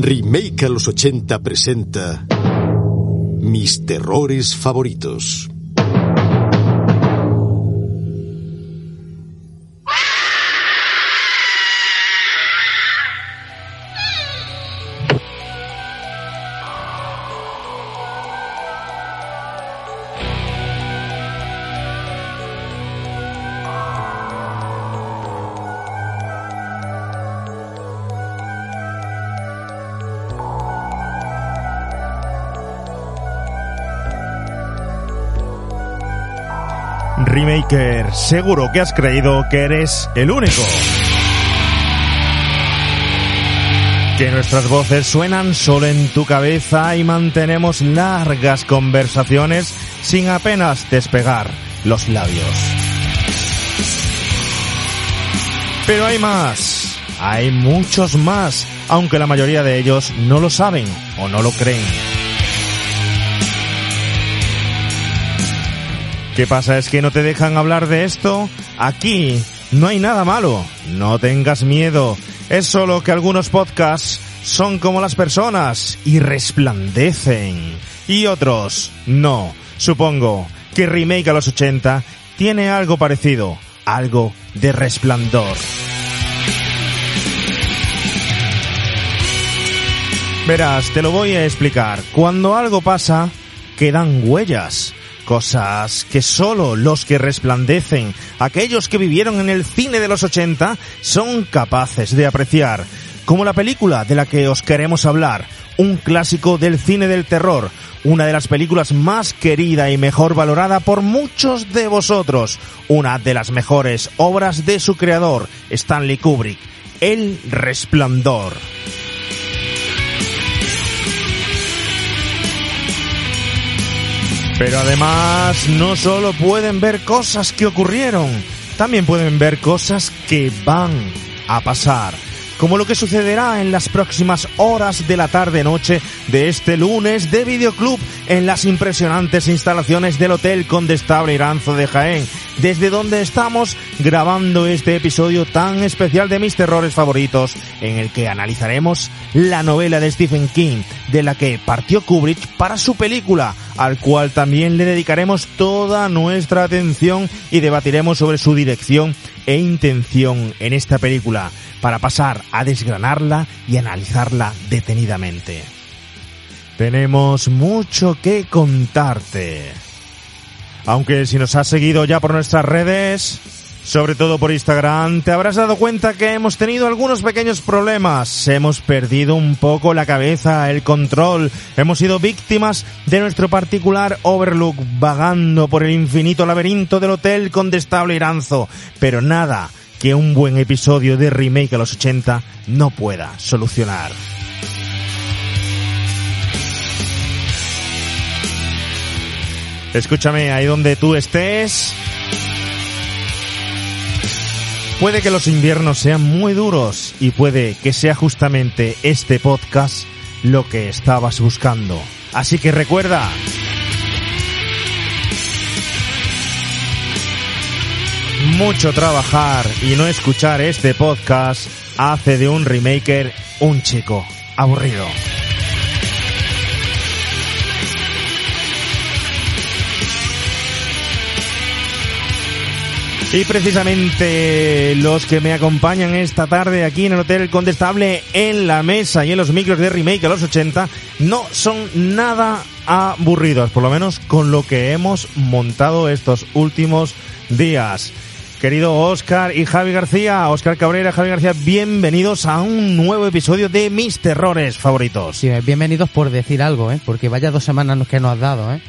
Remake a los 80 presenta Mis terrores favoritos. Seguro que has creído que eres el único. Que nuestras voces suenan solo en tu cabeza y mantenemos largas conversaciones sin apenas despegar los labios. Pero hay más, hay muchos más, aunque la mayoría de ellos no lo saben o no lo creen. ¿Qué pasa? ¿Es que no te dejan hablar de esto? Aquí no hay nada malo. No tengas miedo. Es solo que algunos podcasts son como las personas y resplandecen. Y otros no. Supongo que Remake a los 80 tiene algo parecido. Algo de resplandor. Verás, te lo voy a explicar. Cuando algo pasa, quedan huellas cosas que solo los que resplandecen, aquellos que vivieron en el cine de los 80, son capaces de apreciar, como la película de la que os queremos hablar, un clásico del cine del terror, una de las películas más querida y mejor valorada por muchos de vosotros, una de las mejores obras de su creador, Stanley Kubrick, El Resplandor. Pero además no solo pueden ver cosas que ocurrieron, también pueden ver cosas que van a pasar. Como lo que sucederá en las próximas horas de la tarde-noche de este lunes de Videoclub en las impresionantes instalaciones del Hotel Condestable Iranzo de Jaén, desde donde estamos grabando este episodio tan especial de mis terrores favoritos, en el que analizaremos la novela de Stephen King, de la que partió Kubrick para su película, al cual también le dedicaremos toda nuestra atención y debatiremos sobre su dirección e intención en esta película, para pasar a desgranarla y analizarla detenidamente. Tenemos mucho que contarte. Aunque si nos has seguido ya por nuestras redes, sobre todo por Instagram, te habrás dado cuenta que hemos tenido algunos pequeños problemas. Hemos perdido un poco la cabeza, el control. Hemos sido víctimas de nuestro particular Overlook, vagando por el infinito laberinto del Hotel Condestable Iranzo. Pero nada que un buen episodio de remake a los 80 no pueda solucionar. Escúchame, ahí donde tú estés. Puede que los inviernos sean muy duros y puede que sea justamente este podcast lo que estabas buscando. Así que recuerda, mucho trabajar y no escuchar este podcast hace de un remaker un chico aburrido. Y precisamente los que me acompañan esta tarde aquí en el Hotel Condestable en la mesa y en los micros de remake a los 80 no son nada aburridos, por lo menos con lo que hemos montado estos últimos días. Querido Oscar y Javi García, Oscar Cabrera, Javi García, bienvenidos a un nuevo episodio de Mis Terrores Favoritos. Sí, bienvenidos por decir algo, ¿eh? Porque vaya dos semanas que nos has dado, ¿eh?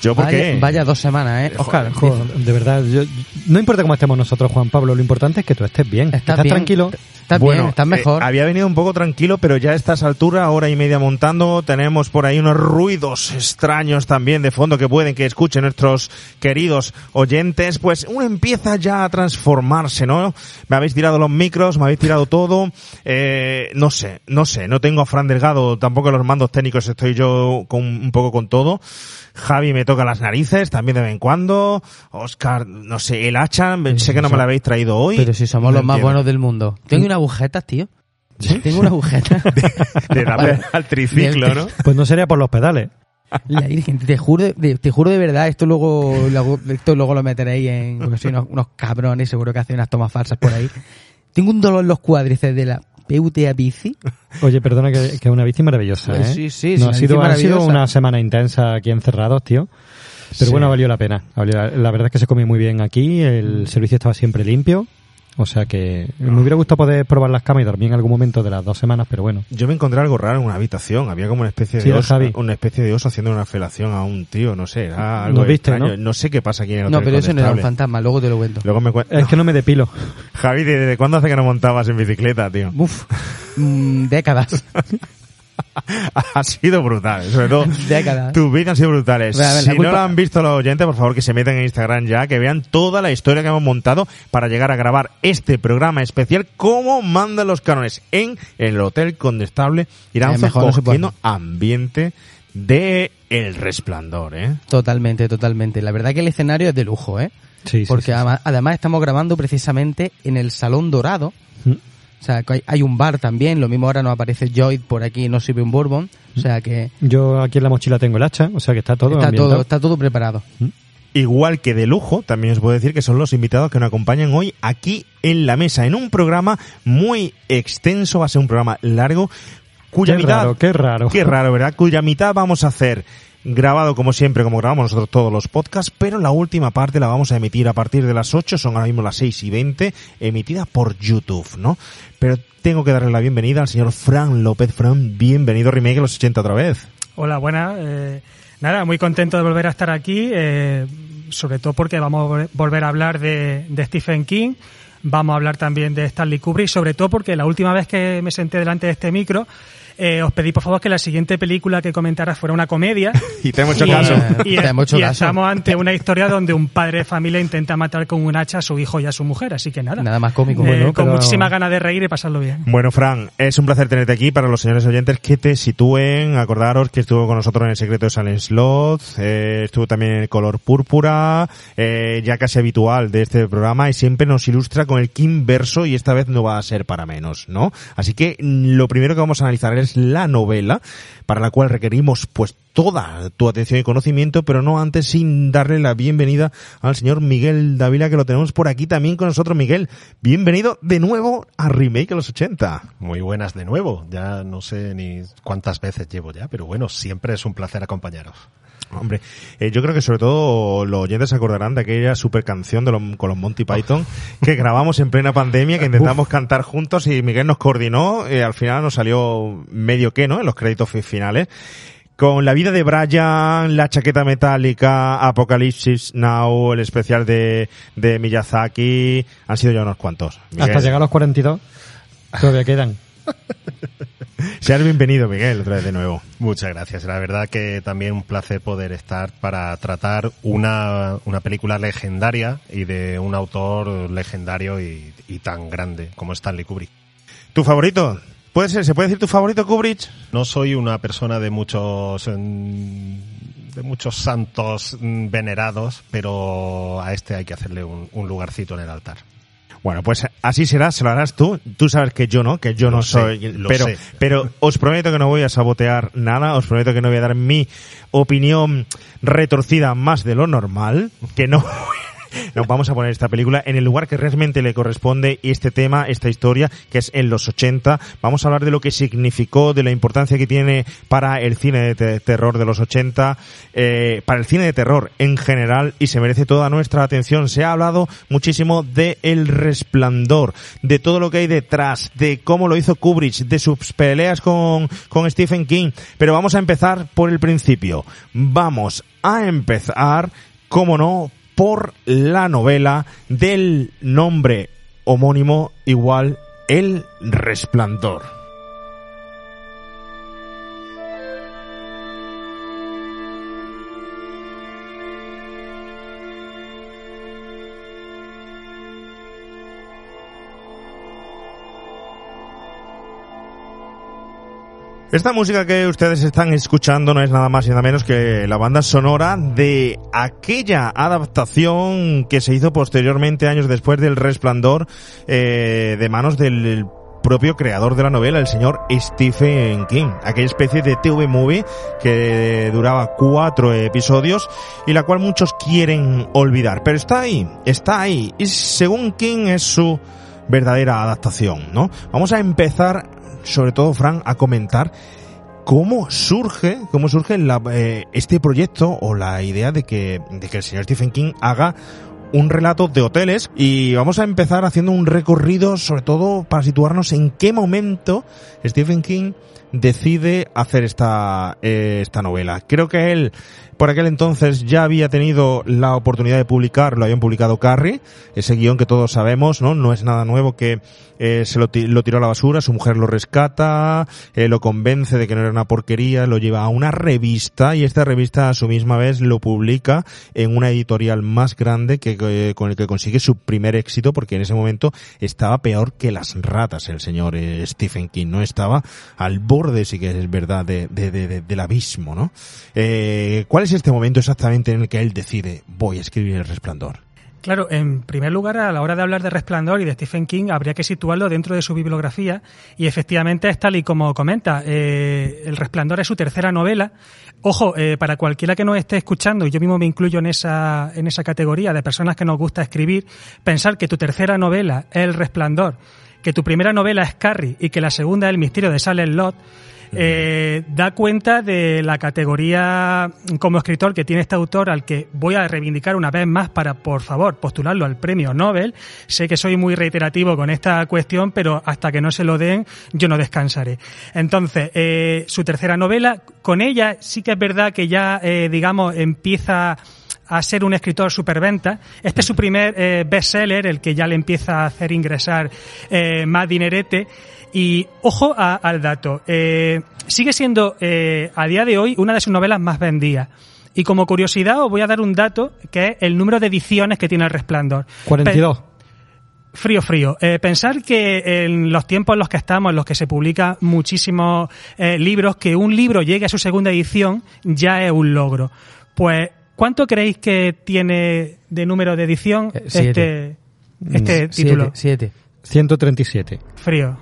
¿Yo por vaya, qué? Vaya dos semanas, ¿eh? Oscar, Joder, de verdad, yo- no importa cómo estemos nosotros, Juan Pablo, lo importante es que tú estés bien. Estás ¿Estás bien. tranquilo? Estás bueno, bien, estás eh, mejor. había venido un poco tranquilo, pero ya a estas alturas, hora y media montando, tenemos por ahí unos ruidos extraños también de fondo que pueden que escuchen nuestros queridos oyentes. Pues uno empieza ya a transformarse, ¿no? Me habéis tirado los micros, me habéis tirado todo. Eh, no sé, no sé, no tengo a Fran Delgado, tampoco los mandos técnicos estoy yo con, un poco con todo. Javi me toca las narices también de vez en cuando. Oscar, no sé, el hacha, sé que no me la habéis traído hoy. Pero si somos No los más entiendo. buenos del mundo. Tengo una agujetas, tío. Tengo una agujeta. De darle al triciclo, ¿no? Pues no sería por los pedales. La Virgen, te juro, de, te juro de verdad, esto luego, lo- esto luego lo meteréis en, porque soy unos, unos cabrones, seguro que hacen unas tomas falsas por ahí. Tengo un dolor en los cuádriceps de la PUTA bici. Oye, perdona que, que una bici maravillosa, ¿eh? Sí, sí, sí, No, ha, sido, ha una semana intensa aquí encerrados, tío. Pero Sí. bueno, valió la pena. La, la verdad es que se comió muy bien aquí, el servicio estaba siempre limpio. O sea que me hubiera gustado poder probar las camas y dormir en algún momento de las dos semanas, pero bueno. Yo me encontré algo raro en una habitación. Había como una especie Sí, de oso, una especie de oso haciendo una felación a un tío, no sé, era algo Nos viste, extraño. ¿no? sé qué pasa aquí en el No, Hotel pero eso no era un fantasma, luego te lo cuento. Luego me cuentas. Es que no me depilo. Javi, ¿desde desde cuándo hace que no montabas en bicicleta, tío? Uf, mm, décadas. ha sido brutal, sobre todo. Décadas. Tus vídeos han sido brutales. Ver, si no lo han visto los oyentes, por favor que se metan en Instagram ya, que vean toda la historia que hemos montado para llegar a grabar este programa especial como mandan los cánones en el Hotel Condestable Irán Eh, cogiendo ambiente de El Resplandor, ¿eh? Totalmente, totalmente. La verdad que el escenario es de lujo, ¿eh? Sí, Porque sí, sí. además estamos grabando precisamente en el Salón Dorado. Mm. O sea, que hay, hay un bar también. Lo mismo ahora nos aparece Joyd por aquí y nos sirve un bourbon. O sea que Yo aquí en la mochila tengo el hacha, o sea que está todo está ambientado. todo, está todo preparado. Igual que de lujo, también os puedo decir que son los invitados que nos acompañan hoy aquí en la mesa, en un programa muy extenso, va a ser un programa largo, cuya Qué mitad... raro, qué raro. Qué raro, ¿verdad? Cuya mitad vamos a hacer grabado como siempre, como grabamos nosotros todos los podcasts, pero la última parte la vamos a emitir a partir de las 8, son ahora mismo las 6 y 20, emitida por YouTube, ¿no? Pero tengo que darle la bienvenida al señor Fran López. Fran, bienvenido a Remake los 80 otra vez. Hola, buenas. Eh, nada, muy contento de volver a estar aquí, eh, sobre todo porque vamos a vol- volver a hablar de, de Stephen King, vamos a hablar también de Stanley Kubrick, sobre todo porque la última vez que me senté delante de este micro, eh, os pedí por favor que la siguiente película que comentara fuera una comedia. Y te hemos hecho Y, caso. y- Te hemos hecho y caso. estamos ante una historia donde un padre de familia intenta matar con un hacha a su hijo y a su mujer, así que nada. Nada más cómico. Eh, Bueno, con pero- muchísimas ganas de reír y pasarlo bien. Bueno, Fran, es un placer tenerte aquí para los señores oyentes que te sitúen. Acordaros que estuvo con nosotros en El Secreto de Silent Slot, eh, estuvo también en El Color Púrpura, eh, ya casi habitual de este programa y siempre nos ilustra con el Kim verso y esta vez no va a ser para menos, ¿no? Así que mm, lo primero que vamos a analizar es la novela, para la cual requerimos pues toda tu atención y conocimiento, pero no antes sin darle la bienvenida al señor Miguel Dávila, que lo tenemos por aquí también con nosotros. Miguel, bienvenido de nuevo a Remake a los 80. Muy buenas de nuevo. Ya no sé ni cuántas veces llevo ya, pero bueno, siempre es un placer acompañaros. Hombre, eh, yo creo que sobre todo los oyentes se acordarán de aquella super canción de los, con los Monty Python que grabamos en plena pandemia, que intentamos cantar juntos y Miguel nos coordinó, y al final nos salió medio que, ¿no? En los créditos fi- finales. Con la vida de Brian, la chaqueta metálica, Apocalipsis Now, el especial de, de Miyazaki, han sido ya unos cuantos. Miguel, Hasta llegar a los 42 todavía quedan. Seas bienvenido, Miguel, otra vez de nuevo. Muchas gracias. La verdad que también un placer poder estar para tratar una, una película legendaria y de un autor legendario y, y tan grande como Stanley Kubrick. ¿Tu favorito? ¿Puede ser, ¿Se puede decir tu favorito, Kubrick? No soy una persona de muchos mm, de muchos santos mm, venerados, pero a este hay que hacerle un, un lugarcito en el altar. Bueno, pues así será, se lo harás tú. Tú sabes que yo no, que yo Lo no sé, soy. lo pero, sé. pero os prometo que no voy a sabotear nada, os prometo que no voy a dar mi opinión retorcida más de lo normal, que no. Nos vamos a poner esta película en el lugar que realmente le corresponde y este tema, esta historia, que es en los 80. Vamos a hablar de lo que significó, de la importancia que tiene para el cine de te- terror de los 80, eh, para el cine de terror en general y se merece toda nuestra atención. Se ha hablado muchísimo de El Resplandor, de todo lo que hay detrás, de cómo lo hizo Kubrick, de sus peleas con, con Stephen King. Pero vamos a empezar por el principio. Vamos a empezar, como no, por la novela del nombre homónimo igual El Resplandor. Esta música que ustedes están escuchando no es nada más y nada menos que la banda sonora de aquella adaptación que se hizo posteriormente, años después del Resplandor, eh, de manos del propio creador de la novela, el señor Stephen King. Aquella especie de TV movie que duraba cuatro episodios y la cual muchos quieren olvidar. Pero está ahí, está ahí. Y según King es su verdadera adaptación, ¿no? Vamos a empezar, sobre todo, Fran, a comentar cómo surge, cómo surge eh, este proyecto o la idea de que, de que el señor Stephen King haga un relato de hoteles y vamos a empezar haciendo un recorrido sobre todo para situarnos en qué momento Stephen King decide hacer esta, eh, esta novela. Creo que él por aquel entonces ya había tenido la oportunidad de publicar, lo habían publicado Carrie, ese guion que todos sabemos, ¿no? No es nada nuevo que eh, se lo, lo, tiró a la basura, su mujer lo rescata, eh, lo convence de que no era una porquería, lo lleva a una revista y esta revista a su misma vez lo publica en una editorial más grande que con el que consigue su primer éxito porque en ese momento estaba peor que las ratas el señor eh, Stephen King, no estaba al borde, sí que es verdad, de, de, de, del abismo, ¿no? ¿Cuál este momento exactamente en el que él decide voy a escribir El Resplandor? Claro, en primer lugar, a la hora de hablar de Resplandor y de Stephen King, habría que situarlo dentro de su bibliografía y efectivamente es tal y como comenta. Eh, el Resplandor es su tercera novela. Ojo, eh, para cualquiera que nos esté escuchando, y yo mismo me incluyo en esa, en esa categoría de personas que nos gusta escribir, pensar que tu tercera novela es El Resplandor, que tu primera novela es Carrie y que la segunda es El misterio de Salem Lot, eh, da cuenta de la categoría como escritor que tiene este autor al que voy a reivindicar una vez más para, por favor, postularlo al premio Nobel. Sé que soy muy reiterativo con esta cuestión, pero hasta que no se lo den, yo no descansaré. Entonces, eh, su tercera novela, con ella sí que es verdad que ya, eh, digamos, empieza a ser un escritor superventa. Este es su primer eh, bestseller, el que ya le empieza a hacer ingresar eh, más dinerete. Y ojo a, al dato, eh, sigue siendo eh, a día de hoy una de sus novelas más vendidas. Y como curiosidad os voy a dar un dato que es el número de ediciones que tiene El Resplandor. 42. Pe Frío, frío. Eh, pensar que en los tiempos en los que estamos, en los que se publican muchísimos eh, libros, que un libro llegue a su segunda edición ya es un logro. Pues, ¿cuánto creéis que tiene de número de edición Eh, siete. este, este título? Siete. 137. Frío.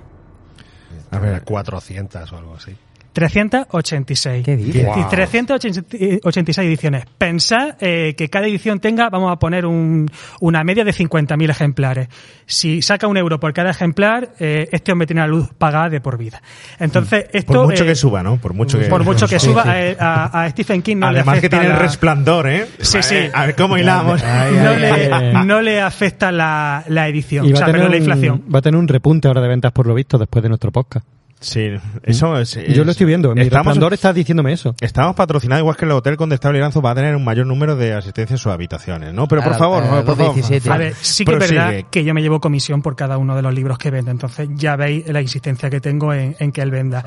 A ver, 400 o algo así. 386. ¿Qué dices? Es decir, 386 ediciones. Pensad eh, que cada edición tenga, vamos a poner un, una media de 50.000 ejemplares. Si saca un euro por cada ejemplar, eh, este hombre tiene la luz pagada de por vida. Entonces, esto... Por mucho eh, que suba, ¿no? Por mucho que, por mucho que suba, eh, a, a Stephen King no le Además que afecta tiene el la- resplandor, ¿eh? Sí, sí. A ver cómo hilamos. no, le, no le afecta la, la edición, Y o sea, perdón, la un, inflación. va a tener un repunte ahora de ventas por lo visto después de nuestro podcast. Sí, eso es. Yo lo estoy viendo. Mi Estamos- está diciéndome eso. Estamos patrocinados igual que el Hotel Condestable Iranzo va a tener un mayor número de asistencias a sus habitaciones, ¿no? Pero por favor, no, las por favor. 2.17. A ver, sí que es verdad que yo me llevo comisión por cada uno de los libros que vende, entonces ya veis la insistencia que tengo en, en que él venda.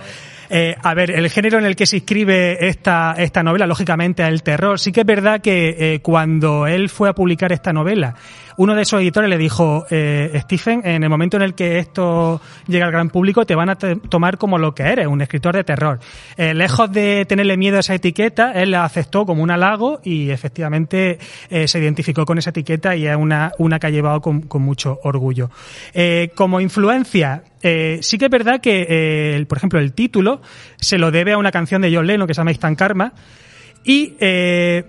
Eh, a ver, el género en el que se inscribe esta, esta novela, lógicamente, es el terror. Sí que es verdad que eh, cuando él fue a publicar esta novela, uno de esos editores le dijo, eh, Stephen, en el momento en el que esto llega al gran público, te van a tomar como lo que eres, un escritor de terror. Lejos de tenerle miedo a esa etiqueta, él la aceptó como un halago y efectivamente se identificó con esa etiqueta y es una, una que ha llevado con, mucho orgullo. Como influencia, eh, sí que es verdad que, eh, por ejemplo, el título se lo debe a una canción de John Lennon que se llama Instant Karma y eh,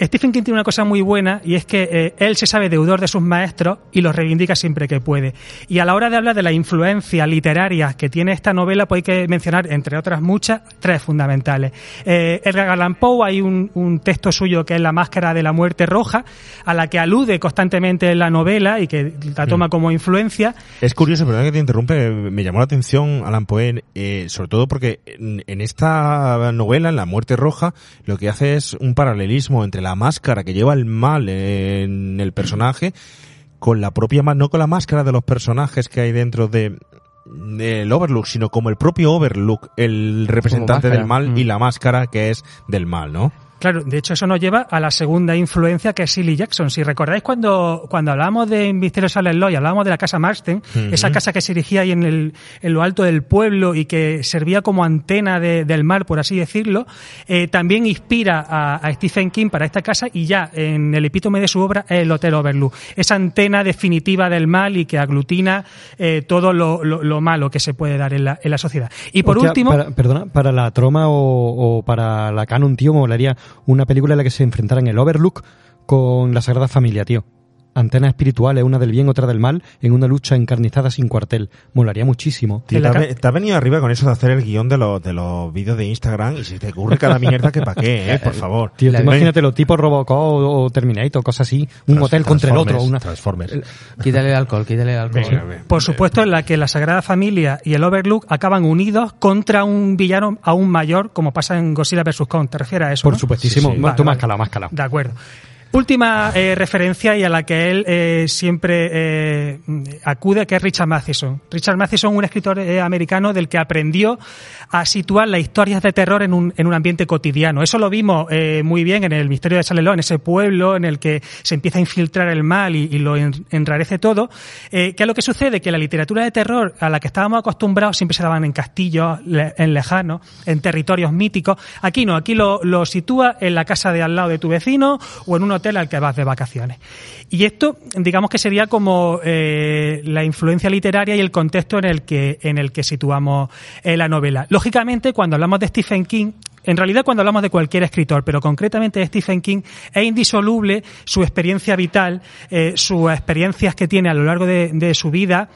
Stephen King tiene una cosa muy buena y es que eh, él se sabe deudor de sus maestros y los reivindica siempre que puede. Y a la hora de hablar de la influencia literaria que tiene esta novela, pues hay que mencionar, entre otras muchas, tres fundamentales. Eh, Edgar Allan Poe, hay un, un texto suyo que es La máscara de la muerte roja, a la que alude constantemente en la novela y que la toma como influencia. Es curioso, perdón que te interrumpe, me llamó la atención Alan Poe, eh, sobre todo porque en, en esta novela, en La Muerte Roja, lo que hace es un paralelismo entre la máscara que lleva el mal en el personaje con la propia, no con la máscara de los personajes que hay dentro de del Overlook, sino como el propio Overlook, el representante del mal Mm. y la máscara que es del mal, ¿no? Claro, de hecho eso nos lleva a la segunda influencia que es Silly Jackson. Si recordáis cuando, cuando hablábamos de Misterio Silent Law y hablábamos de la casa Marston, esa casa que se erigía ahí en, el, en lo alto del pueblo y que servía como antena de- del mar, por así decirlo, eh, también inspira a, a Stephen King para esta casa y ya en el epítome de su obra es el Hotel Overlook. Esa antena definitiva del mal y que aglutina eh, todo lo, lo- lo malo que se puede dar en la, en la sociedad. Y por último... para- perdona, para la troma o, o para la canon, tío, me molaría una película en la que se enfrentaran el Overlook con la Sagrada Familia, tío. Antenas espirituales, una del bien, otra del mal, en una lucha encarnizada sin cuartel. Molaría muchísimo. Tío, te, has te has venido arriba con eso de hacer el guion de los, de los vídeos de Instagram y se te ocurre cada mierda que pa' qué, eh, por favor. Tío, tú imagínate los tipos Robocop o, o Terminator, cosas así. Un Trans- hotel contra el otro. Transformers, Una... Transformers. Quítale el alcohol, quítale el alcohol. Venga, venga. Por supuesto, en la que la Sagrada Familia y el Overlook acaban unidos contra un villano aún mayor, como pasa en Godzilla vs. Kong. ¿Te refieres a eso? Por no? supuestísimo. Sí, Vale, tú vale. calado, has calado. De acuerdo. Última eh, referencia y a la que él eh, siempre eh, acude, que es Richard Matheson. Richard Matheson, un escritor eh, americano del que aprendió a situar las historias de terror en un, en un ambiente cotidiano. Eso lo vimos eh, muy bien en el Misterio de Saleló, en ese pueblo en el que se empieza a infiltrar el mal y, y lo en- enrarece todo. Eh, ¿Qué es lo que sucede? Que la literatura de terror a la que estábamos acostumbrados siempre se daban en castillos, le- en lejanos, en territorios míticos. Aquí no, aquí lo, lo sitúa en la casa de al lado de tu vecino o en un hotel al que vas de vacaciones. Y esto, digamos que sería como eh, la influencia literaria y el contexto en el que, en el que situamos eh, la novela. Lógicamente, cuando hablamos de Stephen King, en realidad cuando hablamos de cualquier escritor, pero concretamente de Stephen King, es indisoluble su experiencia vital, eh, sus experiencias que tiene a lo largo de, de su vida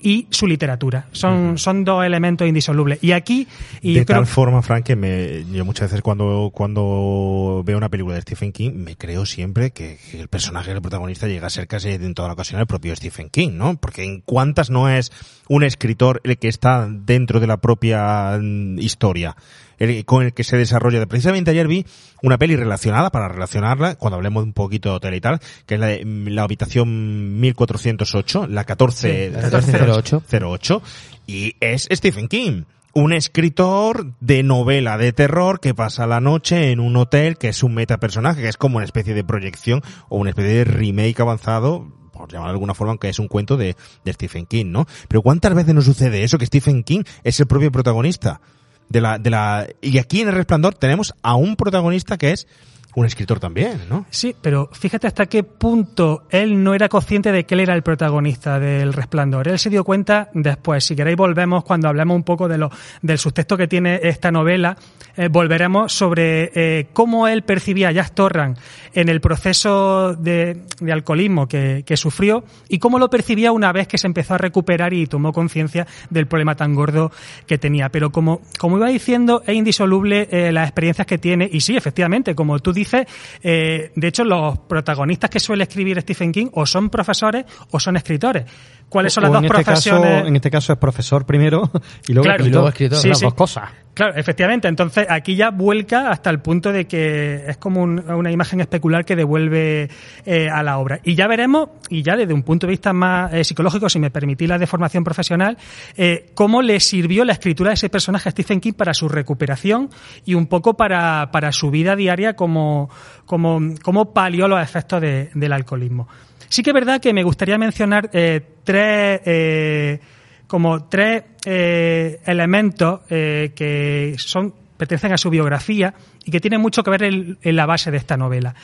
y su literatura. Son, son dos elementos indisolubles. Y aquí, y de creo tal forma, Frank, que me, yo muchas veces cuando, cuando veo una película de Stephen King, me creo siempre que, que el personaje del protagonista llega a ser casi en toda la ocasión el propio Stephen King, ¿no? Porque en cuántas no es un escritor el que está dentro de la propia mm, historia, el, con el que se desarrolla. Precisamente ayer vi una peli relacionada, para relacionarla, cuando hablemos un poquito de hotel y tal, que es la, de, mm, la habitación 1408, la 14, Sí, 1408. 08 y es Stephen King. Un escritor de novela de terror que pasa la noche en un hotel que es un metapersonaje, que es como una especie de proyección o una especie de remake avanzado, por llamar de alguna forma, aunque es un cuento de, de Stephen King, ¿no? Pero ¿cuántas veces nos sucede eso que Stephen King es el propio protagonista? De la, de la, y aquí en El Resplandor tenemos a un protagonista que es un escritor también, ¿no? Sí, pero fíjate hasta qué punto él no era consciente de que él era el protagonista del Resplandor. Él se dio cuenta después. Si queréis volvemos cuando hablemos un poco de lo, del sustento que tiene esta novela, eh, volveremos sobre eh, cómo él percibía a Jack Torran en el proceso de, alcoholismo que, que sufrió y cómo lo percibía una vez que se empezó a recuperar y tomó conciencia del problema tan gordo que tenía. Pero como, como iba diciendo, es indisoluble eh, las experiencias que tiene y sí, efectivamente, como tú dices, eh, de hecho los protagonistas que suele escribir Stephen King o son profesores o son escritores. ¿Cuáles son las dos en este profesiones? Caso, en este caso es profesor primero y luego Claro, escritor. y luego escritor. Sí, Las sí. dos cosas. Claro, efectivamente. Entonces aquí ya vuelca hasta el punto de que es como un- una imagen especular que devuelve eh, a la obra. Y ya veremos, y ya desde un punto de vista más eh, psicológico, si me permitís la de formación profesional, eh, cómo le sirvió la escritura de ese personaje a Stephen King para su recuperación y un poco para, su vida diaria como, como, como palió los efectos de- del alcoholismo. Sí que es verdad que me gustaría mencionar tres... como tres eh, elementos eh, que son pertenecen a su biografía y que tienen mucho que ver en, en la base de esta novela.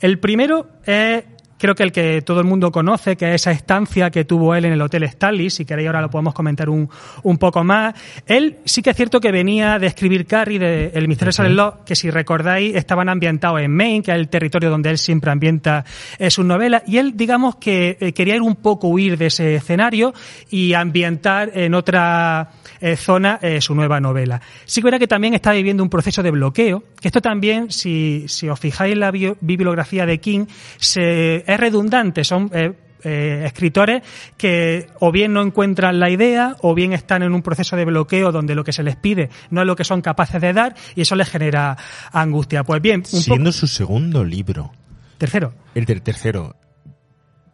El primero es creo que el que todo el mundo conoce, que es esa estancia que tuvo él en el Hotel Stanley, si queréis ahora lo podemos comentar un, un poco más. Él sí que es cierto que venía de escribir Carrie, de El Misterio de Salem Law, que si recordáis estaban ambientados en Maine, que es el territorio donde él siempre ambienta eh, sus novelas, y él digamos que eh, quería ir un poco huir de ese escenario y ambientar en otra eh, zona su nueva novela. Sí que verá que también está viviendo un proceso de bloqueo, que esto también, si, si os fijáis en la bio- bibliografía de King, se, es redundante, son eh, eh, escritores que o bien no encuentran la idea o bien están en un proceso de bloqueo donde lo que se les pide no es lo que son capaces de dar y eso les genera angustia. Pues bien, un Siendo su segundo libro. Tercero. El ter- tercero.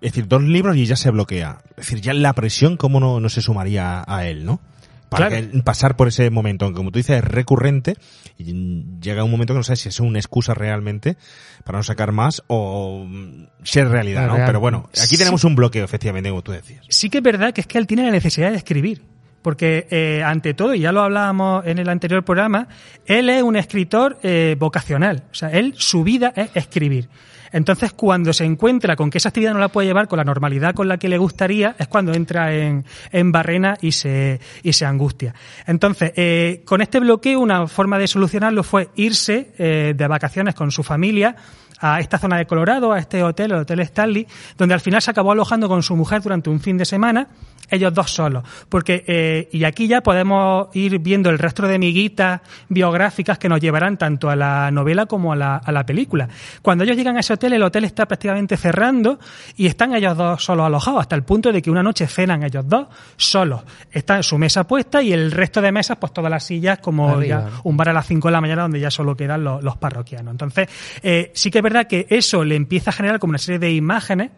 Es decir, dos libros y ya se bloquea. Es decir, ya la presión, ¿cómo no, no se sumaría a él, no? Para Claro. que- pasar por ese momento, aunque como tú dices es recurrente, y llega un momento que no sabes si es una excusa realmente para no sacar más o mm, si es realidad, ¿no? real. Pero bueno, aquí tenemos un bloqueo, efectivamente, como tú decías. Sí que es verdad que es que él tiene la necesidad de escribir. Porque, eh, ante todo, y ya lo hablábamos en el anterior programa, él es un escritor eh, vocacional. O sea, él, su vida es escribir. Entonces, cuando se encuentra con que esa actividad no la puede llevar con la normalidad con la que le gustaría, es cuando entra en, en barrena y se, y se angustia. Entonces, eh, con este bloqueo, una forma de solucionarlo fue irse eh, de vacaciones con su familia a esta zona de Colorado, a este hotel, el Hotel Stanley, donde al final se acabó alojando con su mujer durante un fin de semana, ellos dos solos. Porque, eh, y aquí ya podemos ir viendo el rastro de miguitas biográficas que nos llevarán tanto a la novela como a la, a la película. Cuando ellos llegan a ese hotel, el hotel está prácticamente cerrando y están ellos dos solos alojados, hasta el punto de que una noche cenan ellos dos solos. Está su mesa puesta y el resto de mesas, pues todas las sillas como Arriba, ya un bar a las 5 de la mañana donde ya solo quedan los, los parroquianos. Entonces, eh, sí que es verdad que eso le empieza a generar como una serie de imágenes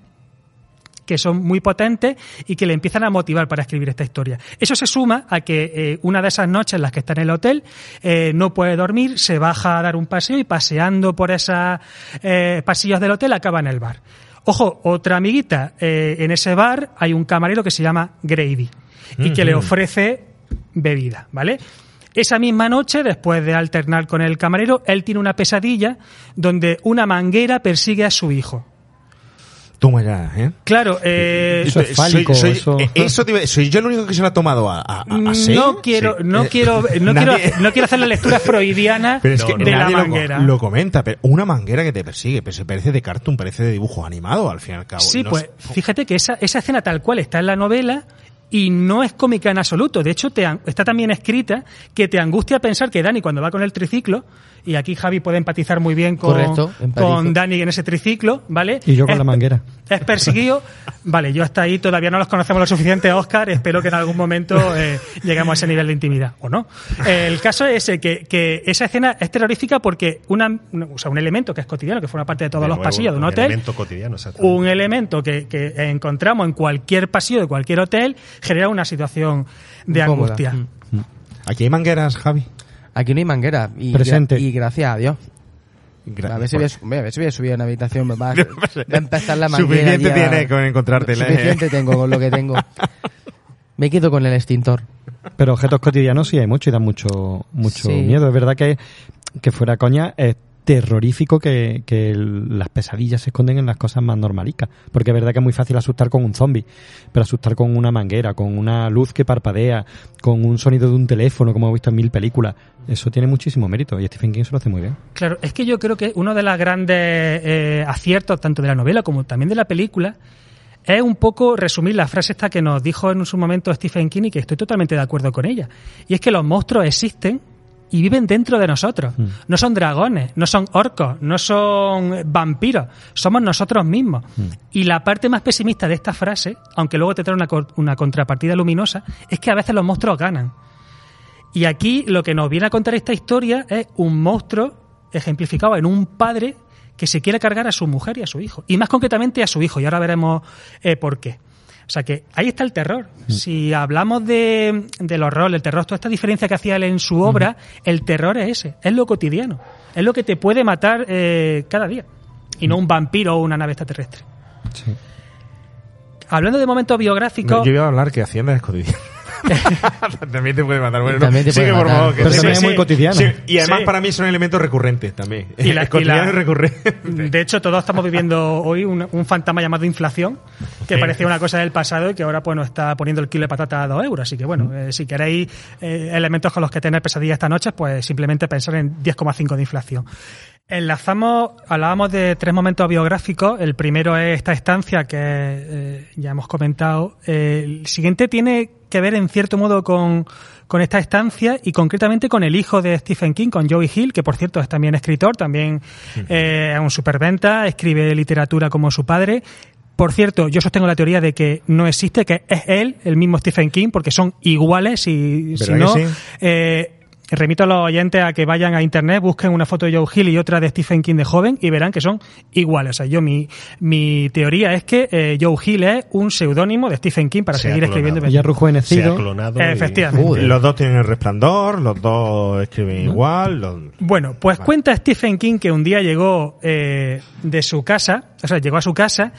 que son muy potentes y que le empiezan a motivar para escribir esta historia. Eso se suma a que eh, una de esas noches en las que está en el hotel eh, no puede dormir, se baja a dar un paseo y paseando por esos eh, pasillos del hotel acaba en el bar. Ojo, otra amiguita, eh, en ese bar hay un camarero que se llama Grady y que le ofrece bebida, ¿vale? Esa misma noche, después de alternar con el camarero, él tiene una pesadilla donde una manguera persigue a su hijo. Toma ya, ¿eh? Claro, eh, Eso es fálico, soy, eso- eh, eso te iba- soy yo el único que se lo ha tomado a, a, seis? no quiero, Sí. no Eh, quiero, no nadie- quiero, no quiero hacer la lectura freudiana Pero es que de la nadie lo- manguera. Lo, comenta, pero una manguera que te persigue, pero se parece de cartoon, parece de dibujo animado al fin y al cabo. Sí, No pues sé. fíjate que esa, esa escena tal cual está en la novela y no es cómica en absoluto. De hecho, te, está también escrita que te angustia pensar que Dani cuando va con el triciclo, y aquí Javi puede empatizar muy bien con, Correcto, con Dani en ese triciclo, ¿vale? Y yo con Es- la manguera. Es perseguido. Vale, yo hasta ahí todavía no los conocemos lo suficiente, Oscar. Espero que en algún momento eh, lleguemos a ese nivel de intimidad, ¿o no? Eh, el caso es ese, que, que esa escena es terrorífica porque una, o sea, un elemento que es cotidiano, que forma parte de todos De los nuevo, pasillos de un un hotel, elemento cotidiano, un elemento que, que encontramos en cualquier pasillo de cualquier hotel, genera una situación de Incómoda. angustia. Mm. Aquí hay mangueras, Javi. Aquí no hay manguera. Y, Presente. y gracias a Dios. Gra- A ver si voy a, ver si voy a subir a una habitación. Me va, a- Pues- va a empezar la manguera. Suficiente ya- tiene con encontrártela, ¿eh? Suficiente tengo con lo que tengo. Me quedo con el extintor. Pero objetos cotidianos sí hay mucho y dan mucho, mucho Sí. miedo. Es verdad que, que fuera coña es terrorífico que, las pesadillas se esconden en las cosas más normalicas. Porque es verdad que es muy fácil asustar con un zombie, pero asustar con una manguera, con una luz que parpadea, con un sonido de un teléfono, como hemos visto en mil películas, eso tiene muchísimo mérito y Stephen King se lo hace muy bien. Claro, es que yo creo que uno de los grandes eh, aciertos, tanto de la novela como también de la película, es un poco resumir la frase esta que nos dijo en su momento Stephen King y que estoy totalmente de acuerdo con ella. Y es que los monstruos existen y viven dentro de nosotros. No son dragones, no son orcos, no son vampiros, somos nosotros mismos. Y la parte más pesimista de esta frase, aunque luego te trae una, una contrapartida luminosa, es que a veces los monstruos ganan. Y aquí lo que nos viene a contar esta historia es un monstruo ejemplificado en un padre que se quiere cargar a su mujer y a su hijo. Y más concretamente a su hijo. Y ahora veremos eh, por qué. O sea que ahí está el terror. Si hablamos de, del horror, el terror, toda esta diferencia que hacía él en su obra, el terror es ese, es lo cotidiano. Es lo que te puede matar eh, cada día. Y no un vampiro o una nave extraterrestre. Sí. Hablando de momentos biográficos. Yo iba a hablar que Hacienda es cotidiana. también te puede matar. Bueno, no, También te puede sigue, por favor, que Pero sí, también sí, es muy cotidiano. sí, y además Sí. para mí es un elemento recurrente también. Y la- Es cotidiano y la- recurrente. De hecho, todos estamos viviendo hoy un, un fantasma llamado inflación, que Sí. parecía una cosa del pasado y que ahora pues nos está poniendo el kilo de patata a dos euros. Así que bueno, eh, si queréis eh, elementos con los que tener pesadillas esta noche, pues simplemente pensar en 10,5 de inflación. Enlazamos, hablábamos de tres momentos biográficos. El primero es esta estancia que eh, ya hemos comentado. Eh, el siguiente tiene que ver en cierto modo con, con esta estancia y concretamente con el hijo de Stephen King, con Joey Hill, que por cierto es también escritor, también eh, es un superventa, escribe literatura como su padre. Por cierto, yo sostengo la teoría de que no existe, que es él, el mismo Stephen King, porque son iguales y si ¿Verdad no, sí? eh, remito a los oyentes a que vayan a internet, busquen una foto de Joe Hill y otra de Stephen King de joven y verán que son iguales. O sea, yo mi, mi teoría es que eh, Joe Hill es un seudónimo de Stephen King para Se seguir escribiendo. Ya Se ha rejuvenecido. clonado. y- Efectivamente. Los dos tienen el resplandor, los dos escriben igual. los- Bueno, pues cuenta Stephen King que un día llegó eh, de su casa, o sea, llegó a su casa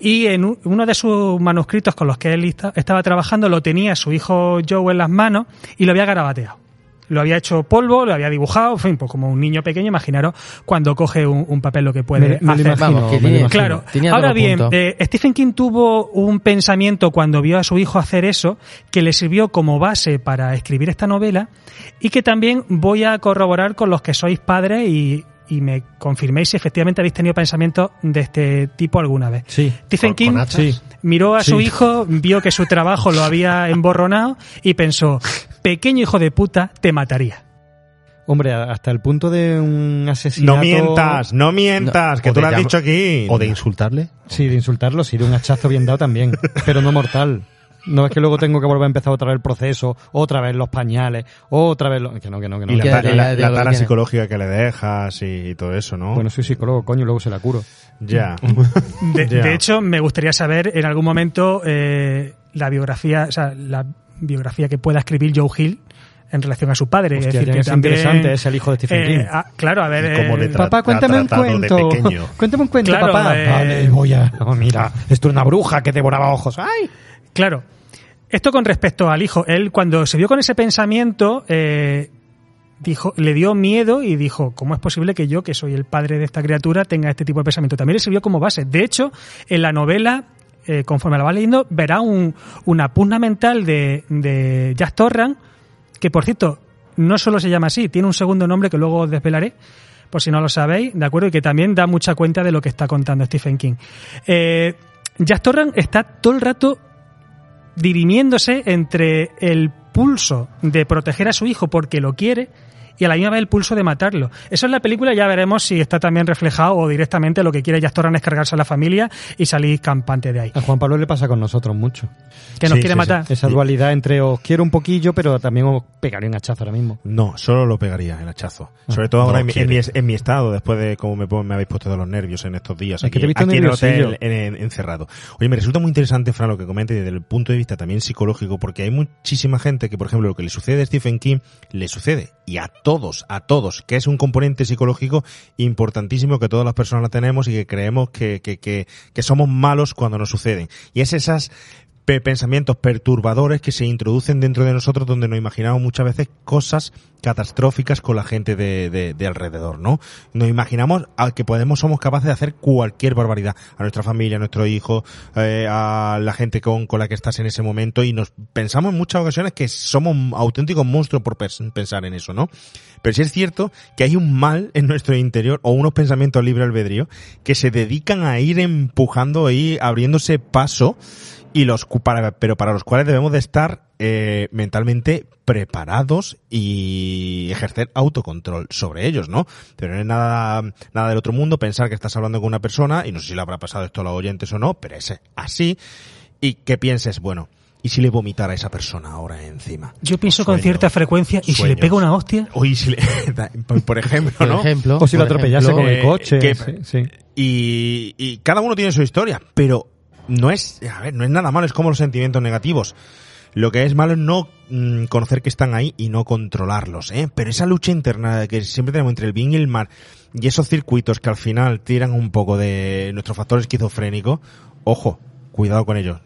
y en un- uno de sus manuscritos con los que él esta- estaba trabajando lo tenía su hijo Joe en las manos y lo había garabateado. Lo había hecho polvo, lo había dibujado, en fin, pues como un niño pequeño, imaginaros cuando coge un, un papel lo que puede Me- me hacer. imagino, Vamos, que tiene-. Claro. Tenía Ahora bien, eh, Stephen King tuvo un pensamiento cuando vio a su hijo hacer eso que le sirvió como base para escribir esta novela y que también voy a corroborar con los que sois padres y, y me confirméis si efectivamente habéis tenido pensamientos de este tipo alguna vez. Sí. Stephen Con- King con hachas. Sí. Miró a su hijo, vio que su trabajo lo había emborronado y pensó, pequeño hijo de puta, te mataría. Hombre, hasta el punto de un asesinato. No mientas, no mientas, que O tú lo has llam- dicho aquí. O de insultarle. Sí, de insultarlo, sí, de un hachazo bien dado también, pero no mortal. No es que luego tengo que volver a empezar otra vez el proceso, otra vez los pañales, otra vez lo... Que no, que no, que no. Y la, la- tara psicológica que le dejas y todo eso, ¿no? Bueno, soy psicólogo, coño, luego se la curo. Ya. De, Ya. de hecho, me gustaría saber en algún momento eh, la biografía, o sea, la biografía que pueda escribir Joe Hill en relación a su padre. Hostia, es decir, ya que es también, interesante, es el hijo de Stephen eh, King. ah, claro, a ver. Eh, le tra- Papá, cuéntame un cuento. Cuéntame un cuento, Claro, papá. eh, Vale, voy a... Oh, mira, esto es una bruja que devoraba ojos. ¡Ay! Claro. Esto con respecto al hijo. Él, cuando se vio con ese pensamiento, eh, dijo, le dio miedo y dijo, ¿cómo es posible que yo, que soy el padre de esta criatura, tenga este tipo de pensamiento? También le sirvió como base. De hecho, en la novela, eh, conforme la va leyendo, verá un, una pugna mental de, de Jack Torran, que por cierto, no solo se llama así, tiene un segundo nombre que luego desvelaré, por si no lo sabéis, ¿de acuerdo? Y que también da mucha cuenta de lo que está contando Stephen King. Eh, Jack Torran está todo el rato dirimiéndose entre el pulso de proteger a su hijo porque lo quiere y a la misma vez el pulso de matarlo. Eso en la película ya veremos si está también reflejado o directamente lo que quiere Jack Torran es cargarse a la familia y salir campante de ahí. A Juan Pablo le pasa con nosotros mucho. Que nos Sí, quiere sí, matar. Esa dualidad entre os quiero un poquillo, pero también os pegaría un hachazo ahora mismo. No, solo lo pegaría el hachazo. Ah, Sobre todo ahora no en, mi- en quiere. mi, en mi estado, después de cómo me, habéis puesto de los nervios en estos días. Es aquí, que te he visto aquí en el hotel nerviosillo. en- en- encerrado. Oye, me resulta muy interesante, Fran, lo que comentes desde el punto de vista también psicológico, porque hay muchísima gente que, por ejemplo, lo que le sucede a Stephen King, le sucede. Y a todos, a todos, que es un componente psicológico importantísimo que todas las personas tenemos y que creemos que, que, que, que somos malos cuando nos suceden. Y es esas pensamientos perturbadores que se introducen dentro de nosotros donde nos imaginamos muchas veces cosas catastróficas con la gente de, de- de alrededor, ¿no? Nos imaginamos a que podemos, somos capaces de hacer cualquier barbaridad a nuestra familia, a nuestro hijo, eh, a la gente con, con la que estás en ese momento y nos pensamos en muchas ocasiones que somos auténticos monstruos por pensar en eso, ¿no? Pero sí es cierto que hay un mal en nuestro interior o unos pensamientos libre albedrío que se dedican a ir empujando y abriéndose paso y los cu- para, pero para los cuales debemos de estar eh, mentalmente preparados y ejercer autocontrol sobre ellos, ¿no? Pero no es nada, nada del otro mundo pensar que estás hablando con una persona, y no sé si le habrá pasado esto a los oyentes o no, pero es así, y que pienses, bueno, ¿y si le vomitara a esa persona ahora encima? Yo pienso con cierta frecuencia, ¿y si le pego una hostia? O y si le, por, por ejemplo, Por ¿no? ejemplo. O si lo por atropellase ejemplo, con el coche. que- sí, sí. y, y cada uno tiene su historia, pero no es, a ver, no es nada malo, es como los sentimientos negativos. Lo que es malo es no mm, conocer que están ahí y no controlarlos, ¿eh? Pero esa lucha interna que siempre tenemos entre el bien y el mal y esos circuitos que al final tiran un poco de nuestro factor esquizofrénico, ojo, cuidado con ellos,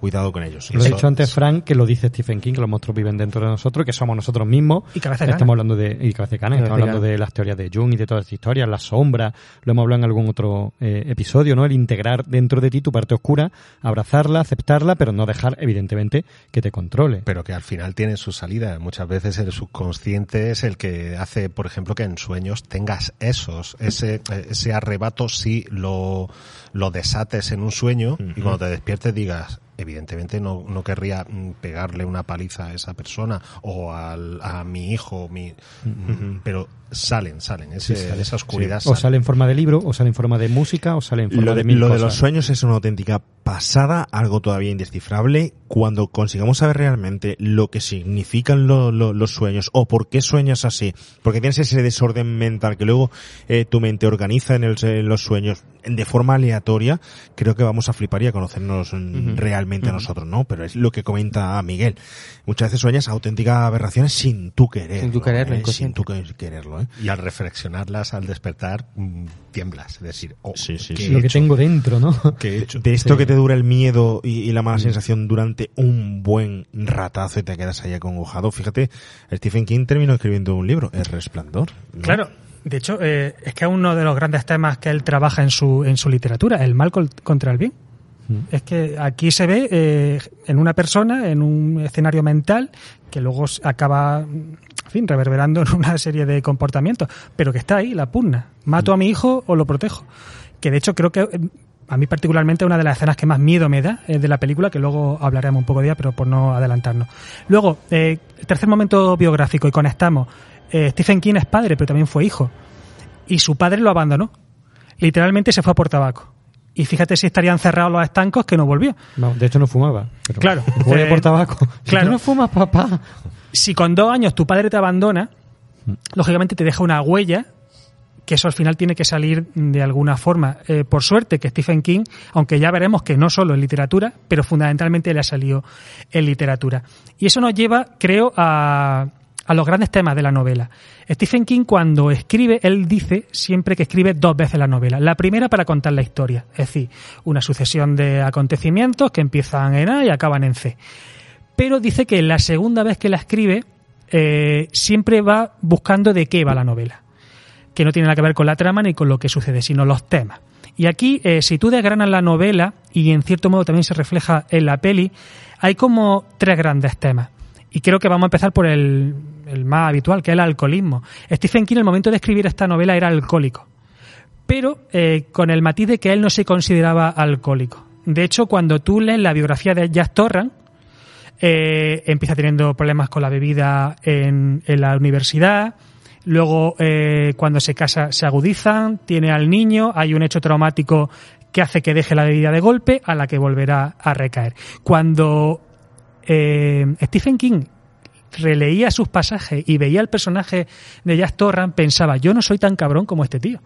cuidado con ellos. Lo he dicho antes, Frank, que lo dice Stephen King, que los monstruos viven dentro de nosotros, que somos nosotros mismos. Y cabeza de Estamos hablando de, y cabeza de cana, Cabeza estamos hablando de las teorías de Jung y de todas estas historias, la sombra, lo hemos hablado en algún otro eh, episodio, ¿no? El integrar dentro de ti tu parte oscura, abrazarla, aceptarla, pero no dejar, evidentemente, que te controle. pero que al final tiene su salida. Muchas veces el subconsciente es el que hace, por ejemplo, que en sueños tengas esos, ese, ese arrebato si lo, lo desates en un sueño y cuando te despiertes digas, evidentemente no, no querría mm, pegarle una paliza a esa persona o al, a mi hijo, mi, mm, pero salen, salen, ese- sale. esa oscuridad O sale. sale en forma de libro, o sale en forma de música, o sale en forma Lo de, de mil lo de los sueños es una auténtica pasada, algo todavía indescifrable, cuando consigamos saber realmente lo que significan lo- lo- los sueños o por qué sueñas así, porque tienes ese desorden mental que luego eh, tu mente organiza en, el- en los sueños de forma aleatoria, creo que vamos a flipar y a conocernos mm, realmente a nosotros, ¿no? Pero es lo que comenta Miguel. Muchas veces sueñas auténticas aberraciones sin tú querer. Sin tú quererlo, Sin inconsciente. tú que- quererlo, ¿eh? Y al reflexionarlas, al despertar, mm, tiemblas. Es decir, oh, Sí, sí, ¿qué sí. he Lo que tengo dentro, ¿no? ¿Qué he hecho? De esto Sí. que te dura el miedo y, y la mala sensación durante un buen ratazo y te quedas ahí acongojado. Fíjate, Stephen King terminó escribiendo un libro, El Resplandor. ¿no? Claro, de hecho, eh, es que es uno de los grandes temas que él trabaja en su, en su literatura, el mal contra el bien. Es que aquí se ve eh, en una persona, en un escenario mental, que luego acaba, en fin, reverberando en una serie de comportamientos, pero que está ahí, la pugna. ¿Mato a mi hijo o lo protejo? Que de hecho creo que eh, a mí particularmente una de las escenas que más miedo me da eh, de la película, que luego hablaremos un poco de ella, pero por no adelantarnos. Luego, eh, el tercer momento biográfico, y conectamos. Eh, Stephen King es padre, pero también fue hijo. Y su padre lo abandonó. Literalmente se fue a por tabaco. Y fíjate si estarían cerrados los estancos que no volvió. No, de hecho no fumaba. Pero Claro. Voy Eh, por tabaco. Si claro. tú no fumas, papá. Si con dos años tu padre te abandona, lógicamente te deja una huella que eso al final tiene que salir de alguna forma. Eh, por suerte que Stephen King, aunque ya veremos que no solo en literatura, pero fundamentalmente le ha salido en literatura. Y eso nos lleva, creo, a, a los grandes temas de la novela. Stephen King cuando escribe, él dice siempre que escribe dos veces la novela. La primera para contar la historia, es decir, una sucesión de acontecimientos que empiezan en A y acaban en C. Pero dice que la segunda vez que la escribe eh, siempre va buscando de qué va la novela que no tiene nada que ver con la trama ni con lo que sucede, sino los temas. Y aquí, eh, si tú desgranas la novela, y en cierto modo también se refleja en la peli, hay como tres grandes temas. Y creo que vamos a empezar por el, el más habitual, que es el alcoholismo. Stephen King, en el momento de escribir esta novela, era alcohólico. Pero eh, con el matiz de que él no se consideraba alcohólico. De hecho, cuando tú lees la biografía de Jack Torrance, eh, empieza teniendo problemas con la bebida en, la universidad. Luego, eh, cuando se casa, se agudizan, tiene al niño, hay un hecho traumático que hace que deje la bebida de golpe, a la que volverá a recaer. Cuando eh, Stephen King releía sus pasajes y veía el personaje de Jack Torrance, pensaba, yo no soy tan cabrón como este tío.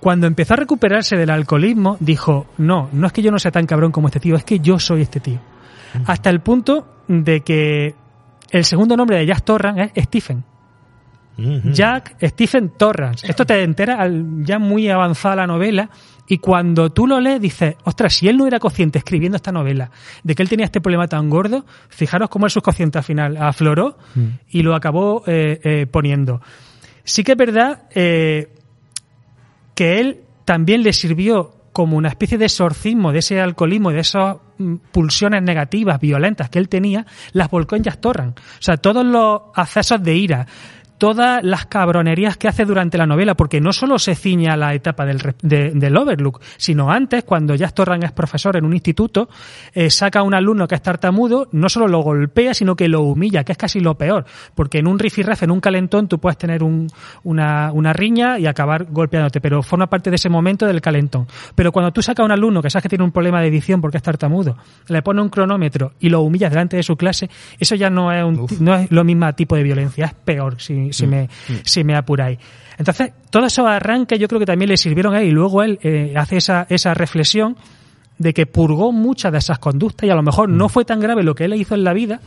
Cuando empezó a recuperarse del alcoholismo, dijo, no, no es que yo no sea tan cabrón como este tío, es que yo soy este tío. Hasta el punto de que el segundo nombre de Jack Torrance es Stephen. Jack Stephen Torrance. Esto te entera al- ya muy avanzada la novela y cuando tú lo lees dices, ostras, si él no era consciente escribiendo esta novela de que él tenía este problema tan gordo, fijaros cómo el subconsciente al final afloró y lo acabó eh, eh, poniendo. Sí que es verdad eh, que él también le sirvió como una especie de exorcismo de ese alcoholismo, de esas mm, pulsiones negativas, violentas que él tenía, las volcó en Jack Torrance. O sea, todos los accesos de ira, todas las cabronerías que hace durante la novela, porque no solo se ciña la etapa del, de- del Overlook, sino antes, cuando Jack Torrance es profesor en un instituto, eh, saca a un alumno que es tartamudo, no solo lo golpea, sino que lo humilla, que es casi lo peor, porque en un rifirrafe, en un calentón, tú puedes tener un- una, una riña y acabar golpeándote, pero forma parte de ese momento del calentón. Pero cuando tú sacas a un alumno que sabes que tiene un problema de edición porque es tartamudo, le pone un cronómetro y lo humillas delante de su clase, eso ya no es, un, no es lo mismo tipo de violencia, es peor si, si, me, si me apuráis. Entonces, todos esos arranques yo creo que también le sirvieron a él y luego él eh, hace esa, esa reflexión de que purgó muchas de esas conductas y a lo mejor no fue tan grave lo que él hizo en la vida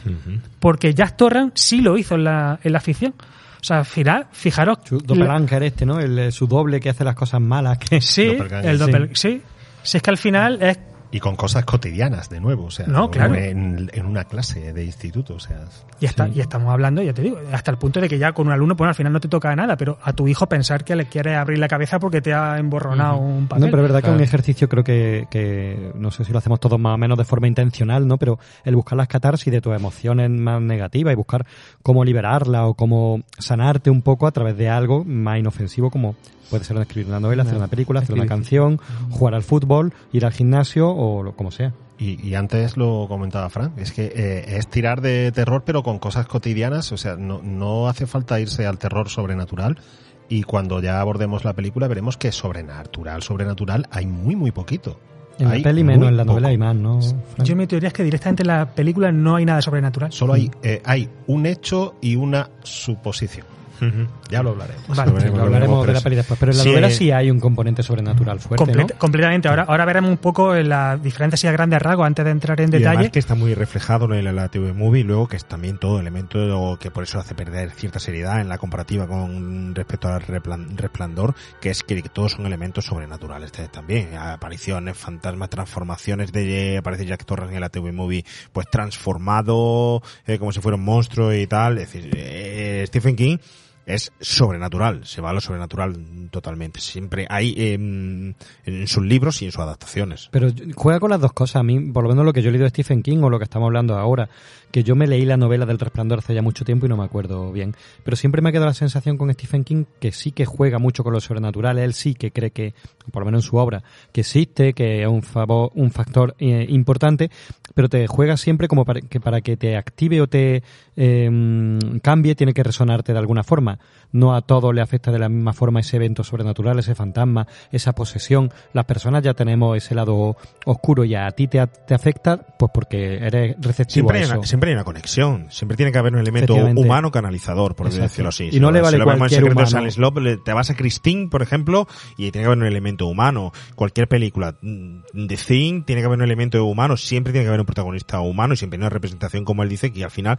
porque Jack Torrance sí lo hizo en la, en la ficción. O sea, fijaros... Su doppelganger este, ¿no? El, eh, su doble que hace las cosas malas. Que... Sí, el sí. doppel, sí. Si es que al final es Y con cosas cotidianas, de nuevo, o sea, No, claro. en, en una clase de instituto, o sea, Y, está, y estamos hablando, ya te digo, hasta el punto de que ya con un alumno, pues al final no te toca nada, pero a tu hijo pensar que le quiere abrir la cabeza porque te ha emborronado un papel. No, pero es verdad que es un ejercicio creo que, que, no sé si lo hacemos todos más o menos de forma intencional, ¿no? Pero el buscar las catarsis de tus emociones más negativas y buscar cómo liberarla o cómo sanarte un poco a través de algo más inofensivo como puede ser escribir una novela, hacer una película, hacer una canción, jugar al fútbol, ir al gimnasio o lo, como sea. Y, y antes lo comentaba Frank, es que eh, es tirar de terror pero con cosas cotidianas, o sea, no, no hace falta irse al terror sobrenatural y cuando ya abordemos la película veremos que sobrenatural, sobrenatural hay muy muy poquito. En la peli menos, en la novela poco. hay más, ¿no? Frank? Yo mi teoría es que directamente en la película no hay nada sobrenatural. Solo hay, eh, hay un hecho y una suposición. Ya lo hablaremos. Vale, Lo veremos, Lo hablaremos de la peli después, pero en la Sí, novela eh, sí hay un componente sobrenatural fuerte, Comple- ¿no? Completamente. Ahora, ahora veremos un poco la diferencia así a grandes rasgos antes de entrar en Y detalle. además que está muy reflejado en la TV Movie y luego que es también todo elemento que por eso hace perder cierta seriedad en la comparativa con respecto al resplandor, que es que todos son elementos sobrenaturales eh, también. Apariciones, fantasmas, transformaciones de aparece Jack Torrance en la TV Movie, pues transformado eh, como si fuera un monstruo y tal. Es decir, eh, Stephen King es sobrenatural, se va a lo sobrenatural totalmente. Siempre hay em, en sus libros y en sus adaptaciones. Pero juega con las dos cosas. A mí, por lo menos lo que yo he leído de Stephen King o lo que estamos hablando ahora, que yo me leí la novela del Resplandor hace ya mucho tiempo y no me acuerdo bien. Pero siempre me ha quedado la sensación con Stephen King que sí que juega mucho con lo sobrenatural. Él sí que cree que, por lo menos en su obra, que existe, que es un, favor, un factor eh, importante, pero te juega siempre como para que, para que te active o te eh, cambie, tiene que resonarte de alguna forma. No a todo le afecta de la misma forma ese evento sobrenatural, ese fantasma, esa posesión. Las personas ya tenemos ese lado oscuro y a ti te, te afecta, pues porque eres receptivo Siempre a hay, eso. una, siempre hay una conexión. Siempre tiene que haber un elemento humano canalizador, por Exacto. decirlo así. Y no le vale lo vemos en cualquier Secreto de humano. Silent Slop, le- te vas a Christine, por ejemplo, y tiene que haber un elemento humano. Cualquier película. mm, The Thing, tiene que haber un elemento humano. Siempre tiene que haber un protagonista humano y siempre hay una representación, como él dice, que al final,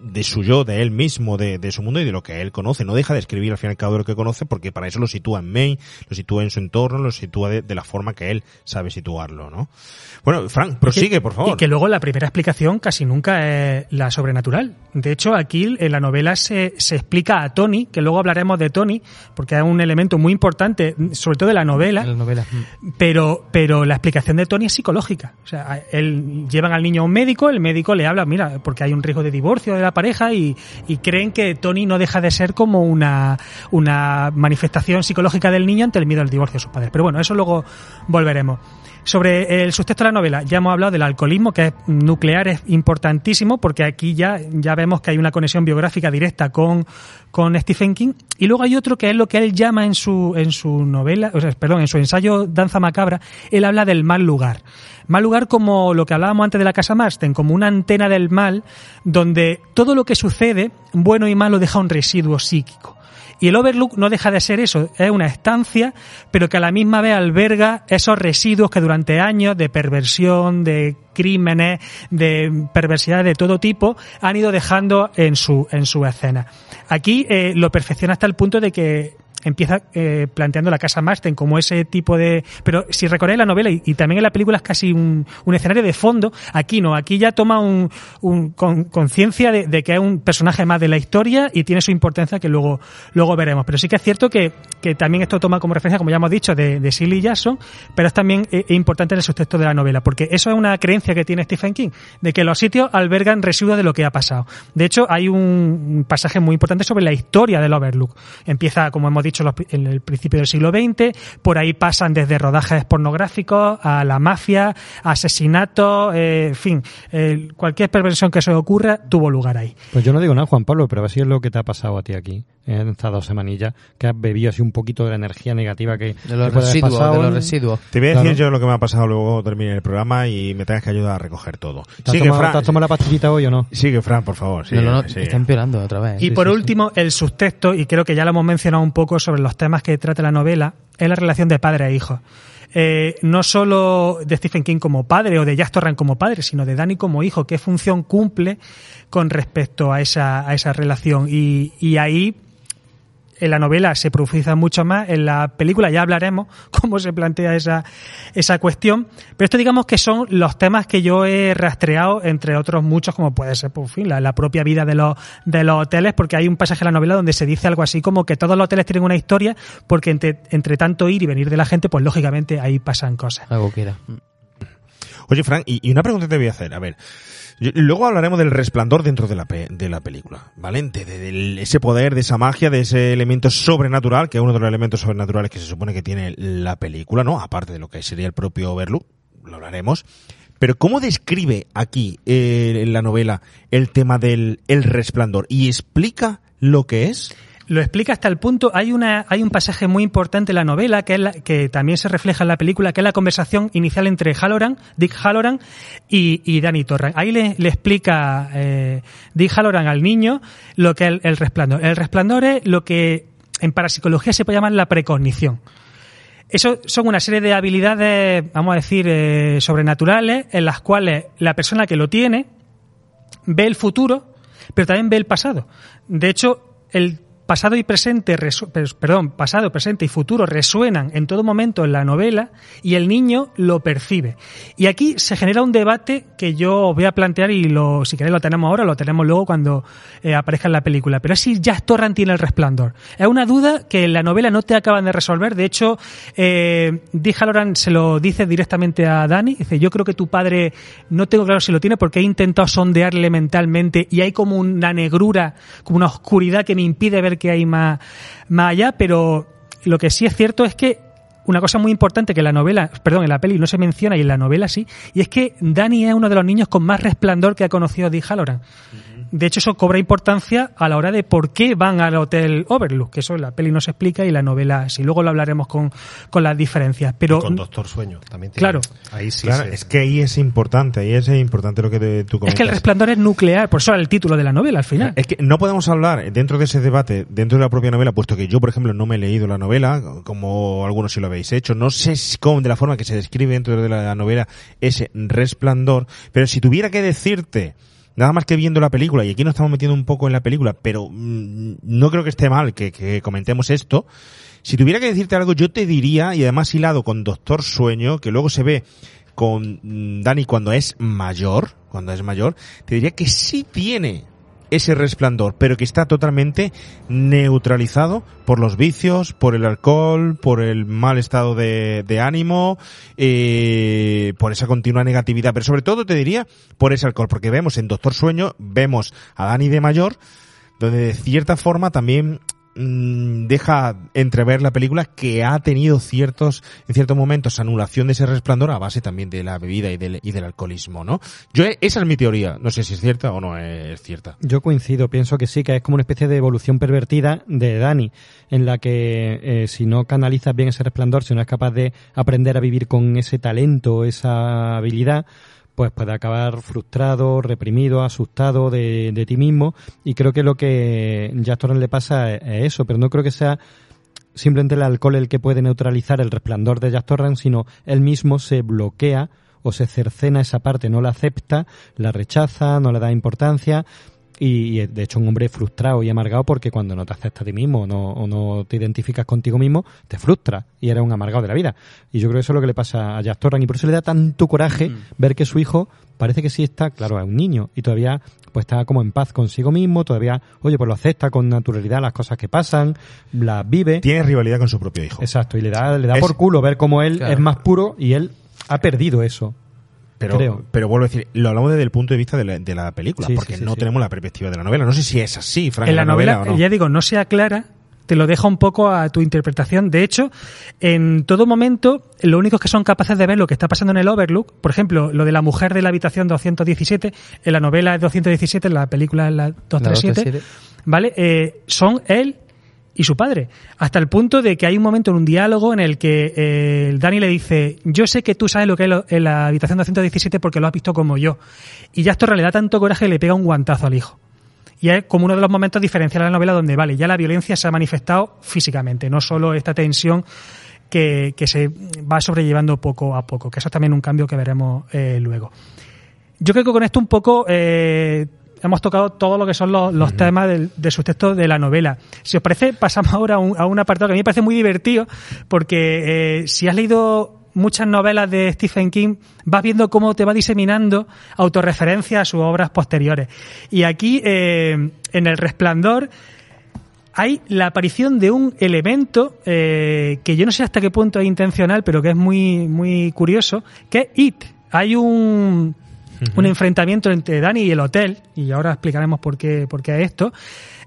de su yo, de él mismo, de, de su mundo y de lo que él conoce. No deja de escribir al fin y al cabo de lo que conoce porque para eso lo sitúa en Maine, lo sitúa en su entorno, lo sitúa de, de la forma que él sabe situarlo, ¿no? Bueno, Frank, prosigue, por favor. Y que luego la primera explicación casi nunca es la sobrenatural. De hecho, aquí en la novela se, se explica a Tony, que luego hablaremos de Tony, porque es un elemento muy importante, sobre todo de la novela, la novela. pero, pero la explicación de Tony es psicológica. O sea, él llevan al niño a un médico, el médico le habla, mira, porque hay un riesgo de divorcio de la pareja y, y creen que Tony no deja de ser como una, una manifestación psicológica del niño ante el miedo al divorcio de sus padres. Pero bueno, eso luego volveremos. Sobre el subtexto de la novela, ya hemos hablado del alcoholismo, que es nuclear, es importantísimo, porque aquí ya, ya vemos que hay una conexión biográfica directa con, con Stephen King. Y luego hay otro que es lo que él llama en su, en su novela, o sea, perdón, en su ensayo Danza Macabra, él habla del mal lugar. Mal lugar como lo que hablábamos antes de la Casa Marston, como una antena del mal, donde todo lo que sucede, bueno y malo, deja un residuo psíquico. Y el Overlook no deja de ser eso, es una estancia, pero que a la misma vez alberga esos residuos que durante años de perversión, de crímenes, de perversidades de todo tipo, han ido dejando en su, en su escena. Aquí eh, lo perfecciona hasta el punto de que empieza eh, planteando la casa Marston como ese tipo de... Pero si recordáis la novela y, también en la película es casi un, escenario de fondo, aquí no, aquí ya toma un, un con- conciencia de, que es un personaje más de la historia y tiene su importancia que luego, luego veremos. Pero sí que es cierto que, que también esto toma como referencia, como ya hemos dicho, de, de Shirley Jackson, pero es también eh, importante en el subtexto de la novela, porque eso es una creencia que tiene Stephen King, de que los sitios albergan residuos de lo que ha pasado. De hecho, hay un pasaje muy importante sobre la historia del Overlook. Empieza, como hemos dicho, los en el principio del siglo XX, por ahí pasan desde rodajes pornográficos a la mafia, asesinatos, eh, en fin, eh, cualquier perversión que se ocurra tuvo lugar ahí. Pues yo no digo nada, Juan Pablo, pero a ver si es lo que te ha pasado a ti aquí, en estas dos semanillas, que has bebido así un poquito de la energía negativa que De los residuos, de los residuos. Te voy a decir Claro. yo lo que me ha pasado luego termine el programa y me tengas que ayudar a recoger todo. ¿Te has Sigue, tomado, Fran. te has tomado la pastillita hoy o no? Sigue, Fran, por favor. Sigue, No, no, no, sigue. está empeorando otra vez. Y Sí, por sí, último, el subtexto, y creo que ya lo hemos mencionado un poco sobre los temas que trata la novela, es la relación de padre e hijo. Eh, no solo de Stephen King como padre o de Jack Torrance como padre, sino de Danny como hijo, qué función cumple con respecto a esa, a esa relación. Y, y ahí en la novela se profundiza mucho más, en la película ya hablaremos cómo se plantea esa, esa cuestión, pero esto digamos que son los temas que yo he rastreado, entre otros muchos, como puede ser, por fin, la, la propia vida de los, de los hoteles, porque hay un pasaje en la novela donde se dice algo así como que todos los hoteles tienen una historia, porque entre, entre tanto ir y venir de la gente, pues lógicamente ahí pasan cosas. Algo que era. Oye, Frank, y, y una pregunta te voy a hacer. A ver, luego hablaremos del resplandor dentro de la, pe- de la película, ¿vale? De, ese poder, de esa magia, de ese elemento sobrenatural, que es uno de los elementos sobrenaturales que se supone que tiene la película, ¿no? Aparte de lo que sería el propio Overlook, lo hablaremos. Pero ¿cómo describe aquí eh, en la novela el tema del el resplandor? ¿Y explica lo que es? Lo explica hasta el punto, hay una hay un pasaje muy importante en la novela que también se refleja en la película, que es la conversación inicial entre Halloran, Dick Halloran y, Danny Torrance. Ahí le, explica eh, Dick Halloran al niño lo que es el, el resplandor. El resplandor es lo que en parapsicología se puede llamar la precognición. Eso son una serie de habilidades, vamos a decir, eh, sobrenaturales, en las cuales la persona que lo tiene ve el futuro, pero también ve el pasado. De hecho, el pasado y presente, per- perdón, pasado, presente y futuro resuenan en todo momento en la novela y el niño lo percibe. Y aquí se genera un debate que yo voy a plantear y si queréis lo tenemos ahora, lo tenemos luego cuando eh, aparezca en la película. Pero es si Jack Torrance tiene el resplandor. Es una duda que en la novela no te acaban de resolver. De hecho, eh, se lo dice directamente a Dani. Dice, yo creo que tu padre no tengo claro si lo tiene porque he intentado sondearle mentalmente y hay como una negrura, como una oscuridad que me impide ver que hay más, más allá, pero lo que sí es cierto es que una cosa muy importante que en la novela, perdón, en la peli no se menciona y en la novela sí, y es que Danny es uno de los niños con más resplandor que ha conocido Dick Halloran. De hecho, eso cobra importancia a la hora de por qué van al Hotel Overlook, que eso en la peli no se explica y en la novela sí. Luego lo hablaremos con, con las diferencias. Pero con Doctor Sueño también tiene- Claro. ahí sí Claro, se- es que ahí es importante, ahí es importante lo que te- tú comentas. es que el resplandor es nuclear, por eso era el título de la novela al final. Es que no podemos hablar dentro de ese debate, dentro de la propia novela, puesto que yo, por ejemplo, no me he leído la novela, como algunos sí lo habéis hecho. No sé cómo, de la forma que se describe dentro de la novela ese resplandor, pero si tuviera que decirte, nada más que viendo la película, y aquí nos estamos metiendo un poco en la película, pero mm, no creo que esté mal que, que comentemos esto. Si tuviera que decirte algo, yo te diría, y además hilado con Doctor Sueño, que luego se ve con mm, Dani cuando es mayor, cuando es mayor, te diría que sí tiene ese resplandor, pero que está totalmente neutralizado por los vicios, por el alcohol, por el mal estado de, ánimo, eh, por esa continua negatividad, pero sobre todo te diría por ese alcohol, porque vemos en Doctor Sueño, vemos a Dani de mayor, donde de cierta forma también deja entrever la película que ha tenido ciertos, en ciertos momentos, anulación de ese resplandor a base también de la bebida y del, y del alcoholismo, ¿no? Yo, esa es mi teoría. No sé si es cierta o no es cierta. Yo coincido, pienso que sí, que es como una especie de evolución pervertida de Dani, en la que eh, si no canalizas bien ese resplandor, si no es capaz de aprender a vivir con ese talento, esa habilidad, pues puede acabar frustrado, reprimido, asustado de, de ti mismo. Y creo que lo que Jack Torrance le pasa es, es eso, pero no creo que sea simplemente el alcohol el que puede neutralizar el resplandor de Jack Torrance, sino él mismo se bloquea o se cercena esa parte, no la acepta, la rechaza, no le da importancia y, y, de hecho un hombre frustrado y amargado porque cuando no te aceptas a ti mismo o no, o no te identificas contigo mismo, te frustra y eres un amargado de la vida. Y yo creo que eso es lo que le pasa a Jack Torrance y por eso le da tanto coraje ver que su hijo parece que sí está, claro, es un niño y todavía pues está como en paz consigo mismo, todavía, oye, pues lo acepta con naturalidad las cosas que pasan, las vive. Tiene rivalidad con su propio hijo. Exacto, y le da, le da Es- por culo ver cómo él Claro. es más puro y él ha perdido eso. Pero, creo. pero vuelvo a decir, lo hablamos desde el punto de vista de la, de la película, Sí, porque sí, sí, no sí. tenemos la perspectiva de la novela. No sé si es así, Frank, en la novela, o no. ya digo, no se aclara, te lo deja un poco a tu interpretación. De hecho, en todo momento, lo único que son capaces de ver lo que está pasando en el Overlook, por ejemplo, lo de la mujer de la habitación 217, en la novela es 217, en la película es la 237, 237. ¿vale? Eh, son él y su padre. Hasta el punto de que hay un momento en un diálogo en el que eh, Dani le dice, yo sé que tú sabes lo que lo- en la habitación 217 porque lo has visto como yo. Y ya esto le da tanto coraje que le pega un guantazo al hijo. Y es como uno de los momentos diferenciales de la novela donde, vale, ya la violencia se ha manifestado físicamente, no solo esta tensión que, que se va sobrellevando poco a poco, que eso es también un cambio que veremos eh, luego. Yo creo que con esto un poco eh, hemos tocado todo lo que son los, los temas del, de sus textos de la novela. Si os parece, pasamos ahora a un, a un apartado que a mí me parece muy divertido, porque eh, si has leído muchas novelas de Stephen King, vas viendo cómo te va diseminando autorreferencia a sus obras posteriores. Y aquí, eh, en El Resplandor, hay la aparición de un elemento eh, que yo no sé hasta qué punto es intencional, pero que es muy, muy curioso, que es It. Hay un, un enfrentamiento entre Dani y el hotel, y ahora explicaremos por qué, por qué es esto,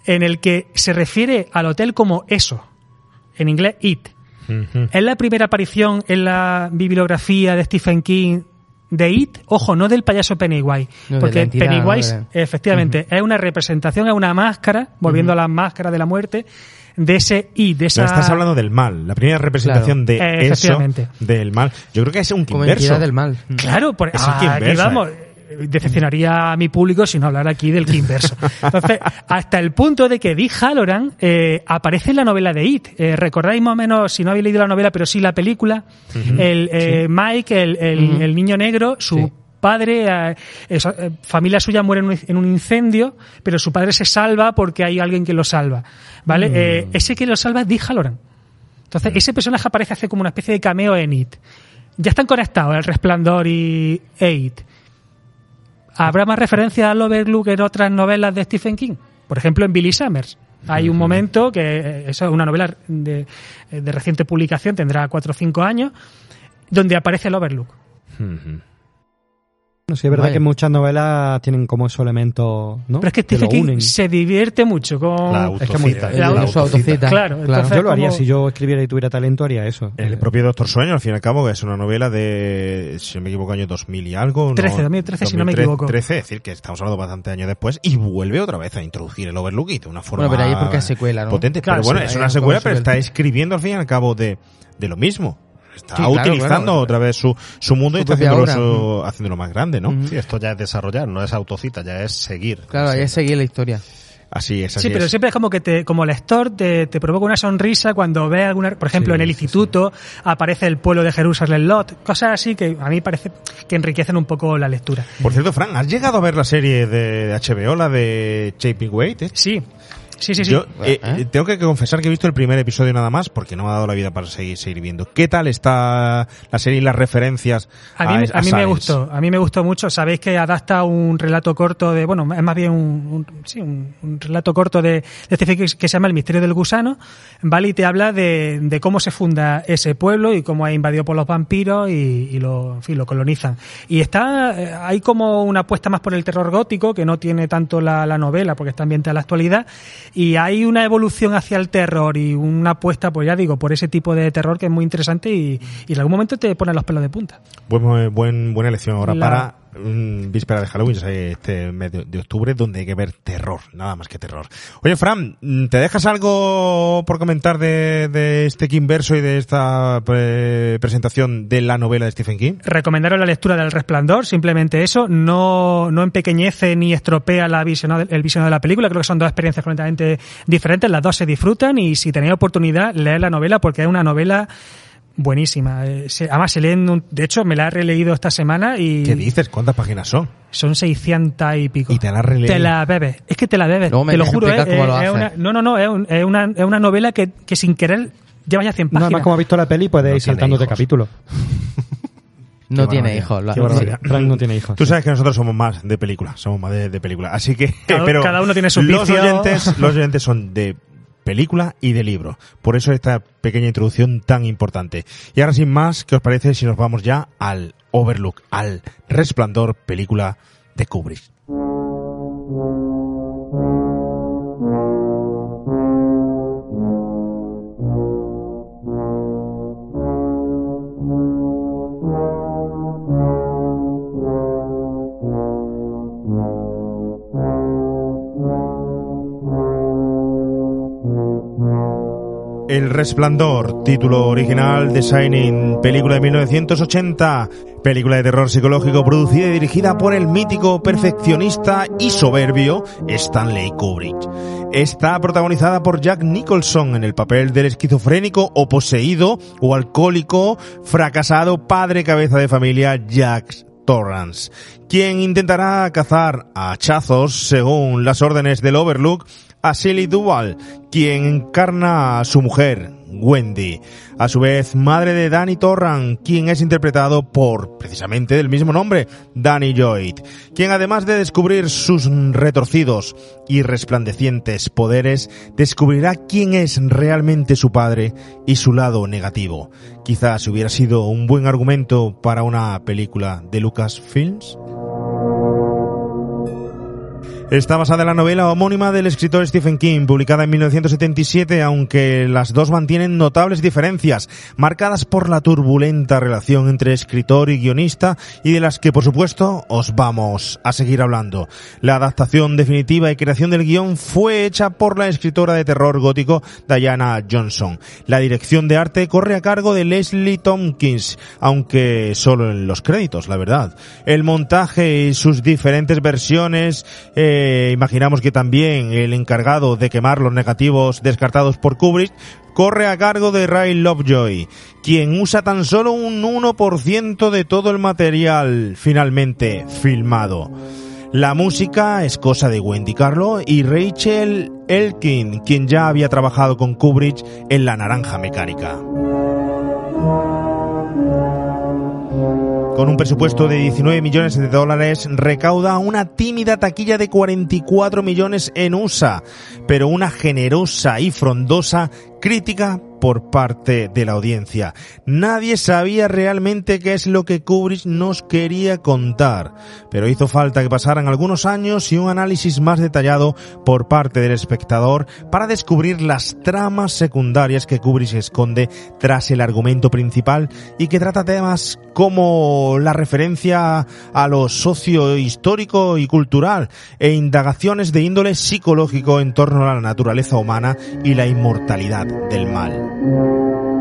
en el que se refiere al hotel como eso, en inglés It. Es la primera aparición en la bibliografía de Stephen King de It, ojo, no del payaso Pennywise, No, porque entidad, Pennywise, efectivamente, es una representación, es una máscara, volviendo a la máscara de la muerte, de ese It, de esa... No, estás hablando del mal, la primera representación Claro. Eh, de eso, efectivamente. del mal. Yo creo que es un Como inverso. del mal. Claro, por Es el ah, vamos. Eh. Decepcionaría a mi público si no hablara aquí del Kinverso. Entonces, hasta el punto de que Dick Halloran eh, aparece en la novela de It. Eh, ¿Recordáis más o menos, si no habéis leído la novela, pero sí la película? El eh, Mike, el, el- el niño negro, su Sí. padre, eh, esa, familia suya muere en un, en un incendio, pero su padre se salva porque hay alguien que lo salva. ¿Vale? Eh, ese que lo salva es Dick Halloran. Entonces, ese personaje aparece hace como una especie de cameo en It. Ya están conectados el Resplandor y e It. ¿Habrá más referencia al Overlook en otras novelas de Stephen King? Por ejemplo, en Billy Summers. Hay un momento que eh, eso es una novela de, de reciente publicación, tendrá cuatro o cinco años, donde aparece el Overlook. No, sí, es verdad Vaya. que muchas novelas tienen como esos elementos, ¿no? Pero es que Stephen King se divierte mucho con... La Es que muy- autocita. La autocita. autocita. Claro, entonces- Yo lo haría, como- si yo escribiera y tuviera talento, haría eso. El propio Doctor Sueño, al fin y al cabo, que es una novela de, si no me equivoco, año 2000 y algo. ¿no? 13, 2013, si no me equivoco. 13, es decir, que estamos hablando bastante años después y vuelve otra vez a introducir el Overlook y de una forma Bueno, pero ahí es porque es secuela, ¿no? potente. Claro, pero bueno, sí, es una secuela, pero secuela. está escribiendo al fin y al cabo de, de lo mismo. Está Sí, claro, utilizando claro. otra vez su, su mundo y está haciéndolo, su- haciéndolo más grande, ¿no? Ujú. Sí, esto ya es desarrollar, no es autocita, ya es seguir. Claro, ahí es seguir la historia. Así es, así Sí, pero es. siempre es como que te, como lector te, te provoca una sonrisa cuando ves alguna, por ejemplo, Sí, en el sí, instituto aparece el pueblo de Jerusalén Lot, cosas así que a mí parece que enriquecen un poco la lectura. Por cierto, Fran, ¿has llegado a ver la serie de HBO, la de Shaping Weight? eh? Sí, sí, sí, sí. Yo eh, ¿Eh? tengo que confesar que he visto el primer episodio nada más porque no me ha dado la vida para seguir, seguir viendo. ¿Qué tal está la serie y las referencias? A mí, es- a mí me gustó, a mí me gustó mucho. Sabéis que adapta un relato corto de, bueno, es más bien un, un- sí, un, un relato corto de, de Stephen King que se llama El misterio del gusano, ¿vale? Y te habla de, de cómo se funda ese pueblo y cómo es invadido por los vampiros y, y lo, en fin, lo colonizan. Y está, eh, hay como una apuesta más por el terror gótico, que no tiene tanto la, la novela porque está ambientada a la actualidad, y hay una evolución hacia el terror y una apuesta, pues ya digo, por ese tipo de terror que es muy interesante y, y en algún momento te pone los pelos de punta. Buen, buen, buena elección ahora La- para víspera de Halloween, este mes de, octubre, donde hay que ver terror, nada más que terror. Oye, Fran, ¿te dejas algo por comentar de, de este King verso y de esta eh, presentación de la novela de Stephen King? recomendaros la lectura del Resplandor, simplemente eso, no, no empequeñece ni estropea la visión, el visionado de la película, creo que son dos experiencias completamente diferentes, las dos se disfrutan y si tenéis oportunidad, leer la novela porque es una novela buenísima. Eh, se- además, se lee en un- de hecho, me la he releído esta semana y ¿Qué dices? ¿Cuántas páginas son? son 600 y pico. Y te la has releído. Te la bebes. Es que te la bebes. Luego me te lo juro, eh, cómo lo es haces. una, no, no, no, es, un- es una, es una novela que, que sin querer lleva ya 100 No, páginas. además, como has visto la peli, puedes No ir tiene saltándote hijos. capítulos. No tiene hijos. barbaridad. Frank no tiene hijos. Tú sabes que nosotros somos más de película, somos más de, de película. Así que, Cada- pero cada uno tiene su los vicio. oyentes, los oyentes son de película y de libro. Por eso esta pequeña introducción tan importante. Y ahora sin más, ¿qué os parece si nos vamos ya al Overlook, al Resplandor, película de Kubrick? El Resplandor, título original de Shining, película de 1980, película de terror psicológico producida y dirigida por el mítico perfeccionista y soberbio Stanley Kubrick. Está protagonizada por Jack Nicholson en el papel del esquizofrénico o poseído o alcohólico fracasado padre cabeza de familia Jack Torrance, quien intentará cazar a hachazos, según las órdenes del Overlook, a Shelley Duvall, quien encarna a su mujer, Wendy, a su vez madre de Danny Torran, quien es interpretado por, precisamente del mismo nombre, Danny Lloyd, quien además de descubrir sus retorcidos y resplandecientes poderes, descubrirá quién es realmente su padre y su lado negativo. Quizás hubiera sido un buen argumento para una película de Lucasfilms. Está basada en la novela homónima del escritor Stephen King, publicada en 1977, aunque las dos mantienen notables diferencias, marcadas por la turbulenta relación entre escritor y guionista, y de las que, por supuesto, os vamos a seguir hablando. La adaptación definitiva y creación del guion fue hecha por la escritora de terror gótico Diana Johnson. La dirección de arte corre a cargo de Leslie Tompkins, aunque solo en los créditos, la verdad. El montaje y sus diferentes versiones eh, imaginamos que también el encargado de quemar los negativos descartados por Kubrick corre a cargo de Ray Lovejoy, quien usa tan solo un 1% de todo el material finalmente filmado. La música es cosa de Wendy Carlo y Rachel Elkin, quien ya había trabajado con Kubrick en La Naranja Mecánica. Con un presupuesto de 19 millones de dólares, recauda una tímida taquilla de 44 millones en USA, pero una generosa y frondosa crítica por parte de la audiencia. Nadie sabía realmente qué es lo que Kubrick nos quería contar, pero hizo falta que pasaran algunos años y un análisis más detallado por parte del espectador para descubrir las tramas secundarias que Kubrick esconde tras el argumento principal y que trata temas como la referencia a lo socio-histórico y cultural e indagaciones de índole psicológico en torno a la naturaleza humana y la inmortalidad del mal.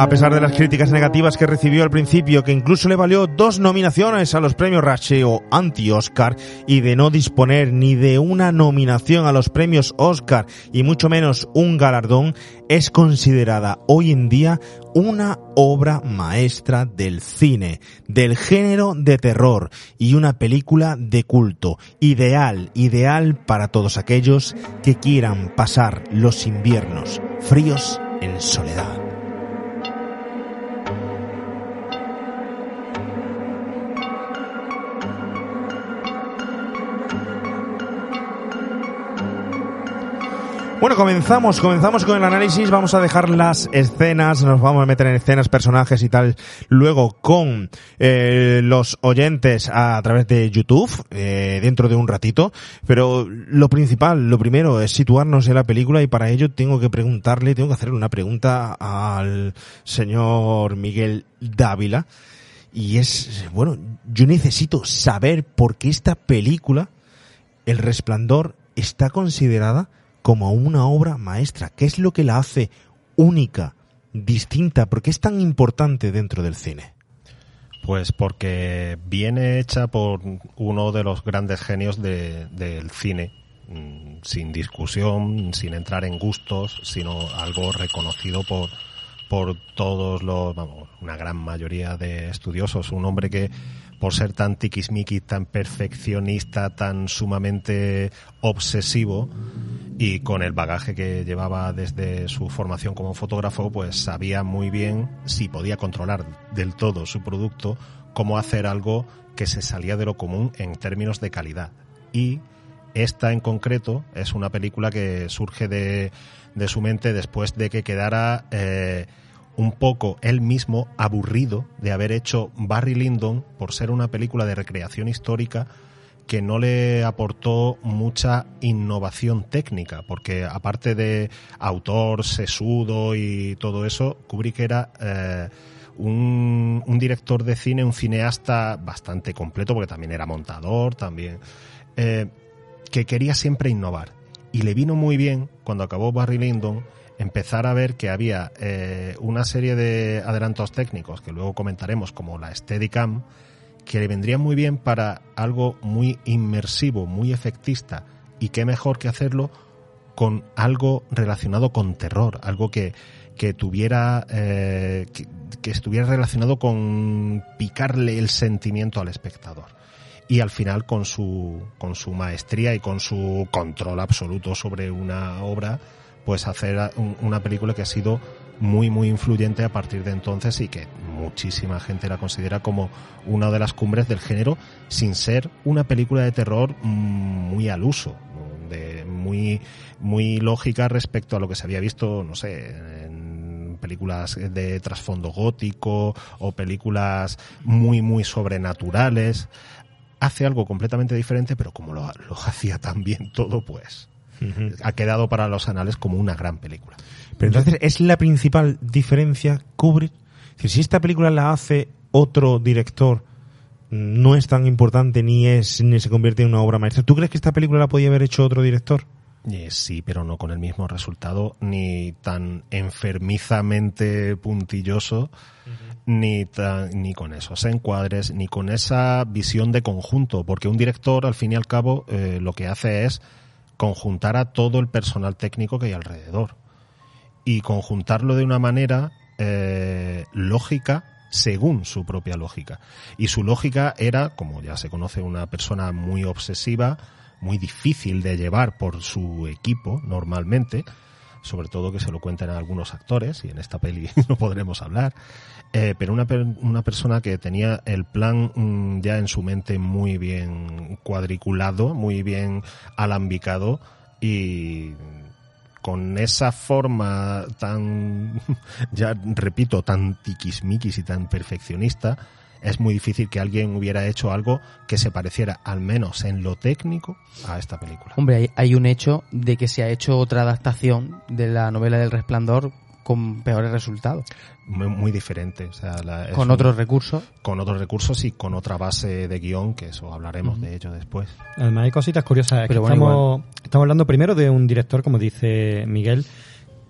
A pesar de las críticas negativas que recibió al principio, que incluso le valió dos nominaciones a los premios Rache o anti-Oscar, y de no disponer ni de una nominación a los premios Oscar y mucho menos un galardón, es considerada hoy en día una obra maestra del cine, del género de terror y una película de culto, ideal, ideal para todos aquellos que quieran pasar los inviernos fríos en soledad. Bueno, comenzamos, comenzamos con el análisis, vamos a dejar las escenas, nos vamos a meter en escenas, personajes y tal, luego con eh, los oyentes a, través de YouTube, eh, dentro de un ratito, pero lo principal, lo primero es situarnos en la película y para ello tengo que preguntarle, tengo que hacerle una pregunta al señor Miguel Dávila. Y es, bueno, yo necesito saber por qué esta película, El Resplandor, está considerada como una obra maestra. ¿Qué es lo que la hace única, distinta? ¿Por qué es tan importante dentro del cine? Pues porque viene hecha por uno de los grandes genios del cine, mm, sin discusión, sin entrar en gustos, sino algo reconocido por, por todos los, vamos, una gran mayoría de estudiosos. Un hombre que por ser tan tiquismiqui, tan perfeccionista, tan sumamente obsesivo y con el bagaje que llevaba desde su formación como fotógrafo, pues sabía muy bien si podía controlar del todo su producto, cómo hacer algo que se salía de lo común en términos de calidad. Y esta en concreto es una película que surge de, de su mente después de que quedara eh, un poco él mismo aburrido de haber hecho Barry Lyndon por ser una película de recreación histórica que no le aportó mucha innovación técnica, porque aparte de autor, sesudo y todo eso, Kubrick era eh, un, director de cine, un cineasta bastante completo, porque también era montador, también, eh, que quería siempre innovar. Y le vino muy bien cuando acabó Barry Lyndon empezar a ver que había eh, una serie de adelantos técnicos que luego comentaremos como la Steadicam que le vendrían muy bien para algo muy inmersivo, muy efectista y qué mejor que hacerlo con algo relacionado con terror, algo que, que tuviera eh, que, que estuviera relacionado con picarle el sentimiento al espectador y al final con su con su maestría y con su control absoluto sobre una obra pues hacer una película que ha sido muy muy influyente a partir de entonces y que muchísima gente la considera como una de las cumbres del género sin ser una película de terror mm, muy al uso de muy muy lógica respecto a lo que se había visto no sé en películas de trasfondo gótico o películas muy, muy sobrenaturales. Hace algo completamente diferente, pero como lo, lo hacía tan bien todo, pues ha quedado para los anales como una gran película. Pero entonces es la principal diferencia Kubrick. Si esta película la hace otro director, no es tan importante ni es ni se convierte en una obra maestra. ¿Tú crees que esta película la podía haber hecho otro director? Eh, sí, pero no con el mismo resultado, ni tan enfermizamente puntilloso, ni, tan, ni con esos encuadres, ni con esa visión de conjunto, porque un director, al fin y al cabo, eh, lo que hace es conjuntar a todo el personal técnico que hay alrededor y conjuntarlo de una manera eh, lógica según su propia lógica. Y su lógica era, como ya se conoce, una persona muy obsesiva, muy difícil de llevar por su equipo normalmente, sobre todo que se lo cuentan algunos actores, y en esta peli no podremos hablar, eh, pero una, una persona que tenía el plan mm, ya en su mente muy bien cuadriculado, muy bien alambicado y con esa forma tan, ya repito, tan tiquismiquis y tan perfeccionista, es muy difícil que alguien hubiera hecho algo que se pareciera, al menos en lo técnico, a esta película. Hombre, hay, hay un hecho de que se ha hecho otra adaptación de la novela del Resplandor con peores resultados. Muy, muy diferente. O sea, la- Con un- otros recursos. con otros recursos y con otra base de guion, que eso hablaremos de ello después. Además hay cositas curiosas. Pero bueno, estamos, estamos hablando primero de un director, como dice Miguel,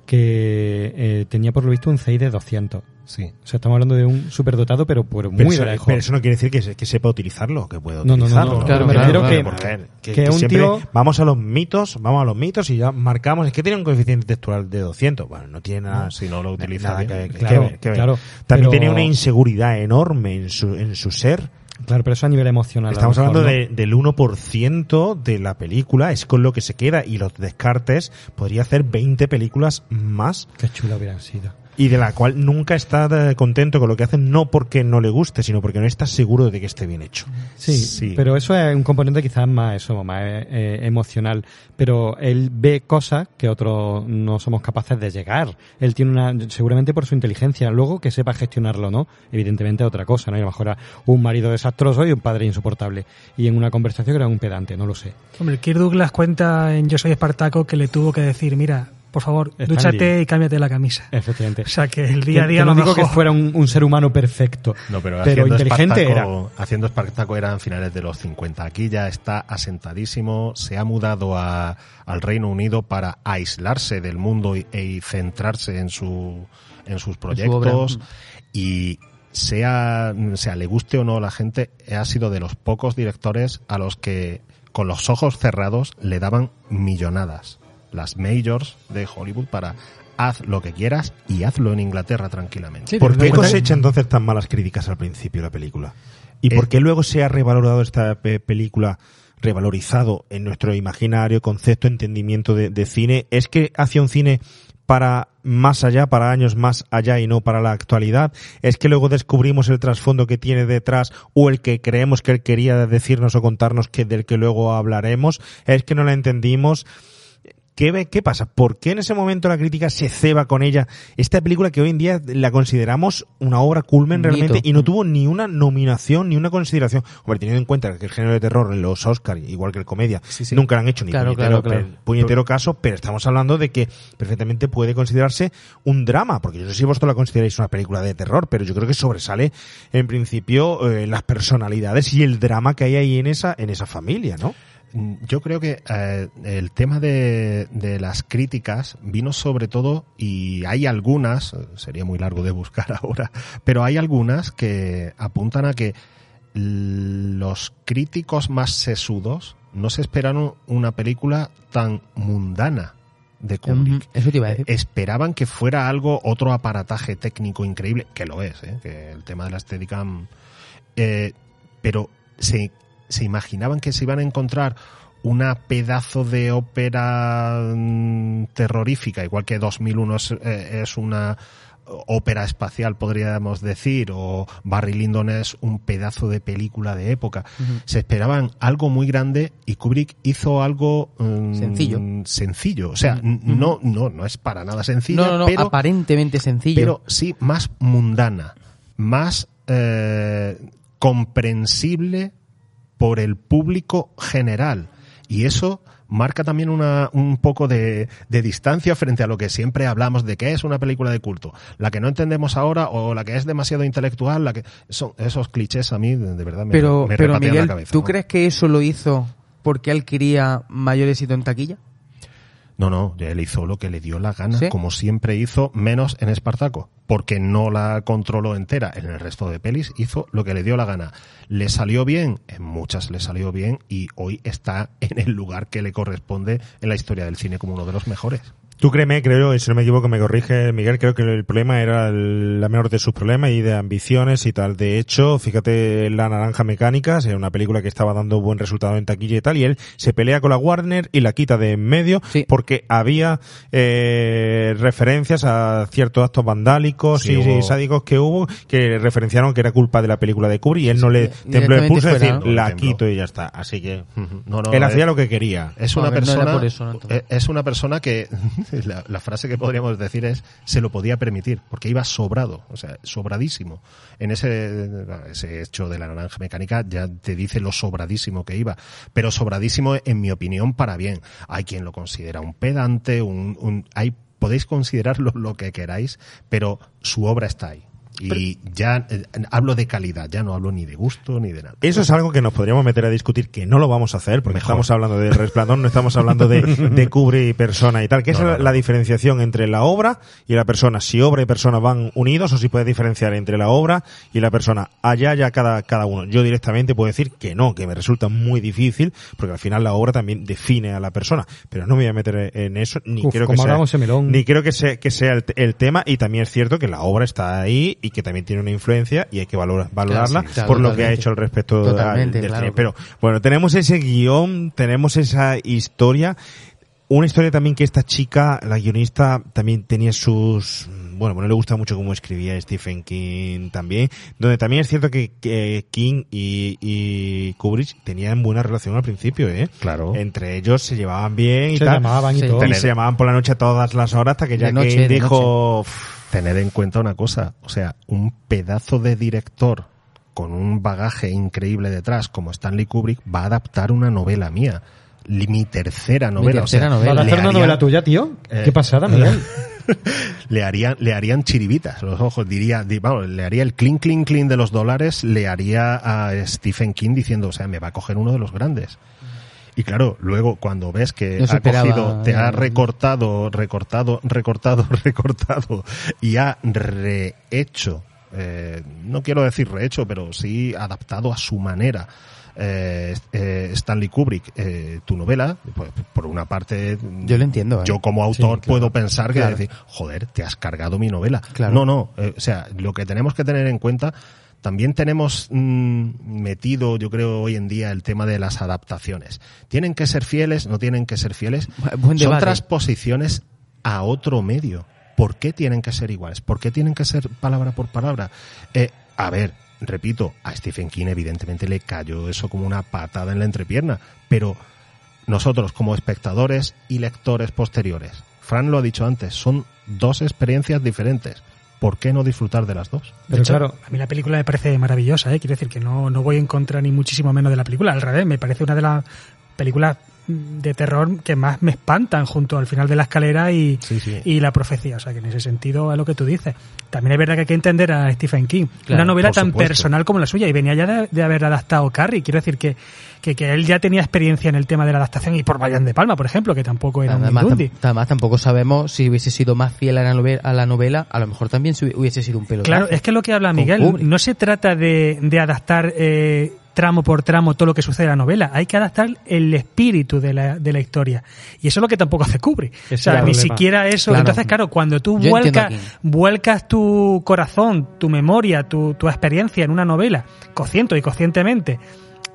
que eh, tenía por lo visto un CI de 200. Sí. O sea, estamos hablando de un superdotado, pero, pero Pero muy eso, lejos. pero eso no quiere decir que, se- que sepa utilizarlo, que pueda No, no, no, utilizarlo. no, claro, me refiero claro. que, Que- que, que un siempre tío- vamos a los mitos, vamos a los mitos y ya marcamos, es que tiene un coeficiente textual de 200. Bueno, no tiene nada, No, si no lo utiliza nada bien. que, Claro, ver, ver. claro, También pero- tenía una inseguridad enorme en su, en su ser. Claro, pero eso a nivel emocional. Estamos mejor, hablando ¿no? de- del 1% de la película, es con lo que se queda y los descartes podría hacer 20 películas más Qué chula hubieran sido. Y de la cual nunca está contento con lo que hacen, no porque no le guste, sino porque no está seguro de que esté bien hecho. Sí, Sí. pero eso es un componente quizás más eso, más eh, emocional. Pero él ve cosas que otros no somos capaces de llegar. Él tiene una, seguramente por su inteligencia, luego que sepa gestionarlo, ¿no? Evidentemente otra cosa, ¿no? Y a lo mejor era un marido desastroso y un padre insoportable. Y en una conversación era un pedante, no lo sé. Hombre, Kirk Douglas cuenta en Yo soy Espartaco que le tuvo que decir, mira, por favor, Stanley. dúchate y cámbiate la camisa. Efectivamente. O sea que el día a día que no digo que fuera un, un ser humano perfecto. No, pero, Pero haciendo inteligente Espartaco, haciendo Espartaco eran finales de los 50. Aquí ya está asentadísimo, se ha mudado a, al Reino Unido para aislarse del mundo y, y centrarse en su en sus proyectos y sea, sea le guste o no a la gente, ha sido de los pocos directores a los que con los ojos cerrados le daban millonadas. Las majors de Hollywood para haz lo que quieras y hazlo en Inglaterra tranquilamente. Sí, ¿Por qué cosecha entonces tan malas críticas al principio de la película? ¿Y Eh, por qué luego se ha revalorado esta pe- película, revalorizado en nuestro imaginario, concepto, entendimiento de, de cine? ¿Es que hacía un cine para más allá, para años más allá y no para la actualidad? ¿Es que luego descubrimos el trasfondo que tiene detrás o el que creemos que él quería decirnos o contarnos que del que luego hablaremos? ¿Es que no la entendimos? ¿Qué, ¿Qué pasa? ¿Por qué en ese momento la crítica se ceba con ella? Esta película que hoy en día la consideramos una obra culmen realmente mito. y no tuvo ni una nominación ni una consideración. Hombre, teniendo en cuenta que el género de terror en los Oscars, igual que el comedia, nunca han hecho ni Claro, puñetero, claro, puñetero caso, pero estamos hablando de que perfectamente puede considerarse un drama, porque yo no sé si vosotros la consideráis una película de terror, pero yo creo que sobresale en principio eh, las personalidades y el drama que hay ahí en esa, en esa familia, ¿no? Mm, Yo creo que eh, el tema de, de las críticas vino sobre todo, y hay algunas, sería muy largo de buscar ahora, pero hay algunas que apuntan a que los críticos más sesudos no se esperaron una película tan mundana de Kubrick. Eso te iba a decir. Esperaban que fuera algo, otro aparataje técnico increíble, que lo es, ¿eh? que el tema de la Steadicam, eh, pero se, se imaginaban que se iban a encontrar una pedazo de ópera mm, terrorífica, igual que 2001 es, eh, es una ópera espacial, podríamos decir, o Barry Lyndon es un pedazo de película de época. Se esperaban algo muy grande y Kubrick hizo algo mm, Sencillo. sencillo. O sea, no, no, no es para nada sencillo, No, no, no, pero, aparentemente sencillo. pero sí más mundana, más eh, comprensible por el público general. Y eso marca también una, un poco de, de distancia frente a lo que siempre hablamos de que es una película de culto. La que no entendemos ahora o la que es demasiado intelectual, la que son esos clichés a mí de, verdad me, pero, me pero Miguel, la cabeza. ¿tú ¿no? crees que eso lo hizo porque él quería mayor éxito en taquilla? No, no, él hizo lo que le dio la gana, ¿Sí? como siempre hizo, menos en Espartaco, porque no la controló entera. En el resto de pelis hizo lo que le dio la gana. ¿Le salió bien? En muchas le salió bien y hoy está en el lugar que le corresponde en la historia del cine como uno de los mejores. Tú créeme, creo, y si no me equivoco, me corrige Miguel, creo que el problema era el- la menor de sus problemas y de ambiciones y tal. De hecho, fíjate, La Naranja Mecánica, era una película que estaba dando buen resultado en taquilla y tal, y él se pelea con la Warner y la quita de en medio Sí. porque había eh, referencias a ciertos actos vandálicos Sí, y, hubo- y sádicos que hubo que referenciaron que era culpa de la película de Kubrick y él no le tembló el pulso fuera, decir, ¿no? la Tembló. quito y ya está. Así que No, no, él hacía lo que quería. Es una ver, persona, por eso, no, entonces. eh, es una persona que la, frase que podríamos decir es se lo podía permitir porque iba sobrado, o sea, sobradísimo. En ese ese hecho de la naranja mecánica ya te dice lo sobradísimo que iba, pero sobradísimo en mi opinión para bien. Hay quien lo considera un pedante, un, un hay podéis considerarlo lo que queráis, pero su obra está ahí. Y ya eh, hablo de calidad, ya no hablo ni de gusto ni de nada. Eso es algo que nos podríamos meter a discutir, que no lo vamos a hacer, porque Mejor. estamos hablando de resplandor, no estamos hablando de, de cubre y persona y tal, que No, es no, la, no. la diferenciación entre la obra y la persona. Si obra y persona van unidos, o si puedes diferenciar entre la obra y la persona. Allá ya cada, cada uno. Yo directamente puedo decir que no, que me resulta muy difícil, porque al final la obra también define a la persona. Pero no me voy a meter en eso, ni Uf, creo que sea, ni creo que sea, que sea el, el tema, y también es cierto que la obra está ahí y que también tiene una influencia y hay que valora- valorarla sí, claro, por lo que ha hecho al respecto Totalmente, al- del claro. cine. Pero bueno, tenemos ese guion, tenemos esa historia. Una historia también que esta chica, la guionista, también tenía sus... Bueno, bueno, le gusta mucho cómo escribía Stephen King también, donde también es cierto que, que King y, y Kubrick tenían buena relación al principio, ¿eh? Claro. Entre ellos se llevaban bien y Se tal. llamaban y Sí. todo. Y se llamaban por la noche a todas las horas hasta que ya noche, King dijo... "Uf, Tened en cuenta una cosa, o sea, un pedazo de director con un bagaje increíble detrás, como Stanley Kubrick, va a adaptar una novela mía. Mi tercera novela. tercera o sea, novela. ¿Vas a hacer una harían- novela tuya, tío? Eh, ¿Qué pasada, Miguel? le harían, le harían chiribitas los ojos, diría, di- vamos, le haría el clink, clink, clink de los dólares, le haría a Stephen King diciendo, o sea, me va a coger uno de los grandes. Y claro, luego cuando ves que No ha cogido, te ha recortado, recortado, recortado, recortado y ha rehecho, eh, no quiero decir rehecho, pero sí adaptado a su manera. eh, eh, Stanley Kubrick, eh, tu novela, pues, por una parte, Yo lo entiendo, ¿eh? yo como autor Sí, claro. puedo pensar que Claro. decir, joder, te has cargado mi novela. Claro. No, no, eh, o sea, lo que tenemos que tener en cuenta, también tenemos mm, metido, yo creo, hoy en día el tema de las adaptaciones. ¿Tienen que ser fieles? ¿No tienen que ser fieles? Buen Son transposiciones a otro medio. ¿Por qué tienen que ser iguales? ¿Por qué tienen que ser palabra por palabra? Eh, a ver, repito, a Stephen King evidentemente le cayó eso como una patada en la entrepierna, pero nosotros como espectadores y lectores posteriores, Fran lo ha dicho antes, son dos experiencias diferentes. ¿Por qué no disfrutar de las dos? De Pero hecho, claro, a mí la película me parece maravillosa, ¿eh? quiero decir que no, no voy en contra ni muchísimo menos de la película, al revés, me parece una de las películas de terror que más me espantan junto al final de la escalera y, Sí, sí. y la profecía, o sea que en ese sentido es lo que tú dices. También es verdad que hay que entender a Stephen King, Claro, una novela tan supuesto. personal como la suya y venía ya de, de haber adaptado Carrie, quiero decir que, que, que él ya tenía experiencia en el tema de la adaptación y por Brian de Palma, por ejemplo, que tampoco era un Además, Mindundi. tam- además, tampoco sabemos si hubiese sido más fiel a la novela, a, la novela, a lo mejor también se hubi- hubiese sido un pelotazo. Claro, es que lo que habla Miguel, no se trata de, de adaptar eh, tramo por tramo todo lo que sucede en la novela, hay que adaptar el espíritu de la, de la historia. Y eso es lo que tampoco hace Kubrick. O sea, ni siquiera eso. Claro. Entonces, claro, cuando tú Yo vuelcas, vuelcas tu corazón, tu memoria, tu, tu experiencia en una novela, consciente y conscientemente,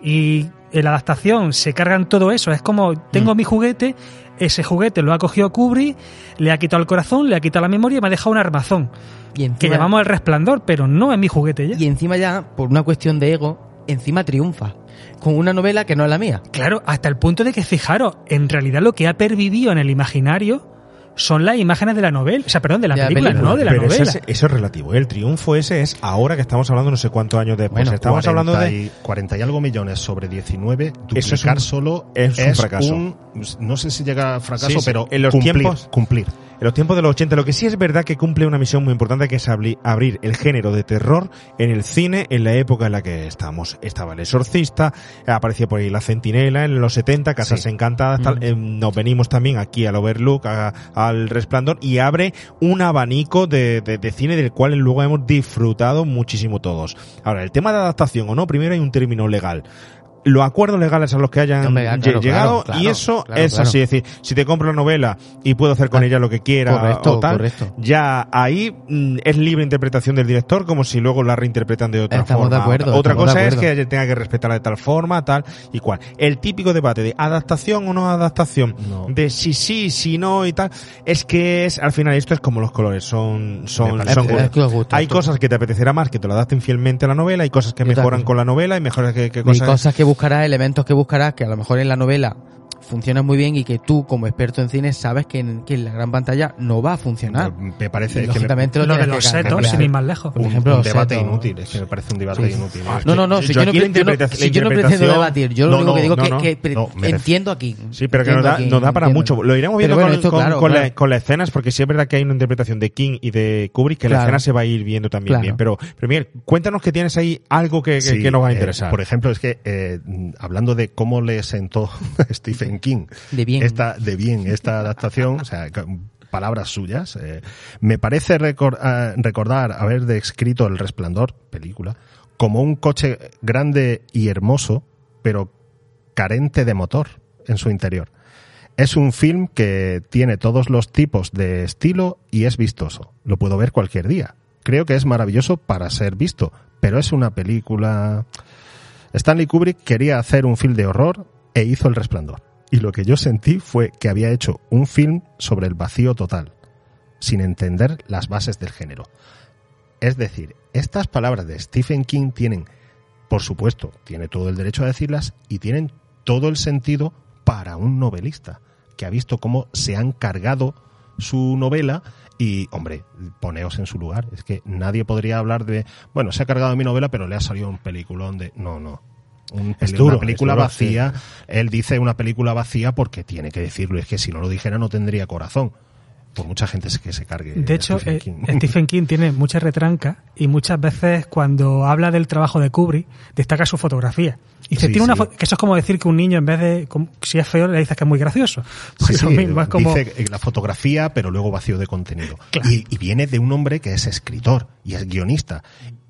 Y en la adaptación se cargan todo eso. Es como, tengo Mm. mi juguete, ese juguete lo ha cogido Kubrick, le ha quitado el corazón, le ha quitado la memoria y me ha dejado un armazón. Y Que llamamos el resplandor, pero no es mi juguete ya. y encima ya, por una cuestión de ego, encima triunfa. Con una novela que no es la mía. Claro, hasta el punto de que, fijaros, en realidad lo que ha pervivido en el imaginario son las imágenes de la novela, o sea, perdón, de la De la película, película. no de la Pero eso novela. es, eso es relativo. ¿eh? El triunfo ese es ahora que estamos hablando no sé cuántos años después. Bueno, estamos hablando 40 de... y, 40 y algo millones sobre 19, Eso es duplicar un- solo es un fracaso. un- no sé si llega a fracaso, Sí, sí. pero En los cumplir, tiempos- cumplir. En los tiempos de los 80, lo que sí es verdad que cumple una misión muy importante que es abri- abrir el género de terror en el cine en la época en la que estamos. Estaba el exorcista, aparecía por ahí la centinela en los 70, Casas Sí. Encantadas, tal. Mm. Eh, nos venimos también aquí al Overlook, a- al Resplandor y abre un abanico de, de- de cine del cual luego hemos disfrutado muchísimo todos. Ahora, el tema de adaptación o no, primero hay un término legal. Los acuerdos legales a los que hayan ah, claro, llegado claro, y eso es así, es decir, si te compro la novela y puedo hacer con Ah, ella lo que quiera correcto, o tal, correcto. ya ahí mm, es libre interpretación del director como si luego la reinterpretan de otra Estamos forma. de acuerdo, otra de cosa es que ella tenga que respetarla de tal forma, tal y cual. El típico debate de adaptación o no adaptación, No. de si sí, si no y tal, es que es al final esto es como los colores, son son, parece- son Es gustos. que os gusta, Hay tú. cosas que te apetecerá más que te lo adapten fielmente a la novela, hay cosas que mejoran con la novela y mejores que, que Y cosas cosas que buscarás, elementos que buscarás, que a lo mejor en la novela funcionan muy bien y que tú, como experto en cine, sabes que en, que en la gran pantalla no va a funcionar. Me parece Y que me- lógicamente lo Lo de los setos, sin ir más lejos. Por un, ejemplo, un debate setos. inútil, es que me parece un debate Sí. inútil. Ah, No, no, no, si Yo yo, no, la interpretación- si yo no la pretendo debatir, yo lo No, único que digo no, que, no, que entiendo aquí. Sí, pero que nos da, aquí, nos da para entiendo. mucho. Lo iremos viendo bueno, con, esto, con- claro, con la- claro. con las escenas, porque sí es verdad que hay una interpretación de King y de Kubrick que la escena se va a ir viendo también bien. Pero, pero Miguel, cuéntanos que tienes ahí algo que, que- Sí, que nos va a eh, interesar. por ejemplo, es que eh, hablando de cómo le sentó Stephen King De bien. esta de bien esta adaptación, o sea, palabras suyas, eh, me parece ah, recordar haber descrito El Resplandor, película, como un coche grande y hermoso, pero carente de motor en su interior. Es un film que tiene todos los tipos de estilo y es vistoso. Lo puedo ver cualquier día. Creo que es maravilloso para ser visto, pero es una película... Stanley Kubrick quería hacer un film de horror e hizo El Resplandor. Y lo que yo sentí fue que había hecho un film sobre el vacío total, sin entender las bases del género. Es decir, estas palabras de Stephen King tienen, por supuesto, tiene todo el derecho a decirlas y tienen todo el sentido para un novelista que ha visto cómo se han cargado su novela y, hombre, poneos en su lugar. Es que nadie podría hablar de, bueno, se ha cargado mi novela, pero le ha salido un peliculón de... No, no. Un Es peli- duro, una película es duro, vacía. Él dice una película vacía porque tiene que decirlo. Es que si no lo dijera no tendría corazón. Por mucha gente que se cargue. De hecho, Stephen eh, King. Stephen King tiene mucha retranca y muchas veces cuando habla del trabajo de Kubrick destaca su fotografía. Y dice, Sí, tiene una sí. que eso es como decir que un niño en vez de, como- si es feo, le dices que es muy gracioso. Pues sí, lo mismo, es como, dice eh, la fotografía, pero luego vacío de contenido. Claro. Y, y viene de un hombre que es escritor y es guionista.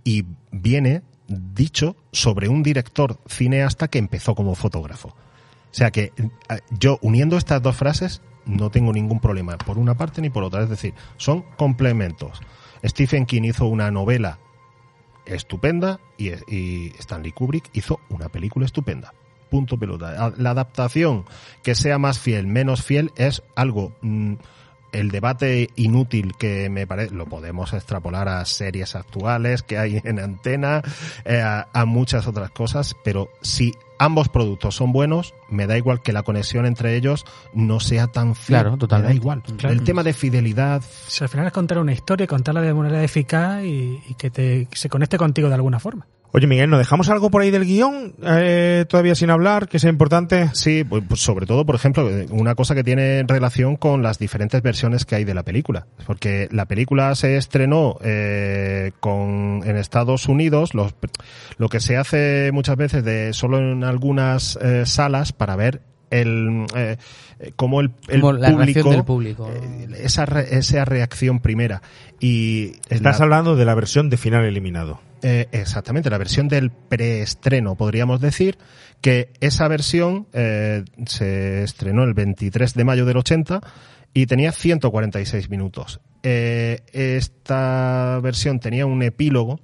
Y viene dicho sobre un director cineasta que empezó como fotógrafo. O sea que eh, yo, uniendo estas dos frases, no tengo ningún problema por una parte ni por otra. Es decir, son complementos. Stephen King hizo una novela estupenda y, y Stanley Kubrick hizo una película estupenda. Punto pelota. La adaptación que sea más fiel, menos fiel, es algo. mm, el debate inútil que me parece, lo podemos extrapolar a series actuales que hay en antena, eh, a, a muchas otras cosas, pero si ambos productos son buenos, me da igual que la conexión entre ellos no sea tan fiel. Claro, totalmente. Me da igual. Claro. El tema de fidelidad, si al final es contar una historia, contarla de manera eficaz y, y que te, que se conecte contigo de alguna forma. Oye, Miguel, ¿nos dejamos algo por ahí del guion eh, todavía sin hablar que sea importante? Sí, pues, pues sobre todo, por ejemplo, eh, una cosa que tiene relación con las diferentes versiones que hay de la película. Porque la película se estrenó eh, con, en Estados Unidos, lo que se hace muchas veces de solo en algunas eh, salas para ver el eh, cómo el, el Como la reacción público, del público. eh, esa, re- esa reacción primera y Estás la- hablando de la versión de final eliminado. eh, exactamente, la versión del preestreno, podríamos decir, que esa versión eh, se estrenó el 23 de mayo del 80 y tenía 146 minutos. Eh, esta versión tenía un epílogo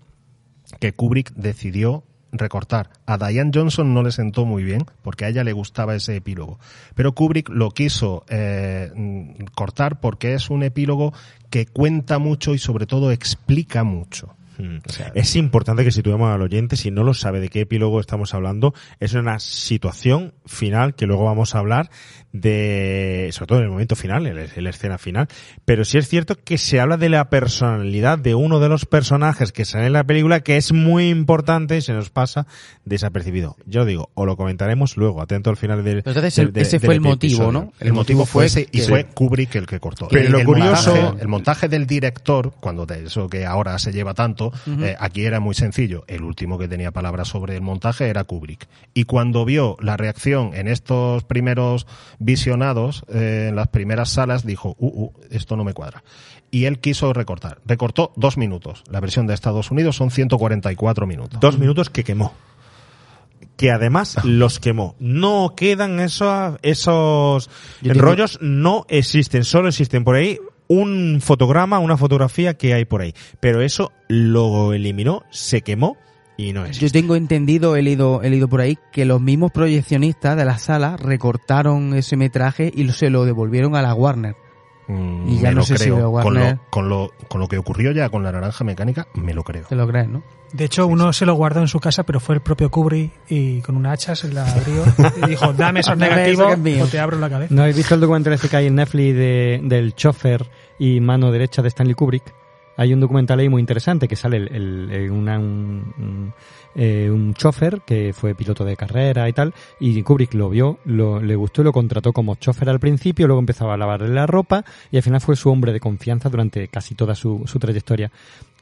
que Kubrick decidió recortar. A Diane Johnson no le sentó muy bien porque a ella le gustaba ese epílogo. Pero Kubrick lo quiso eh, mm, cortar porque es un epílogo que cuenta mucho y sobre todo explica mucho. Mm. Es importante que situemos al oyente, si no lo sabe de qué epílogo estamos hablando, es una situación final que luego vamos a hablar de, sobre todo en el momento final, en la escena final, pero sí es cierto que se habla de la personalidad de uno de los personajes que sale en la película que es muy importante y se nos pasa desapercibido. Yo digo, o lo comentaremos luego, atento al final del. entonces del- ese del fue el motivo, episodio. ¿no? El, motivo fue ese y que- fue Kubrick el que cortó. Pero lo el curioso- montaje- el montaje del director, cuando de eso que ahora se lleva tanto, eh, aquí era muy sencillo. El último que tenía palabras sobre el montaje era Kubrick. Y cuando vio la reacción en estos primeros visionados, eh, en las primeras salas, dijo, uh, uh, esto no me cuadra. Y él quiso recortar. Recortó dos minutos. La versión de Estados Unidos son 144 minutos. Dos minutos que quemó. Que además los quemó. No quedan esos, esos rollos, no existen. Solo existen por ahí un fotograma, una fotografía que hay por ahí. Pero eso lo eliminó, se quemó y no existe. Yo tengo entendido, he leído, he leído por ahí, que los mismos proyeccionistas de la sala recortaron ese metraje y se lo devolvieron a la Warner. Mm, Y ya me no lo sé si creo. lo con, Warner- lo, con, lo, con lo que ocurrió ya con la naranja mecánica, me lo creo. ¿Te lo crees, no? De hecho, uno se lo guardó en su casa, pero fue el propio Kubrick y con una hacha se la abrió y dijo, dame esos negativos que es mío". o te abro la cabeza. ¿No habéis visto el documental que hay en Netflix de, del chofer y mano derecha de Stanley Kubrick? Hay un documental ahí muy interesante que sale el, el- una- un, un, eh, un chofer que fue piloto de carrera y tal, y Kubrick lo vio, lo, le gustó y lo contrató como chofer al principio, luego empezaba a lavarle la ropa y al final fue su hombre de confianza durante casi toda su, su trayectoria.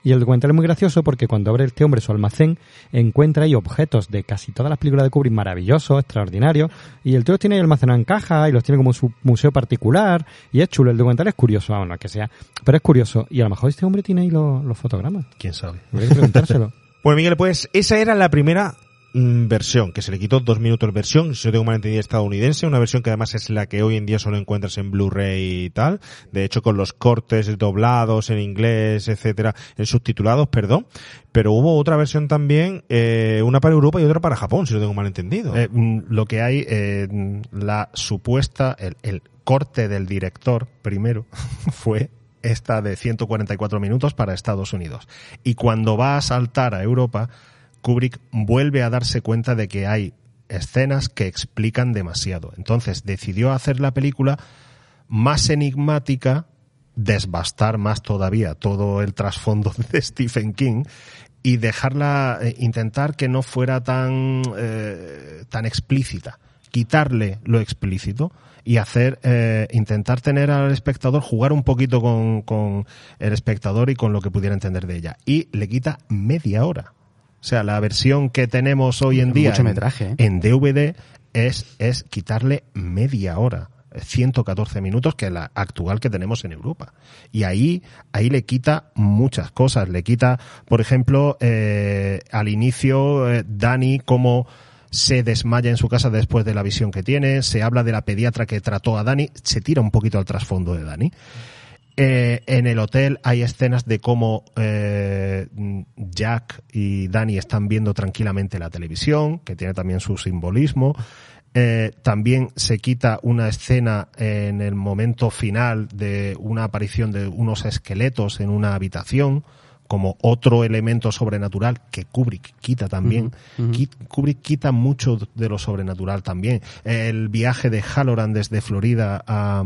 Y el documental es muy gracioso porque cuando abre este hombre su almacén, encuentra ahí objetos de casi todas las películas de Kubrick maravillosos, extraordinarios, y el tío los tiene ahí almacenados en caja y los tiene como su museo particular, y es chulo, el documental es curioso, no es que sea, pero es curioso, y a lo mejor este hombre tiene ahí los, los fotogramas, ¿Quién sabe? Habría que preguntárselo. Bueno, Miguel, pues esa era la primera versión, que se le quitó dos minutos versión, si yo tengo mal entendido estadounidense, una versión que además es la que hoy en día solo encuentras en Blu-ray y tal, de hecho con los cortes doblados en inglés, etcétera, en subtitulados, perdón, pero hubo otra versión también, eh, una para Europa y otra para Japón, si lo tengo mal entendido. Eh, mm, lo que hay, eh, mm, la supuesta, el corte del director primero fue esta de 144 minutos para Estados Unidos. Y cuando va a saltar a Europa, Kubrick vuelve a darse cuenta de que hay escenas que explican demasiado. Entonces decidió hacer la película más enigmática, desbastar más todavía todo el trasfondo de Stephen King y dejarla, eh, intentar que no fuera tan, eh, tan explícita, quitarle lo explícito y hacer, eh, intentar tener al espectador, jugar un poquito con, con el espectador y con lo que pudiera entender de ella. Y le quita media hora. O sea, la versión que tenemos hoy en día metraje, ¿eh? en DVD es, es quitarle media hora. 114 minutos que la actual que tenemos en Europa. Y ahí, ahí le quita muchas cosas. Le quita, por ejemplo, eh, al inicio, eh, Dani, cómo se desmaya en su casa después de la visión que tiene. Se habla de la pediatra que trató a Dani. Se tira un poquito al trasfondo de Dani. Eh, en el hotel hay escenas de cómo eh, Jack y Danny están viendo tranquilamente la televisión, que tiene también su simbolismo. Eh, también se quita una escena en el momento final de una aparición de unos esqueletos en una habitación como otro elemento sobrenatural que Kubrick quita también. Kubrick quita mucho de lo sobrenatural también. El viaje de Halloran desde Florida a,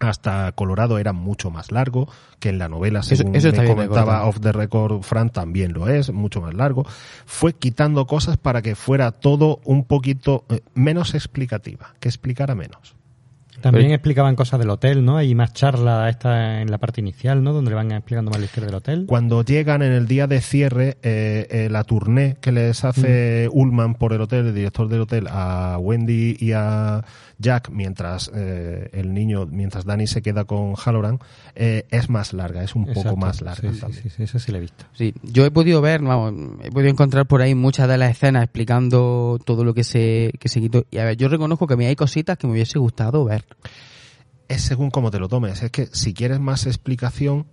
hasta Colorado era mucho más largo que en la novela, Eso- según eso está me comentaba. Off the Record Fran también lo es, mucho más largo. Fue quitando cosas para que fuera todo un poquito eh, menos explicativa, que explicara menos. También explicaban cosas del hotel, ¿no? Hay más charla esta en la parte inicial, ¿no? Donde le van explicando más la historia del hotel. Cuando llegan en el día de cierre, eh, eh, la tournée que les hace Ullman por el hotel, el director del hotel, a Wendy y a Jack, mientras eh, el niño, mientras Danny se queda con Halloran, eh, es más larga, es un poco más larga Sí, sí, también. sí, sí, eso sí lo he visto. Sí, yo he podido ver, vamos, he podido encontrar por ahí muchas de las escenas explicando todo lo que se, que se quitó. Y a ver, yo reconozco que a mí hay cositas que me hubiese gustado ver. Es según cómo te lo tomes. Es que si quieres más explicación,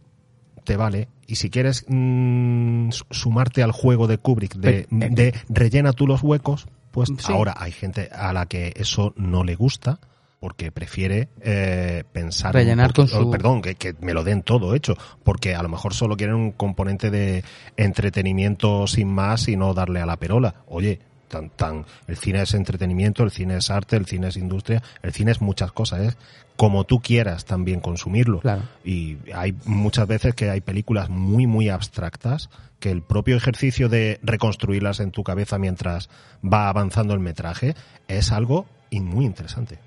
te vale. Y si quieres mm, su- sumarte al juego de Kubrick de, de rellena tú los huecos, pues Sí. ahora hay gente a la que eso no le gusta porque prefiere eh, pensar Rellenar con su- perdón que, que me lo den todo hecho porque a lo mejor solo quieren un componente de entretenimiento sin más y no darle a la perola oye tan tan el cine es entretenimiento el cine es arte el cine es industria el cine es muchas cosas es como tú quieras también consumirlo Claro. y hay muchas veces que hay películas muy muy abstractas que el propio ejercicio de reconstruirlas en tu cabeza mientras va avanzando el metraje es algo y muy interesante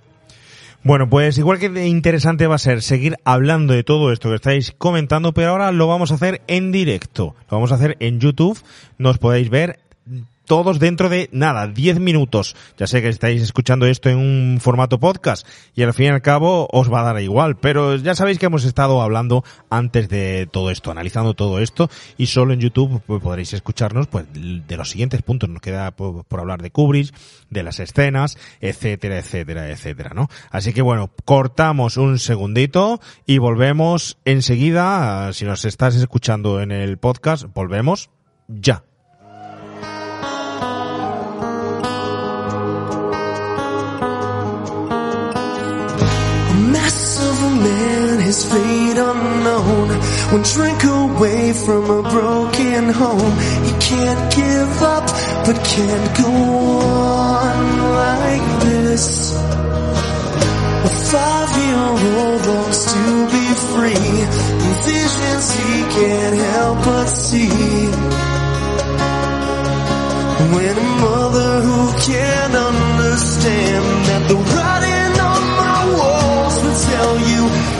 Bueno, pues igual que de interesante va a ser seguir hablando de todo esto que estáis comentando, pero ahora lo vamos a hacer en directo. Lo vamos a hacer en YouTube. Nos podéis ver todos dentro de nada, 10 minutos. Ya sé que estáis escuchando esto en un formato podcast y al fin y al cabo os va a dar igual, pero ya sabéis que hemos estado hablando antes de todo esto, analizando todo esto y solo en YouTube podréis escucharnos pues de los siguientes puntos. Nos queda por, por hablar de Kubrick, de las escenas, etcétera, etcétera, etcétera, ¿no? Así que bueno, cortamos un segundito y volvemos enseguida. Si nos estás escuchando en el podcast, volvemos ya. His fate unknown. One drink away from a broken home. He can't give up, but can't go on like this. A five-year-old longs to be free. Visions he can't help but see. When a mother who can't understand that the writing on my walls will tell you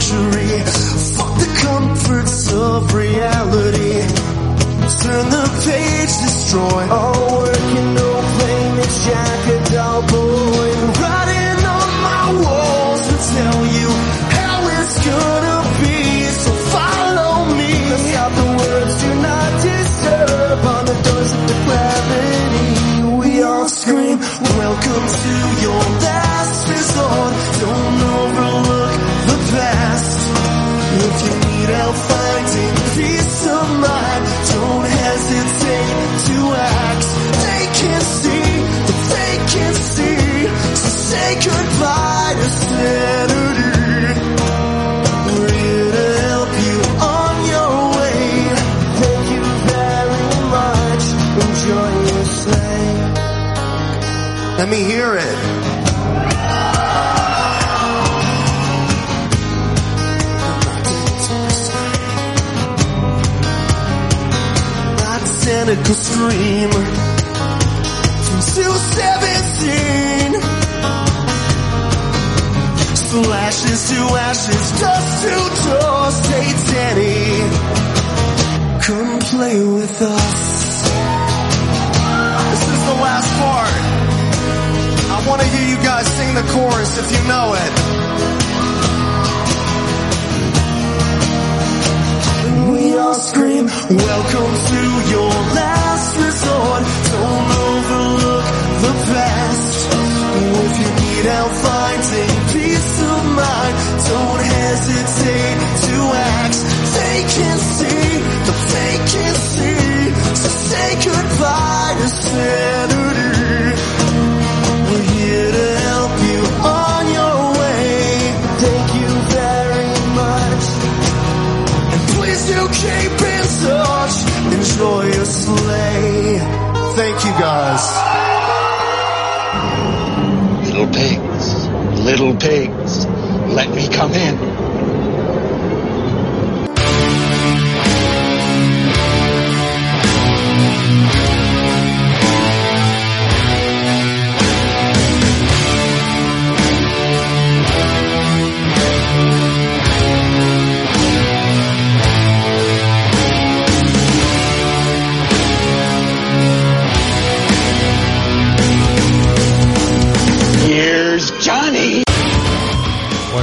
luxury. Fuck the comforts of reality. Turn the page, destroy all work and no play. Make Jack a dull boy. Writing on my walls will tell you how it's gonna be. So follow me. Stop the words, do not disturb on the doors of depravity. We all scream, welcome to me hear it. That cynical scream from 217 Slashes to ashes, dust to dust, hey Danny Come play with us. This is the last part want to hear you guys sing the chorus if you know it We all scream, welcome to your last resort. Don't overlook the past. If you need help finding peace of mind, don't hesitate to act. They can see the vacancy, so say goodbye to sanity. Thank you guys. Little pigs, little pigs, let me come in.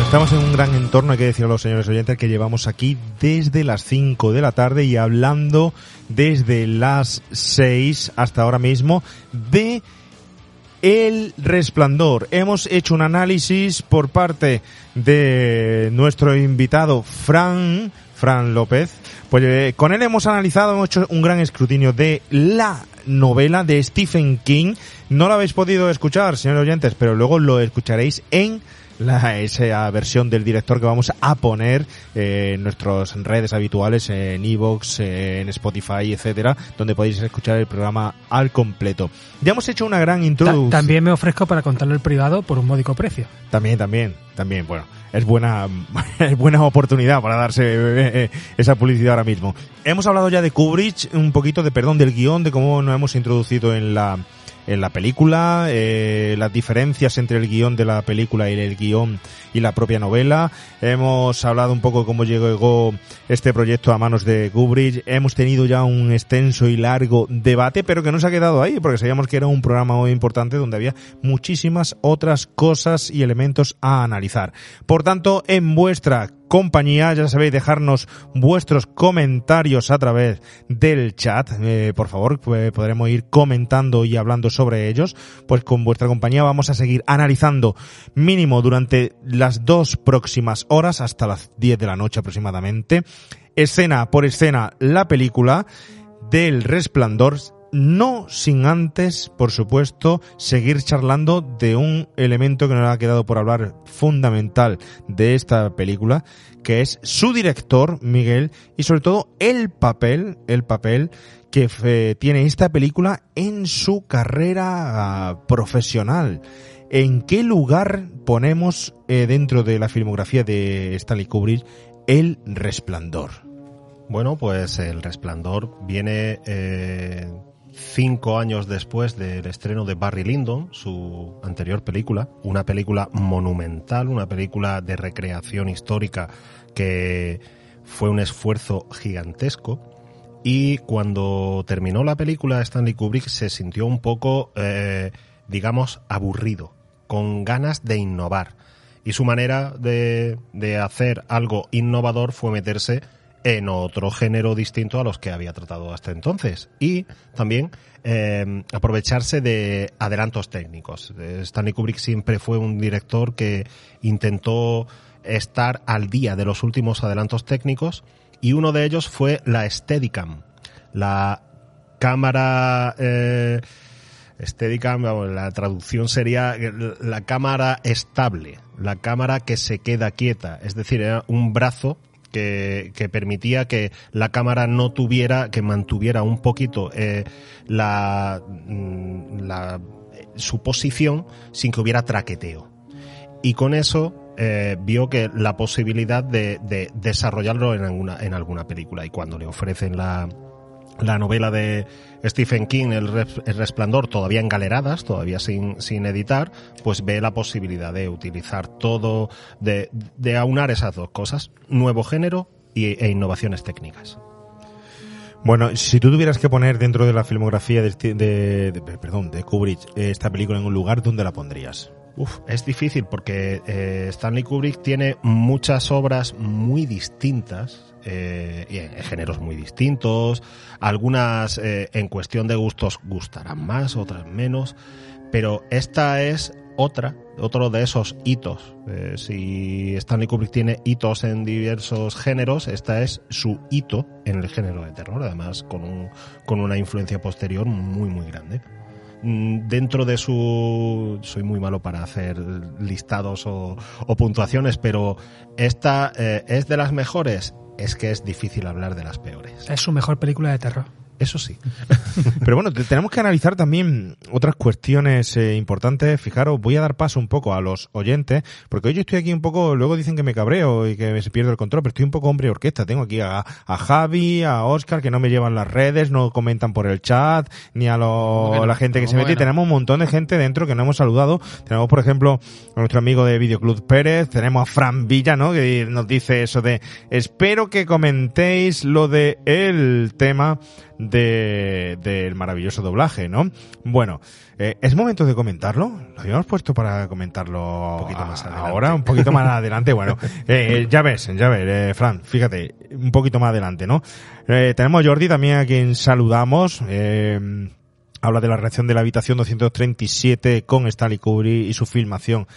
Estamos en un gran entorno, hay que decir a los señores oyentes que llevamos aquí desde las 5 de la tarde y hablando desde las 6 hasta ahora mismo de El Resplandor. Hemos hecho un análisis por parte de nuestro invitado Fran, Fran López. Pues eh, con él hemos analizado, hemos hecho un gran escrutinio de la novela de Stephen King. No lo habéis podido escuchar, señores oyentes, pero luego lo escucharéis en la, esa versión del director que vamos a poner eh, en nuestras redes habituales, en Evox, en Spotify, etcétera, donde podéis escuchar el programa al completo. Ya hemos hecho una gran Ta- introducción. también me ofrezco para contarlo el privado por un módico precio. También, también, también, bueno, es buena, es buena oportunidad para darse eh, esa publicidad ahora mismo. Hemos hablado ya de Kubrick, un poquito de, perdón, del guion, de cómo nos hemos introducido en la, en la película, eh, las diferencias entre el guion de la película y el guion y la propia novela. Hemos hablado un poco cómo llegó este proyecto a manos de Kubrick. Hemos tenido ya un extenso y largo debate, pero que no se ha quedado ahí, porque sabíamos que era un programa muy importante donde había muchísimas otras cosas y elementos a analizar. Por tanto, en vuestra compañía, ya sabéis, dejarnos vuestros comentarios a través del chat, eh, por favor, pues podremos ir comentando y hablando sobre ellos, pues con vuestra compañía vamos a seguir analizando mínimo durante las dos próximas horas, hasta las 10 de la noche aproximadamente, escena por escena la película del resplandor no sin antes, por supuesto, seguir charlando de un elemento que nos ha quedado por hablar fundamental de esta película, que es su director, Miguel, y sobre todo el papel, el papel que eh, tiene esta película en su carrera ah, profesional. ¿En qué lugar ponemos eh, dentro de la filmografía de Stanley Kubrick el resplandor? Bueno, pues El Resplandor viene eh, cinco años después del estreno de Barry Lyndon, su anterior película, una película monumental, una película de recreación histórica que fue un esfuerzo gigantesco. Y cuando terminó la película, Stanley Kubrick se sintió un poco, eh, digamos, aburrido, con ganas de innovar. Y su manera de, de hacer algo innovador fue meterse en otro género distinto a los que había tratado hasta entonces. Y también eh, aprovecharse de adelantos técnicos. Eh, Stanley Kubrick siempre fue un director que intentó estar al día de los últimos adelantos técnicos y uno de ellos fue la Steadicam, la cámara... Eh, Steadicam, la traducción sería la cámara estable, la cámara que se queda quieta, es decir, era un brazo que, que permitía que la cámara no tuviera, que mantuviera un poquito eh, la, mm, la, su posición sin que hubiera traqueteo. Y con eso eh, vio que la posibilidad de, de desarrollarlo en alguna, en alguna película. Y cuando le ofrecen la, la novela de Stephen King, El, Res- El Resplandor, todavía en galeradas, todavía sin, sin editar, pues ve la posibilidad de utilizar todo, de, de aunar esas dos cosas, nuevo género y, e innovaciones técnicas. Bueno, si tú tuvieras que poner dentro de la filmografía de, de- de- perdón, de Kubrick eh, esta película en un lugar, ¿dónde la pondrías? Uf, es difícil porque eh, Stanley Kubrick tiene muchas obras muy distintas eh, en géneros muy distintos. Algunas eh, en cuestión de gustos gustarán más, otras menos. Pero esta es otra, otro de esos hitos. Eh, si Stanley Kubrick tiene hitos en diversos géneros, esta es su hito en el género de terror, además con, con una influencia posterior muy, muy grande mm, dentro de su... Soy muy malo para hacer listados o, puntuaciones, pero esta es de las mejores. Es que es difícil hablar de las peores. Es su mejor película de terror. Eso sí. Pero bueno, te- tenemos que analizar también otras cuestiones eh, importantes. Fijaros, voy a dar paso un poco a los oyentes, porque hoy yo estoy aquí un poco, luego dicen que me cabreo y que me se pierdo el control, pero estoy un poco hombre orquesta. Tengo aquí a, a Javi, a Oscar, que no me llevan las redes, no comentan por el chat, ni a lo- Bueno, la gente que se bueno. mete. Y Tenemos un montón de gente dentro que no hemos saludado. Tenemos, por ejemplo, a nuestro amigo de Videoclub Pérez, tenemos a Fran Villa, ¿no? Que nos dice eso de, espero que comentéis lo de el tema de, del maravilloso doblaje, ¿no? Bueno, eh, ¿es momento de comentarlo? Lo habíamos puesto para comentarlo Un poquito más adelante. ahora, un poquito más adelante. Bueno, eh, ya ves, ya ves, eh, Fran, fíjate, un poquito más adelante, ¿no? Eh, tenemos a Jordi también a quien saludamos. Eh, habla de la reacción de la habitación 237 con Stanley Kubrick y su filmación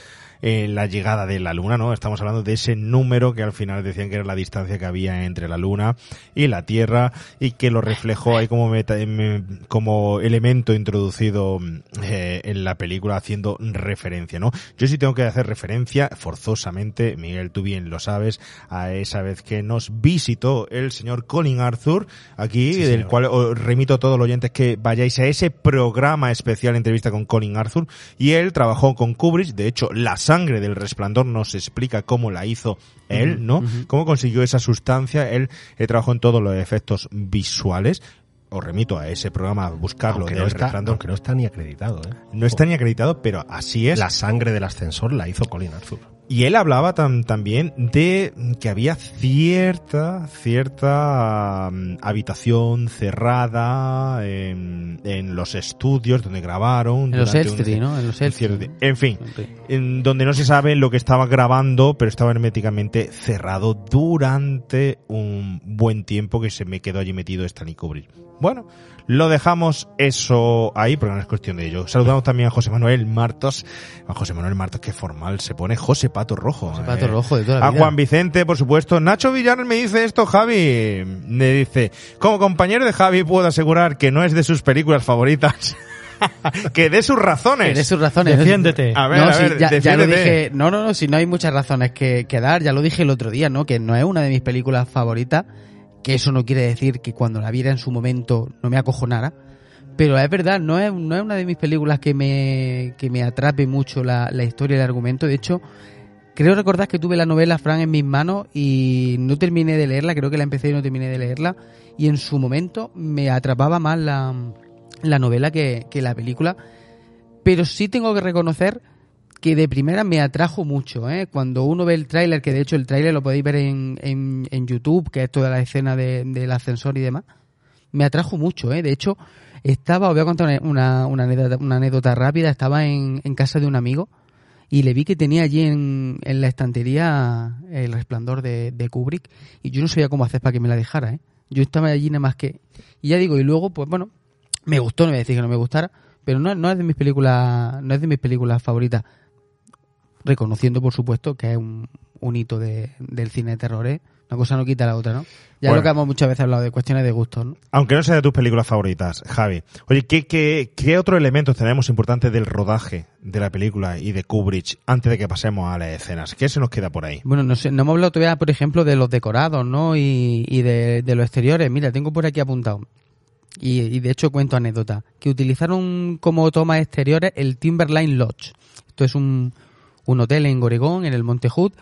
en la llegada de la luna, ¿no? Estamos hablando de ese número que al final decían que era la distancia que había entre la luna y la Tierra y que lo reflejó ahí como meta- em, como elemento introducido eh, en la película haciendo referencia, ¿no? Yo sí tengo que hacer referencia forzosamente, Miguel, tú bien lo sabes, a esa vez que nos visitó el señor Colin Arthur aquí, Sí, del señor. cual os remito a todos los oyentes que vayáis a ese programa especial entrevista con Colin Arthur y él trabajó con Kubrick, de hecho la sangre del resplandor nos explica cómo la hizo él, ¿no? Cómo consiguió esa sustancia, él eh, trabajó en todos los efectos visuales. Os remito a ese programa a buscarlo Aunque no, está, resplandor. aunque no está ni acreditado, ¿eh? No está ni acreditado, pero así es. La sangre del ascensor la hizo Colin Arthur. Y él hablaba tam- también de que había cierta, cierta mm, habitación cerrada en, en los estudios donde grabaron. En los un- ¿no? En los Elstree. En fin, en donde no se sabe lo que estaba grabando, pero estaba herméticamente cerrado durante un buen tiempo que se me quedó allí metido Stanley Kubrick. Bueno, lo dejamos eso ahí, porque no es cuestión de ello. Saludamos también a José Manuel Martos. A José Manuel Martos, qué formal se pone. José Pato Rojo. José Pato Rojo de toda la A vida. Juan Vicente, por supuesto. Nacho Villar me dice esto, Javi. Me dice, como compañero de Javi puedo asegurar que no es de sus películas favoritas. que de sus razones. Que de sus razones. Defiéndete. A ver, no, a sí, ver, ya, ya lo defiéndete. dije. No, no, no, si no hay muchas razones que, que dar, ya lo dije el otro día, ¿no? Que no es una de mis películas favoritas, que eso no quiere decir que cuando la viera en su momento no me acojonara. Pero es verdad, no es, no es una de mis películas que me, que me atrape mucho la, la historia y el argumento. De hecho, creo recordar que tuve la novela Fran en mis manos y no terminé de leerla, creo que la empecé y no terminé de leerla. Y en su momento me atrapaba más la, la novela que, que la película. Pero sí tengo que reconocer que de primera me atrajo mucho, ¿eh? Cuando uno ve el tráiler, que de hecho el tráiler lo podéis ver en, en, en YouTube, que es toda la escena de- del ascensor y demás, me atrajo mucho, ¿eh? De hecho, estaba, os voy a contar una, una, anécdota, una anécdota rápida, estaba en, en casa de un amigo y le vi que tenía allí en, en la estantería el resplandor de, de Kubrick y yo no sabía cómo hacer para que me la dejara, ¿eh? Yo estaba allí nada más que... Y ya digo, y luego, pues bueno, me gustó, no voy a decir que no me gustara, pero no, no es de mis películas, no es de mis películas favoritas. Reconociendo, por supuesto, que es un, un hito de- del cine de terror, ¿eh? Una cosa no quita la otra, ¿no? Ya Bueno. lo que hemos muchas veces hablado de cuestiones de gustos, ¿no? Aunque no sea de tus películas favoritas, Javi. Oye, ¿qué, qué, qué otros elementos tenemos importantes del rodaje de la película y de Kubrick antes de que pasemos a las escenas? ¿Qué se nos queda por ahí? Bueno, no sé, no hemos hablado todavía, por ejemplo, de los decorados, ¿no? Y, y de, de los exteriores. Mira, tengo por aquí apuntado. Y, y de hecho cuento anécdota. Que utilizaron como toma exteriores el Timberline Lodge. Esto es un, un hotel en Oregón, en el Monte Hood,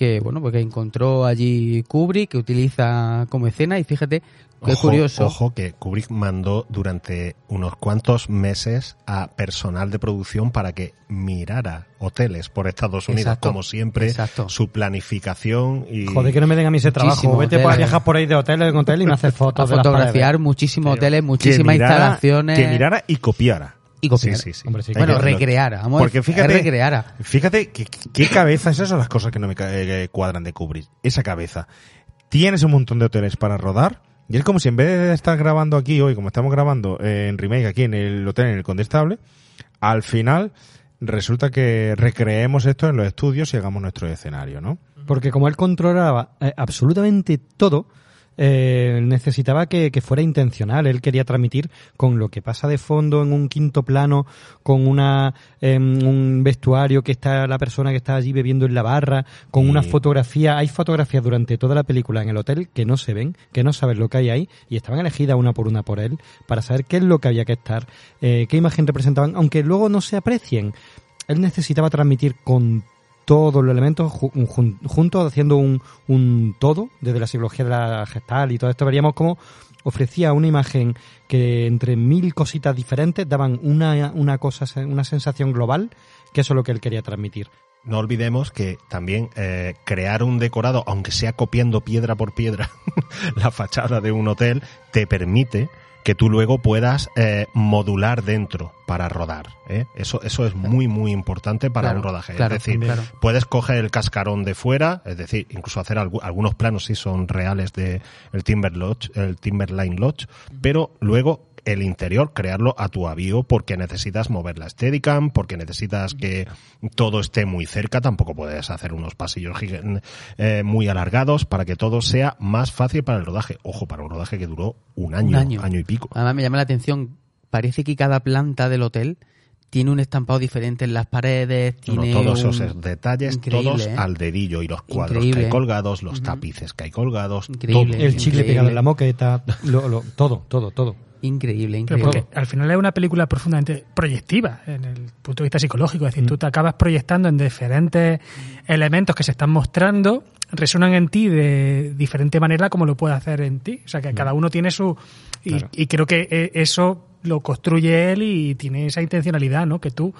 que bueno, pues que encontró allí Kubrick, que utiliza como escena. Y fíjate, qué Ojo, curioso. Ojo que Kubrick mandó durante unos cuantos meses a personal de producción para que mirara hoteles por Estados Unidos, Exacto, como siempre, exacto. su planificación y Joder, que no me den a mí ese trabajo. Muchísimo Vete hotel, por a eh. viajar por ahí de hotel en hotel y me haces A fotos de las fotografiar muchísimos Pero hoteles, muchísimas que mirara, instalaciones. Que mirara y copiara. Y copiar. Sí, sí, sí. Hombre, sí, Bueno, que- recreara. Vamos, Porque fíjate, recreara. fíjate qué, qué cabeza, esas son las cosas que no me eh, cuadran de Kubrick. Esa cabeza. Tienes un montón de hoteles para rodar y es como si en vez de estar grabando aquí hoy, como estamos grabando eh, en remake aquí en el hotel en el Condestable, al final resulta que recreemos esto en los estudios y hagamos nuestro escenario, ¿no? Porque como él controlaba eh, absolutamente todo, eh, necesitaba que, que fuera intencional. Él quería transmitir con lo que pasa de fondo en un quinto plano, con una em, un vestuario que está la persona que está allí bebiendo en la barra, con una fotografía. Hay fotografías durante toda la película en el hotel que no se ven, que no sabes lo que hay ahí, y estaban elegidas una por una por él para saber qué es lo que había que estar, eh, qué imagen representaban, aunque luego no se aprecien. Él necesitaba transmitir con todos los elementos ju- jun- juntos, haciendo un, un todo, desde la psicología de la gestal y todo esto, veríamos cómo ofrecía una imagen que entre mil cositas diferentes daban una, una cosa, una sensación global, que eso es lo que él quería transmitir. No olvidemos que también eh, crear un decorado, aunque sea copiando piedra por piedra la fachada de un hotel, te permite que tú luego puedas eh, modular dentro para rodar. ¿eh? Eso, eso es muy, muy importante para Claro, un rodaje. claro, es decir, claro. puedes coger el cascarón de fuera, es decir, incluso hacer algu- algunos planos sí son reales de el Timber Lodge, el Timberline Lodge, pero luego el interior crearlo a tu avío porque necesitas mover la Steadicam, porque necesitas que todo esté muy cerca, tampoco puedes hacer unos pasillos eh, muy alargados para que todo sea más fácil para el rodaje. Ojo, para un rodaje que duró un año, Un año. año y pico. Además me llama la atención, parece que cada planta del hotel tiene un estampado diferente en las paredes, No, tiene todos un- esos detalles, Increíble, todos ¿eh? al dedillo y los cuadros Increíble, que hay ¿eh? colgados, los tapices que hay colgados, Increíble. todo. El chicle Increíble. pegado en la moqueta, lo- lo- todo, todo, todo. Increíble, Pero increíble. porque al final es una película profundamente proyectiva en el punto de vista psicológico. Es decir, tú te acabas proyectando en diferentes elementos que se están mostrando, resuenan en ti de diferente manera como lo puede hacer en ti. O sea, que cada uno tiene su... Y, Claro. y creo que eh, eso lo construye él y tiene esa intencionalidad, ¿no? Que tú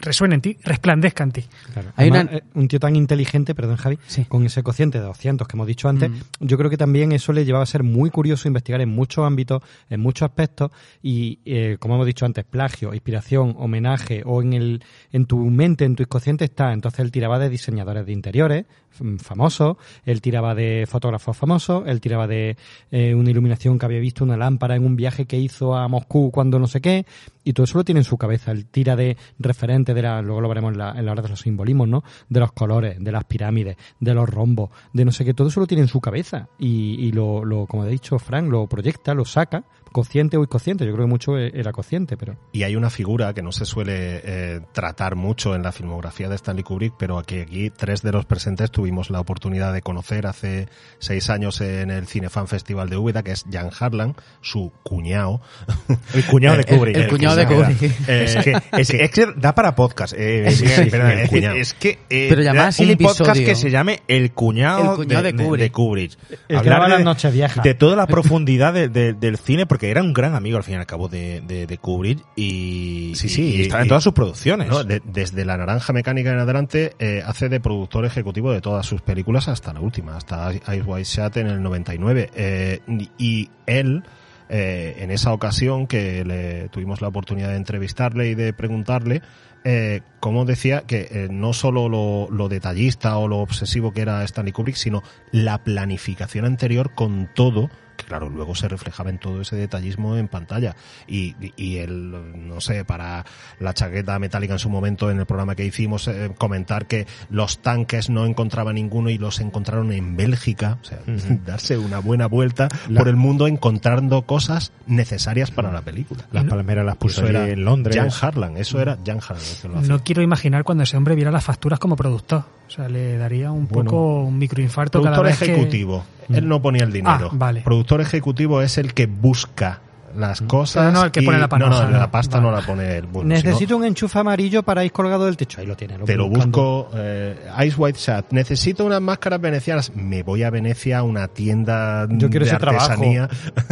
resuene en ti, resplandezca en ti. Claro. Hay Además, una- eh, un tío tan inteligente, perdón Javi, Sí. con ese cociente de 200 que hemos dicho antes, Mm. yo creo que también eso le llevaba a ser muy curioso investigar en muchos ámbitos, en muchos aspectos y, eh, como hemos dicho antes, plagio, inspiración, homenaje o en el en tu mente, en tu inconsciente está. Entonces él tiraba de diseñadores de interiores mm, famosos, él tiraba de fotógrafos famosos, él tiraba de eh, una iluminación que había visto, una lámpara en un viaje que hizo a Moscú cuando no sé qué, y todo eso lo tiene en su cabeza. Él tira de referente de la, luego lo veremos en la, en la hora de los simbolismos, ¿no? De los colores, de las pirámides, de los rombos, de no sé qué, todo eso lo tiene en su cabeza. Y, y lo, lo, como ha dicho Frank, lo proyecta, lo saca, consciente o inconsciente. Yo creo que mucho e- era consciente, pero. Y hay una figura que no se suele eh, tratar mucho en la filmografía de Stanley Kubrick, pero aquí, aquí tres de los presentes tuvimos la oportunidad de conocer hace seis años en el Cinefan Festival de Úbeda, que es Jan Harlan, su cuñado. El cuñado de El- Kubrick. el cuñado de Kubrick. Eh, Es que, es, es que da para podcast. eh, Sí, Miguel, sí, perdón, el es, es que eh, Pero un el podcast que se llame El cuñado, El cuñado de Kubrick. Kubrick. El que Hablar daba de- las noches viejas. De toda la profundidad de- de- del cine, porque era un gran amigo al fin y al cabo de, de, de Kubrick y, Sí, sí, y, y- estaba en todas sus producciones. ¿no? De- desde La Naranja Mecánica en adelante, eh, hace de productor ejecutivo de todas sus películas hasta la última, hasta Ice White Shut en el 99. Eh, y él, eh, en esa ocasión que le tuvimos la oportunidad de entrevistarle y de preguntarle, eh, como decía que eh, no solo lo, lo detallista o lo obsesivo que era Stanley Kubrick, sino la planificación anterior con todo que claro, luego se reflejaba en todo ese detallismo en pantalla. Y, y el, no sé, para la chaqueta metálica en su momento, en el programa que hicimos, eh, comentar que los tanques no encontraba ninguno y los encontraron en Bélgica. O sea, darse una buena vuelta por el mundo encontrando cosas necesarias para la película. Las palmeras las puso era en Londres. Jan Harlan, eso era Jan Harlan. que lo. No quiero imaginar cuando ese hombre viera las facturas como productor. O sea, le daría un Bueno, poco un microinfarto cada Productor vez que- ejecutivo. Él no ponía el dinero. Ah, vale. Productor ejecutivo es el que busca las cosas. Pero no el que y- pone la panoja, No, no, la pasta Vale. no la pone él. Bueno, Necesito un enchufe amarillo para ir colgado del techo. Ahí lo tiene. te lo voy buscando. busco. Eh, Ice White Shot. Necesito unas máscaras venecianas. Me voy a Venecia a una tienda Yo quiero de ese trabajo. artesanía.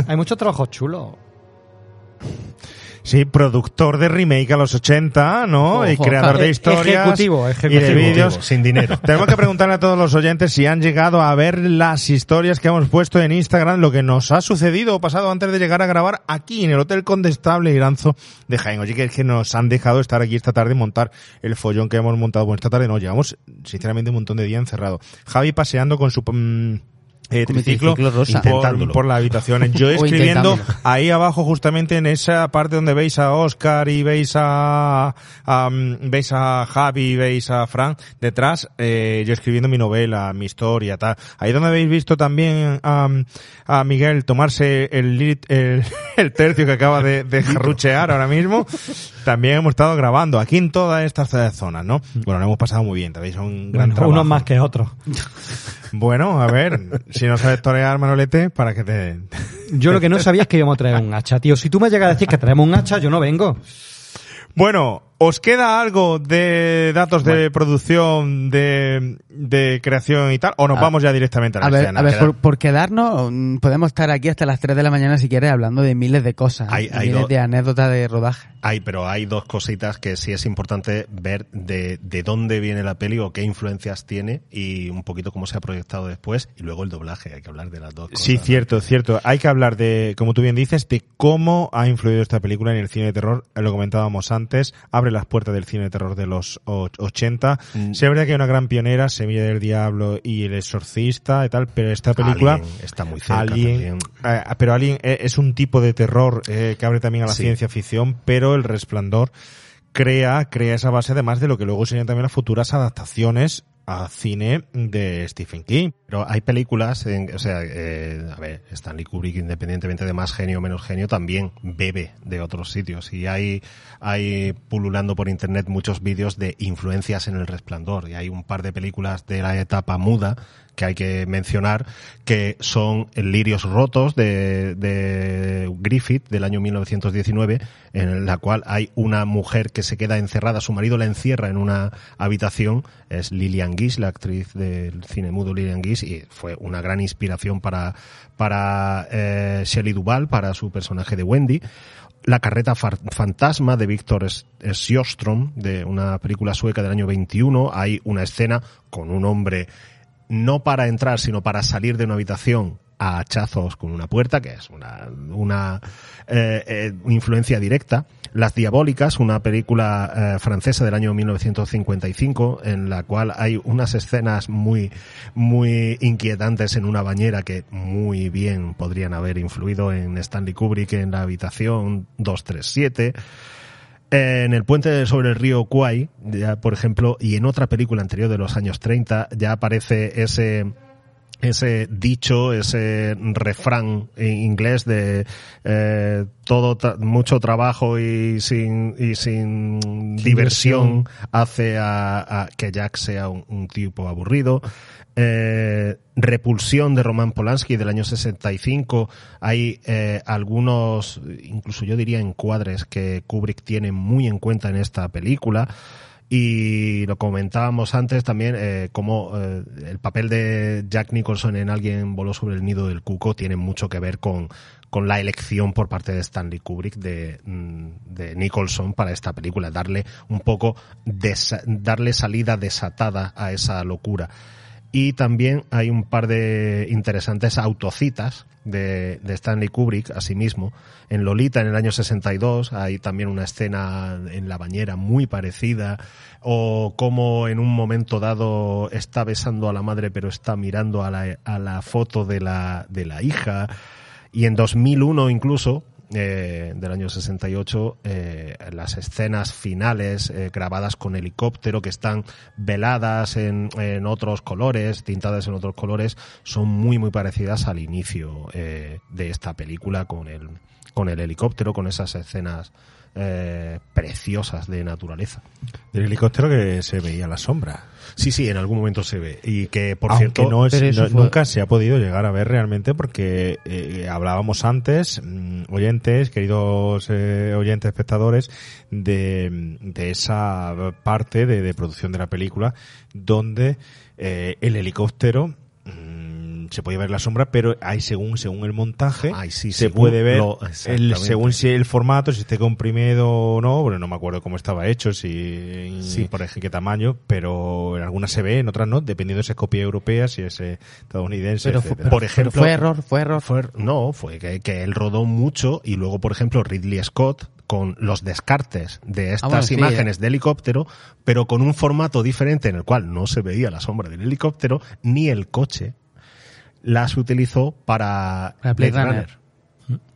Hay muchos trabajos chulos. Sí, productor de remake a los 80, ¿no? Ojo, y creador ojo. de historias Ejecutivo, y ejecutivo. de vídeos. sin dinero. Tenemos que preguntarle a todos los oyentes si han llegado a ver las historias que hemos puesto en Instagram, lo que nos ha sucedido o pasado antes de llegar a grabar aquí en el Hotel Condestable Iranzo de Jaén. Oye, que es que nos han dejado estar aquí esta tarde y montar el follón que hemos montado. Bueno, esta tarde no, llevamos sinceramente un montón de días encerrado. Javi paseando con su... mm, eh, triciclo, triciclo rosa. por, Intentándolo. por la habitación. Yo escribiendo ahí abajo justamente en esa parte donde veis a Oscar y veis a, a, mm, veis a Javi y veis a Fran detrás eh, yo escribiendo mi novela mi historia tal ahí donde habéis visto también a, a Miguel tomarse el, el tercio que acaba de, de jarruchear ahora mismo también hemos estado grabando aquí en todas estas zonas ¿no? bueno lo hemos pasado muy bien también un gran Bueno, trabajo unos más que otros. bueno a ver si no sabes torear Manolete para que te Yo lo que no sabía es que íbamos a traer un hacha, tío. Si tú me llegas a decir que traemos un hacha, yo no vengo. Bueno, ¿Os queda algo de datos de producción, de, de creación y tal? ¿O nos vamos ya directamente a la A ver, escena? a ver por, por quedarnos, mm, podemos estar aquí hasta las 3 de la mañana si quieres hablando de miles de cosas, Hay- hay miles de anécdotas de rodaje. Hay, pero hay dos cositas que sí es importante ver de, de dónde viene la peli o qué influencias tiene y un poquito cómo se ha proyectado después y luego el doblaje, hay que hablar de las dos cosas. Sí, ¿no? cierto, cierto. Hay que hablar de, como tú bien dices, de cómo ha influido esta película en el cine de terror. Lo comentábamos antes, abre las puertas del cine de terror de los och- 80. Mm. Sí, es verdad que hay una gran pionera, Semilla del Diablo y El Exorcista y tal, pero esta película... Alien está muy cerca Alien, eh, pero Alien eh, es un tipo de terror eh, que abre también a la Sí. ciencia ficción, pero El Resplandor crea, crea esa base además de lo que luego serían también las futuras adaptaciones a cine de Stephen King. Pero hay películas, en- o sea, eh, a ver, Stanley Kubrick, independientemente de más genio o menos genio, también bebe de otros sitios. Y hay, hay pululando por internet muchos vídeos de influencias en el resplandor. Y hay un par de películas de la etapa muda que hay que mencionar, que son Lirios Rotos de, de Griffith del año 1919, en la cual hay una mujer que se queda encerrada, su marido la encierra en una habitación, es Lillian Gish, la actriz del cine mudo Lillian Gish, y fue una gran inspiración para, para eh, Shelley Duvall, para su personaje de Wendy. La carreta fantasma de Víctor Sjöström, de una película sueca del año 21, hay una escena con un hombre no para entrar, sino para salir de una habitación a hachazos con una puerta, que es una, una eh, eh, influencia directa. Las Diabólicas, una película eh, francesa del año 1955, en la cual hay unas escenas muy, muy inquietantes en una bañera que muy bien podrían haber influido en Stanley Kubrick en la habitación 237. En el puente sobre el río Kwai, ya por ejemplo, y en otra película anterior de los años 30, ya aparece ese ese dicho, ese refrán en inglés de eh, todo tra- mucho trabajo y sin y sin diversión hace a, a que Jack sea un, un tipo aburrido. Eh, Repulsión de Roman Polanski del año 65. Hay eh, algunos, incluso yo diría encuadres que Kubrick tiene muy en cuenta en esta película. Y lo comentábamos antes también, eh, como eh, el papel de Jack Nicholson en Alguien voló sobre el nido del cuco tiene mucho que ver con, con la elección por parte de Stanley Kubrick de, mm, Nicholson para esta película, darle un poco, darle salida desatada a esa locura. Y también hay un par de interesantes autocitas de, de Stanley Kubrick, asimismo. En Lolita, en el año 62, hay también una escena en la bañera muy parecida. O como en un momento dado está besando a la madre, pero está mirando a la, a la foto de la, de la hija. Y en 2001 incluso, eh, del año 68, eh, las escenas finales eh, grabadas con helicóptero que están veladas en, en otros colores, tintadas en otros colores, son muy muy parecidas al inicio eh, de esta película con el, con el helicóptero, con esas escenas eh, preciosas de naturaleza. Del helicóptero que se veía la sombra. Sí, sí, en algún momento se ve. Y que, por Aunque cierto, no es- no- fue- nunca se ha podido llegar a ver realmente porque eh, hablábamos antes, mm, oyentes, queridos eh, oyentes, espectadores, de, de esa parte de, de producción de la película donde eh, el helicóptero se puede ver la sombra, pero hay según según el montaje Ay, sí, se según puede ver lo- el, según si el formato, si esté comprimido o no, bueno, no me acuerdo cómo estaba hecho, si Sí. por ejemplo. qué tamaño, pero en algunas se ve, en otras no, dependiendo si es copia europea, si es eh, estadounidense, Pero, pero- Por pero ejemplo- fue error, fue error. Fue- no, fue que, que él rodó mucho y luego, por ejemplo, Ridley Scott con los descartes de estas Ah, bueno, sí, imágenes de helicóptero, pero con un formato diferente en el cual no se veía la sombra del helicóptero ni el coche, las utilizó para Para Blade Runner. Runner.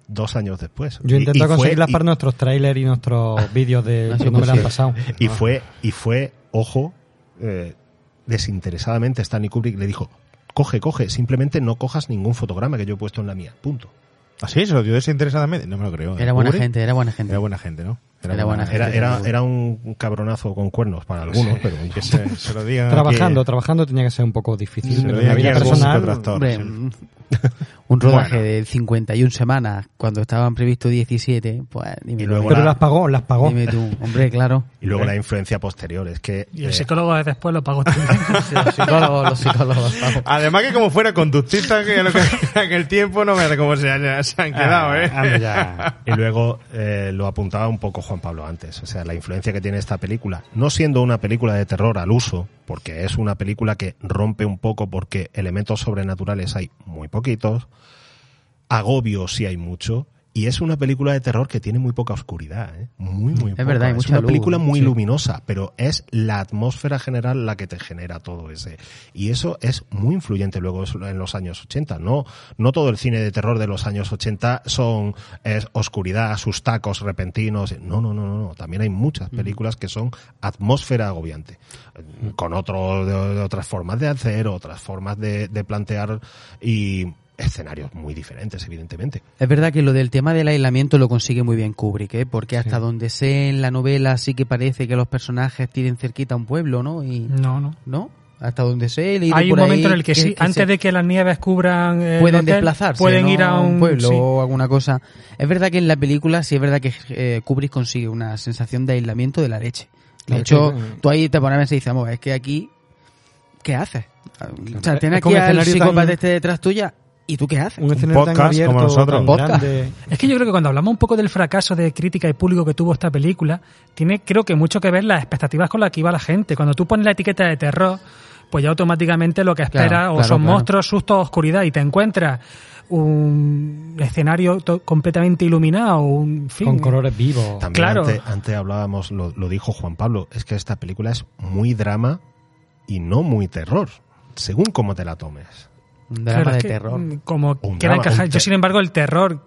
Dos años después. Yo Y- intento conseguirlas para nuestros trailers y nuestros vídeos de no, cuando me la han pasado. Y Ah. fue, y fue, ojo, eh, desinteresadamente Stanley Kubrick le dijo, coge, coge, simplemente no cojas ningún fotograma que yo he puesto en la mía, punto. ¿Así? ¿Se lo dio desinteresadamente? No me lo creo. ¿eh? Era buena ¿Kubrick? gente, era buena gente. Era buena gente, ¿no? Era buena. Era, Sí, era, seguro. era un cabronazo con cuernos para algunos, pero que se, se lo digan Trabajando, aquí. trabajando tenía que ser un poco difícil. Se pero en digan la vida personal, contractor, Hombre, sí. un rodaje Bueno. de 51 semanas cuando estaban previstos 17, pues dime, tú, Pero la- las pagó, las pagó. dime tú, hombre, claro. Y luego la influencia posterior. Es que Y el eh, psicólogo de después lo pagó también. Sí, los psicólogos, los psicólogos. Además que como fuera conductista que en lo que- en aquel tiempo no me da cómo se, han- se han quedado, ¿eh? Ah, anda ya. Y luego eh, lo apuntaba un poco Juan Pablo antes, o sea, la influencia que tiene esta película, no siendo una película de terror al uso, porque es una película que rompe un poco porque elementos sobrenaturales hay muy poquitos, agobio sí hay mucho, y es una película de terror que tiene muy poca oscuridad, ¿eh? muy muy Es poca. verdad, hay es mucha una luz, película muy sí. luminosa, pero es la atmósfera general la que te genera todo ese. Y eso es muy influyente luego en los años 80. No, no todo el cine de terror de los años 80 son es oscuridad, sus tacos repentinos. No, no, no, no, no. También hay muchas películas que son atmósfera agobiante. Con otro, de, de otras formas de hacer, otras formas de, de plantear y escenarios muy diferentes, evidentemente. Es verdad que lo del tema del aislamiento lo consigue muy bien Kubrick, ¿eh? porque hasta donde sé en la novela sí que parece que los personajes tienen cerquita a un pueblo, ¿no? Y, No, no. ¿No? Hasta donde sé he Hay un momento en el que, sí, antes de que las nieves cubran el pueden hotel, desplazarse, pueden ¿no? ir a un, pueblo sí. o alguna cosa. Es verdad que en la película sí es verdad que eh, Kubrick consigue una sensación de aislamiento de la leche. De Claro, hecho, que- tú ahí te pones y dices, "Vamos, es que aquí, ¿qué haces? O sea, Es tienes aquí al psicópata este detrás tuya y tú qué haces. Un escenario tan podcast abierto, como nosotros. tan Podcast. Es que yo creo que cuando hablamos un poco del fracaso de crítica y público que tuvo esta película, tiene creo que mucho que ver las expectativas con las que iba la gente. Cuando tú pones la etiqueta de terror, pues ya automáticamente lo que espera Claro, o claro, son claro. monstruos, sustos, oscuridad y te encuentras un escenario to- completamente iluminado, un fin, Con colores vivos. También Claro. antes, antes hablábamos, lo, lo dijo Juan Pablo, es que esta película es muy drama y no muy terror, según cómo te la tomes. Un Claro, drama es de que, terror. mm, Como Un queda drama, encajar. un Yo, sin embargo, el terror,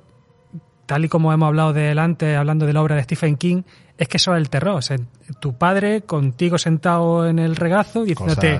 tal y como hemos hablado de él antes, hablando de la obra de Stephen King, es que eso es el terror. O sea, tu padre contigo sentado en el regazo diciéndote,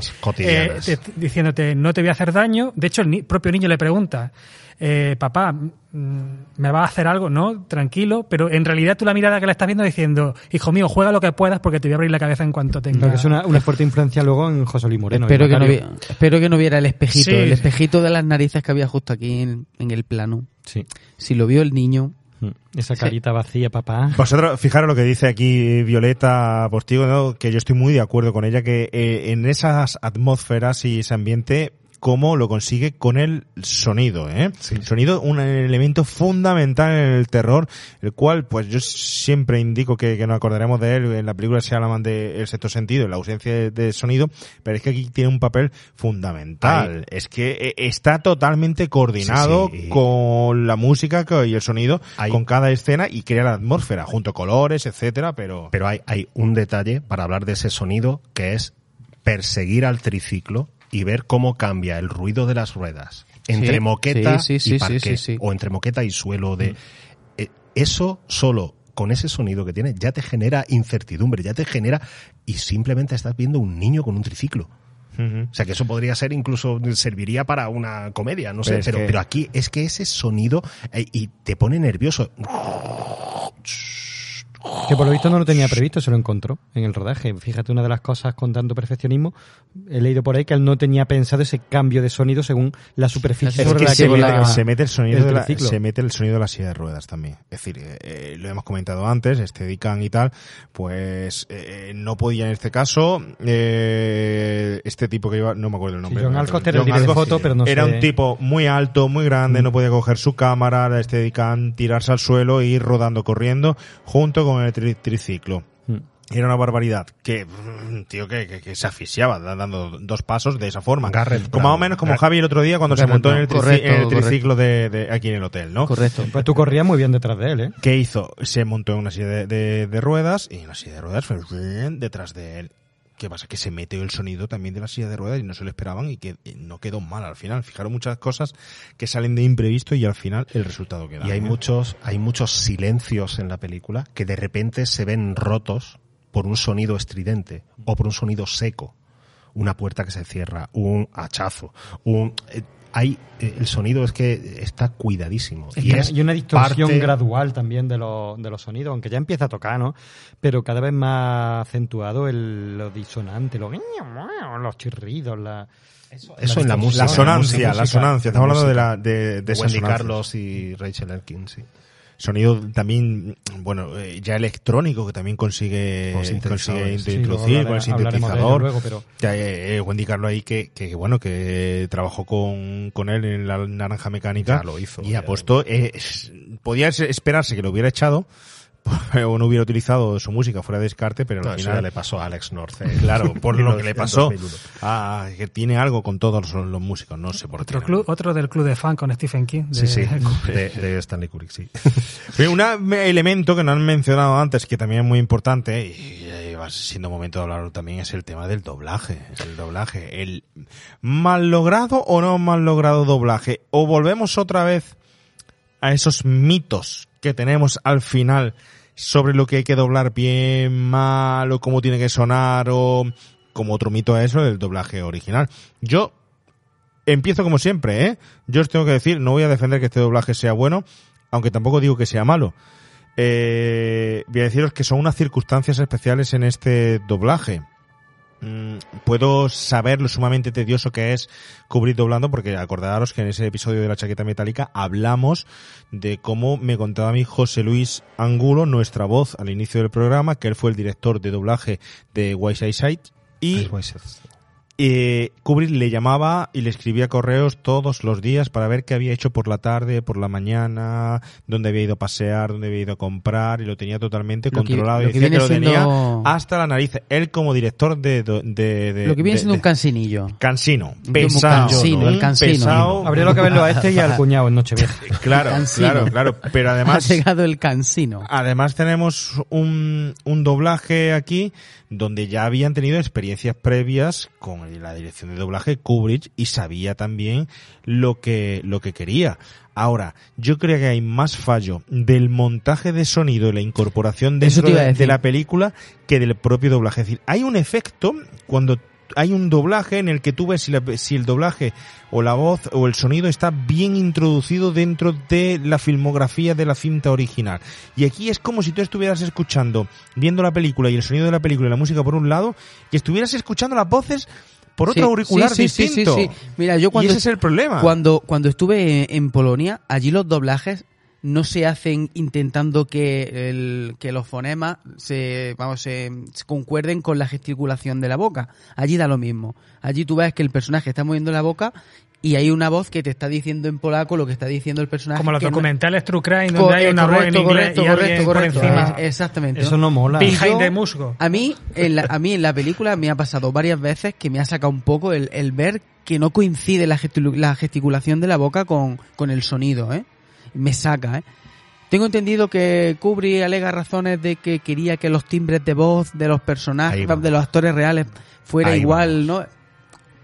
te- diciéndote no te voy a hacer daño. De hecho, el ni- propio niño le pregunta, eh, papá, mm, ¿me va a hacer algo? No, tranquilo. Pero en realidad tú la mirada que le estás viendo diciendo, hijo mío, juega lo que puedas porque te voy a abrir la cabeza en cuanto tenga... Creo que es una, una fuerte influencia luego en José Luis Moreno. espero, que no vi- espero que no viera el espejito, Sí. el espejito de las narices que había justo aquí en, en el plano. Sí. Si lo vio el niño, Mm. Esa carita vacía, papá. Vosotros, fijaros lo que dice aquí Violeta Postigo, ¿no? que yo estoy muy de acuerdo con ella, que eh, en esas atmósferas y ese ambiente, cómo lo consigue con el sonido, ¿eh? El sonido, un elemento fundamental en el terror, el cual, pues yo siempre indico que, que nos acordaremos de él, en la película se habla de El sexto sentido, la ausencia de, de sonido, pero es que aquí tiene un papel fundamental. Es que eh, está totalmente coordinado Sí, sí. con la música y el sonido, con cada escena y crea la atmósfera, junto a colores, etcétera, pero... Pero hay, hay un detalle para hablar de ese sonido que es perseguir al triciclo y ver cómo cambia el ruido de las ruedas entre Sí, moqueta sí, sí, sí, y sí. o entre moqueta y suelo de eh, eso solo con ese sonido que tiene ya te genera incertidumbre, ya te genera y simplemente estás viendo un niño con un triciclo. O sea que eso podría ser incluso serviría para una comedia, no sé, es pero, que- pero aquí es que ese sonido eh, y te pone nervioso. Que por lo visto no lo tenía previsto, se lo encontró en el rodaje. Fíjate, una de las cosas con tanto perfeccionismo, he leído por ahí que él no tenía pensado ese cambio de sonido según la superficie Es sobre que la se que mete, volaba se mete el sonido el de la, se mete el sonido de la silla de ruedas también. Es decir, eh, eh, lo hemos comentado antes, este Dican y tal, pues eh, no podía en este caso, eh, este tipo que iba, no me acuerdo el nombre. Sí, John Alcott era el John director de Alcott, foto, pero no Era sé- un tipo muy alto, muy grande, no podía coger su cámara, este Dican, tirarse al suelo e ir rodando, corriendo, junto con el tri- triciclo. Mm. Era una barbaridad. Que, mm, tío, que, que, que se asfixiaba da- dando dos pasos de esa forma. Garrett como Brown. más o menos como Javi el otro día cuando se montó en el, Correcto, en el triciclo de, de aquí en el hotel, ¿no? correcto. Pues tú corrías muy bien detrás de él, ¿eh? ¿Qué hizo? Se montó en una silla de, de- de ruedas y en la silla de ruedas fue detrás de él. ¿Qué pasa? Que se metió el sonido también de la silla de ruedas y no se lo esperaban y que eh, no quedó mal al final. Fijaron muchas cosas que salen de imprevisto y al final el resultado queda. Y hay muchos, hay muchos silencios en la película que de repente se ven rotos por un sonido estridente o por un sonido seco. Una puerta que se cierra, un hachazo, un... hay, eh, el sonido es que está cuidadísimo. Es y, que es hay una distorsión parte- gradual también de, los de los sonidos, aunque ya empieza a tocar, ¿no? Pero cada vez más acentuado el, lo disonante, lo, los chirridos, la... Eso en la música. La sonancia, música, la sonancia. Estamos hablando de, la, de, de Wendy. Carlos y Rachel Elkin, sí. Sonido también, bueno, eh, ya electrónico que también consigue, Con sintetizadores. consigue Sí, introducir con el sintetizador. luego, pero- Ya, eh, eh, Wendy Carlos ahí que, que, bueno, que trabajó con, con él en la naranja mecánica. Ya lo hizo, Y puesto, eh, podía esperarse que lo hubiera echado o no hubiera utilizado su música fuera de descarte, pero al final le pasó a Alex North. eh, Claro, por lo que le pasó. 2001. Ah, que tiene algo con todos los, los músicos, no sé por Otro, qué. club, otro del club de fan con Stephen King. Sí, de- sí, de, de Stanley Kubrick, sí. Pero un elemento que no han mencionado antes, que también es muy importante, y va siendo momento de hablarlo también, es el tema del doblaje. El doblaje. El mal logrado o no mal logrado doblaje. O volvemos otra vez a esos mitos que tenemos al final sobre lo que hay que doblar bien, mal, o cómo tiene que sonar, o como otro mito es lo del doblaje original. Yo empiezo como siempre, ¿eh? Yo os tengo que decir, no voy a defender que este doblaje sea bueno, aunque tampoco digo que sea malo. Eh, voy a deciros que son unas circunstancias especiales en este doblaje. Mm, puedo saber lo sumamente tedioso que es cubrir doblando, porque acordaros que en ese episodio de la chaqueta metálica hablamos de cómo me contaba mi José Luis Angulo, nuestra voz al inicio del programa, que él fue el director de doblaje de Wise Sight y eh, Kubrick le llamaba y le escribía correos todos los días para ver qué había hecho por la tarde, por la mañana, dónde había ido a pasear, dónde había ido a comprar y lo tenía totalmente Lo que- controlado y decía que lo tenía hasta la nariz. Él como director de... de, Lo que viene de- siendo un de- cansino. Pesado, cansino, el cansino. pesado. Habría lo que verlo a este y al cuñado en Nochevieja. Claro, claro, claro. Pero además... ha llegado el cansino. Además tenemos un, un doblaje aquí donde ya habían tenido experiencias previas con la dirección de doblaje Kubrick y sabía también lo que, lo que quería. Ahora, yo creo que hay más fallo del montaje de sonido y la incorporación dentro de, la película que del propio doblaje. Es decir, hay un efecto cuando hay un doblaje en el que tú ves si, la- si el doblaje o la voz o el sonido está bien introducido dentro de la filmografía de la cinta original. Y aquí es como si tú estuvieras escuchando, viendo la película y el sonido de la película y la música por un lado, y estuvieras escuchando las voces por otro Sí, auricular sí, sí, sí, distinto. Mira, yo cuando, y ese es el problema. Cuando, cuando estuve en, en Polonia, allí los doblajes no se hacen intentando que, el, que los fonemas se, vamos, se, se concuerden con la gesticulación de la boca. Allí da lo mismo. Allí tú ves que el personaje está moviendo la boca y hay una voz que te está diciendo en polaco lo que está diciendo el personaje. Como los que no- documentales True Crime, donde Co- hay una voz en correcto, inglés correcto, y alguien correcto, por correcto. encima. Exactamente. Eso no mola. Y Behind the musgo. A mí, en la, a mí en la película me ha pasado varias veces que me ha sacado un poco el, el ver que no coincide la, la gesticulación de la boca con, con el sonido, ¿eh? Me saca, ¿eh? Tengo entendido que Kubrick alega razones de que quería que los timbres de voz de los personajes, de los actores reales, fuera Ahí igual, ¿no?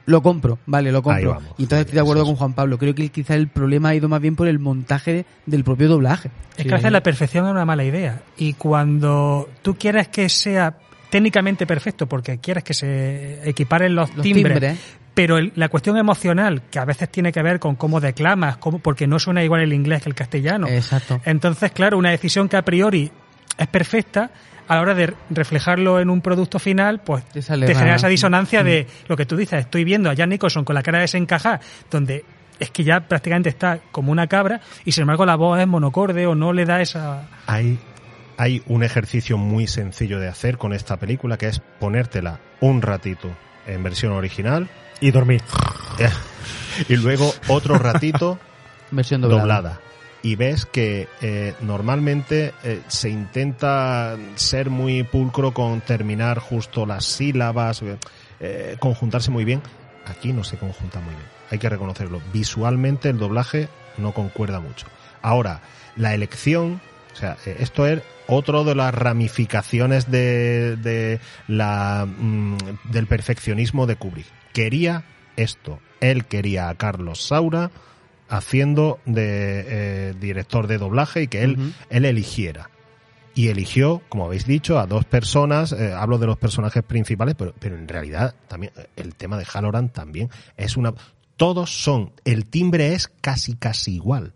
Lo compro, vale, lo compro. vamos. Y entonces estoy de acuerdo es. con Juan Pablo. Creo que quizá el problema ha ido más bien por el montaje del propio doblaje. Es que hacer la perfección es una mala idea. Y cuando tú quieres que sea técnicamente perfecto, porque quieres que se equiparen los, Los timbres, timbres. pero el- la cuestión emocional, que a veces tiene que ver con cómo declamas, cómo, porque no suena igual el inglés que el castellano. Exacto. Entonces, claro, una decisión que a priori es perfecta, a la hora de reflejarlo en un producto final, pues Te genera esa disonancia de lo que tú dices. Estoy viendo a Jan Nicholson con la cara desencajada, donde es que ya prácticamente está como una cabra, y sin embargo la voz es monocorde o no le da esa... Hay, hay un ejercicio muy sencillo de hacer con esta película que es ponértela un ratito en versión original Y dormir. y luego otro ratito Versión doblada. doblada. Y ves que eh, normalmente eh, se intenta ser muy pulcro con terminar justo las sílabas, eh, conjuntarse muy bien. Aquí no se conjunta muy bien, hay que reconocerlo. Visualmente el doblaje no concuerda mucho. Ahora, la elección, o sea, eh, esto es otro de las ramificaciones de, de la, mm, del perfeccionismo de Kubrick. Quería esto. Él quería a Carlos Saura haciendo de eh, director de doblaje y que él, él eligiera. Y eligió, como habéis dicho, a dos personas, eh, hablo de los personajes principales, pero, pero en realidad también eh, el tema de Halloran también es una... Todos son, el timbre es casi casi igual.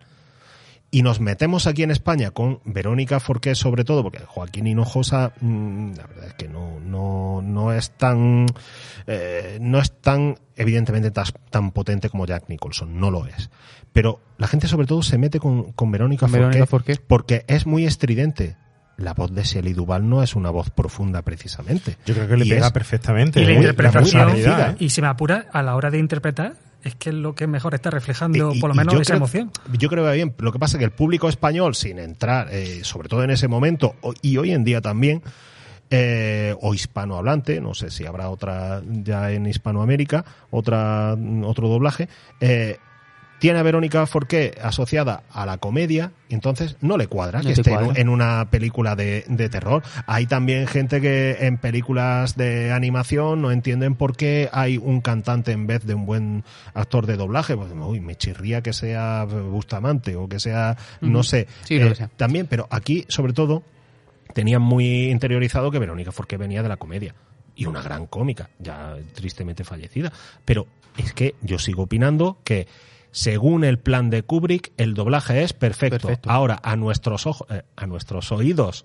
y nos metemos aquí en España con Verónica Forqué sobre todo, porque Joaquín Hinojosa, mm, la verdad es que no, no, no es tan, eh, no es tan, evidentemente, tas- tan potente como Jack Nicholson, no lo es. Pero la gente sobre todo se mete con, con Verónica, Con Verónica Forqué. porque es muy estridente. La voz de Shelley Duvall no es una voz profunda precisamente. Yo creo que le Y pega es- perfectamente. Y la ¿eh? interpretación, ¿eh? y si me apura, a la hora de interpretar, es que es lo que mejor está reflejando, Y- por lo menos, esa creo- emoción. Yo creo que va bien. Lo que pasa es que el público español, sin entrar, eh, sobre todo en ese momento, o- y hoy en día también, eh, o hispanohablante, no sé si habrá otra ya en Hispanoamérica, otra, otro doblaje, eh, tiene a Verónica Forqué asociada a la comedia, entonces no le cuadra No que esté en- cuadra. en una película de, de terror. Hay también gente que en películas de animación no entienden por qué hay un cantante en vez de un buen actor de doblaje. Pues, uy, me chirría que sea Bustamante o que sea, no sé. Sí, Eh, sea. También, pero aquí, sobre todo, tenían muy interiorizado que Verónica Forqué venía de la comedia. Y una gran cómica, ya tristemente fallecida. Pero es que yo sigo opinando que según el plan de Kubrick, el doblaje es perfecto. Perfecto. Ahora, a nuestros ojos, eh, a nuestros oídos,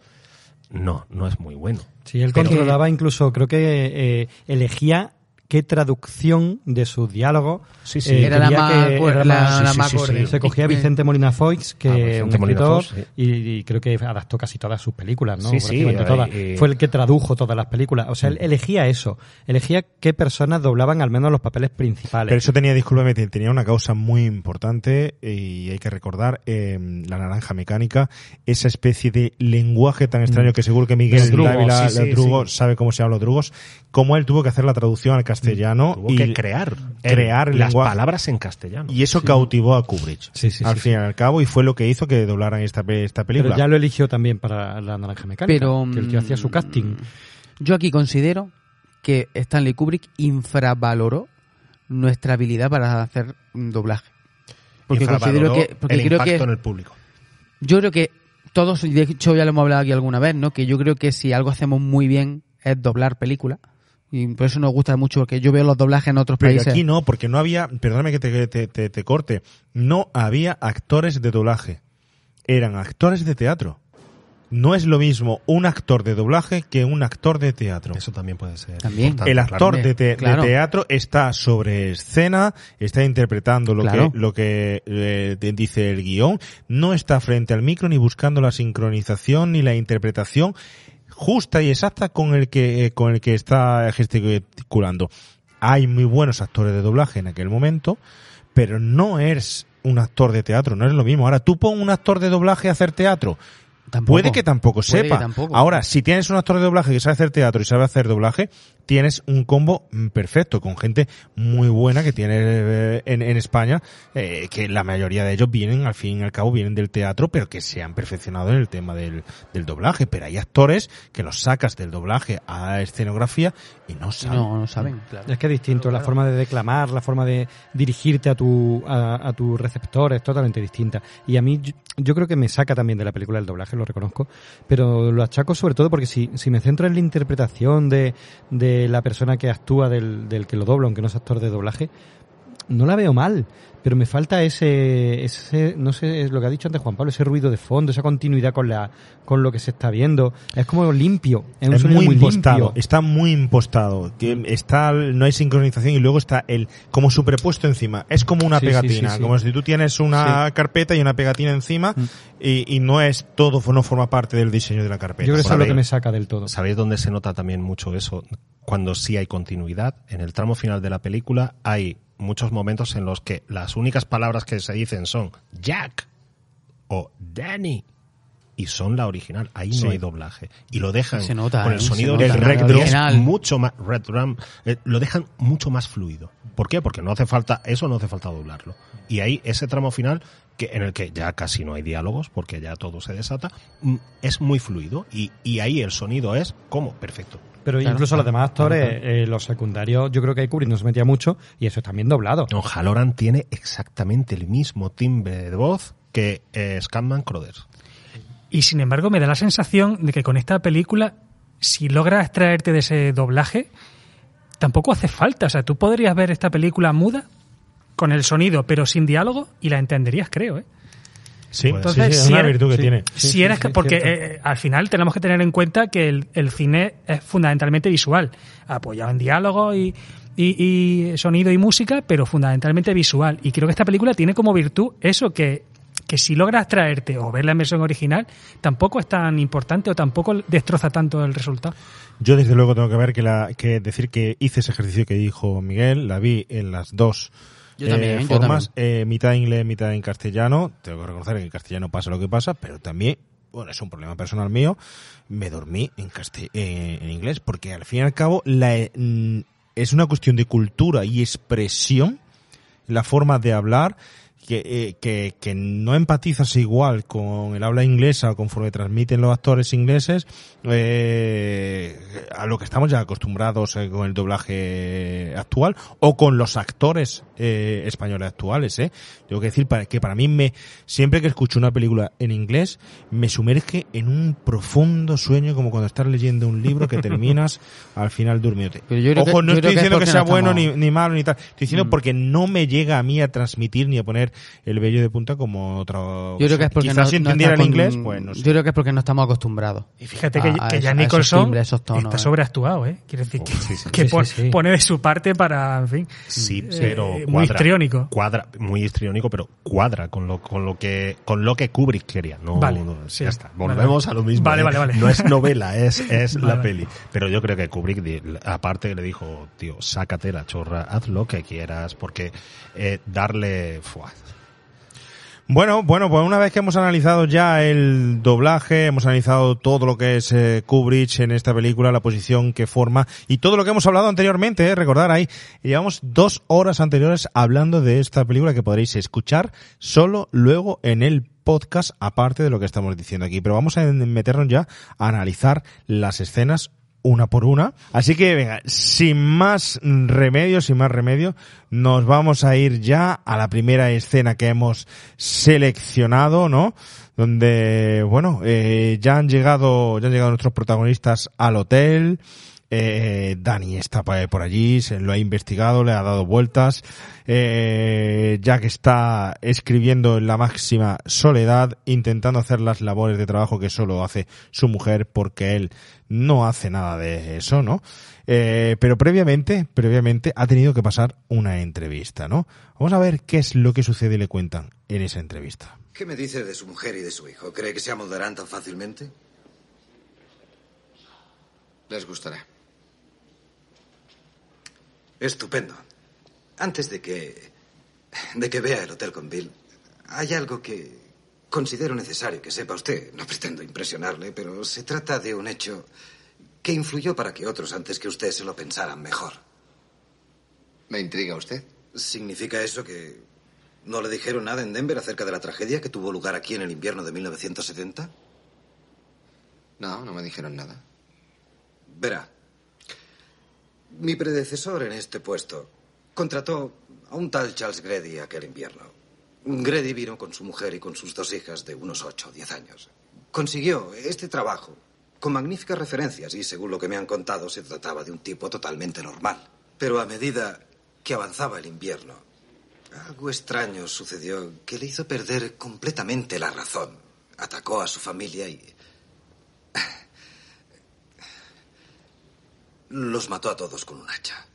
no, no es muy bueno. Sí, él Pero- controlaba incluso, creo que eh, elegía qué traducción de sus diálogos Sí, sí. eh, Era la más, que- pues, era la, más- la sí, más sí, sí, acorde. sí. Se cogía Vicente Molina Foix, que Ah, Vicente un escritor, y, y creo que adaptó casi todas sus películas, ¿no? Sí, sí, Prácticamente eh, todas. eh, Fue el que tradujo todas las películas. O sea, él elegía eso. Elegía qué personas doblaban al menos los papeles principales. Pero eso tenía, discúlpame, te- tenía una causa muy importante y hay que recordar eh, la naranja mecánica, esa especie de lenguaje tan extraño que seguro que Miguel Dávila, sí, sí, los drugos, sí. sabe cómo se llaman los drugos, como él tuvo que hacer la traducción al castellano Tuvo y que crear, crear el las lenguaje. palabras en castellano. Y eso cautivó a Kubrick. Sí, sí, al sí, fin y al cabo, y fue lo que hizo que doblaran esta, pe- esta película. Pero ya lo eligió también para la naranja mecánica. Pero, que el tío hacía su mm, casting. Yo aquí considero que Stanley Kubrick infravaloró nuestra habilidad para hacer un doblaje. Porque considero Infravaloró que, porque el creo impacto que en el público. yo creo que todos, y de hecho ya lo hemos hablado aquí alguna vez, ¿no? Que yo creo que si algo hacemos muy bien es doblar películas. Y por eso nos gusta mucho, porque yo veo los doblajes en otros Pero países. aquí no, porque no había, perdóname que te, te- te- te corte, no había actores de doblaje. Eran actores de teatro. No es lo mismo un actor de doblaje que un actor de teatro. Eso también puede ser. También. El actor claro. de, te- de Claro. teatro está sobre escena, está interpretando lo Claro. que, lo que eh, dice el guion, no está frente al micro ni buscando la sincronización ni la interpretación justa y exacta con el que, eh, con el que está gesticulando. Hay muy buenos actores de doblaje en aquel momento, pero no eres un actor de teatro, no es lo mismo. Ahora, tú pon un actor de doblaje a hacer teatro. Tampoco. Puede que tampoco Puede que sepa. tampoco. Ahora, si tienes un actor de doblaje que sabe hacer teatro y sabe hacer doblaje, tienes un combo mm, perfecto con gente muy buena que tiene eh, en, en España, eh, que la mayoría de ellos vienen, al fin y al cabo, vienen del teatro, pero que se han perfeccionado en el tema del, del doblaje. Pero hay actores que los sacas del doblaje a escenografía y no saben. No, no saben. Es que es distinto, la forma de declamar, la forma de dirigirte a tu, a, a tu receptor es totalmente distinta. Y a mí, yo, yo creo que me saca también de la película el doblaje, lo reconozco, pero lo achaco sobre todo porque si, si me centro en la interpretación de, de la persona que actúa del, del que lo dobla, aunque no es actor de doblaje, no la veo mal, pero me falta ese, ese, no sé, es lo que ha dicho antes Juan Pablo, ese ruido de fondo, esa continuidad con la, con lo que se está viendo. Es como limpio, es, un es muy, muy impostado, limpio. está muy impostado. Que Está, no hay sincronización y luego está el como superpuesto encima. Es como una Sí, pegatina, sí, sí. como si tú tienes una carpeta y una pegatina encima y, y no es todo, no forma parte del diseño de la carpeta. Yo creo que eso es lo que me saca del todo. ¿Sabéis dónde se nota también mucho eso? Cuando sí hay continuidad. En el tramo final de la película hay muchos momentos en los que las únicas palabras que se dicen son Jack o Danny. Y son la original. Ahí Sí. no hay doblaje. Y lo dejan Se nota, con el ¿eh? Se sonido nota. original. El rec que drum. es Original. mucho más red drum. eh, lo dejan mucho más fluido. ¿Por qué? Porque no hace falta, eso no hace falta doblarlo. Y ahí ese tramo final que en el que ya casi no hay diálogos porque ya todo se desata, mm, es muy fluido y, y ahí el sonido es como perfecto. Pero Claro. incluso los demás actores, eh, los secundarios, yo creo que Kubrick no se metía mucho y eso es también doblado. Don Halloran tiene exactamente el mismo timbre de voz que eh, Scatman Crothers. Y sin embargo, me da la sensación de que con esta película, si logras extraerte de ese doblaje, tampoco hace falta. O sea, tú podrías ver esta película muda, con el sonido, pero sin diálogo, y la entenderías, creo, ¿eh? Sí, Entonces, sí, sí, es si una eres- virtud que tiene. si eres que- porque eh, al final tenemos que tener en cuenta que el, el cine es fundamentalmente visual, apoyado en diálogo y, y- y sonido y música, pero fundamentalmente visual. Y creo que esta película tiene como virtud eso que que si logras traerte o ver la versión original, tampoco es tan importante o tampoco destroza tanto el resultado. Yo desde luego tengo que ver que, la, que decir que hice ese ejercicio que dijo Miguel, la vi en las dos Yo eh, también, yo formas, eh, mitad en inglés, mitad en castellano. Tengo que reconocer que en castellano pasa lo que pasa, pero también, bueno, es un problema personal mío, me dormí en, castell- eh, en inglés, porque al fin y al cabo la, eh, mm, es una cuestión de cultura y expresión, la forma de hablar, que, eh, que, que no empatizas igual con el habla inglesa conforme transmiten los actores ingleses eh, a lo que estamos ya acostumbrados eh, con el doblaje actual o con los actores eh, españoles actuales. Eh. Tengo que decir para, que para mí me siempre que escucho una película en inglés me sumerge en un profundo sueño como cuando estás leyendo un libro que terminas al final durmiéndote. Pero yo creo Ojo, que- no estoy creo que es diciendo que, sea no bueno ni malo ni tal. Estoy diciendo Mm. porque no me llega a mí a transmitir ni a poner el vello de punta como otra. Yo creo que es porque Quizás no, si no entendiera está el con- inglés, pues no sé. Yo creo que es porque no estamos acostumbrados. Y fíjate que, A- que eso- Jack a esos Nicholson timbres, esos tonos, está eh. sobreactuado, ¿eh? Quiere decir que, sí, sí. que Sí, sí, pon- sí. pone de su parte para, en fin. Sí, eh, pero muy histriónico. Cuadra, muy histriónico, pero cuadra con lo, con lo que, con lo que Kubrick quería. No, Vale, no, ya está. Volvemos vale. a lo mismo. Vale, ¿eh? vale, vale. No es novela, es, es la peli. Pero yo creo que Kubrick, aparte le dijo, tío, sácate la chorra, haz lo que quieras, porque eh, darle, Bueno, bueno, pues una vez que hemos analizado ya el doblaje, hemos analizado todo lo que es eh, Kubrick en esta película, la posición que forma y todo lo que hemos hablado anteriormente, eh, recordar ahí, llevamos dos horas anteriores hablando de esta película que podréis escuchar solo luego en el podcast, aparte de lo que estamos diciendo aquí. Pero vamos a meternos ya a analizar las escenas una por una. Así que venga, sin más remedio, sin más remedio, nos vamos a ir ya a la primera escena que hemos seleccionado, ¿no? Donde, bueno, eh, ya han llegado, ya han llegado nuestros protagonistas al hotel. Eh, Dani está pa- por allí, se lo ha investigado, le ha dado vueltas. Eh, Jack está escribiendo en la máxima soledad, intentando hacer las labores de trabajo que solo hace su mujer, porque él no hace nada de eso, ¿no? Eh, pero previamente, previamente ha tenido que pasar una entrevista, ¿no? Vamos a ver qué es lo que sucede y le cuentan en esa entrevista. ¿Qué me dice de su mujer y de su hijo? ¿Cree que se amoldarán tan fácilmente? Les gustará. Estupendo. Antes de que. de que vea el hotel con Bill, hay algo que considero necesario que sepa usted. No pretendo impresionarle, pero se trata de un hecho que influyó para que otros antes que usted se lo pensaran mejor. ¿Me intriga usted? ¿Significa eso que no le dijeron nada en Denver acerca de la tragedia que tuvo lugar aquí en el invierno de 1970? No, no me dijeron nada. Verá, mi predecesor en este puesto contrató a un tal Charles Grady aquel invierno. Grady vino con su mujer y con sus dos hijas de unos ocho o diez años. Consiguió este trabajo con magníficas referencias y, según lo que me han contado, se trataba de un tipo totalmente normal. Pero a medida que avanzaba el invierno, algo extraño sucedió que le hizo perder completamente la razón. Atacó a su familia y Los mató a todos con un hacha.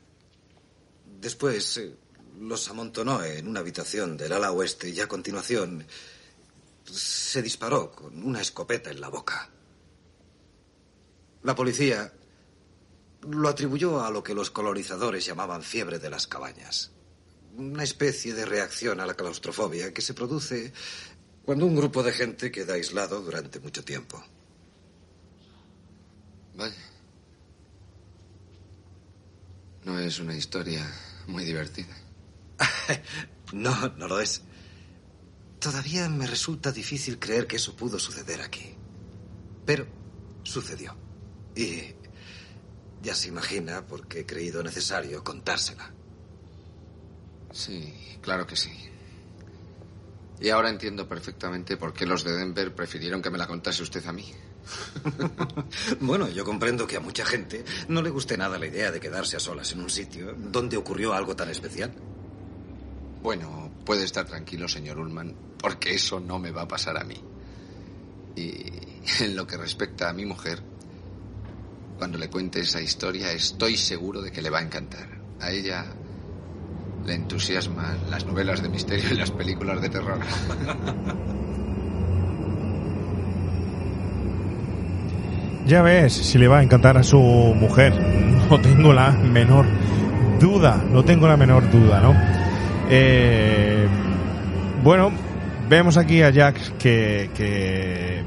Después eh, los amontonó en una habitación del ala oeste y a continuación se disparó con una escopeta en la boca. La policía lo atribuyó a lo que los colonizadores llamaban fiebre de las cabañas. Una especie de reacción a la claustrofobia que se produce cuando un grupo de gente queda aislado durante mucho tiempo. Vaya. No es una historia muy divertida. No, no lo es. Todavía me resulta difícil creer que eso pudo suceder aquí. Pero sucedió. Y ya se imagina por qué he creído necesario contársela. Sí, claro que sí. Y ahora entiendo perfectamente por qué los de Denver prefirieron que me la contase usted a mí. Bueno, yo comprendo que a mucha gente no le guste nada la idea de quedarse a solas en un sitio donde ocurrió algo tan especial. Bueno, puede estar tranquilo, señor Ullman, porque eso no me va a pasar a mí. Y en lo que respecta a mi mujer, cuando le cuente esa historia, estoy seguro de que le va a encantar. A ella le entusiasman las novelas de misterio y las películas de terror. Ya ves, si le va a encantar a su mujer. No tengo la menor duda, no tengo la menor duda, ¿no? Eh, bueno, vemos aquí a Jack que, que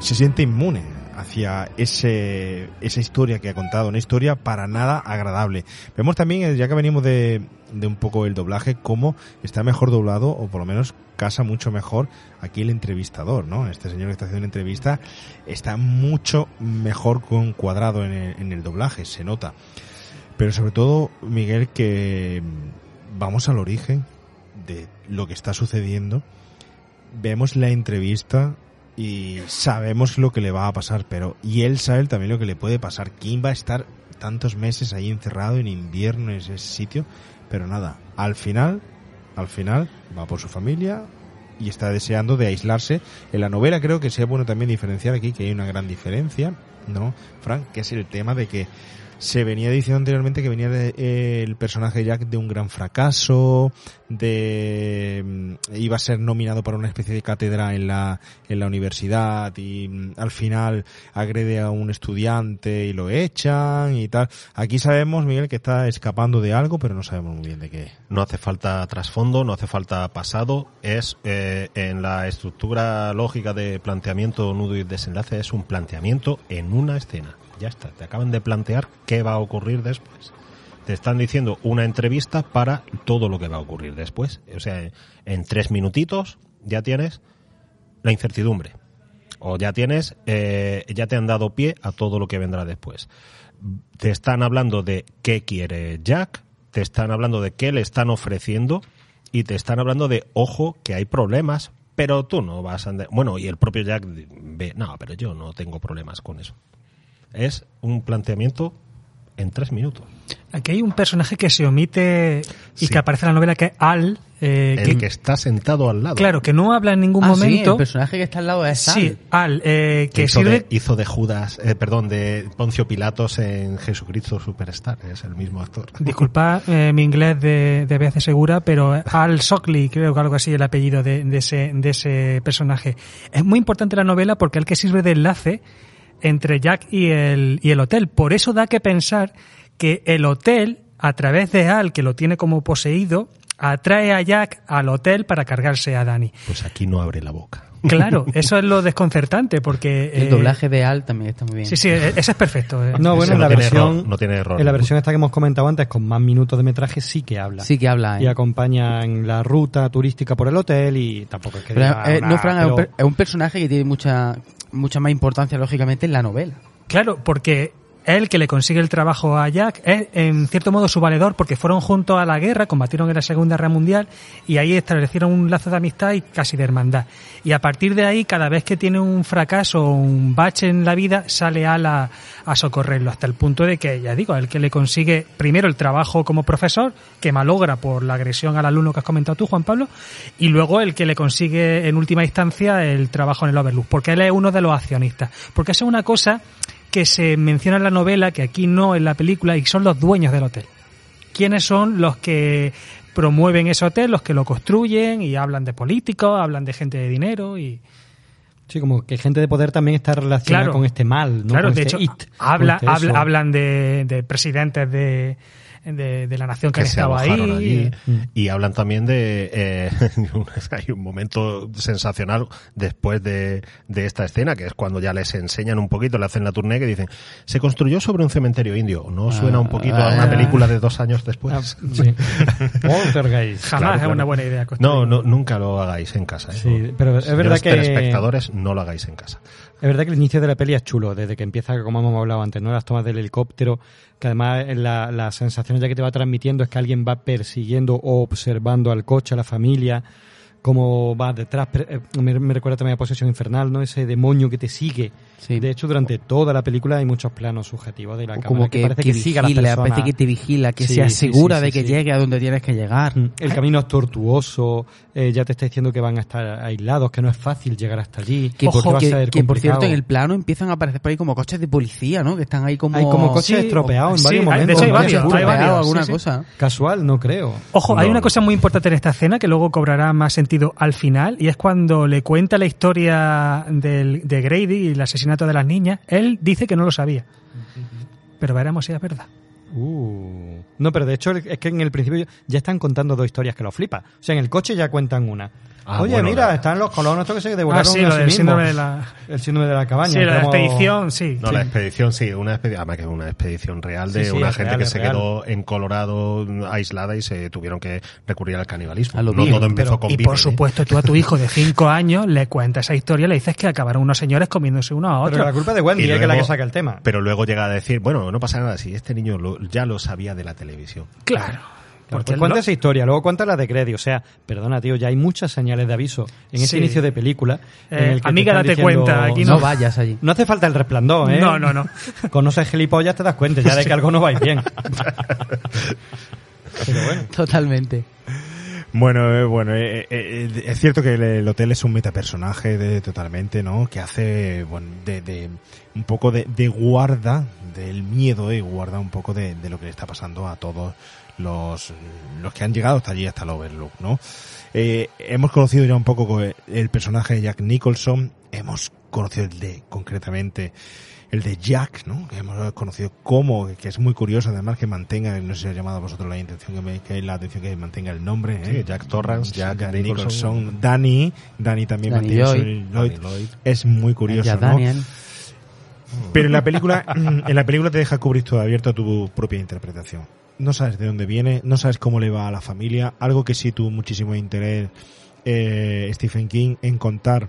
se siente inmune hacia ese, esa historia que ha contado, una historia para nada agradable. Vemos también, eh, ya que venimos de, de un poco el doblaje, cómo está mejor doblado, o por lo menos casa mucho mejor aquí el entrevistador, ¿no? Este señor que está haciendo una entrevista está mucho mejor con cuadrado en el, en el doblaje, se nota. Pero sobre todo, Miguel, que vamos al origen de lo que está sucediendo. Vemos la entrevista y sabemos lo que le va a pasar, pero y él sabe también lo que le puede pasar. ¿Quién va a estar tantos meses ahí encerrado en invierno en ese sitio? Pero nada, al final, al final va por su familia y está deseando de aislarse. En la novela creo que sea bueno también diferenciar aquí que hay una gran diferencia, ¿no, Frank? Que es el tema de que se venía diciendo anteriormente que venía de, eh, el personaje Jack de un gran fracaso, de mm, iba a ser nominado para una especie de cátedra en la en la universidad y mm, al final agrede a un estudiante y lo echan y tal. Aquí sabemos Miguel que está escapando de algo, pero no sabemos muy bien de qué. No hace falta trasfondo, no hace falta pasado. Es eh, en la estructura lógica de planteamiento, nudo y desenlace, es un planteamiento en una escena. Ya está, te acaban de plantear qué va a ocurrir después. Te están diciendo una entrevista para todo lo que va a ocurrir después. O sea, en tres minutitos ya tienes la incertidumbre. O ya tienes, eh, ya te han dado pie a todo lo que vendrá después. Te están hablando de qué quiere Jack, te están hablando de qué le están ofreciendo y te están hablando de, ojo, que hay problemas, pero tú no vas a... andar- Bueno, y el propio Jack ve, no, pero yo no tengo problemas con eso. Es un planteamiento en tres minutos. Aquí hay un personaje que se omite y Sí. que aparece en la novela que es Al. eh, El que está sentado al lado. claro, que no habla en ningún Ah, sí, momento. el personaje que está al lado es Sí, Al. Al, eh, que hizo, sirve. de, hizo de Judas, eh, perdón, de Poncio Pilatos en Jesucristo Superstar. Es el mismo actor. Disculpa eh, mi inglés de, de BC Segura, pero Al Shockley, creo que algo así el apellido de, de ese, de ese personaje. Es muy importante la novela porque es el que sirve de enlace entre Jack y el, y el hotel. Por eso da que pensar que el hotel, a través de Al, que lo tiene como poseído, atrae a Jack al hotel para cargarse a Danny. Pues aquí no abre la boca. Claro, eso es lo desconcertante porque... El eh, doblaje de Al también está muy bien. Sí, sí, e- ese es perfecto. eh. No, bueno, en no la tiene versión, error, no tiene error. en la versión esta que hemos comentado antes, con más minutos de metraje, sí que habla. Sí que habla, Y ¿eh? acompaña en la ruta turística por el hotel y tampoco es que Pero, diga eh, no, Fran, es un, pero- per- es un personaje que tiene mucha mucha más importancia, lógicamente, en la novela. Claro, porque él que le consigue el trabajo a Jack es en cierto modo su valedor porque fueron juntos a la guerra, combatieron en la Segunda Guerra Mundial y ahí establecieron un lazo de amistad y casi de hermandad. Y a partir de ahí, cada vez que tiene un fracaso o un bache en la vida, sale a, la, a socorrerlo hasta el punto de que, ya digo, el que le consigue primero el trabajo como profesor, que malogra por la agresión al alumno que has comentado tú, Juan Pablo, y luego el que le consigue en última instancia el trabajo en el Overlook, porque él es uno de los accionistas. Porque eso es una cosa que se menciona en la novela, que aquí no en la película, y son los dueños del hotel. ¿Quiénes son los que promueven ese hotel, los que lo construyen y hablan de políticos, hablan de gente de dinero y... Sí, como que gente de poder también está relacionada Claro. con este mal, ¿no? claro, Con de este hecho, it, habla, este habla- hablan de, de presidentes de, de, de la nación que, que han se estado ahí. allí. Y hablan también de... eh, hay un momento sensacional después de, de esta escena, que es cuando ya les enseñan un poquito, le hacen la tournée, que dicen, se construyó sobre un cementerio indio. ¿No suena un poquito a una ah. película de dos años después? Ah, sí. Poltergeist. Jamás Claro, es claro. una buena idea. No, construir. no, nunca lo hagáis en casa. ¿eh? Sí, pero es Señores verdad que- telespectadores, no lo hagáis en casa. Es verdad que el inicio de la peli es chulo, desde que empieza, como hemos hablado antes, ¿no? Las tomas del helicóptero, que además eh, la, la sensación ya que te va transmitiendo es que alguien va persiguiendo o observando al coche, a la familia. Cómo va detrás. Eh, Me, me recuerda también a Posesión Infernal, ¿no? Ese demonio que te sigue. Sí. De hecho, durante toda la película hay muchos planos subjetivos de la O cámara como que, parece que que, siga a la vigila, persona. parece que te vigila, que Sí, se sí, asegura sí, de que sí. llegue a donde tienes que llegar. Mm, El camino es tortuoso, eh, ya te está diciendo que van a estar aislados, que no es fácil llegar hasta allí. Que, va a que- ser que, por cierto en el plano empiezan a aparecer por ahí como coches de policía, ¿no? Que están ahí como... Hay como coches Sí, estropeados en sí, varios hay- de momentos. hecho hay varios, hay varios. Alguna sí, sí. cosa. Casual, no creo. Ojo, hay No, una no. cosa muy importante en esta escena que luego cobrará más sentido al final y es cuando le cuenta la historia del, de Grady y el asesinato de las niñas. Él dice que no lo sabía. Pero veremos si es verdad. Uh. No, pero de hecho es que en el principio ya están contando dos historias que lo flipa. O sea, en el coche ya cuentan una. Ah, Oye, bueno, mira, la- están los colonos estos que se Ah, devoraron sí, a lo sí del mismos. síndrome de la... El síndrome de la cabaña. Sí, lo de la como- expedición, sí. No, Sí. la expedición sí, una expedición, además que es una expedición real de Sí, sí, una gente real, que se real. quedó en Colorado aislada y se tuvieron que recurrir al canibalismo. A lo no bien, todo empezó pero- con Y por ¿eh? supuesto, tú a tu hijo de 5 años le cuentas esa historia, le dices que acabaron unos señores comiéndose uno a Pero otro. la culpa de Wendy, Y eh, que es la luego- que saca el tema. Pero luego llega a decir, bueno, no pasa nada, si este niño lo- ya lo sabía de la televisión. Claro. Porque Porque cuenta lo- esa historia, luego cuenta la de Grady. O sea, perdona, tío, ya hay muchas señales de aviso en ese inicio de película. en Eh, el que te amiga, date diciendo, cuenta, aquí No no. vayas allí. No hace falta el resplandor, ¿eh? No, no, no. Conoces gilipollas, te das cuenta ya de que algo no va bien. Pero bueno. Totalmente. Bueno, eh, bueno, eh, eh, eh, es cierto que el, el hotel es un metapersonaje de, totalmente, ¿no? Que hace, bueno, de, de un poco de, de guarda del miedo y guarda un poco de, de lo que le está pasando a todos los, los que han llegado hasta allí, hasta el Overlook, ¿no? Eh, hemos conocido ya un poco co- el personaje de Jack Nicholson, hemos conocido el de, concretamente, el de Jack, ¿no? Que hemos conocido cómo, que es muy curioso además que mantenga, no sé si ha llamado a vosotros la intención que, me, que la atención que mantenga el nombre, ¿eh? Sí, Jack Torrance, Jack Nicholson. Danny, Danny también Danny mantiene Lloyd. su- Lloyd. Danny Lloyd. Es muy curioso, Ya ¿no? Daniel. Pero en la película, en la película te deja cubrir todo abierto a tu propia interpretación. No sabes de dónde viene, no sabes cómo le va a la familia, algo que sí tuvo muchísimo interés eh, Stephen King en contar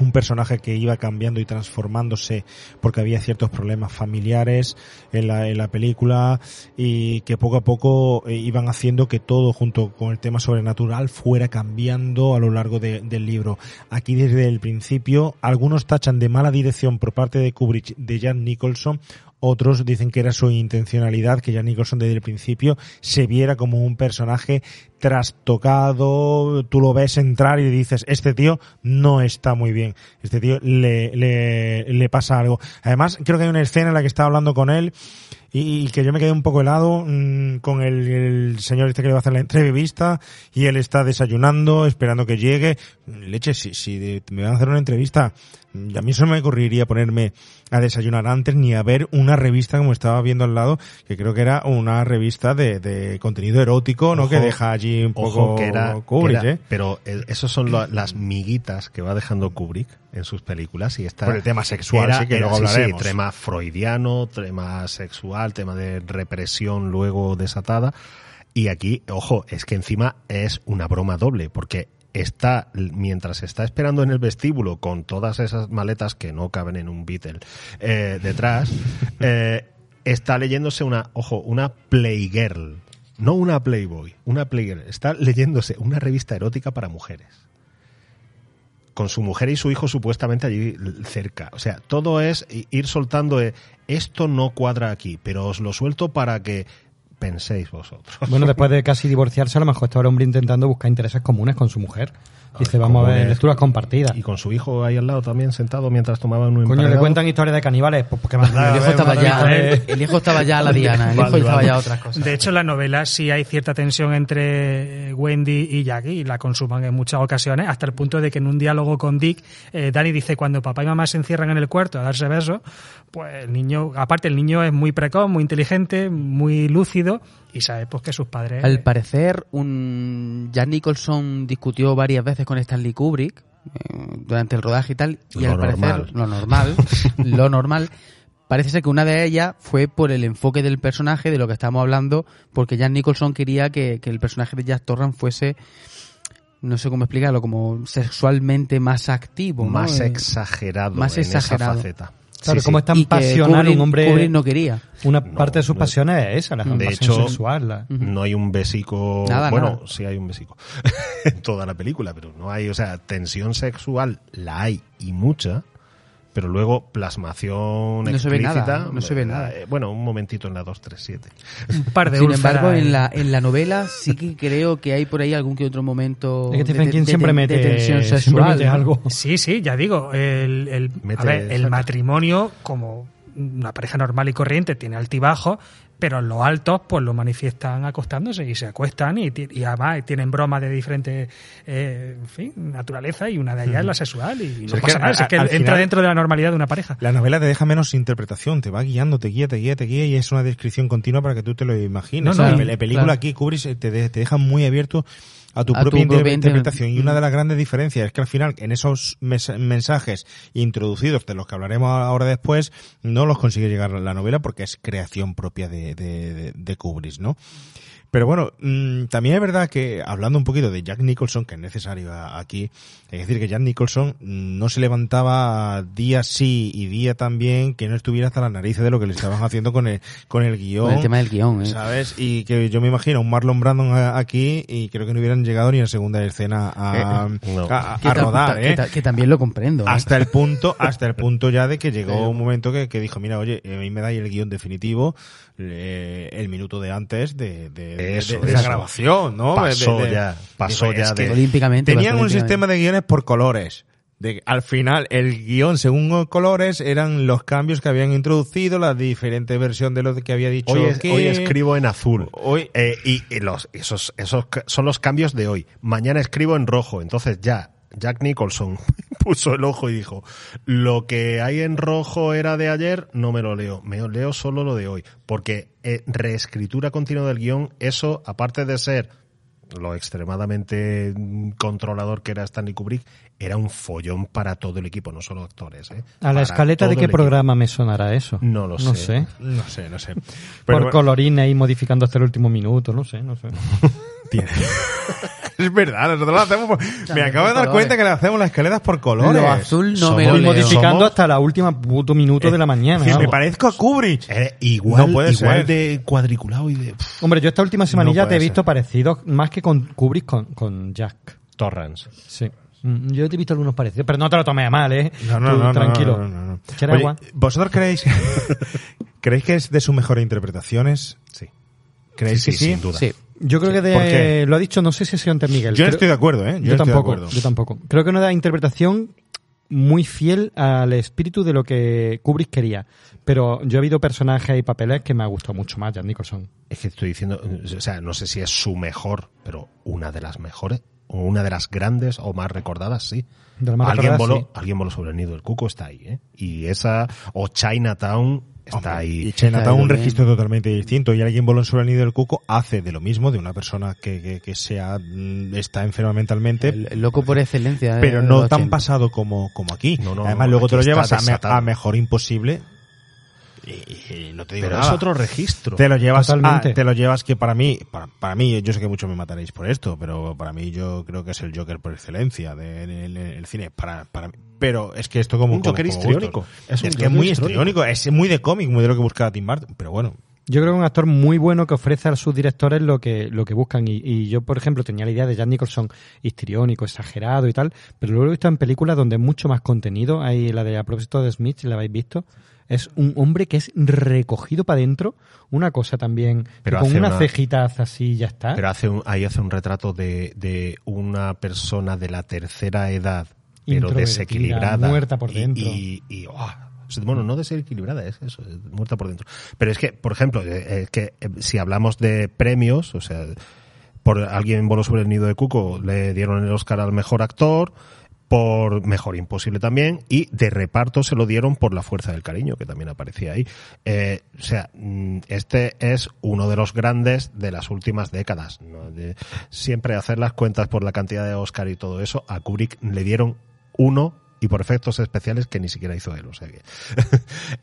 un personaje que iba cambiando y transformándose porque había ciertos problemas familiares en la, en la película y que poco a poco eh, iban haciendo que todo junto con el tema sobrenatural fuera cambiando a lo largo de- del libro. Aquí desde el principio algunos tachan de mala dirección por parte de Kubrick de Jan Nicholson otros dicen que era su intencionalidad, que Jan Nicholson desde el principio se viera como un personaje trastocado, tú lo ves entrar y dices, este tío no está muy bien, este tío le, le, le pasa algo. Además, creo que hay una escena en la que está hablando con él y, y que yo me quedé un poco helado mm, con el, el señor este que le va a hacer la entrevista y él está desayunando, esperando que llegue. Leche, si, si de- me van a hacer una entrevista, mm, a mí eso no me ocurriría ponerme a desayunar antes ni a ver una revista como estaba viendo al lado, que creo que era una revista de, de contenido erótico, ¿no? Ojo, Que deja allí un poco Ojo que era, Kubrick, que era- ¿eh? pero el- esos son lo- las miguitas que va dejando Kubrick en sus películas y está Por el tema sexual, sí, que luego sí, sí, hablaremos. tema freudiano, tema sexual, tema de represión luego desatada. Y aquí, ojo, es que encima es una broma doble porque está mientras está esperando en el vestíbulo con todas esas maletas que no caben en un Beatle eh, detrás eh, está leyéndose una ojo una Playgirl no una Playboy una Playgirl. Está leyéndose una revista erótica para mujeres con su mujer y su hijo supuestamente allí cerca. O sea, todo es ir soltando, eh, esto no cuadra aquí, pero os lo suelto para que penséis vosotros. Bueno, después de casi divorciarse, a lo mejor estaba el hombre intentando buscar intereses comunes con su mujer. Dice, vamos a ver, lecturas compartidas. Y con su hijo ahí al lado también sentado mientras tomaban un Coño, le cuentan historias de caníbales, pues porque más El hijo ver, estaba ya, mía. el hijo estaba ya a la diana, el hijo estaba ya a otras cosas. De hecho, en la novela sí hay cierta tensión entre eh, Wendy y Jackie y la consuman en muchas ocasiones, hasta el punto de que en un diálogo con Dick, eh, Danny dice cuando papá y mamá se encierran en el cuarto a darse besos, pues el niño, aparte el niño es muy precoz, muy inteligente, muy lúcido y sabe pues que sus padres... Al parecer, un Jack Nicholson discutió varias veces con Stanley Kubrick eh, durante el rodaje y tal, y Lo al parecer lo normal, lo normal, parece ser que una de ellas fue por el enfoque del personaje de lo que estamos hablando, porque Jack Nicholson quería que, que el personaje de Jack Torrance fuese no sé cómo explicarlo, como sexualmente más activo, más Eh, exagerado más en exagerado. esa faceta. Claro, Sí, como sí. es tan y pasional Kubrick- un hombre. Kubrick no quería. Una No, parte de sus no. pasiones es esa, la De hecho, sexual. la- No hay un besico. Nada, bueno, nada. sí hay un besico en toda la película, pero no hay, o sea, tensión sexual la hay y mucha, pero luego plasmación No se ve explícita. nada, no se ve nada. eh, Bueno, un momentito en la 237. Un par de Sin embargo, en la, en la novela sí que creo que hay por ahí algún que otro momento Es que de, Stephen King de- siempre de- mete, de tensión siempre sexual. algo. Sí, sí, ya digo, el, el, a ver, el matrimonio, como una pareja normal y corriente, tiene altibajos, pero en los altos pues lo manifiestan acostándose y se acuestan y, y además tienen bromas de diferentes eh, en fin, naturaleza y una de ellas es la sexual y no pasa nada, es que al entra final- dentro de la normalidad de una pareja. La novela te deja menos interpretación, te va guiando, te guía, te guía, te guía y es una descripción continua para que tú te lo imagines. No, no, la, película claro. aquí Kubrick te, de- te deja muy abierto a tu A propia inter- propia inter- interpretación. Y una de las grandes diferencias es que al final, en esos mes- mensajes introducidos, de los que hablaremos ahora después, no los consigue llegar la novela porque es creación propia de, de, de- de Kubrick, ¿no? Pero bueno, mm, también es verdad que hablando un poquito de Jack Nicholson, que es necesario aquí, hay que decir que Jack Nicholson no se levantaba día sí y día también que no estuviera hasta las narices de lo que le estaban haciendo con el, con el guion. Con el tema del guion, ¿eh? ¿Sabes? Y que yo me imagino un Marlon Brandon aquí y creo que no hubieran llegado ni a segunda escena a, no. a- a Que ta- rodar, que ¿eh? ta- que también lo comprendo. ¿eh? hasta el punto hasta el punto ya de que llegó un momento que, que dijo mira oye a mí me dais el guion definitivo eh, el minuto de antes de, de, de- Eso, de la eso. grabación no Pasó De- de- ya, pasó ya es de- que Olímpicamente, tenían un sistema de guiones por colores de, al final el guion según los colores eran los cambios que habían introducido la diferente versión de lo que había dicho Hoy, es- que- hoy escribo en azul. Hoy- Eh, y y los, esos, esos son los cambios de hoy. Mañana escribo en rojo. Entonces ya, Jack Nicholson puso el ojo y dijo, lo que hay en rojo era de ayer, no me lo leo. Me leo solo lo de hoy. Porque eh, reescritura continua del guion, eso, aparte de ser lo extremadamente mm, controlador que era Stanley Kubrick, era un follón para todo el equipo, no solo actores. ¿eh? ¿A la escaleta de qué equipo. programa me sonará eso? No lo No sé. sé. no sé no sé Por bueno, colorines ahí modificando hasta el último minuto, no sé, no sé. tiene- es verdad nosotros lo hacemos por- me acabo de dar cuenta que le hacemos las escaleras por colores Lo azul no Somos- me lo Y leo. modificando Somos- hasta la última puto minuto de la mañana. Que me parezco a Kubrick. Eh, igual No puede igual ser. de cuadriculado y de Hombre, yo esta última semanilla No te he visto ser. parecidos más que con Kubrick con, con Jack. Torrance. Sí. Mm, Yo te he visto algunos parecidos, pero no te lo tomes a mal, ¿eh? No, no, Tú, no, no, tranquilo. no, no, Oye. ¿Vosotros creéis creéis que es de sus mejores interpretaciones? Sí. ¿Creéis Sí, que sí, sí? sin duda. Sí. Yo creo que ¿Por de, lo ha dicho, no sé si ha sido ante Miguel. Yo Creo- estoy de acuerdo, ¿eh? Yo, tampoco, acuerdo. yo tampoco. Creo que no da interpretación muy fiel al espíritu de lo que Kubrick quería. Pero yo he habido personajes y papeles que me ha gustado mucho más, Jack Nicholson. Es que estoy diciendo, o sea, no sé si es su mejor, pero una de las mejores, o una de las grandes o más recordadas, sí. De las más alguien, recordadas, voló, alguien voló sobre el nido del cuco, está ahí, ¿eh? Y esa, o Chinatown, está Hombre, ahí. Y Chinatown, un registro totalmente distinto. Y alguien voló sobre el nido del cuco hace de lo mismo de una persona que, que, que sea, mm, está enferma mentalmente, El, el loco por excelencia. pero eh, no tan 80. pasado como, como aquí. No, no, Además, luego aquí te lo llevas a, me- desatado. a mejor imposible. Y, y no te digo Pero nada. es otro registro. Te lo llevas, Totalmente. a- te lo llevas que para mí, para, para mí, yo sé que muchos me mataréis por esto, pero para mí yo creo que es el Joker por excelencia del el, el cine. Para, para mí. Pero es que esto como Un como- Joker como histriónico. Es Es, un que es muy histriónico. histriónico, es muy de cómic, muy de lo que buscaba Tim Burton. Pero bueno, Yo creo que es un actor muy bueno que ofrece a sus directores lo que, lo que buscan. Y, y yo, por ejemplo, tenía la idea de Jack Nicholson histriónico, exagerado y tal, pero luego lo he visto en películas donde hay mucho más contenido. Hay la de A propósito de Smith, si la habéis visto. Es un hombre que es recogido para adentro. Una cosa también, Pero con una una- cejita así y ya está. Pero hace un, ahí hace un retrato de, de una persona de la tercera edad, pero desequilibrada. muerta por Y- dentro. Y, y, oh, o sea, bueno, no desequilibrada, es eso, es muerta por dentro. Pero es que, por ejemplo, eh, es que eh, si hablamos de premios, o sea, por alguien voló sobre el nido de Cuco, le dieron el Oscar al mejor actor, por Mejor Imposible también, y de reparto se lo dieron por La Fuerza del Cariño, que también aparecía ahí. Eh, o sea, mm, este es uno de los grandes de las últimas décadas. ¿no? De siempre hacer las cuentas por la cantidad de Oscar y todo eso, a Kubrick le dieron uno y por efectos especiales que ni siquiera hizo él, o sea que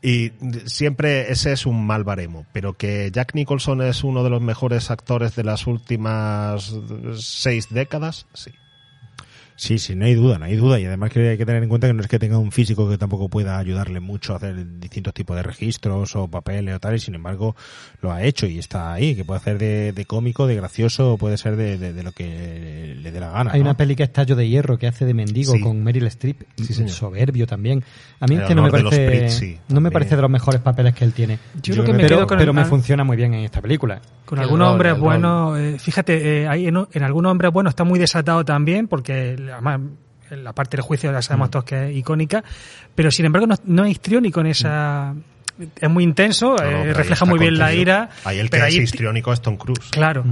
y siempre ese es un mal baremo, pero que Jack Nicholson es uno de los mejores actores de las últimas seis décadas, sí. Sí, sí, no hay duda, no hay duda. Y además que hay que tener en cuenta que no es que tenga un físico que tampoco pueda ayudarle mucho a hacer distintos tipos de registros o papeles o tal, y sin embargo lo ha hecho y está ahí, que puede hacer de, de cómico, de gracioso, o puede ser de, de- de lo que le dé la gana. Hay ¿no? una peli que es Tallo de Hierro que hace de mendigo Sí. con Meryl Streep, Sí, soberbio también. A mí es que no me parece, Brits, sí, no me parece de los mejores papeles que él tiene. Yo creo que me pero, quedo con pero el- me funciona muy bien en esta película. Con algunos hombres buenos, eh, fíjate, eh, hay en, en algunos hombres buenos está muy desatado también, porque además la parte del juicio ya sabemos todos que es icónica, pero sin embargo no, no es histriónico en esa... Es muy intenso, No, no, eh, refleja muy bien la ira. Ahí el que pero es ahí- histriónico es Tom Cruise. Claro.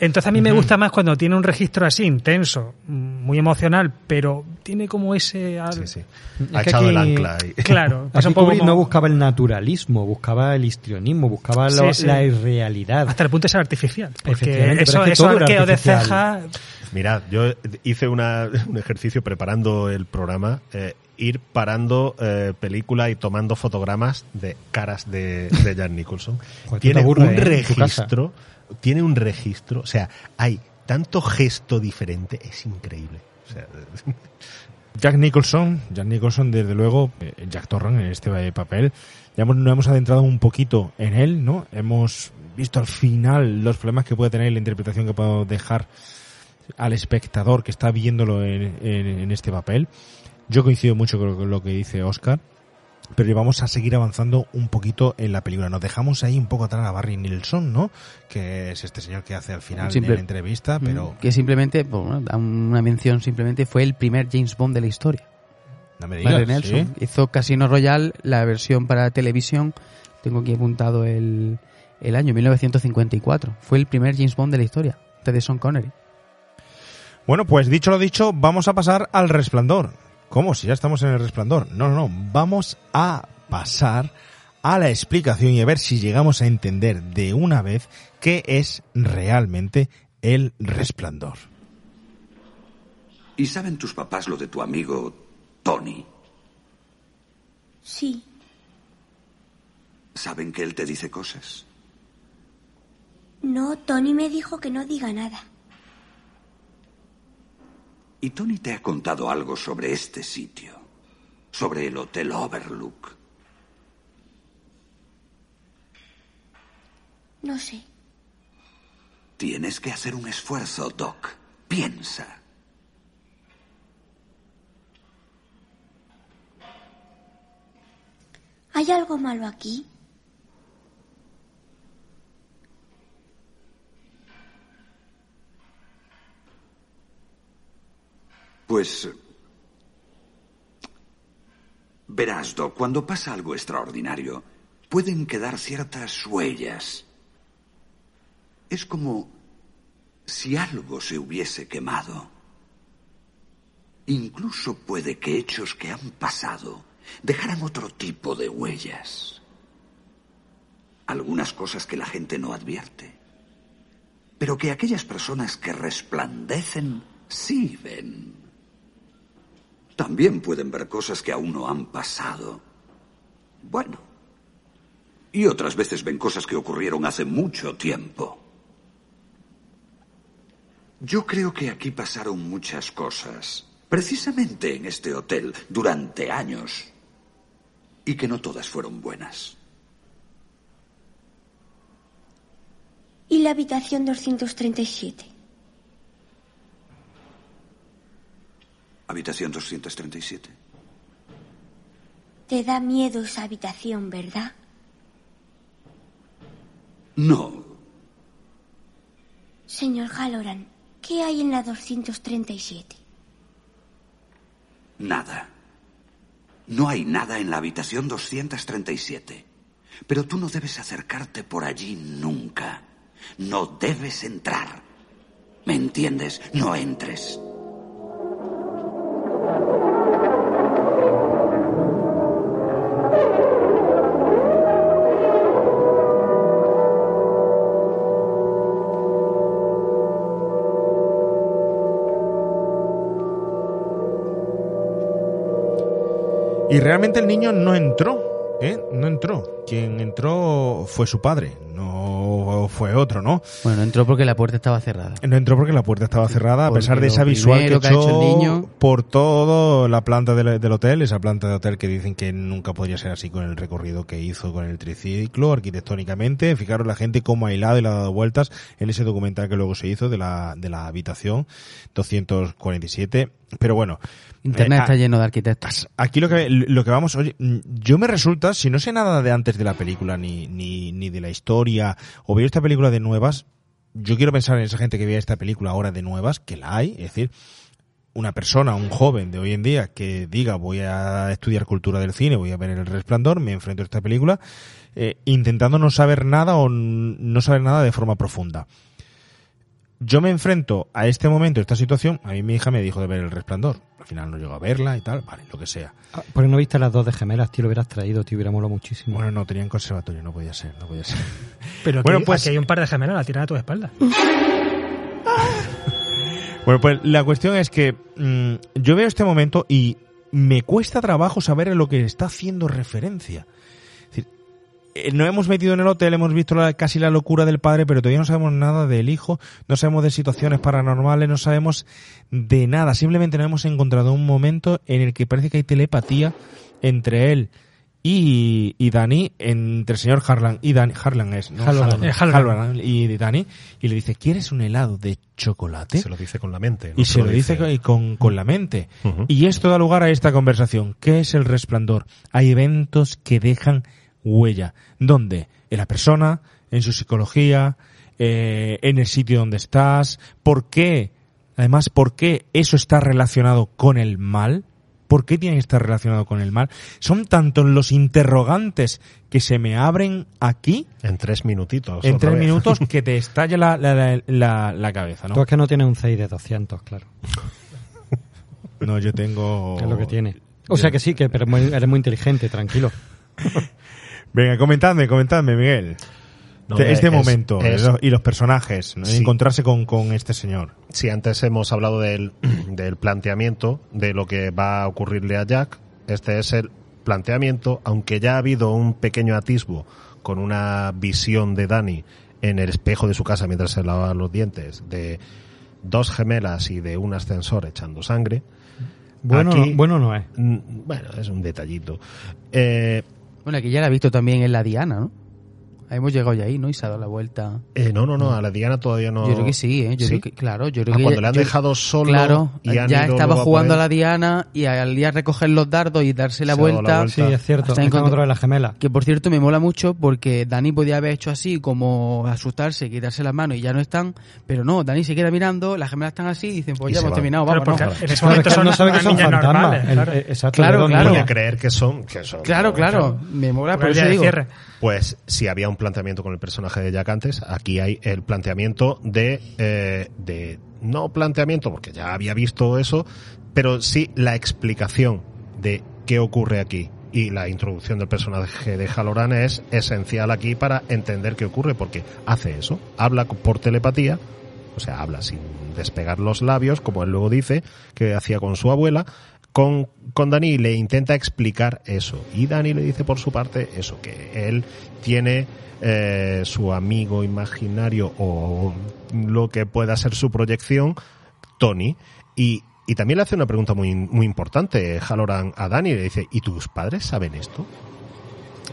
Entonces a mí me gusta más cuando tiene un registro así intenso, mm, muy emocional, pero tiene como ese... al- Sí, sí. Es Ha que echado aquí- el ancla ahí. Claro, pasa un poco como- no buscaba el naturalismo, buscaba el histrionismo, buscaba lo- Sí, sí. la irrealidad. hasta el punto de ser artificial. Porque Efectivamente, eso, es que arqueo de artificial. ceja, Mirad, yo hice una, un ejercicio preparando el programa, eh, ir parando eh, película y tomando fotogramas de caras de, de Jan Nicholson. Tiene un ¿eh? registro, tiene un registro, o sea, hay tanto gesto diferente, es increíble. O sea, Jack Nicholson, Jack Nicholson, desde luego, eh, Jack Torrance en este papel, ya hemos, nos hemos adentrado un poquito en él, ¿no? Hemos visto al final los problemas que puede tener la interpretación que puedo dejar al espectador que está viéndolo en, en- en este papel. Yo coincido mucho con lo- que dice Oscar, pero vamos a seguir avanzando un poquito en la película. Nos dejamos ahí un poco atrás a Barry Nilsson, ¿no? Que es este señor que hace al final Simple- de la entrevista, pero Que simplemente, pues, bueno, da una mención, simplemente fue el primer James Bond de la historia. no me Barry digas, Nelson. ¿sí? Hizo Casino Royale, la versión para televisión. Tengo aquí apuntado el, el año, 1954. Fue el primer James Bond de la historia, de Sean Connery. Bueno, pues dicho lo dicho, vamos a pasar al resplandor. ¿Cómo? Si ya estamos en el resplandor. No, no, no. Vamos a pasar a la explicación y a ver si llegamos a entender de una vez qué es realmente el resplandor. ¿Y saben tus papás lo de tu amigo Tony? Sí, ¿Saben que él te dice cosas? no, Tony me dijo que no diga nada. ¿Y Tony te ha contado algo sobre este sitio? Sobre el Hotel Overlook. No sé. Tienes que hacer un esfuerzo, Doc. Piensa. ¿Hay algo malo aquí? Pues... Verás, Doc, cuando pasa algo extraordinario, pueden quedar ciertas huellas. Es como si algo se hubiese quemado. Incluso puede que hechos que han pasado dejaran otro tipo de huellas. Algunas cosas que la gente no advierte. Pero que aquellas personas que resplandecen sí ven. También pueden ver cosas que aún no han pasado. Bueno. Y otras veces ven cosas que ocurrieron hace mucho tiempo. Yo creo que aquí pasaron muchas cosas, precisamente en este hotel, durante años, y que no todas fueron buenas. ¿Y la habitación 237? Habitación 237. Te da miedo esa habitación, ¿verdad? No, Señor Halloran, ¿qué hay en la 237? nada. No hay nada en la habitación 237. Pero tú no debes acercarte por allí nunca. No debes entrar. ¿Me entiendes? No entres. Y realmente el niño no entró, ¿eh? No entró. Quien entró fue su padre. No fue otro, ¿no? Bueno, no entró porque la puerta estaba cerrada. No entró porque la puerta estaba cerrada, a pesar de esa visual que que ha hecho el niño- por todo la planta del, del hotel, esa planta de hotel que dicen que nunca podría ser así con el recorrido que hizo con el triciclo, arquitectónicamente. Fijaros la gente cómo ha hilado y le ha dado vueltas en ese documental que luego se hizo de la, de la habitación 247. Pero bueno. Internet eh, está lleno de arquitectos. Aquí lo que, lo que vamos, oye, mm, yo me resulta, si no sé nada de antes de la película, ni, ni, ni de la historia, o veo esta película de nuevas, yo quiero pensar en esa gente que vea esta película ahora de nuevas, que la hay, es decir, una persona, un joven de hoy en día que diga voy a estudiar cultura del cine, voy a ver el resplandor, me enfrento a esta película, eh, intentando no saber nada o no saber nada de forma profunda. Yo me enfrento a este momento, a esta situación, a mí mi hija me dijo de ver el resplandor. Al final no llegó a verla y tal, vale, lo que sea. Ah, ¿Por qué no viste las dos de gemelas, tío? Lo hubieras traído, tío, hubiera molado muchísimo. Bueno, no, tenían conservatorio, no podía ser, no podía ser. Pero aquí, Bueno, pues- aquí hay un par de gemelos, la tiran a tu espalda. Bueno, pues la cuestión es que mm, yo veo este momento y me cuesta trabajo saber a lo que está haciendo referencia. Eh, no hemos metido en el hotel, hemos visto la- casi la locura del padre, pero todavía no sabemos nada del hijo, no sabemos de situaciones paranormales, no sabemos de nada. Simplemente nos hemos encontrado un momento en el que parece que hay telepatía entre él y, y Dani, entre el señor Harlan y Dani, Harlan es, ¿no? Halloran. Eh, Halloran. Halloran y Dani, y le dice, ¿quieres un helado de chocolate? Se lo dice con la mente. no y se lo dice con, con, con la mente. Y esto da lugar a esta conversación. ¿Qué es el resplandor? Hay eventos que dejan huella. ¿Dónde? En la persona, en su psicología, eh, en el sitio donde estás. ¿Por qué? Además, ¿por qué eso está relacionado con el mal? ¿Por qué tiene que estar relacionado con el mal? Son tantos los interrogantes que se me abren aquí En tres minutitos. en tres vez. minutos que te estalla la, la, la, la- la cabeza, Tú ¿no? es que no tienes un 6 de 200, claro. No, yo tengo... Que es lo que tiene. O sea que sí, que pero muy- eres muy inteligente, tranquilo. Venga, comentadme, comentadme, Miguel. No, este es- momento es- y los personajes, ¿no? Sí. encontrarse con, con este señor. Si antes hemos hablado del, del planteamiento de lo que va a ocurrirle a Jack, este es el planteamiento, aunque ya ha habido un pequeño atisbo con una visión de Dani en el espejo de su casa mientras se lava los dientes, de dos gemelas y de un ascensor echando sangre. Bueno, Aquí- no, bueno no es. Mm, Bueno, es un detallito. Eh, Bueno, aquí ya la he visto también en la Diana, ¿no? Hemos llegado ya ahí, ¿no? Y se ha dado la vuelta. eh, no, no, no, a la Diana todavía no. Yo creo que sí, ¿eh? Yo ¿Sí? creo que, claro, yo creo Ah, que cuando ya- le han yo- dejado solo Claro, y han ya ido estaba a jugando a la. Diana y al día recoger los dardos y darse la vuelta. la vuelta. Sí, es cierto. Está encontrar- otra de la gemela. Que por cierto me mola mucho porque Dani podía haber hecho así como asustarse, quitarse las manos y ya no están, pero no, Dani se queda mirando, las gemelas están así y dicen, pues Y ya hemos van. terminado, Claro, vamos. porque en ese Claro, momento son no sabe que son niñas fantasmas. claro. exacto, Claro, claro. Creer que son, Claro, claro, me mola, por eso digo. Pues si había un planteamiento con el personaje de Jack antes, aquí hay el planteamiento de, eh, de no planteamiento, porque ya había visto eso, pero sí la explicación de qué ocurre aquí. Y la introducción del personaje de Halloran es esencial aquí para entender qué ocurre, porque hace eso, habla por telepatía, o sea, habla sin despegar los labios, como él luego dice, que hacía con su abuela, con, con Dani y le intenta explicar eso. Y Dani le dice por su parte eso, que él tiene eh, su amigo imaginario o lo que pueda ser su proyección, Tony, y, y también le hace una pregunta muy, muy importante, Halloran a Dani, le dice, ¿y tus padres saben esto?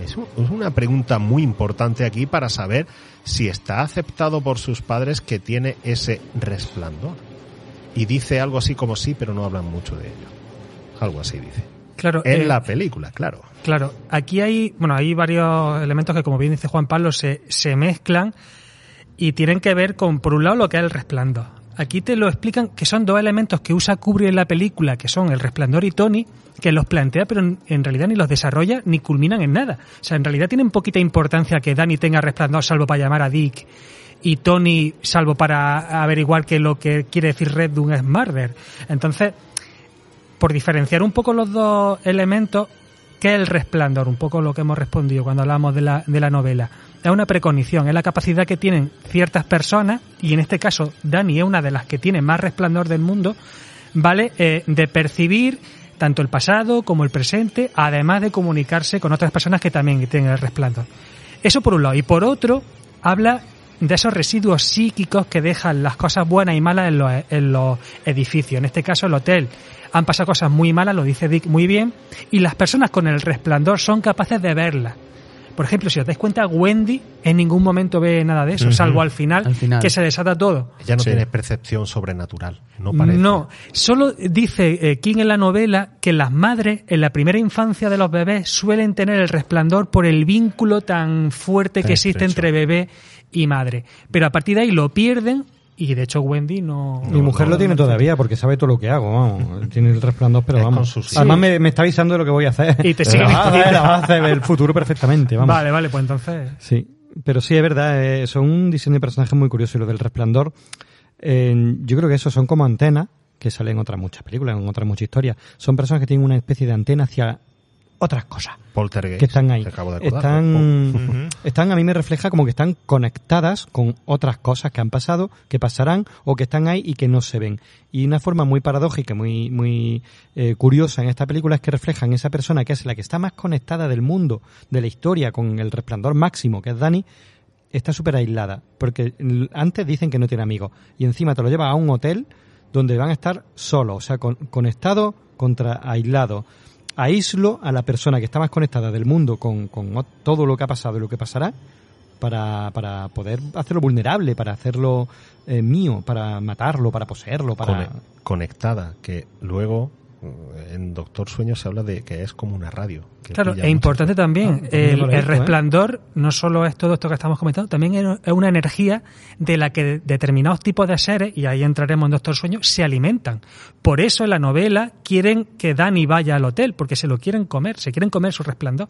Es una pregunta muy importante aquí para saber si está aceptado por sus padres que tiene ese resplandor. Y dice algo así como sí, pero no hablan mucho de ello. Algo así dice. Claro, En eh, la película, claro. Claro, aquí hay, bueno, hay varios elementos que, como bien dice Juan Pablo, se, se mezclan y tienen que ver con, por un lado, lo que es el resplandor. Aquí te lo explican que son dos elementos que usa Kubrick en la película, que son el resplandor y Tony, que los plantea, pero en, realidad ni los desarrolla ni culminan en nada. O sea, en realidad tienen poquita importancia que Danny tenga resplandor, salvo para llamar a Dick, y Tony, salvo para averiguar que lo que quiere decir Red Doom es murder. Entonces, por diferenciar un poco los dos elementos, ¿qué es el resplandor? Un poco lo que hemos respondido cuando hablamos de la, de la novela. Es una precognición, es la capacidad que tienen ciertas personas, y en este caso Dani es una de las que tiene más resplandor del mundo, ¿vale? Eh, de percibir tanto el pasado como el presente, además de comunicarse con otras personas que también tienen el resplandor. Eso por un lado. Y por otro, habla de esos residuos psíquicos que dejan las cosas buenas y malas en los, en los edificios. En este caso, el hotel. Han pasado cosas muy malas, lo dice Dick muy bien, y las personas con el resplandor son capaces de verlas. Por ejemplo, si os dais cuenta, Wendy en ningún momento ve nada de eso, salvo al final, Al final. que se desata todo. Ella no Sí. tiene percepción sobrenatural, no parece. No, solo dice eh, King en la novela que las madres en la primera infancia de los bebés suelen tener el resplandor por el vínculo tan fuerte Tan que existe estrecho. entre bebé y madre. Pero a partir de ahí lo pierden y de hecho Wendy no... Mi mujer no- lo tiene no- todavía porque sabe todo lo que hago, vamos. Tiene el resplandor, pero Es vamos. sus- Además me, me está avisando de lo que voy a hacer. Y te sigue- va a hacer, la va a hacer el futuro perfectamente, vamos. Vale, vale, pues entonces... Sí, pero sí es verdad, eh, son un diseño de personajes muy curioso y lo del resplandor, eh, yo creo que eso son como antenas que salen en otras muchas películas, en otras muchas historias. Son personas que tienen una especie de antena hacia otras cosas Poltergeist. que están ahí. de acordar. Están, están, a mí me refleja como que están conectadas con otras cosas que han pasado, que pasarán o que están ahí y que no se ven. Y una forma muy paradójica, muy, muy eh, curiosa en esta película es que reflejan esa persona que es la que está más conectada del mundo, de la historia, con el resplandor máximo, que es Dani, está súper aislada. Porque antes dicen que no tiene amigos. Y encima te lo lleva a un hotel donde van a estar solos, o sea, con, conectado contra aislado. Aíslo a la persona que está más conectada del mundo con, con todo lo que ha pasado y lo que pasará para, para poder hacerlo vulnerable, para hacerlo eh, mío, para matarlo, para poseerlo, para... Cone- conectada, que luego en Doctor Sueño se habla de que es como una radio. que Claro, muchas importante también, Ah, también el, ¿eh? resplandor no solo es todo esto que estamos comentando, también es es una energía de la que determinados tipos de seres, y ahí entraremos en Doctor Sueño, se alimentan. Por eso en la novela quieren que Dani vaya al hotel, porque se lo quieren comer, se quieren comer su resplandor.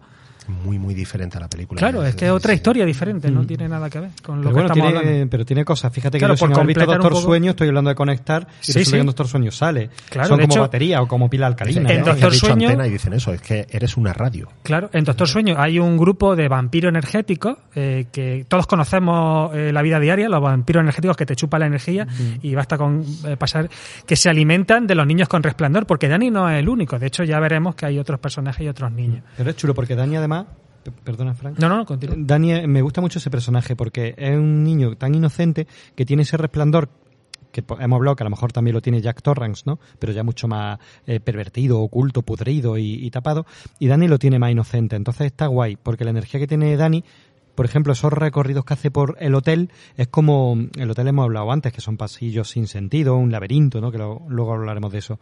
Muy, muy diferente a la película. Claro, es que es otra Sí. historia diferente, no tiene nada que ver con lo Pero que bueno, estamos tiene, hablando. pero tiene cosas. Fíjate que Claro, yo por haber visto Doctor poco- Sueño estoy hablando de conectar y Sí, resulta sí. que en Doctor Sueño sale. Claro, Son como hecho- batería o como pila alcalina. En ¿no? Doctor Sueño- antena y dicen eso, es que eres una radio. Claro, en Doctor Sueño hay un grupo de vampiros energéticos eh, que todos conocemos eh, la vida diaria, los vampiros energéticos que te chupan la energía y basta con eh, pasar que se alimentan de los niños con resplandor, porque Dani no es el único. De hecho, ya veremos que hay otros personajes y otros niños. Pero es chulo porque Dani además... Perdona, Frank. No, no, no, continúa. Dani, eh, me gusta mucho ese personaje porque es un niño tan inocente que tiene ese resplandor que hemos hablado que a lo mejor también lo tiene Jack Torrance, ¿no? Pero ya mucho más eh, pervertido, oculto, pudrido y, y tapado. Y Dani lo tiene más inocente. Entonces está guay porque la energía que tiene Dani, por ejemplo, esos recorridos que hace por el hotel, es como el hotel hemos hablado antes, que son pasillos sin sentido, un laberinto, ¿no? Que lo- luego hablaremos de eso.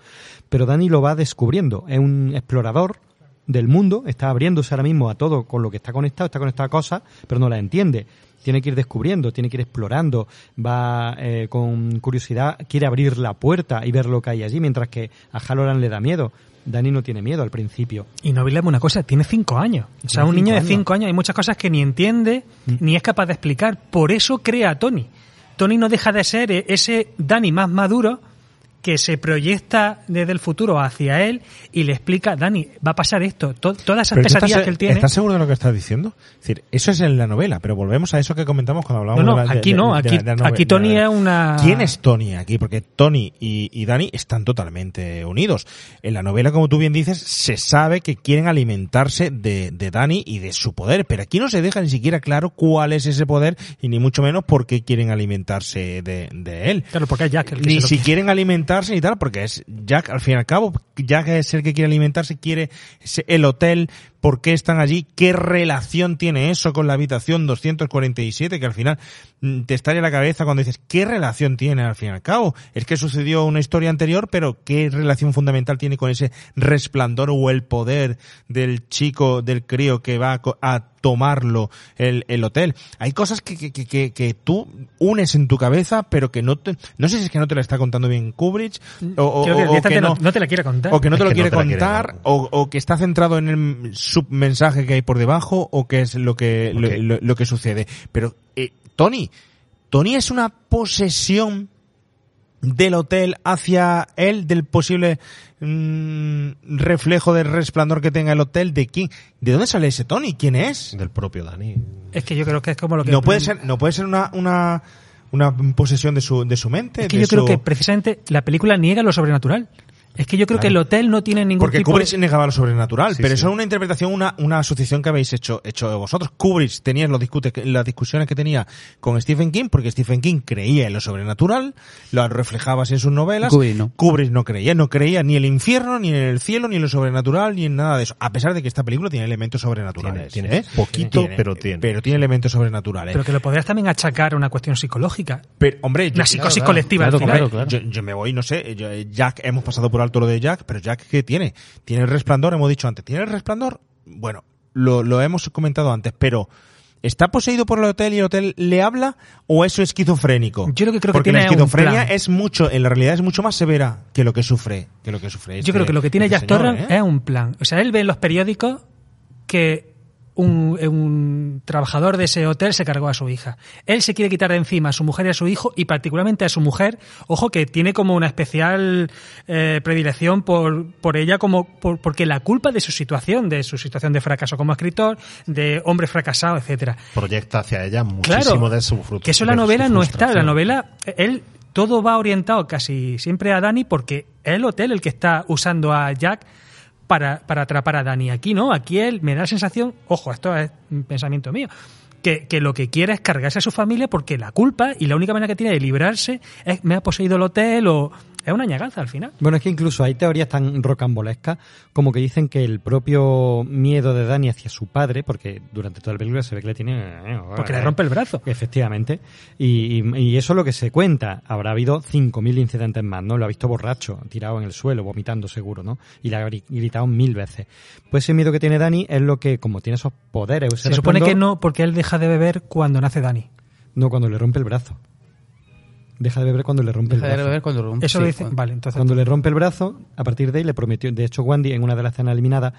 Pero Dani lo va descubriendo. Es un explorador del mundo, está abriéndose ahora mismo a todo con lo que está conectado, está conectado a cosas, pero no las entiende. Tiene que ir descubriendo, tiene que ir explorando, va eh, con curiosidad, quiere abrir la puerta y ver lo que hay allí, mientras que a Halloran le da miedo. Dani no tiene miedo al principio. Y no olvidemos una cosa, tiene cinco años. O sea, un niño de años. cinco años hay muchas cosas que ni entiende ni es capaz de explicar. Por eso crea a Tony. Tony no deja de ser eh, ese Dani más maduro que se proyecta desde el futuro hacia él y le explica, Dani, va a pasar esto. To- todas esas pesadillas que él tiene. ¿Estás seguro de lo que estás diciendo? Es decir, eso es en la novela, pero volvemos a eso que comentamos cuando hablábamos No, no, de la, aquí de- no, de aquí- de la Tony es una- ¿Quién es Tony aquí? Porque Tony y, y Dani están totalmente unidos. En la novela, como tú bien dices, se sabe que quieren alimentarse de, de Dani y de su poder, pero aquí no se deja ni siquiera claro cuál es ese poder y ni mucho menos por qué quieren alimentarse de, de él. Claro, porque es Jack el que Ni se lo si quiere. quieren alimentarse ni tal, porque es Jack, al fin y al cabo, Jack es el que quiere alimentarse, quiere el hotel, por qué están allí, qué relación tiene eso con la habitación 247, que al final mm, te estalla la cabeza cuando dices, ¿qué relación tiene al fin y al cabo? Es que sucedió una historia anterior, pero ¿qué relación fundamental tiene con ese resplandor o el poder del chico, del crío que va a, tomarlo el, el hotel? Hay cosas que, que, que, tú unes en tu cabeza, pero que no te, no sé si es que no te la está contando bien Kubrick, o, o- que no, te la quiere contar. o que no Es te lo no quiere te contar, o, o que está centrado en el submensaje que hay por debajo, o que es lo que, lo, Ok. lo- lo que sucede. Pero, eh, Tony, Tony es una posesión del hotel hacia él, del posible mm, reflejo del resplandor que tenga el hotel, ¿de quién? ¿De dónde sale ese Tony? ¿Quién es? Del propio Dani. Es que yo creo que es como lo que... No puede ser, no puede ser una, una, una posesión de su, de su mente. Es que de yo creo que precisamente la película niega lo sobrenatural. Es que yo creo que el hotel no tiene ningún Porque tipo Kubrick de... negaba lo sobrenatural, Sí, pero sí. eso es una interpretación, una, una asociación que habéis hecho, hecho vosotros. Kubrick tenía los discute, las discusiones que tenía con Stephen King, porque Stephen King creía en lo sobrenatural, lo reflejaba así en sus novelas. Kubrick no. Kubrick no creía, no creía ni en el infierno, ni en el cielo, ni en lo sobrenatural, ni en nada de eso. A pesar de que esta película tiene elementos sobrenaturales. Tiene- tiene ¿eh? poquito, pero tiene. Pero tiene elementos sobrenaturales. Pero que lo podrías también achacar a una cuestión psicológica. Pero, hombre, Una psicosis colectiva al claro, final. claro, claro. Yo, yo me voy, no sé, yo- eh, Jack, hemos pasado por alto lo de Jack, pero Jack, ¿qué tiene? Tiene el resplandor, hemos dicho antes. ¿Tiene el resplandor? Bueno, lo, lo hemos comentado antes, pero ¿está poseído por el hotel y el hotel le habla o eso es esquizofrénico? Yo lo que creo que Porque la tiene un esquizofrenia es mucho, en la realidad es mucho más severa que lo que sufre, que lo que sufre. Yo creo que lo que tiene este Jack Torrance ¿eh? es un plan. O sea, él ve en los periódicos que un, un trabajador de ese hotel se cargó a su hija. Él se quiere quitar de encima a su mujer y a su hijo y particularmente a su mujer, ojo que tiene como una especial eh, predilección por, por ella como por- porque la culpa de su situación, de su situación de fracaso como escritor, de hombre fracasado, etcétera. Proyecta hacia ella Claro, muchísimo de su fruto. que eso en la novela no está. La novela, él todo va orientado casi siempre a Dani porque es el hotel el que está usando a Jack para, para atrapar a Dani. Aquí no, aquí él me da la sensación, ojo, esto es un pensamiento mío, que, que lo que quiere es cargarse a su familia porque la culpa y la única manera que tiene de librarse es me ha poseído el hotel o es una ñagaza al final. Bueno, es que incluso hay teorías tan rocambolescas como que dicen que el propio miedo de Dani hacia su padre, porque durante toda la película se ve que le tiene... eh, Porque le rompe el brazo. Efectivamente. Y, y- y eso es lo que se cuenta. Habrá habido 5.000 incidentes más, ¿no? Lo ha visto borracho, tirado en el suelo, vomitando seguro, ¿no? Y le ha gri- gritado mil veces. Pues ese miedo que tiene Dani es lo que, como tiene esos poderes... Se supone que no, porque él deja de beber cuando nace Dani. No, cuando le rompe el brazo. Deja de beber cuando le rompe Deja el de brazo. beber cuando rompe. Eso Sí, lo dice. cuando- Vale, entonces. Cuando le rompe el brazo, a partir de ahí le prometió, de hecho Wandy en una de las escenas eliminadas,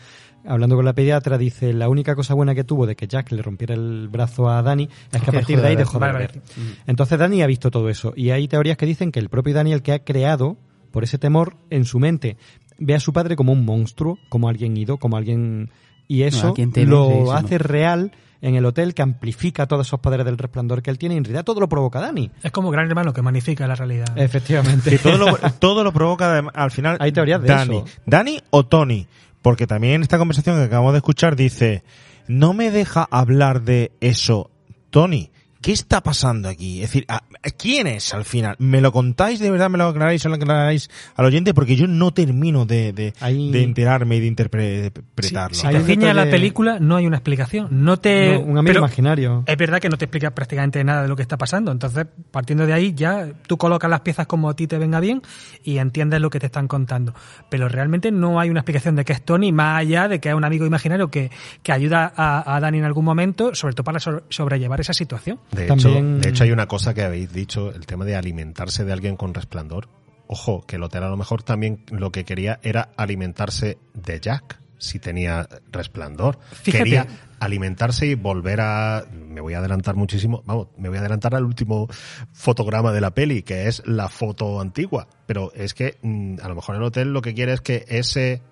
hablando con la pediatra, dice, la única cosa buena que tuvo de que Jack le rompiera el brazo a Dani es que a partir de ahí de dejó de beber. vale. Entonces Dani ha visto todo eso y hay teorías que dicen que el propio Dani el que ha creado por ese temor en su mente ve a su padre como un monstruo, como alguien ido, como alguien y eso lo hace no. real en el hotel que amplifica todos esos poderes del resplandor que él tiene y en realidad todo lo provoca Dani. Es como Gran Hermano que magnifica la realidad. Efectivamente. Todo lo, todo lo provoca al final Hay teorías de Dani. eso. Dani o Tony. Porque también en esta conversación que acabamos de escuchar dice, no me deja hablar de eso, Tony. ¿Qué está pasando aquí? Es decir, ¿a- ¿quién es al final? ¿Me lo contáis de verdad? ¿Me lo aclaráis o lo aclaráis al oyente? Porque yo no termino de, de, Hay- de enterarme y de Si, interpretarlo. si Hay te un ciñes a la película, no hay una explicación. No te. No, un amigo pero imaginario. Es verdad que no te explica prácticamente nada de lo que está pasando. Entonces, partiendo de ahí, ya tú colocas las piezas como a ti te venga bien y entiendes lo que te están contando. Pero realmente no hay una explicación de que es Tony, más allá de que es un amigo imaginario que, que ayuda a, a Dani en algún momento, sobre todo para so- sobrellevar esa situación. De También- hecho, de hecho, hay una cosa que habéis dicho, el tema de alimentarse de alguien con resplandor. Ojo, que el hotel a lo mejor también lo que quería era alimentarse de Jack, si tenía resplandor. Fíjate. Quería alimentarse y volver a... Me voy a adelantar muchísimo, vamos, me voy a adelantar al último fotograma de la peli, que es la foto antigua. Pero es que mm, a lo mejor el hotel lo que quiere es que ese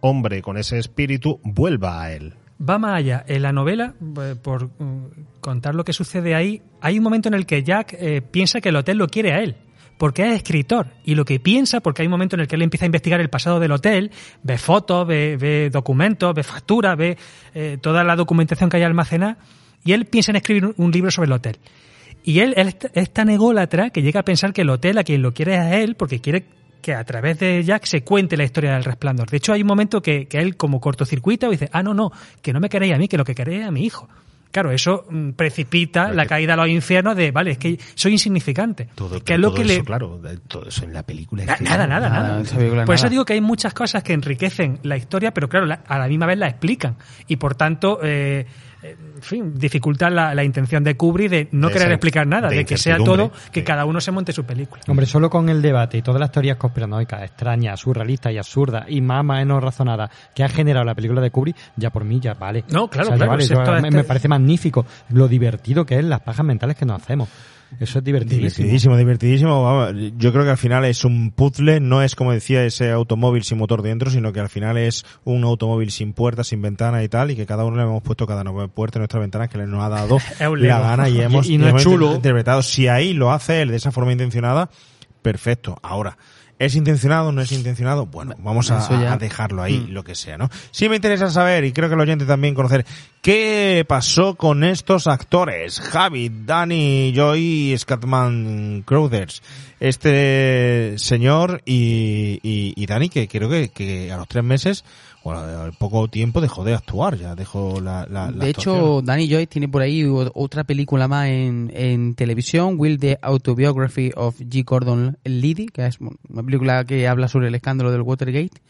hombre con ese espíritu vuelva a él. Va más allá. En la novela, eh, por mm, contar lo que sucede ahí, hay un momento en el que Jack eh, piensa que el hotel lo quiere a él. Porque es escritor. Y lo que piensa, porque hay un momento en el que él empieza a investigar el pasado del hotel, ve fotos, ve, ve documentos, ve facturas, ve eh, toda la documentación que hay almacenada, y él piensa en escribir un- libro sobre el hotel. Y él, él es tan ególatra que llega a pensar que el hotel a quien lo quiere es a él, porque quiere que a través de Jack se cuente la historia del resplandor. De hecho, hay un momento que, que él como cortocircuita dice, ah, no, no, que no me queréis a mí, que lo que queréis es a mi hijo. Claro, eso mm, precipita Pero la caída a los infiernos de, vale, es que soy insignificante. Todo, que es lo todo que eso, le... claro, todo eso en la película. Na- Nada, nada, nada, nada. Por eso digo que hay muchas cosas que enriquecen la historia, pero claro, la- a la misma vez la explican. Y por tanto, eh, en fin, dificultan la, la intención de Kubrick de no De querer esa- explicar nada, de de, que sea todo, que sí. cada uno se monte su película. Hombre, solo con el debate y todas las teorías conspiranoicas, extrañas, surrealistas y absurdas y más o menos razonadas que ha generado la película de Kubrick, ya por mí ya vale. No, claro, ya claro, vale. Yo- me, me parece magnífico lo divertido que es las pajas mentales que nos hacemos. Eso es divertidísimo. Divertidísimo, divertidísimo. Vamos, yo creo que al final es un puzzle, no es como decía ese automóvil sin motor dentro, sino que al final es un automóvil sin puertas, sin ventana y tal, y que cada uno le hemos puesto cada nueva puerta en nuestra ventana que le nos ha dado la gana y hemos, Y- y no es hemos chulo. interpretado. Si ahí lo hace él de esa forma intencionada, perfecto. Ahora, ¿Es intencionado? ¿No es intencionado? Bueno, vamos a, dejarlo ahí, Mm. lo que sea, ¿no? Sí me interesa saber, y creo que el oyente también conocer, ¿qué pasó con estos actores? Javi, Danny, Joy Scatman Crothers. Este señor y, y, y Danny, que creo que, que a los tres meses, o al poco tiempo, dejó de actuar, ya dejó la, la, la De actuación. hecho, Danny Joy tiene por ahí otra película más en, en televisión, Will the Autobiography of G. Gordon Liddy, que es una película que habla sobre el escándalo del Watergate.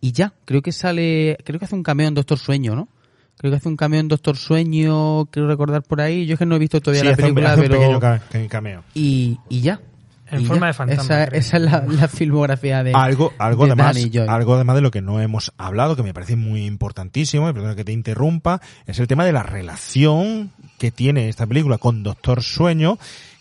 Y ya, creo que sale, creo que hace un cameo en Doctor Sueño, ¿no? Creo que hace un cameo en Doctor Sueño, quiero recordar por ahí. Yo es que no he visto todavía Sí, la hace un- película, hace un pero... pequeño ca- cameo. Y, y ya. En forma de fantasma, Esa, creo. esa es la, la filmografía de, algo algo de además Danny Joy. algo además de lo que no hemos hablado que me parece muy importantísimo y perdona que te interrumpa es el tema de la relación que tiene esta película con Doctor Sueño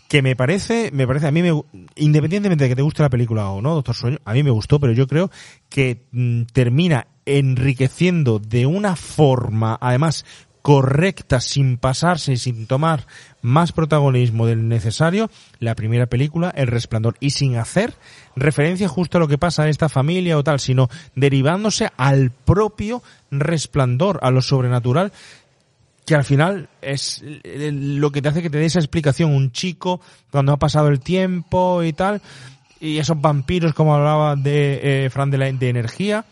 que me parece me parece a mí me, independientemente de que te guste la película o no Doctor Sueño a mí me gustó pero yo creo que mm, termina enriqueciendo de una forma además correcta sin pasarse y sin tomar más protagonismo del necesario la primera película El Resplandor y sin hacer referencia justo a lo que pasa en esta familia o tal sino derivándose al propio resplandor a lo sobrenatural que al final es eh, lo que te hace que te dé esa explicación. Un chico cuando ha pasado el tiempo y tal y esos vampiros como hablaba de eh, Fran de la de energía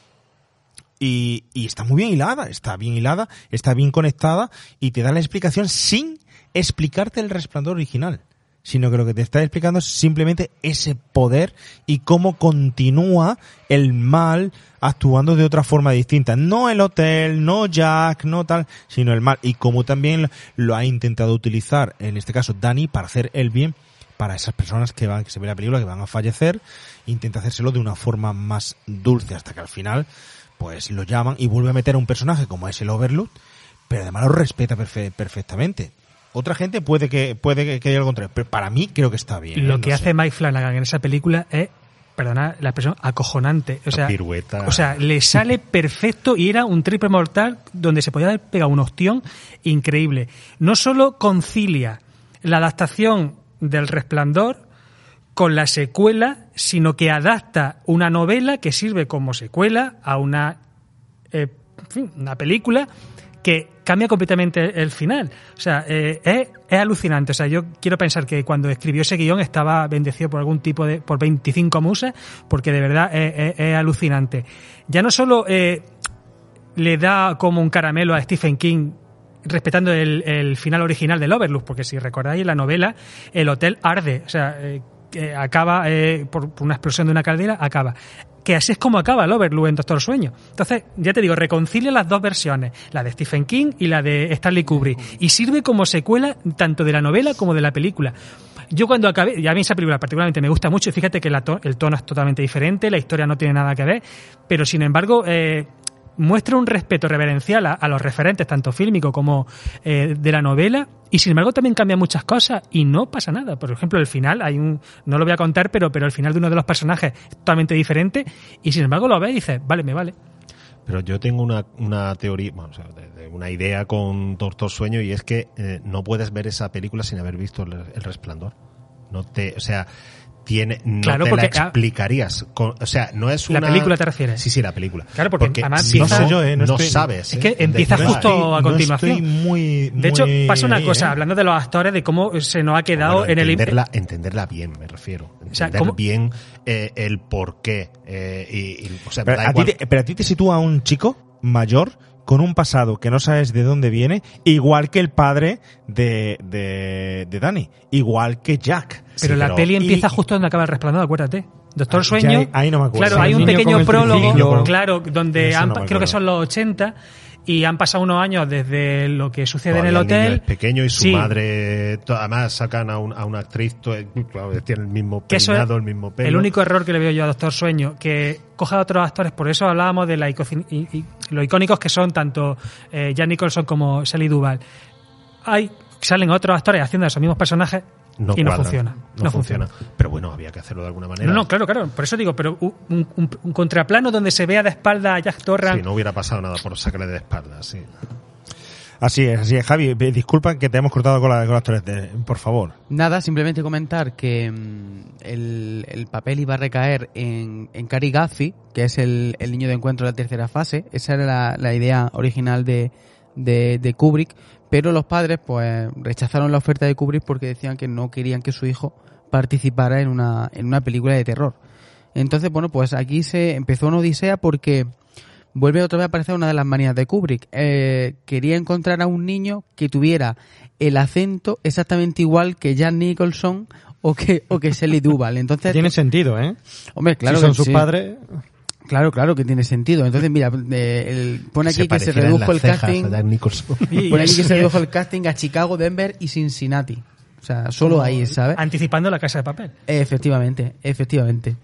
y, y está muy bien hilada, está bien hilada, está bien conectada y te da la explicación sin explicarte el resplandor original, sino que lo que te está explicando es simplemente ese poder y cómo continúa el mal actuando de otra forma distinta. No el hotel, no Jack, no tal, sino el mal. Y como también lo ha intentado utilizar, en este caso Dani, para hacer el bien para esas personas que van, que se ve la película, que van a fallecer, intenta hacérselo de una forma más dulce hasta que al final, pues lo llaman y vuelve a meter a un personaje como es el Overlook, pero además lo respeta perfe- perfectamente. Otra gente puede que, puede que, que haya algo contrario, pero para mí creo que está bien. ¿eh? Lo No que sé. hace Mike Flanagan en esa película es, perdona la expresión, acojonante. O sea, pirueta. o sea, le sale perfecto y era un triple mortal donde se podía haber pegado un ostión increíble. No solo concilia la adaptación del Resplandor con la secuela, sino que adapta una novela que sirve como secuela a una, eh, una película que cambia completamente el final. O sea, eh, es, es alucinante. O sea, yo quiero pensar que cuando escribió ese guion estaba bendecido por algún tipo de, por 25 musas, porque de verdad es, alucinante. Ya no solo eh, le da como un caramelo a Stephen King respetando el, el final original del Overlook, porque si recordáis la novela, el hotel arde, o sea, eh, acaba eh, por, una explosión de una caldera, acaba. Que así es como acaba el Overlook en Doctor Sueño. Entonces, ya te digo, reconcilia las dos versiones, la de Stephen King y la de Stanley Kubrick, y sirve como secuela tanto de la novela como de la película. Yo cuando acabé, y a mí esa película particularmente me gusta mucho, fíjate que el tono es totalmente diferente, la historia no tiene nada que ver, pero sin embargo, eh, muestra un respeto reverencial a, a los referentes, tanto fílmico como eh, de la novela, y sin embargo también cambia muchas cosas y no pasa nada. Por ejemplo, el final, hay un, no lo voy a contar, pero, pero el final de uno de los personajes es totalmente diferente, y sin embargo lo ves y dices, vale, me vale. Pero yo tengo una, una teoría, bueno, o sea, de- una idea con Doctor Sueño y es que eh, no puedes ver esa película sin haber visto el, el Resplandor. No te, o sea, tiene, no Claro, te porque, la explicarías. Con- o sea, no es ¿La película te refieres? Sí, sí, la película. Claro, porque además no, empieza- yo, eh, no, no estoy- sabes. Es eh, que de- empieza no justo estoy- a no continuación. estoy muy, De hecho, muy pasa una ahí, cosa, ¿eh? hablando de los actores, de cómo se nos ha quedado Bueno, en el... entenderla, entenderla bien, me refiero. sea, Entender ¿cómo- bien eh, el por qué. eh, y, y, o sea, me Pero a, ti te, pero a ti te sitúa un chico mayor con un pasado que no sabes de dónde viene, igual que el padre de, de, de Danny, igual que Jack. Pero Sí, la pero- peli y- empieza justo donde acaba el resplandor, acuérdate. Doctor Ah, Sueño. ahí- no me acuerdo. Claro, hay el un pequeño el prólogo, claro, donde han no creo que son los 80 y han pasado unos años desde lo que sucede en el hotel. es pequeño y su Sí, madre, además sacan a, un- a una actriz, claro, tiene el mismo peinado, el mismo pelo. el único error que le veo yo a Doctor Sueño, que coja a otros actores, por eso hablábamos de la y- lo icónicos que son tanto eh, Jan Nicholson como Shelley Duvall. Hay, salen otros actores haciendo esos mismos personajes y no funciona. No, funciona. Pero bueno, había que hacerlo de alguna manera. No, no, claro, claro. Por eso digo, pero un, un- un contraplano donde se vea de espalda a Jack Torrance. Sí, no hubiera pasado nada por sacarle de espalda, sí. Así es, así es. Javi, eh, disculpa que te hemos cortado con, la, con las de- por favor. Nada, simplemente comentar que mm, el, el papel iba a recaer en, en Cary Gaffey, que es el, el niño de encuentro de la tercera fase. Esa era la, la idea original de, de, de Kubrick, pero los padres pues rechazaron la oferta de Kubrick porque decían que no querían que su hijo participara en una, en una película de terror. Entonces, bueno, pues aquí se empezó una odisea porque vuelve otra vez a aparecer una de las manías de Kubrick. Eh, quería encontrar a un niño que tuviera el acento exactamente igual que Jan Nicholson o que, o que Shelley Duvall. Entonces, Tiene sentido, ¿eh? hombre, claro si son que sus sí. padres. Claro, claro que tiene sentido. Entonces, mira, eh, el- pone aquí que se redujo el casting. Pone aquí que se redujo el casting a Chicago, Denver y Cincinnati. O sea, solo ahí, ¿sabes? Anticipando la casa de papel. Efectivamente, efectivamente.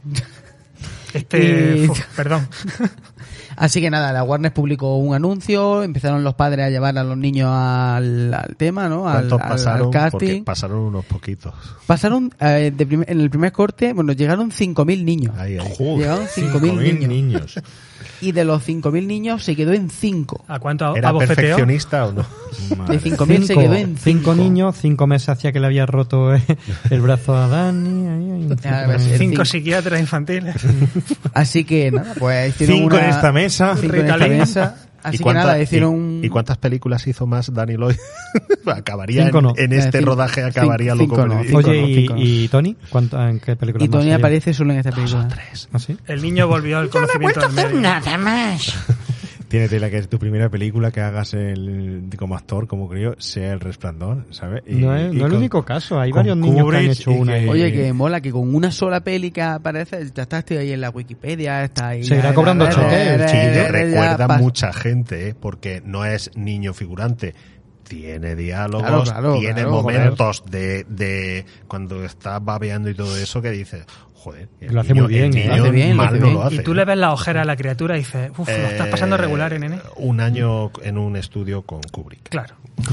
Este, Y- uf, perdón. Así que nada, la Warner publicó un anuncio, empezaron los padres a llevar a los niños al, al tema, ¿no? Al, ¿Cuántos al- al pasaron? Porque casting. pasaron unos poquitos. Pasaron, eh, de prim- en el primer corte, bueno, llegaron 5.000 niños. Ahí, ahí. Llegaron 5.000 niños. Y de los 5.000 niños se quedó en 5. ¿A cuánto ¿Era abofeteó? perfeccionista o no? De 5.000 se quedó en 5. cinco niños, cinco meses hacía que le había roto eh, el brazo a Dani. ahí, ahí, Ah, cinco- pues, psiquiatras infantiles. Así que nada, pues Cinco una- en esta mesa. Cinco en esta Ritalin. Mesa. ¿Y Así que cuánta- nada, hicieron y- un... ¿Y cuántas películas hizo más Danny Lloyd? acabaría Cinco en, no. en este cinco- rodaje acabaría cinco- loco. cinco no, perdido. cinco Oye, no, ¿y, no. Tony? ¿Cuánto, ¿En qué película Y Tony aparece solo en esta película. ¿Ah, sí? El niño volvió al conocimiento del medio. nada más. Tiene tela que es tu primera película que hagas el, como actor, como creo, sea El Resplandor, ¿sabes? Y- no es, y no es el único caso. Hay varios niños que han hecho una. que- Oye, que mola que con una sola peli que aparece, ya está estoy ahí en la Wikipedia, está ahí. Seguirá ya- cobrando choque, el recuerda pas- mucha gente, ¿eh? porque no es niño figurante. Tiene diálogos, Claro, claro, tiene claro, momentos de, de cuando está babeando y todo eso que dice, joder, Lo hace niño- muy bien, el ¿eh? niño Lo hace bien, lo mal hace no bien. lo hace. Y tú le ves la ojera a la criatura y dices, uff, lo estás pasando Eh, regular, nene. Un año en un estudio con Kubrick. Claro.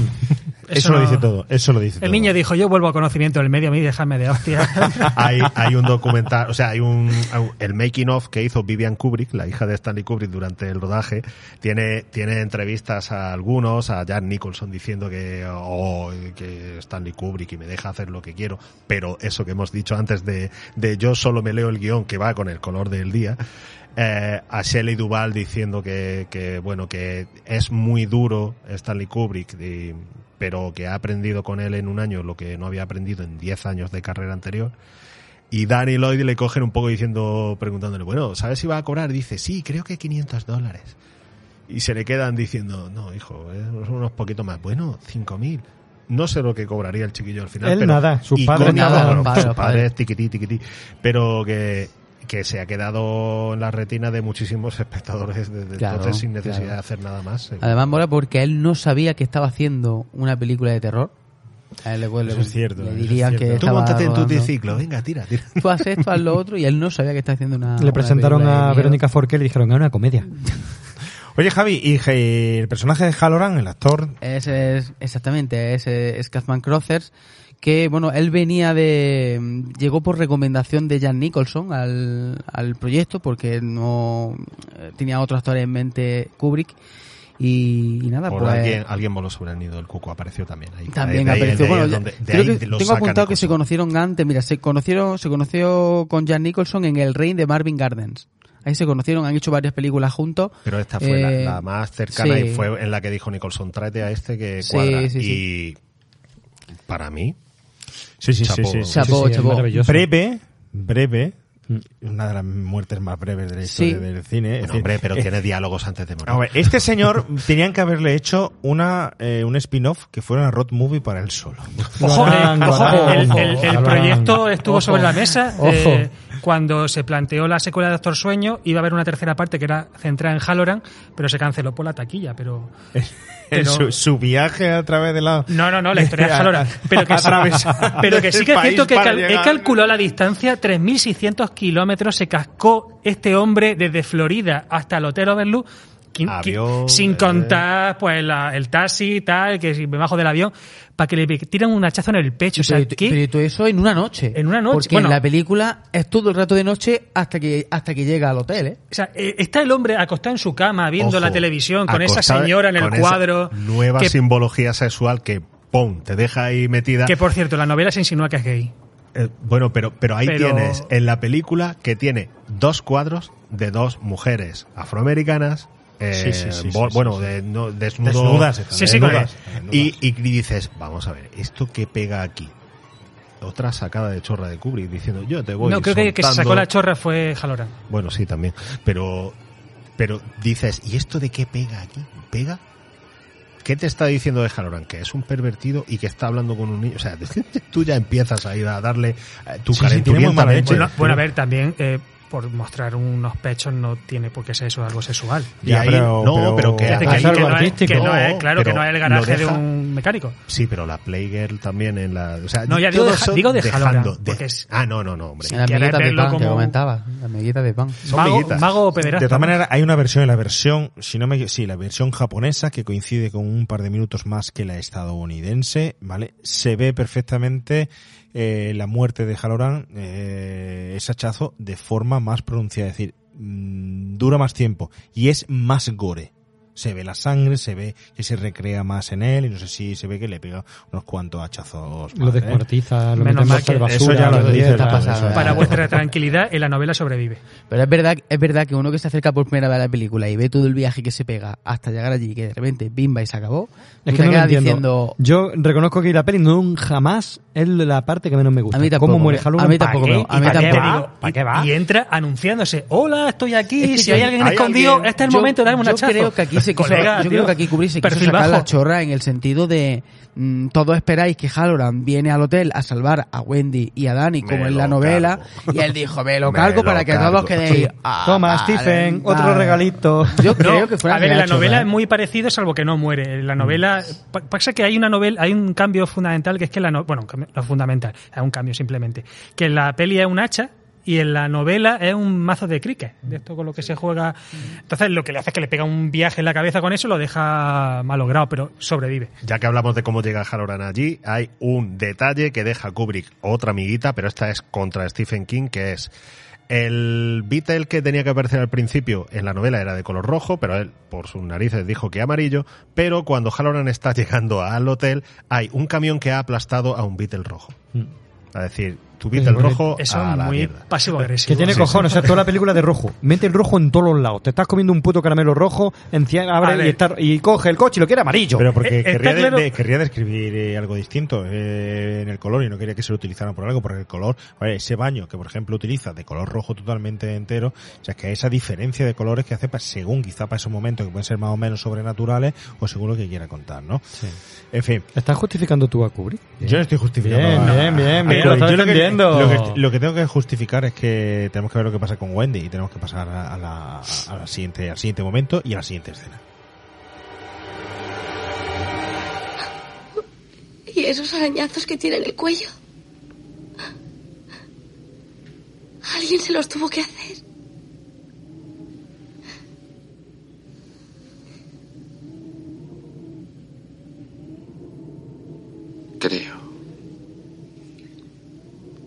Eso, lo no- dice todo, eso lo dice todo. El niño dijo, yo vuelvo a conocimiento del medio, a mí déjame de hostia. hay, hay un documental, o sea, hay un, el making of que hizo Vivian Kubrick, la hija de Stanley Kubrick durante el rodaje, tiene, tiene entrevistas a algunos, a Jan Nicholson diciendo que, oh, que Stanley Kubrick y me deja hacer lo que quiero, pero eso que hemos dicho antes de, de yo solo me leo el guion que va con el color del día, eh, a Shelley Duvall diciendo que, que, bueno, que es muy duro Stanley Kubrick, pero que ha aprendido con él en un año lo que no había aprendido en 10 años de carrera anterior. Y Danny Lloyd le cogen un poco diciendo, preguntándole, bueno, ¿sabes si va a cobrar? Dice, sí, creo que 500 dólares. Y se le quedan diciendo, no, hijo, son unos poquitos más. Bueno, 5.000. No sé lo que cobraría el chiquillo al final. Él pero, nada, sus padres nada, bueno, los padres, sus padres, tiquití, tiquití. Pero que, que se ha quedado en la retina de muchísimos espectadores desde Claro, entonces sin necesidad claro. de hacer nada más. Además mola porque él no sabía que estaba haciendo una película de terror. A él le, le- Eso es cierto, le es dirían cierto. que Tú montate en tu triciclo, venga, tira, tira. Tú haz esto, haz lo otro, y él no sabía que estaba haciendo una. Le una presentaron a. Verónica Forqué y le dijeron, es una comedia. Oye, Javi, y el personaje de Halloran, el actor, Ese es, exactamente, ese es Kathman Crothers, que, bueno, él venía de, llegó por recomendación de Jan Nicholson al, al proyecto, porque no eh, tenía otro actor en mente, Kubrick, y, y nada, Por pues... alguien, alguien voló sobre el nido del cuco, apareció también ahí. También De de apareció. ahí Bueno, donde- creo ahí que tengo apuntado que se conocieron antes. Mira, se conocieron, se conoció con Jan Nicholson en El Rey de Marvin Gardens. Ahí se conocieron, han hecho varias películas juntos. Pero esta fue la- Eh, la, más cercana sí. y fue en la que dijo Nicholson, tráete a este que Sí, cuadra. sí, y para mí, sí, sí, Chapó. sí, sí, sí. Chapó, sí, es chapó. maravilloso. breve, breve, una de las muertes más breves de la historia Sí. del cine. Hombre, pero eh, tiene diálogos antes de morir. a ver, este señor tenían que haberle hecho una eh, un spin-off que fuera una road movie para él solo. Ojo, eh, ojo, el, el- el proyecto estuvo Ojo. sobre la mesa eh, cuando se planteó la secuela de Doctor Sueño. Iba a haber una tercera parte que era centrada en Halloran, pero se canceló por la taquilla. Pero, pero su, su viaje a través de la... no, no, no, la historia de Halloran. Pero que, sí- pero que sí que es cierto que cal- he calculado la distancia, 3.600 kilómetros se cascó este hombre desde Florida hasta el Hotel Overlook sin eh. contar pues la- el taxi y tal, que si me bajo del avión, para que le tiran un hachazo en el pecho. O sea, pero, ¿qué? pero todo eso en una noche. En una noche, Porque bueno. en la película es todo el rato de noche hasta que hasta que llega al hotel, ¿eh? O sea, eh, está el hombre acostado en su cama viendo Ojo, la televisión con esa señora en el cuadro. Nueva que, simbología sexual que, ¡pum!, te deja ahí metida. que, por cierto, la novela se insinúa que es gay. Eh, bueno, pero, pero ahí Pero- tienes en la película que tiene dos cuadros de dos mujeres afroamericanas. eh, Sí, sí, sí, bueno, sí, sí. de- no, desnudo- Desnudas. Y, y dices, vamos a ver, ¿esto qué pega aquí? Otra sacada de chorra de Kubrick diciendo, yo te voy no, creo que, que se soltando". sacó la chorra fue Halloran. Bueno, sí, también. Pero, pero dices, ¿y esto de qué pega aquí? ¿Pega? ¿Qué te está diciendo de Halloran? Que es un pervertido y que está hablando con un niño. O sea, tú ya empiezas a ir a darle eh, tu Sí, sí, muy mala leche. Bueno, bueno, a ver, también eh, por mostrar unos pechos no tiene por qué ser eso algo sexual. Y Ya, ahí- pero- no, pero- pero, que Es que, algo que no es, que no es- claro, que no es el garaje deja- de un mecánico. Sí, pero la Playgirl también en la. O sea, No, ya digo digo de dejando de- es- Ah, no, no, no, hombre. ¿Quieres amiguitas de pan que como- comentaba. Las amiguitas de pan. Son Mago, mago o pederasta. De todas maneras, hay una versión, la versión, si no me, sí, la versión japonesa que coincide con un par de minutos más que la estadounidense, ¿vale? Se ve perfectamente eh, la muerte de Halloran, eh, ese hachazo, de forma más pronunciada, es decir, mm, dura más tiempo y es más gore. Se ve la sangre, se ve que se recrea más en él y no sé si se ve que le pega unos cuantos hachazos. Lo descuartiza, lo Menos eso ya lo lo dice, dice, está claro, pasado, eso es. Para vuestra tranquilidad, en la novela sobrevive. Pero es verdad, es verdad que uno que se acerca por primera vez a la película y ve todo el viaje que se pega hasta llegar allí, que de repente bimba y se acabó, Es que te no quedas diciendo, Yo reconozco que la peli no jamás es la parte que menos me gusta. A mí tampoco, ¿Cómo muere ¿eh? Halloran? A mí ¿Para tampoco qué? me- a ¿Y mí para qué tampoco. va? ¿Para qué va? Y entra anunciándose, hola, estoy aquí, Es que si hay alguien hay escondido, alguien- este es el yo- momento de darme un yo hachazo. creo que aquí se quiso, Colega, yo tío, creo que aquí Kubrick se quiso sacar bajo. la chorra en el sentido de mm, todos esperáis que Halloran viene al hotel a salvar a Wendy y a Danny como Me en la novela cargo. y él dijo me lo Me cargo lo para que cargo. todos quedéis Sí. "Ah, Toma, vale, Stephen, otro vale". regalito. yo No, creo que fue a ver, en la novela es muy parecido, salvo que no muere. En la novela pa- pasa que hay una novela, hay un cambio fundamental que es que la no, bueno, no fundamental, es un cambio simplemente, que en la peli es un hacha y en la novela es un mazo de cricket, de esto con lo que se juega. Entonces lo que le hace es que le pega un viaje en la cabeza con eso, lo deja malogrado, pero sobrevive. Ya que hablamos de cómo llega Halloran allí, hay un detalle que deja Kubrick, otra amiguita, pero esta es contra Stephen King, que es el Beatle que tenía que aparecer al principio en la novela era de color rojo, pero él por sus narices dijo que amarillo, pero cuando Halloran está llegando al hotel hay un camión que ha aplastado a un Beatle rojo. Es decir, tu Beatle muy- rojo Eso a es la muy mierda. pasivo-agresivo. Que tiene Sí, cojones, o sea, toda la película de rojo. Mete el rojo en todos los lados. Te estás comiendo un puto caramelo rojo, encierra, A abre y, está- y coge el coche y lo quiere amarillo. Pero porque Eh, está querría, de- claro- de- querría describir eh, algo distinto eh, en el color y no quería que se lo utilizaran por algo, porque el color, vale, ese baño que por ejemplo utiliza de color rojo totalmente entero, o sea, que esa diferencia de colores que hace pa- según quizá para esos momentos que pueden ser más o menos sobrenaturales o según lo que quiera contar, ¿no? En fin, ¿Estás justificando tú a Kubrick? yo no estoy justificando. Bien, a- bien, bien, a- bien, yo lo que- defendiendo. Lo que, lo que tengo que justificar es que tenemos que ver lo que pasa con Wendy y tenemos que pasar a, a la, a la siguiente, al siguiente momento y a la siguiente escena. ¿Y esos arañazos que tiene en el cuello? Alguien se los tuvo que hacer. Creo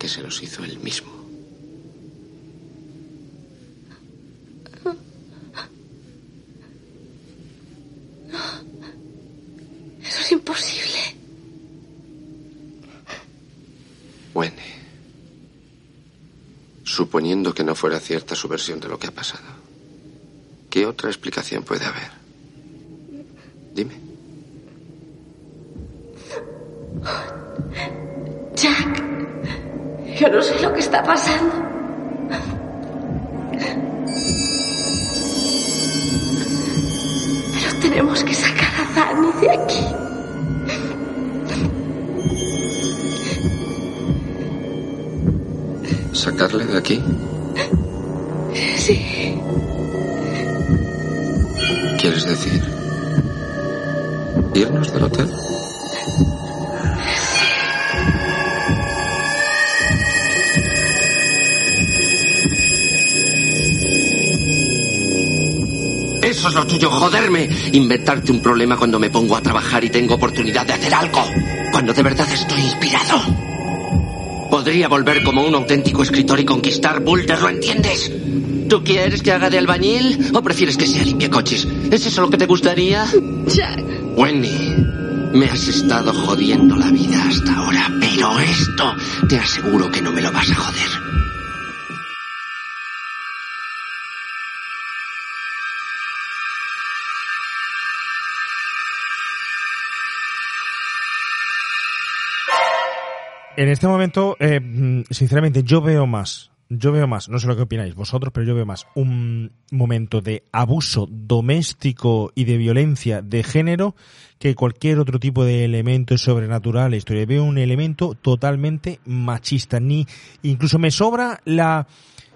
que se los hizo él mismo. Eso es imposible. Wendy. Suponiendo que no fuera cierta su versión de lo que ha pasado, ¿qué otra explicación puede haber? Dime. Jack, yo no sé lo que está pasando. Pero tenemos que sacar a Dani de aquí. ¿Sacarle de aquí? Sí, ¿Quieres decir? ¿Irnos del hotel? Eso es lo tuyo, joderme. Inventarte un problema cuando me pongo a trabajar y tengo oportunidad de hacer algo. Cuando de verdad estoy inspirado. Podría volver como un auténtico escritor y conquistar Boulder, ¿lo entiendes? ¿Tú quieres que haga de albañil o prefieres que sea limpiacoches? ¿Es eso lo que te gustaría? Wendy, me has estado jodiendo la vida hasta ahora, pero esto te aseguro que no me lo vas a joder. En este momento, eh, sinceramente, yo veo más, yo veo más, no sé lo que opináis vosotros, pero yo veo más un momento de abuso doméstico y de violencia de género que cualquier otro tipo de elemento sobrenatural. Historia. Veo un elemento totalmente machista. Ni, incluso me sobra la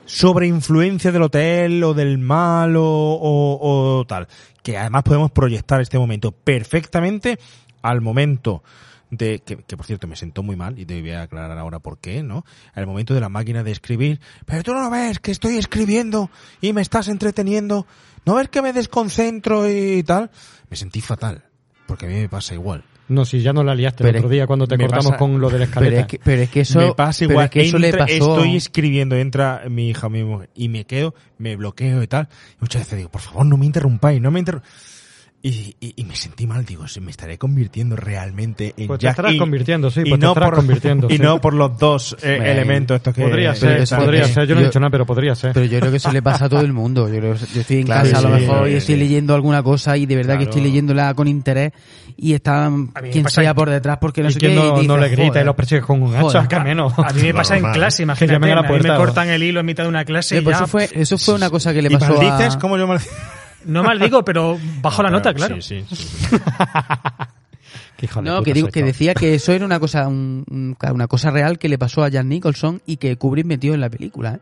sobreinfluencia del hotel o del mal o tal. Que además podemos proyectar este momento perfectamente al momento de que, que, por cierto me sentó muy mal y te voy a aclarar ahora por qué, ¿no? Al momento de la máquina de escribir, pero tú no lo ves que estoy escribiendo y me estás entreteniendo, no ves que me desconcentro y tal, me sentí fatal, porque a mí me pasa igual. No, si ya no la liaste el Pero otro es- día cuando te cortamos pasa- con lo de la escaleta. Pero es que, pero es que eso, me pasa igual, es que eso le entra- pasó. estoy escribiendo, entra mi hija, mi mujer, y me quedo, me bloqueo y tal, y muchas veces digo, por favor, no me interrumpáis, no me interrumpáis. Y, y, y me sentí mal, digo, me estaré convirtiendo realmente en Pues te Jack estarás y- convirtiendo, sí, y pues te no estarás por, convirtiendo, Y sí. no por los dos eh, elementos estos que... Podría que ser, están- podría ser. Yo no he dicho nada, pero podría ser. Pero yo creo que eso le pasa a todo el mundo. Yo, creo, yo estoy en Claro, casa a lo sí, mejor sí, y estoy sí. leyendo alguna cosa y de verdad que Claro. estoy leyéndola con interés y está quien sea que- por detrás porque no y sé qué. no, y no le grita y joder. los persigue con un hacha, que menos. A mí me pasa en clase, Que imagínate. me cortan el hilo en mitad de una clase Sí, y pues ya, eso fue, eso fue una cosa que le ¿Y pasó a... ¿Cómo yo. No mal digo, pero bajo la nota, claro. Sí, sí, sí. Qué hijo de No, puta que digo decía que eso era una cosa un- un- una cosa real que le pasó a Jan Nicholson y que Kubrick metió en la película. ¿eh?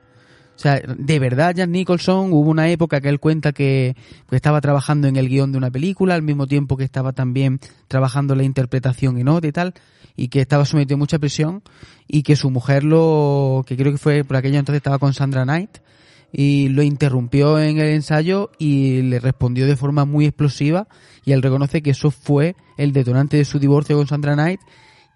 O sea, de verdad Jan Nicholson hubo una época que él cuenta que, que estaba trabajando en el guion de una película al mismo tiempo que estaba también trabajando la interpretación en nota y tal y que estaba sometido a mucha presión y que su mujer lo que creo que fue por aquello entonces estaba con Sandra Knight y lo interrumpió en el ensayo y le respondió de forma muy explosiva y él reconoce que eso fue el detonante de su divorcio con Sandra Knight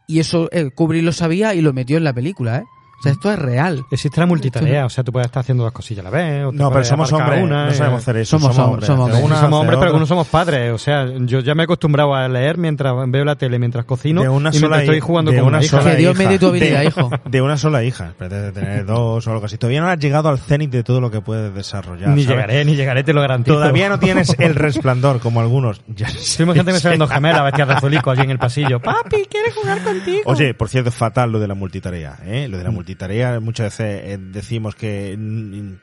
y eso eh, Kubrick lo sabía y lo metió en la película, ¿eh? O sea, esto es real. Existe la multitarea, o sea, tú puedes estar haciendo dos cosillas a la vez. o No, pero somos hombres, una, no eh. sabemos hacer eso. Somos hombres, somos hombres. una, somos hombres, pero no somos padres. O sea, yo ya me he acostumbrado a leer mientras veo la tele, mientras cocino de una y sola mientras estoy hija- jugando de con una una hija. sola Que Dios hija. me dé tu habilidad, de, hijo. De una sola hija. Pretende tener dos o algo así. Todavía no has llegado al cenit de todo lo que puedes desarrollar. Ni ¿sabes? llegaré, ni llegaré, te lo garantizo. Todavía no tienes el resplandor como algunos. Ya Sí, imagínate me gemelas vestidas de azulico allí en el pasillo. Papi, ¿quieres jugar contigo? Oye, por cierto, es fatal lo de la multitarea. ¿eh? Lo de la multitarea, muchas veces eh, decimos que,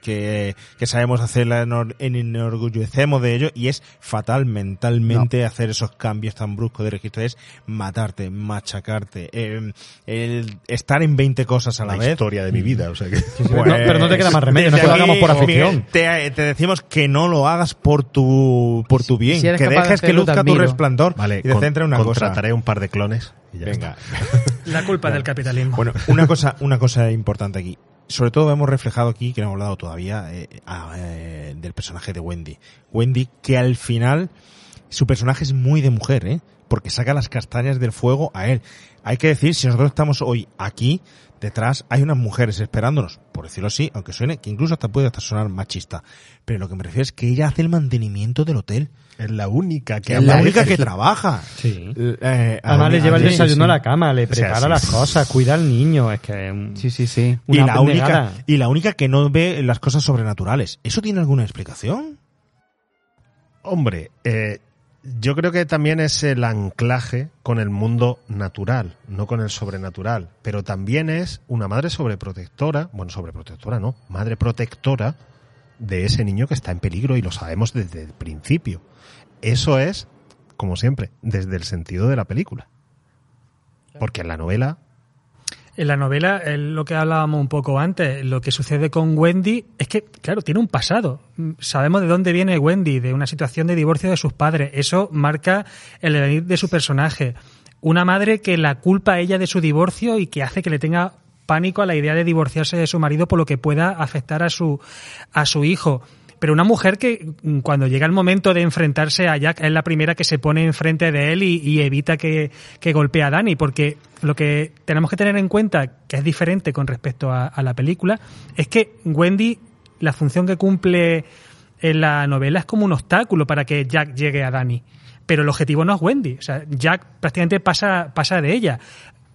que, que sabemos hacerla, enor- enorgullecemos de ello y es fatal mentalmente hacer esos cambios tan bruscos de registro. Es matarte, machacarte, eh, el estar en 20 cosas a la, La vez. historia de mi vida, o sea que... No, pero no te queda más remedio, no que lo hagamos por afición. Miguel, te, te decimos que no lo hagas por tu, por tu bien, si que dejes que te luzca tu resplandor Vale, y te centre en una cosa. contrataré un par de clones y ya Venga. La culpa del capitalismo. Bueno, una cosa, una cosa importante aquí. Sobre todo hemos reflejado aquí, que no hemos hablado todavía, eh, a- eh, del personaje de Wendy. Wendy, que al final, su personaje es muy de mujer, ¿eh? Porque saca las castañas del fuego a él. Hay que decir, si nosotros estamos hoy aquí, detrás hay unas mujeres esperándonos, por decirlo así, aunque suene, que incluso hasta puede hasta sonar machista. Pero lo que me refiero es que ella hace el mantenimiento del hotel. Es la única que Es la única que trabaja. Sí. Eh, Además le lleva el sí, desayuno a la cama, le O sea, prepara sí. las cosas, cuida al niño, es que... Sí, sí, sí. y una la única y la única que no ve las cosas sobrenaturales. ¿Eso tiene alguna explicación? Hombre, eh, yo creo que también es el anclaje con el mundo natural, no con el sobrenatural. Pero también es una madre sobreprotectora, bueno, sobreprotectora no, madre protectora de ese niño que está en peligro y lo sabemos desde el principio. Eso es, como siempre, desde el sentido de la película. Porque en la novela En la novela, es lo que hablábamos un poco antes, lo que sucede con Wendy es que, claro, tiene un pasado. Mm, Sabemos de dónde viene Wendy, de una situación de divorcio de sus padres. Eso marca el venir de su personaje. Una madre que la culpa a ella de su divorcio y que hace que le tenga pánico a la idea de divorciarse de su marido por lo que pueda afectar a su, a su hijo. Pero una mujer que mm, cuando llega el momento de enfrentarse a Jack es la primera que se pone enfrente de él y, evita que, que golpee a Dani, porque lo que tenemos que tener en cuenta, que es diferente con respecto a, la película, es que Wendy, la función que cumple en la novela es como un obstáculo para que Jack llegue a Dani. Pero el objetivo no es Wendy. O sea, Jack prácticamente pasa, pasa de ella.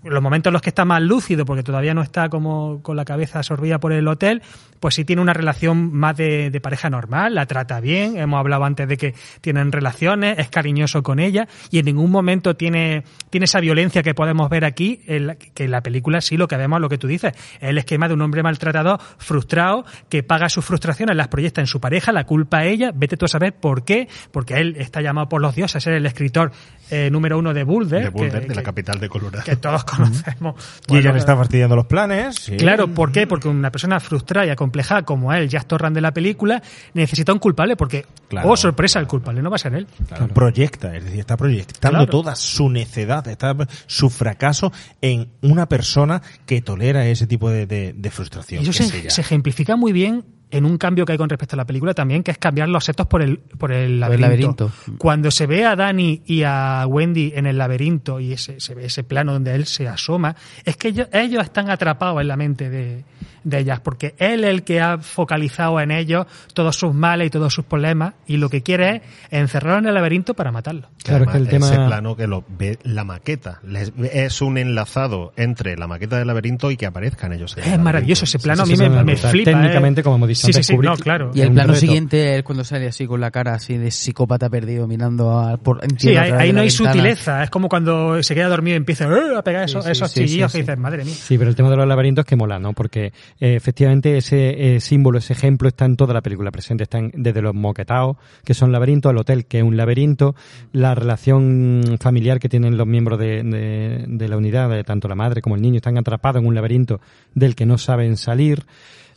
Los momentos en los que está más lúcido, porque todavía no está como con la cabeza absorbida por el hotel, pues sí tiene una relación más de, de pareja normal, la trata bien, hemos hablado antes de que tienen relaciones, es cariñoso con ella y en ningún momento tiene, tiene esa violencia que podemos ver aquí, en la- que en la película sí lo que vemos es lo que tú dices, es el esquema de un hombre maltratado, frustrado, que paga sus frustraciones, las proyecta en su pareja, la culpa a ella, vete tú a saber por qué, porque él está llamado por los dioses a ser el escritor eh, número uno de Boulder, de Boulder, que- de la capital de Colorado. que todos conocemos. Y ella le está fastidiando los planes. sí. Claro, ¿por qué? Porque una persona frustrada y acomplejada como él, Jack Torrance de la película, necesita un culpable porque, Claro. oh sorpresa, el culpable no va a ser él. Claro, Proyecta, es decir, está proyectando Claro. toda su necedad, está su fracaso en una persona que tolera ese tipo de, de- de frustración. Y eso que se, se ejemplifica muy bien en un cambio que hay con respecto a la película también, que es cambiar los setos por el, por el Por el laberinto. laberinto. Cuando se ve a Dani y a Wendy en el laberinto y ese, se ve ese plano donde él se asoma, es que ellos, ellos están atrapados en la mente de, de ellas, porque él es el que ha focalizado en ellos todos sus males y todos sus problemas, y lo que quiere es encerrarlo en el laberinto para matarlo. Claro, es que el tema- Ese plano que lo ve la maqueta. Es un enlazado entre la maqueta del laberinto y que aparezcan ellos. en el Es maravilloso ese plano, Sí, a mí sí, me, me flipa. Técnicamente, ¿eh? como hemos dicho sí, sí, no, claro. Y el plano reto. siguiente es cuando sale así con la cara así de psicópata perdido mirando a, por Sí, ahí, ahí no hay ventana. sutileza. Es como cuando se queda dormido y empieza "Eh", a pegar esos, Sí, sí, esos sí, que dices, madre mía. Sí, pero el tema de los laberintos que mola, ¿no? Porque eh, efectivamente ese eh, símbolo, ese ejemplo está en toda la película presente. Está en- desde los moquetaos, que son laberintos, al hotel, que es un laberinto, la relación familiar que tienen los miembros de, de- la unidad, tanto la madre como el niño, están atrapados en un laberinto del que no saben salir.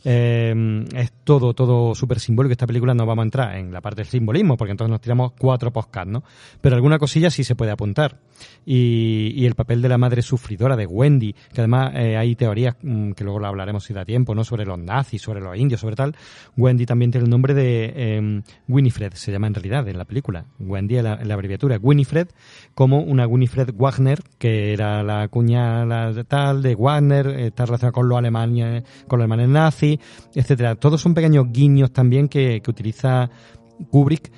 Eh, es todo, todo súper simbólico. Esta película no vamos a entrar en la parte del simbolismo, porque entonces nos tiramos cuatro podcasts, ¿no? Pero alguna cosilla sí se puede apuntar. Y, y el papel de la madre sufridora de Wendy, que además eh, hay teorías mm, que luego lo hablaremos si da tiempo, ¿no? Sobre los nazis, sobre los indios, sobre tal. Wendy también tiene el nombre de eh, Winifred, se llama en realidad en la película. Wendy es la, la abreviatura Winifred, como una Winifred Wagner, que era la cuñada tal de Wagner, eh, está relacionada con los alemanes, con los alemanes nazis, etcétera. Todos son pequeños guiños también que, que utiliza Kubrick.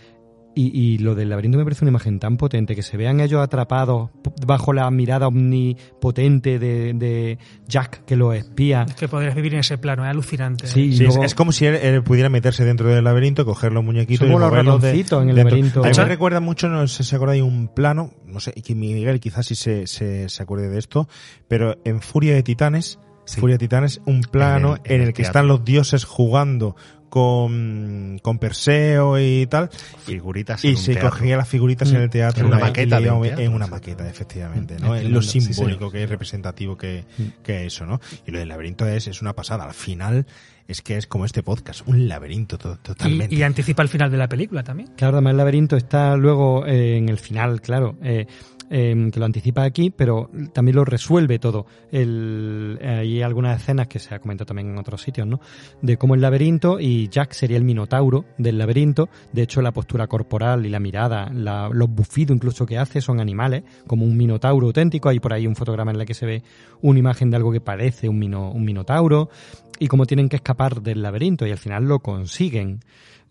Y, y lo del laberinto me parece una imagen tan potente, que se vean ellos atrapados bajo la mirada omnipotente de, de Jack, que lo espía. Es que podrías vivir en ese plano, es alucinante. Sí, es, luego- es como si él, él pudiera meterse dentro del laberinto, coger los muñequitos Son y como los moverlos de- ratoncitos en el dentro. laberinto. A mí me recuerda mucho, no sé si se acuerda, hay un plano, no sé, y que Miguel quizás sí se, se, se acuerde de esto, pero en Furia de Titanes, Furia de Titanes, un plano En el- el, en el que teatro. están los dioses jugando con, con Perseo y tal, Figuritas en y un se teatro. cogía las figuritas en el teatro. En una maqueta y de un en una sí. maqueta, efectivamente, ¿no? Es En lo no, sí, simbólico que es representativo que, que eso, ¿no? Y lo del laberinto es, es una pasada. Al final es que es como este podcast, un laberinto to- totalmente. Y, y anticipa el final de la película también. Claro, además el laberinto está luego eh, en el final, claro, eh, eh, que lo anticipa aquí, pero también lo resuelve todo. El, hay algunas escenas que se ha comentado también en otros sitios, ¿no? De cómo el laberinto y Jack sería el minotauro del laberinto. De hecho, la postura corporal y la mirada, los bufidos incluso que hace son animales, como un minotauro auténtico. Hay por ahí un fotograma en el que se ve una imagen de algo que parece un, mino- un minotauro y cómo tienen que escapar del laberinto y al final lo consiguen.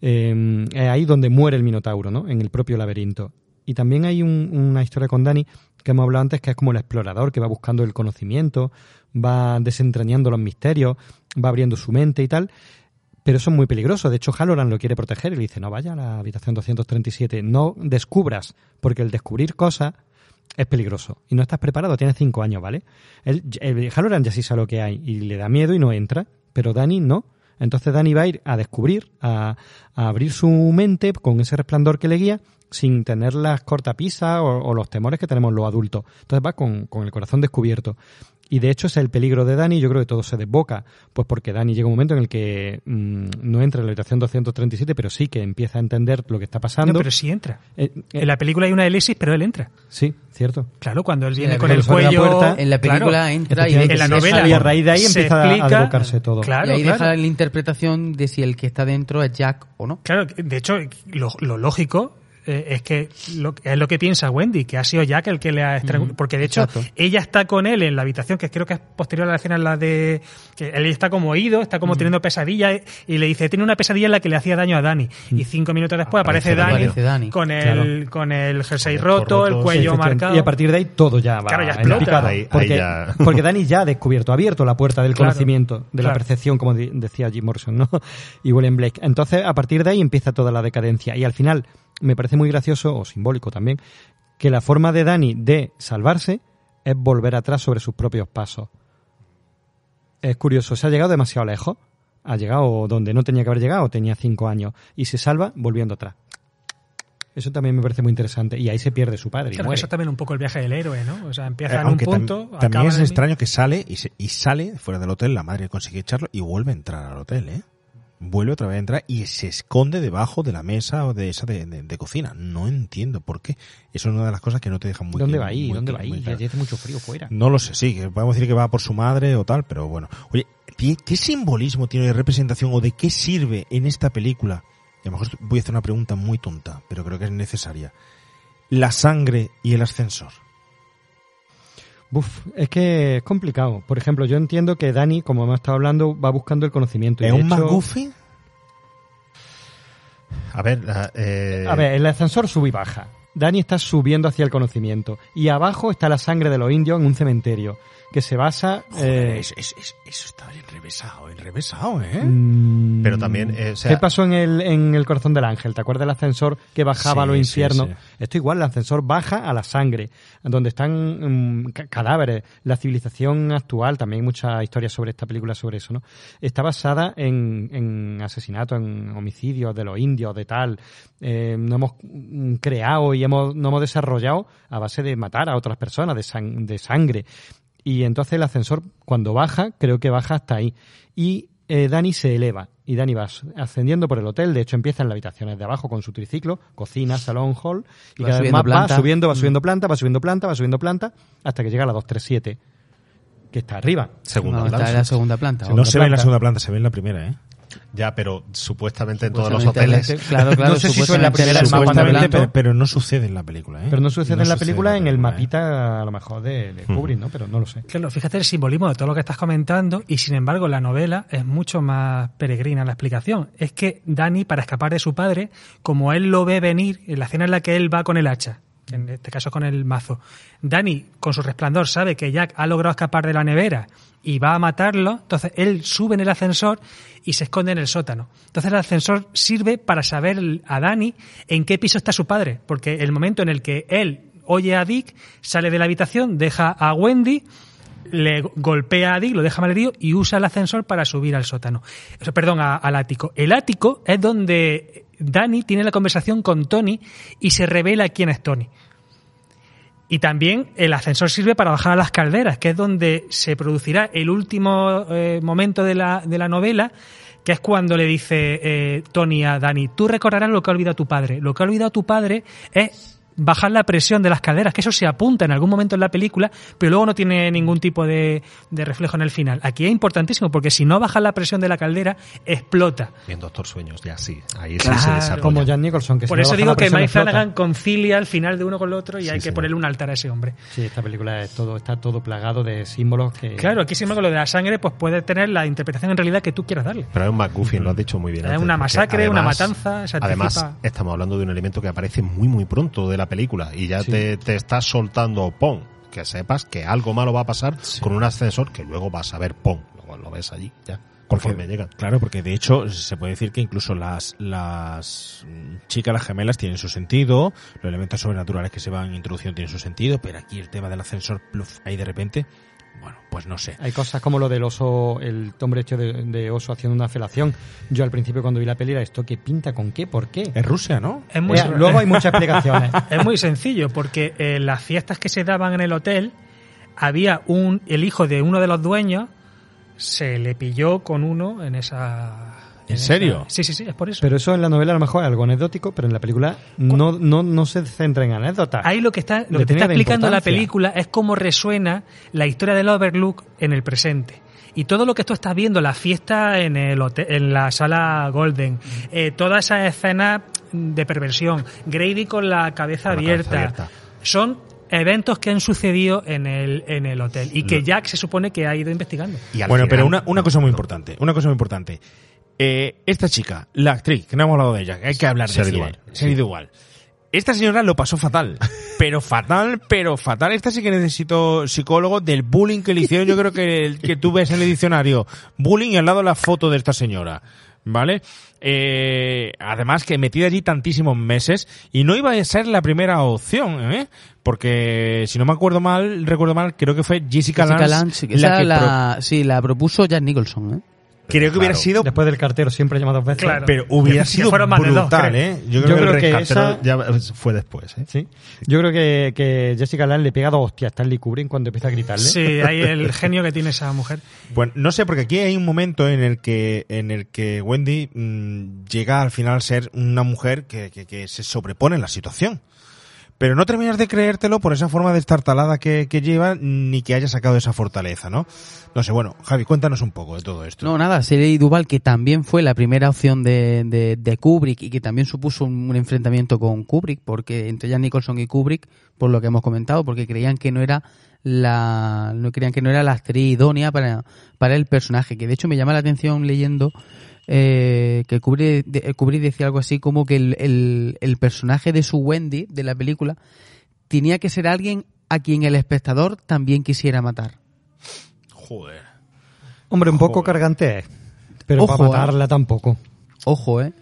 Eh, es ahí donde muere el Minotauro, ¿no? En el propio laberinto. Y también hay un- una historia con Dani que hemos hablado antes, que es como el explorador que va buscando el conocimiento, va desentrañando los misterios, va abriendo su mente y tal. Pero eso es muy peligroso. De hecho, Halloran lo quiere proteger y le dice, no vaya a la habitación 237, no descubras, porque el descubrir cosas es peligroso. Y no estás preparado, tienes cinco años, ¿vale? El Halloran ya sí sabe lo que hay y le da miedo y no entra, pero Dani no. Entonces Dani va a ir a descubrir, a, a abrir su mente con ese resplandor que le guía, sin tener las cortapisas o, o los temores que tenemos los adultos. Entonces va con, con el corazón descubierto. Y de hecho ese es el peligro de Dani, yo creo que todo se desboca, pues porque Dani llega un momento en el que mm, no entra en la habitación 237, pero sí que empieza a entender lo que está pasando. No, pero sí entra. Eh, eh, En la película hay una elipsis, pero él entra. Sí, cierto. Claro, cuando él Sí, viene en con el abre la cuello. puerta, en la película claro, entra y en la que se novela. sale y a raíz de ahí empieza a explica- desbocarse todo. Claro, y ahí claro. deja la interpretación de si el que está dentro es Jack o no. Claro, de hecho, lo, lo lógico eh, es que lo, es lo que piensa Wendy, que ha sido Jack el que le ha estrangulado. Porque de hecho, exacto. ella está con él en la habitación, que creo que es posterior a la escena en la de. que él está como oído, está como teniendo pesadillas, y le dice: Tiene una pesadilla en la que le hacía daño a Dani. Y cinco minutos después aparece, Aparece Dani, Aparece Dani. con el, Claro. con el jersey roto, roto, el cuello marcado. Y a partir de ahí todo ya va Claro, ya explota. picado. Ahí- ahí porque, ya- porque Dani ya ha descubierto, ha abierto la puerta del Claro, conocimiento, de la percepción, como decía Jim Morrison, ¿no? Y William Blake. Entonces, a partir de ahí empieza toda la decadencia. Y al final, me parece muy gracioso, o simbólico también, que la forma de Dani de salvarse es volver atrás sobre sus propios pasos. Es curioso, se ha llegado demasiado lejos. Ha llegado donde no tenía que haber llegado, tenía cinco años. Y se salva volviendo atrás. Eso también me parece muy interesante. Y ahí se pierde su padre. y Claro, muere. eso es también un poco el viaje del héroe, ¿no? O sea, Eh, empieza en un tam- punto. también acaba es extraño que sale y, se- y sale fuera del hotel, la madre consigue echarlo y vuelve a entrar al hotel, ¿eh? Vuelve otra vez a entrar y se esconde debajo de la mesa o de esa de, de- de cocina. No entiendo por qué. Eso es una de las cosas que no te dejan muy ¿Dónde va ahí? ¿Dónde va ahí? Ya hace mucho frío fuera. No lo sé, sí, podemos decir que va por su madre o tal, pero bueno. Oye, ¿qué, qué simbolismo tiene de representación o de qué sirve en esta película? Y a lo mejor voy a hacer una pregunta muy tonta, pero creo que es necesaria. La sangre y el ascensor. Uf, es que es complicado. Por ejemplo, yo entiendo que Dani, como hemos estado hablando, va buscando el conocimiento. y ¿Es de un hecho- McGuffin? A ver, la- eh, A ver, el ascensor sube y baja. Dani está subiendo hacia el conocimiento. Y abajo está la sangre de los indios en un cementerio. Que se basa. Joder, eh, es- es- es- eso está enrevesado, enrevesado, ¿eh? mm, Pero también, eh, o sea- ¿Qué pasó en el, en el corazón del ángel? ¿Te acuerdas del ascensor que bajaba a los sí, infiernos? sí. Esto igual, el ascensor baja a la sangre, donde están mm, ca- cadáveres. La civilización actual, también hay muchas historias sobre esta película sobre eso, ¿no? Está basada en, en asesinatos, en homicidios de los indios, de tal. Eh, no hemos mm, creado y hemos, no hemos desarrollado a base de matar a otras personas, de, sang- de sangre. Y entonces el ascensor, cuando baja, creo que baja hasta ahí. Y eh, Dani se eleva. Y Dani va ascendiendo por el hotel. De hecho, empieza en las habitaciones de abajo con su triciclo, cocina, salón, hall. Y Va cada vez subiendo más planta. va subiendo, va Mm. subiendo planta, va subiendo planta, va subiendo planta, hasta que llega a la 237, que está arriba. segunda No, está planta. en la segunda planta. no se ve en la planta. segunda planta, se ve en la primera, ¿eh? Ya, pero supuestamente en todos los hoteles. Claro, claro, No sé si eso en la primera Supuestamente, pero, pero no sucede en la película, ¿eh? Pero no sucede en la película, en el ¿eh? mapita, a lo mejor, de, de Kubrick, ¿no? Pero no lo sé. Claro, fíjate el simbolismo de todo lo que estás comentando y sin embargo la novela es mucho más peregrina en la explicación. Es que Dani, para escapar de su padre, como él lo ve venir, en la escena en la que él va con el hacha, en este caso con el mazo, Dani con su resplandor sabe que Jack ha logrado escapar de la nevera y va a matarlo, entonces él sube en el ascensor y se esconde en el sótano. Entonces el ascensor sirve para saber a Dani en qué piso está su padre, porque el momento en el que él oye a Dick, sale de la habitación, deja a Wendy, le golpea a Dick, lo deja malherido y usa el ascensor para subir al sótano. Perdón, al ático. El ático es donde Danny tiene la conversación con Tony y se revela quién es Tony. Y también el ascensor sirve para bajar a las calderas, que es donde se producirá el último eh, momento de la, de la novela, que es cuando le dice eh, Tony a Dani, tú recordarás lo que ha olvidado tu padre. Lo que ha olvidado tu padre es bajar la presión de las calderas, que eso se apunta en algún momento en la película, pero luego no tiene ningún tipo de, de reflejo en el final. Aquí es importantísimo, porque si no bajas la presión de la caldera, explota. Bien, Doctor Sueños, ya sí. Ahí sí Claro. se desarrolla. Como Jan Nicholson, que si Por no eso baja digo la que Mike. Flanagan concilia el final de uno con el otro y hay que señor. ponerle un altar a ese hombre. Sí, esta película es todo, está todo plagado de símbolos que... Claro, aquí sin embargo lo de la sangre pues puede tener la interpretación en realidad que tú quieras darle. Pero es un McGuffin, lo has dicho muy bien. Es una masacre, una matanza, se Además, estamos hablando de un elemento que aparece muy, muy pronto de la película y ya Sí. te, te está soltando pon. Que sepas que algo malo va a pasar con un ascensor que luego vas a ver pon. Luego lo ves allí, ya. Conforme llegan. Claro, porque de hecho se puede decir que incluso las, las chicas, las gemelas, tienen su sentido, los elementos sobrenaturales que se van introduciendo tienen su sentido, pero aquí el tema del ascensor, pluf, ahí de repente, bueno, pues no sé. Hay cosas como lo del oso, el hombre hecho de, de oso haciendo una felación. Yo al principio cuando vi la peli era esto, ¿qué pinta? ¿Con qué? ¿Por qué? Es Rusia, ¿no? Es muy, Eh, luego hay muchas explicaciones. es muy sencillo porque eh, las fiestas que se daban en el hotel había un el hijo de uno de los dueños se le pilló con uno en esa ¿En serio? sí, sí, sí, es por eso. Pero eso en la novela a lo mejor es algo anecdótico, pero en la película no, no, no se centra en anécdotas. Ahí lo que está, lo que te está explicando la película es cómo resuena la historia del Overlook en el presente. Y todo lo que tú estás viendo, la fiesta en el hotel- en la sala Golden, eh, toda esa escena de perversión, Grady con la cabeza, Con la abierta, cabeza abierta. son eventos que han sucedido en el, en el hotel y que Jack se supone que ha ido investigando. Y Bueno, final- pero una, una cosa muy importante, una cosa muy importante. Eh, esta chica, la actriz, que no hemos hablado de ella, que hay que hablar de Shelley sí. Duvall. Esta señora lo pasó fatal, pero fatal, pero fatal. Esta sí que necesito psicólogo del bullying que le hicieron. Yo creo que, que tú ves en el diccionario bullying y al lado la foto de esta señora. ¿Vale? Eh, además que metida allí tantísimos meses y no iba a ser la primera opción, ¿eh? Porque si no me acuerdo mal, recuerdo mal, creo que fue Jessica, Jessica Lange, Lange, esa la que la, sí, la propuso Jack Nicholson, ¿eh? Creo que hubiera Claro. sido Después del cartero siempre llama dos veces. Claro. pero hubiera Que sido dos, brutal. ¿eh? Yo Yo creo, creo que, que El rescatero esa- ya fue después, ¿eh? Sí. Yo creo que, que Jessica Lange le pega dos hostias a Stanley Kubrick cuando empieza a gritarle. Sí, hay el genio que tiene esa mujer. bueno, no sé, porque aquí hay un momento en el que en el que Wendy mm, llega al final a ser una mujer que, que, que se sobrepone en la situación. Pero no terminas de creértelo por esa forma destartalada que, que lleva, ni que haya sacado esa fortaleza, ¿no? No sé, bueno, Javi, cuéntanos un poco de todo esto. No, nada, Shelley Duval, que también fue la primera opción de, de, de Kubrick y que también supuso un, un enfrentamiento con Kubrick, porque entre Jack Nicholson y Kubrick, por lo que hemos comentado, porque creían que no era la no creían que no era la actriz idónea para, para el personaje, que de hecho me llama la atención leyendo eh, que Kubrick, de- Kubrick decía algo así como que el, el, el personaje de su Wendy, de la película, tenía que ser alguien a quien el espectador también quisiera matar. Joder. Hombre, un poco cargante es. Pero Ojo, para matarla tampoco. Ojo, ¿eh?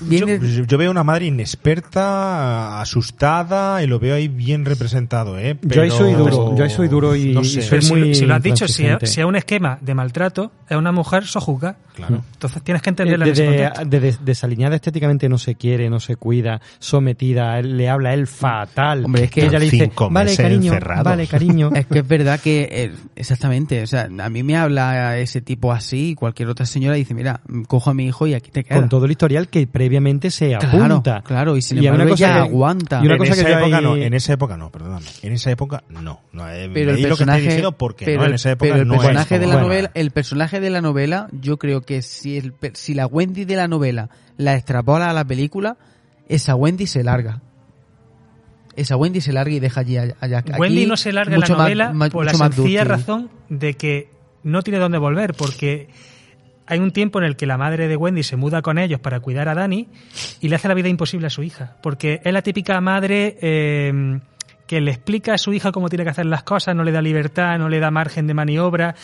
Yo, Viene- yo veo una madre inexperta, asustada, y lo veo ahí bien representado, ¿eh? Yo ahí soy Pero- duro, yo ahí soy duro y- no y sé. soy Pero si, muy si lo has dicho, si es, si un esquema de maltrato, es una mujer sojuzga. Claro. Entonces tienes que Eh, entenderla en ese Desde, desaliñada estéticamente no se quiere, no se cuida, sometida, él le habla a él fatal. Hombre, es que ella le dice, vale cariño, encerrados". vale cariño. Es que es verdad que, eh, exactamente, o sea, a mí me habla ese tipo así, y cualquier otra señora dice, mira, cojo a mi hijo y aquí te quedas. con todo el historial que previamente se Claro, apunta. claro, y sin hay embargo una cosa ella que- aguanta. Y una en cosa esa que época ahí- no, en esa época no, perdóname. En esa época no. no eh, pero el leí lo que personaje, porque pero, no, en esa época pero el no es personaje de como la ahora. novela, el personaje de la novela, yo creo que si el, per- si la Wendy de la novela la extrapola a la película, esa Wendy se larga. Esa Wendy se larga y deja allí a, a Jack. Wendy Aquí, no se larga en la más- novela ma- por la más sencilla razón de que no tiene dónde volver, porque hay un tiempo en el que la madre de Wendy se muda con ellos para cuidar a Dani y le hace la vida imposible a su hija, porque es la típica madre eh, que le explica a su hija cómo tiene que hacer las cosas, no le da libertad, no le da margen de maniobra,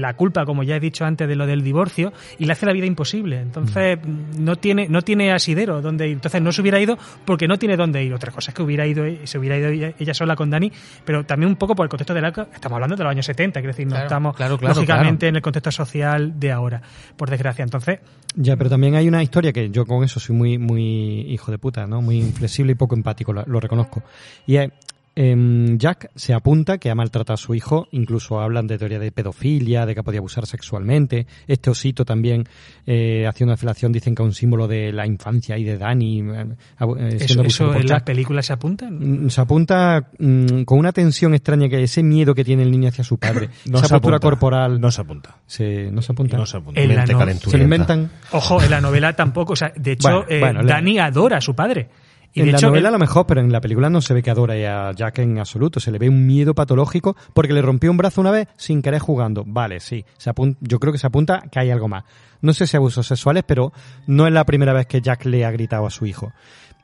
la culpa, como ya he dicho antes, de lo del divorcio y le hace la vida imposible. Entonces no tiene no tiene asidero donde ir. Entonces no se hubiera ido porque no tiene dónde ir. Otra cosa es que hubiera ido se hubiera ido ella, ella sola con Dani, pero también un poco por el contexto de la estamos hablando de los años 70, quiero decir, no Claro, estamos claro, claro, lógicamente en el contexto social de ahora, por desgracia. Entonces, Ya, pero también hay una historia que yo con eso soy muy, muy hijo de puta, ¿no? Muy inflexible y poco empático, lo, lo reconozco. Y es, em, Jack se apunta que ha maltratado a su hijo, incluso hablan de teoría de pedofilia, de que podía abusar sexualmente. Este osito también, eh, haciendo una felación, dicen que es un símbolo de la infancia y de Dani, eh, eh, siendo eso, abusado eso en las películas se apuntan. Mm, Se apunta mm, con una tensión extraña que ese miedo que tiene el niño hacia su padre, No esa se postura apunta. corporal, No se apunta. se, no se apunta. No se apunta. En la Mente no-. Se lo inventan. Ojo, en la novela tampoco. O sea, de hecho, Bueno, eh, bueno, le- Dani adora a su padre. Y en de la hecho, novela él- a lo mejor, pero en la película no se ve que adora a Jack en absoluto. Se le ve un miedo patológico porque le rompió un brazo una vez sin querer jugando. Vale, sí. Se apun- yo creo que se apunta que hay algo más. No sé si abusos sexuales, pero no es la primera vez que Jack le ha gritado a su hijo.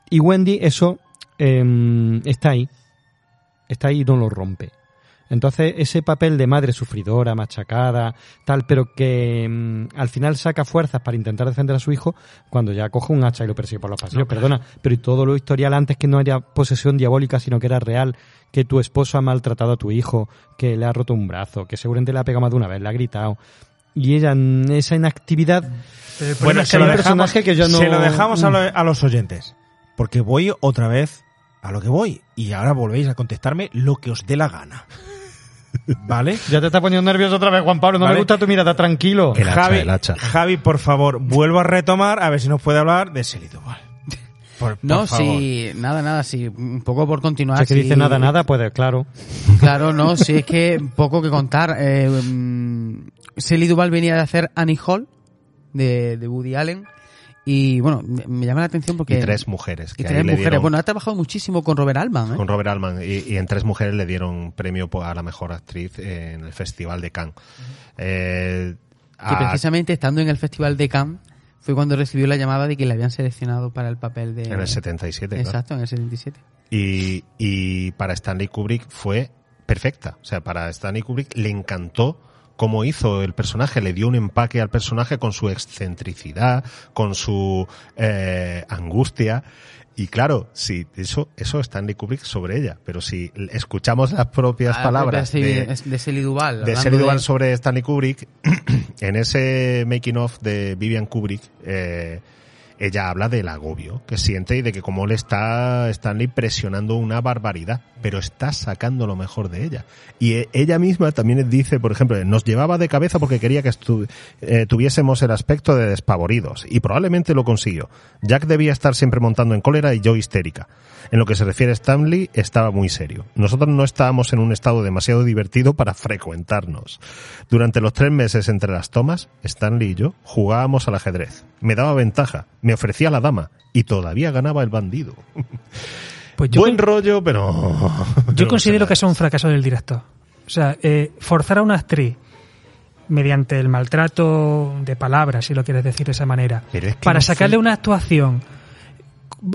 Y Wendy, eso em, está ahí. Está ahí y no lo rompe. Entonces, ese papel de madre sufridora, machacada, tal, pero que mm, al final saca fuerzas para intentar defender a su hijo cuando ya coge un hacha y lo persigue por los pasillos. Perdona, pero y todo lo historial antes que no era posesión diabólica, sino que era real, que tu esposo ha maltratado a tu hijo, que le ha roto un brazo, que seguramente le ha pegado más de una vez, le ha gritado. Y ella, esa inactividad, Bueno, es que se lo, dejamos, que yo no- se lo dejamos a, Mm. lo- a los oyentes. Porque voy otra vez a lo que voy. Y ahora volvéis a contestarme lo que os dé la gana. ¿Vale? Ya te está poniendo nervioso otra vez, Juan Pablo. No Vale. me gusta tu mirada, tranquilo. El hacha, Javi, el hacha. Javi, por favor, vuelvo a retomar a ver si nos puede hablar de Shelley Duvall. Por, por No, favor. sí, nada, nada, sí, un poco por continuar. Si es que sí. dice nada, nada, pues claro. Claro, no, sí, es que poco que contar. Eh, mm, Duvall venía de hacer Annie Hall, de, de Woody Allen, y bueno, me, me llama la atención porque... Y tres mujeres. y tres mujeres. dieron- Bueno, ha trabajado muchísimo con Robert Altman, ¿eh? con Robert Altman y, y en tres mujeres le dieron premio a la mejor actriz en el Festival de Cannes. Eh, Que a- precisamente estando en el Festival de Cannes fue cuando recibió la llamada de que le habían seleccionado para el papel de... en el 77, claro. Exacto, en el 77. Y, y para Stanley Kubrick fue perfecta. O sea, para Stanley Kubrick le encantó cómo hizo el personaje, le dio un empaque al personaje con su excentricidad, con su eh, angustia. Y claro, sí, eso, eso Stanley Kubrick sobre ella. Pero si escuchamos las propias Ah, palabras de, de, de Shelley Duvall. de Shelley Duvall sobre Stanley Kubrick, en ese making of de Vivian Kubrick, eh, ella habla del agobio que siente y de que como le está Stanley presionando una barbaridad, pero está sacando lo mejor de ella. Y eh, ella misma también dice, por ejemplo, nos llevaba de cabeza porque quería que eh, tuviésemos el aspecto de despavoridos, y probablemente lo consiguió. Jack debía estar siempre montando en cólera y yo histérica. En lo que se refiere a Stanley, estaba muy serio. Nosotros no estábamos en un estado demasiado divertido para frecuentarnos. Durante los tres meses entre las tomas, Stanley y yo jugábamos al ajedrez. Me daba ventaja, me ofrecía la dama y todavía ganaba el bandido. Pues yo, Buen rollo, pero... yo considero que eso es un fracaso del director. O sea, eh, forzar a una actriz mediante el maltrato de palabras, si lo quieres decir de esa manera, Pero es que para no sacarle fue- una actuación.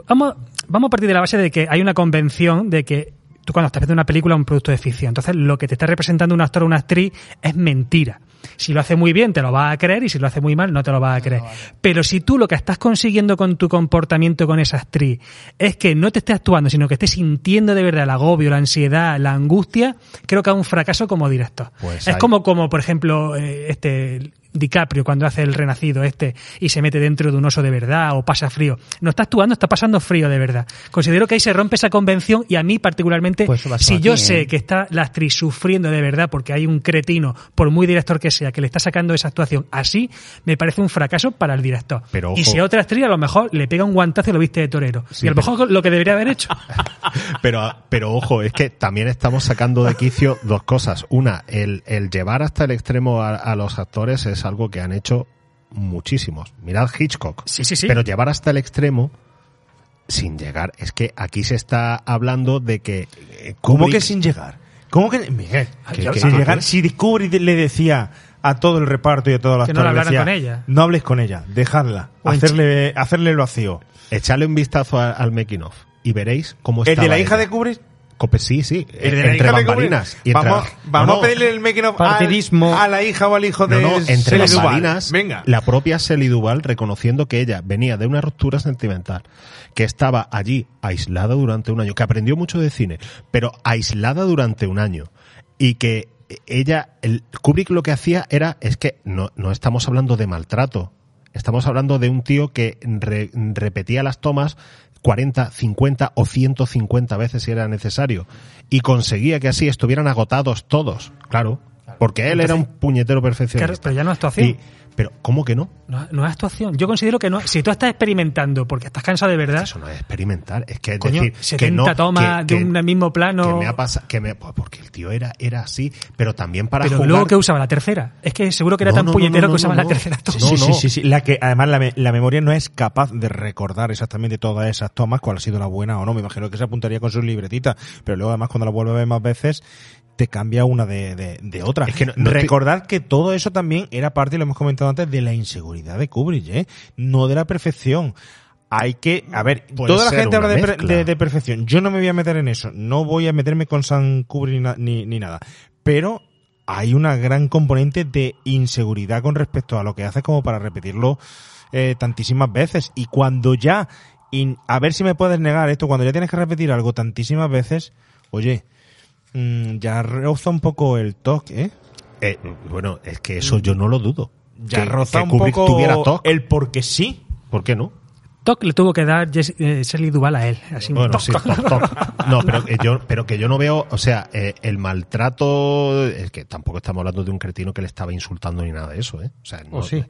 Vamos, vamos a partir de la base de que hay una convención de que tú cuando estás viendo una película es un producto de ficción. Entonces, lo que te está representando un actor o una actriz es mentira. Si lo hace muy bien, te lo vas a creer y si lo hace muy mal, no te lo vas a creer. Pero si tú lo que estás consiguiendo con tu comportamiento con esa actriz es que no te esté actuando, sino que estés sintiendo de verdad el agobio, la ansiedad, la angustia, creo que es un fracaso como director. Pues es hay- como, como, por ejemplo, eh, este DiCaprio cuando hace el renacido este y se mete dentro de un oso de verdad o pasa frío. No está actuando, está pasando frío de verdad. Considero que ahí se rompe esa convención y a mí particularmente, Pues si aquí, yo ¿eh? sé que está la actriz sufriendo de verdad porque hay un cretino, por muy director que sea, que le está sacando esa actuación así, me parece un fracaso para el director. Pero y si a otra actriz a lo mejor le pega un guantazo y lo viste de torero. Sí, y a lo mejor lo que debería haber hecho. Pero, pero ojo, es que también estamos sacando de quicio dos cosas. Una, el, el llevar hasta el extremo a, a los actores es algo que han hecho muchísimos. Mirad Hitchcock. Sí, sí, sí. Pero llevar hasta el extremo sin llegar. Es que aquí se está hablando de que. eh, ¿Cómo que sin llegar? ¿Cómo que, Miguel, ¿Qué- sin qué- llegar, si Kubrick le decía a todo el reparto y a todos los Que no le decía, con ella. no hables con ella, dejadla, hacerle, hacerle el vacío. Echarle un vistazo a- al making of y veréis cómo ¿El estaba de la hija ella. de Kubrick? Cope- Sí, sí. ¿El de la entre hija de bambalinas. Kubrick? y entre- Vamos, vamos no. a pedirle el making of al- a la hija o al hijo de No, no, entre Duvall. bambalinas, Venga. la propia Shelley Duvall reconociendo que ella venía de una ruptura sentimental, que estaba allí aislada durante un año, que aprendió mucho de cine, pero aislada durante un año, y que ella, el Kubrick lo que hacía era, es que no, no estamos hablando de maltrato, estamos hablando de un tío que re- repetía las tomas 40, 50 o 150 veces si era necesario y conseguía que así estuvieran agotados todos, claro, porque él era un puñetero perfeccionista. Claro, pero ya no es. Pero, ¿cómo que no? No, no es actuación. Yo considero que no. Si tú estás experimentando porque estás cansado de verdad, Eso no es experimentar, es que es coño, decir, 70 que no, tomas que- de que- un mismo plano. que me ha pasado, que me, pues porque el tío era, era así, pero también para pero jugar. luego que usaba la tercera. Es que seguro que era No, tan puñetero no, que usaba no, la no. tercera. sí, sí, no. sí, sí. La que, además, la, me- la memoria no es capaz de recordar exactamente todas esas tomas, cuál ha sido la buena o no. Me imagino que se apuntaría con sus libretitas, pero luego, además, cuando la vuelve a ver más veces, te cambia una de, de, de otra. Es que no- Recordad que todo eso también era parte, y lo hemos comentado antes, de la inseguridad de Kubrick, ¿eh? No de la perfección. Hay que, a ver, Puede toda la gente habla de, de- de perfección. Yo no me voy a meter en eso. No voy a meterme con San Kubrick ni, ni, ni nada. Pero hay una gran componente de inseguridad con respecto a lo que haces como para repetirlo eh, tantísimas veces. Y cuando ya, in- a ver si me puedes negar esto, cuando ya tienes que repetir algo tantísimas veces, oye, mm, ya roza un poco el toque, ¿eh? Eh, bueno, es que eso yo no lo dudo. Ya que, roza que un Kubrick poco tuviera TOC. el porque sí. ¿Por qué no? toc le tuvo que dar Jess- eh, Shelley Duvall a él. Así, Bueno, toc, sí, toc. toc. No, pero que yo, pero que yo no veo, o sea, eh, el maltrato, es que tampoco estamos hablando de un cretino que le estaba insultando ni nada de eso, ¿eh? O sea, no, ¿O sí?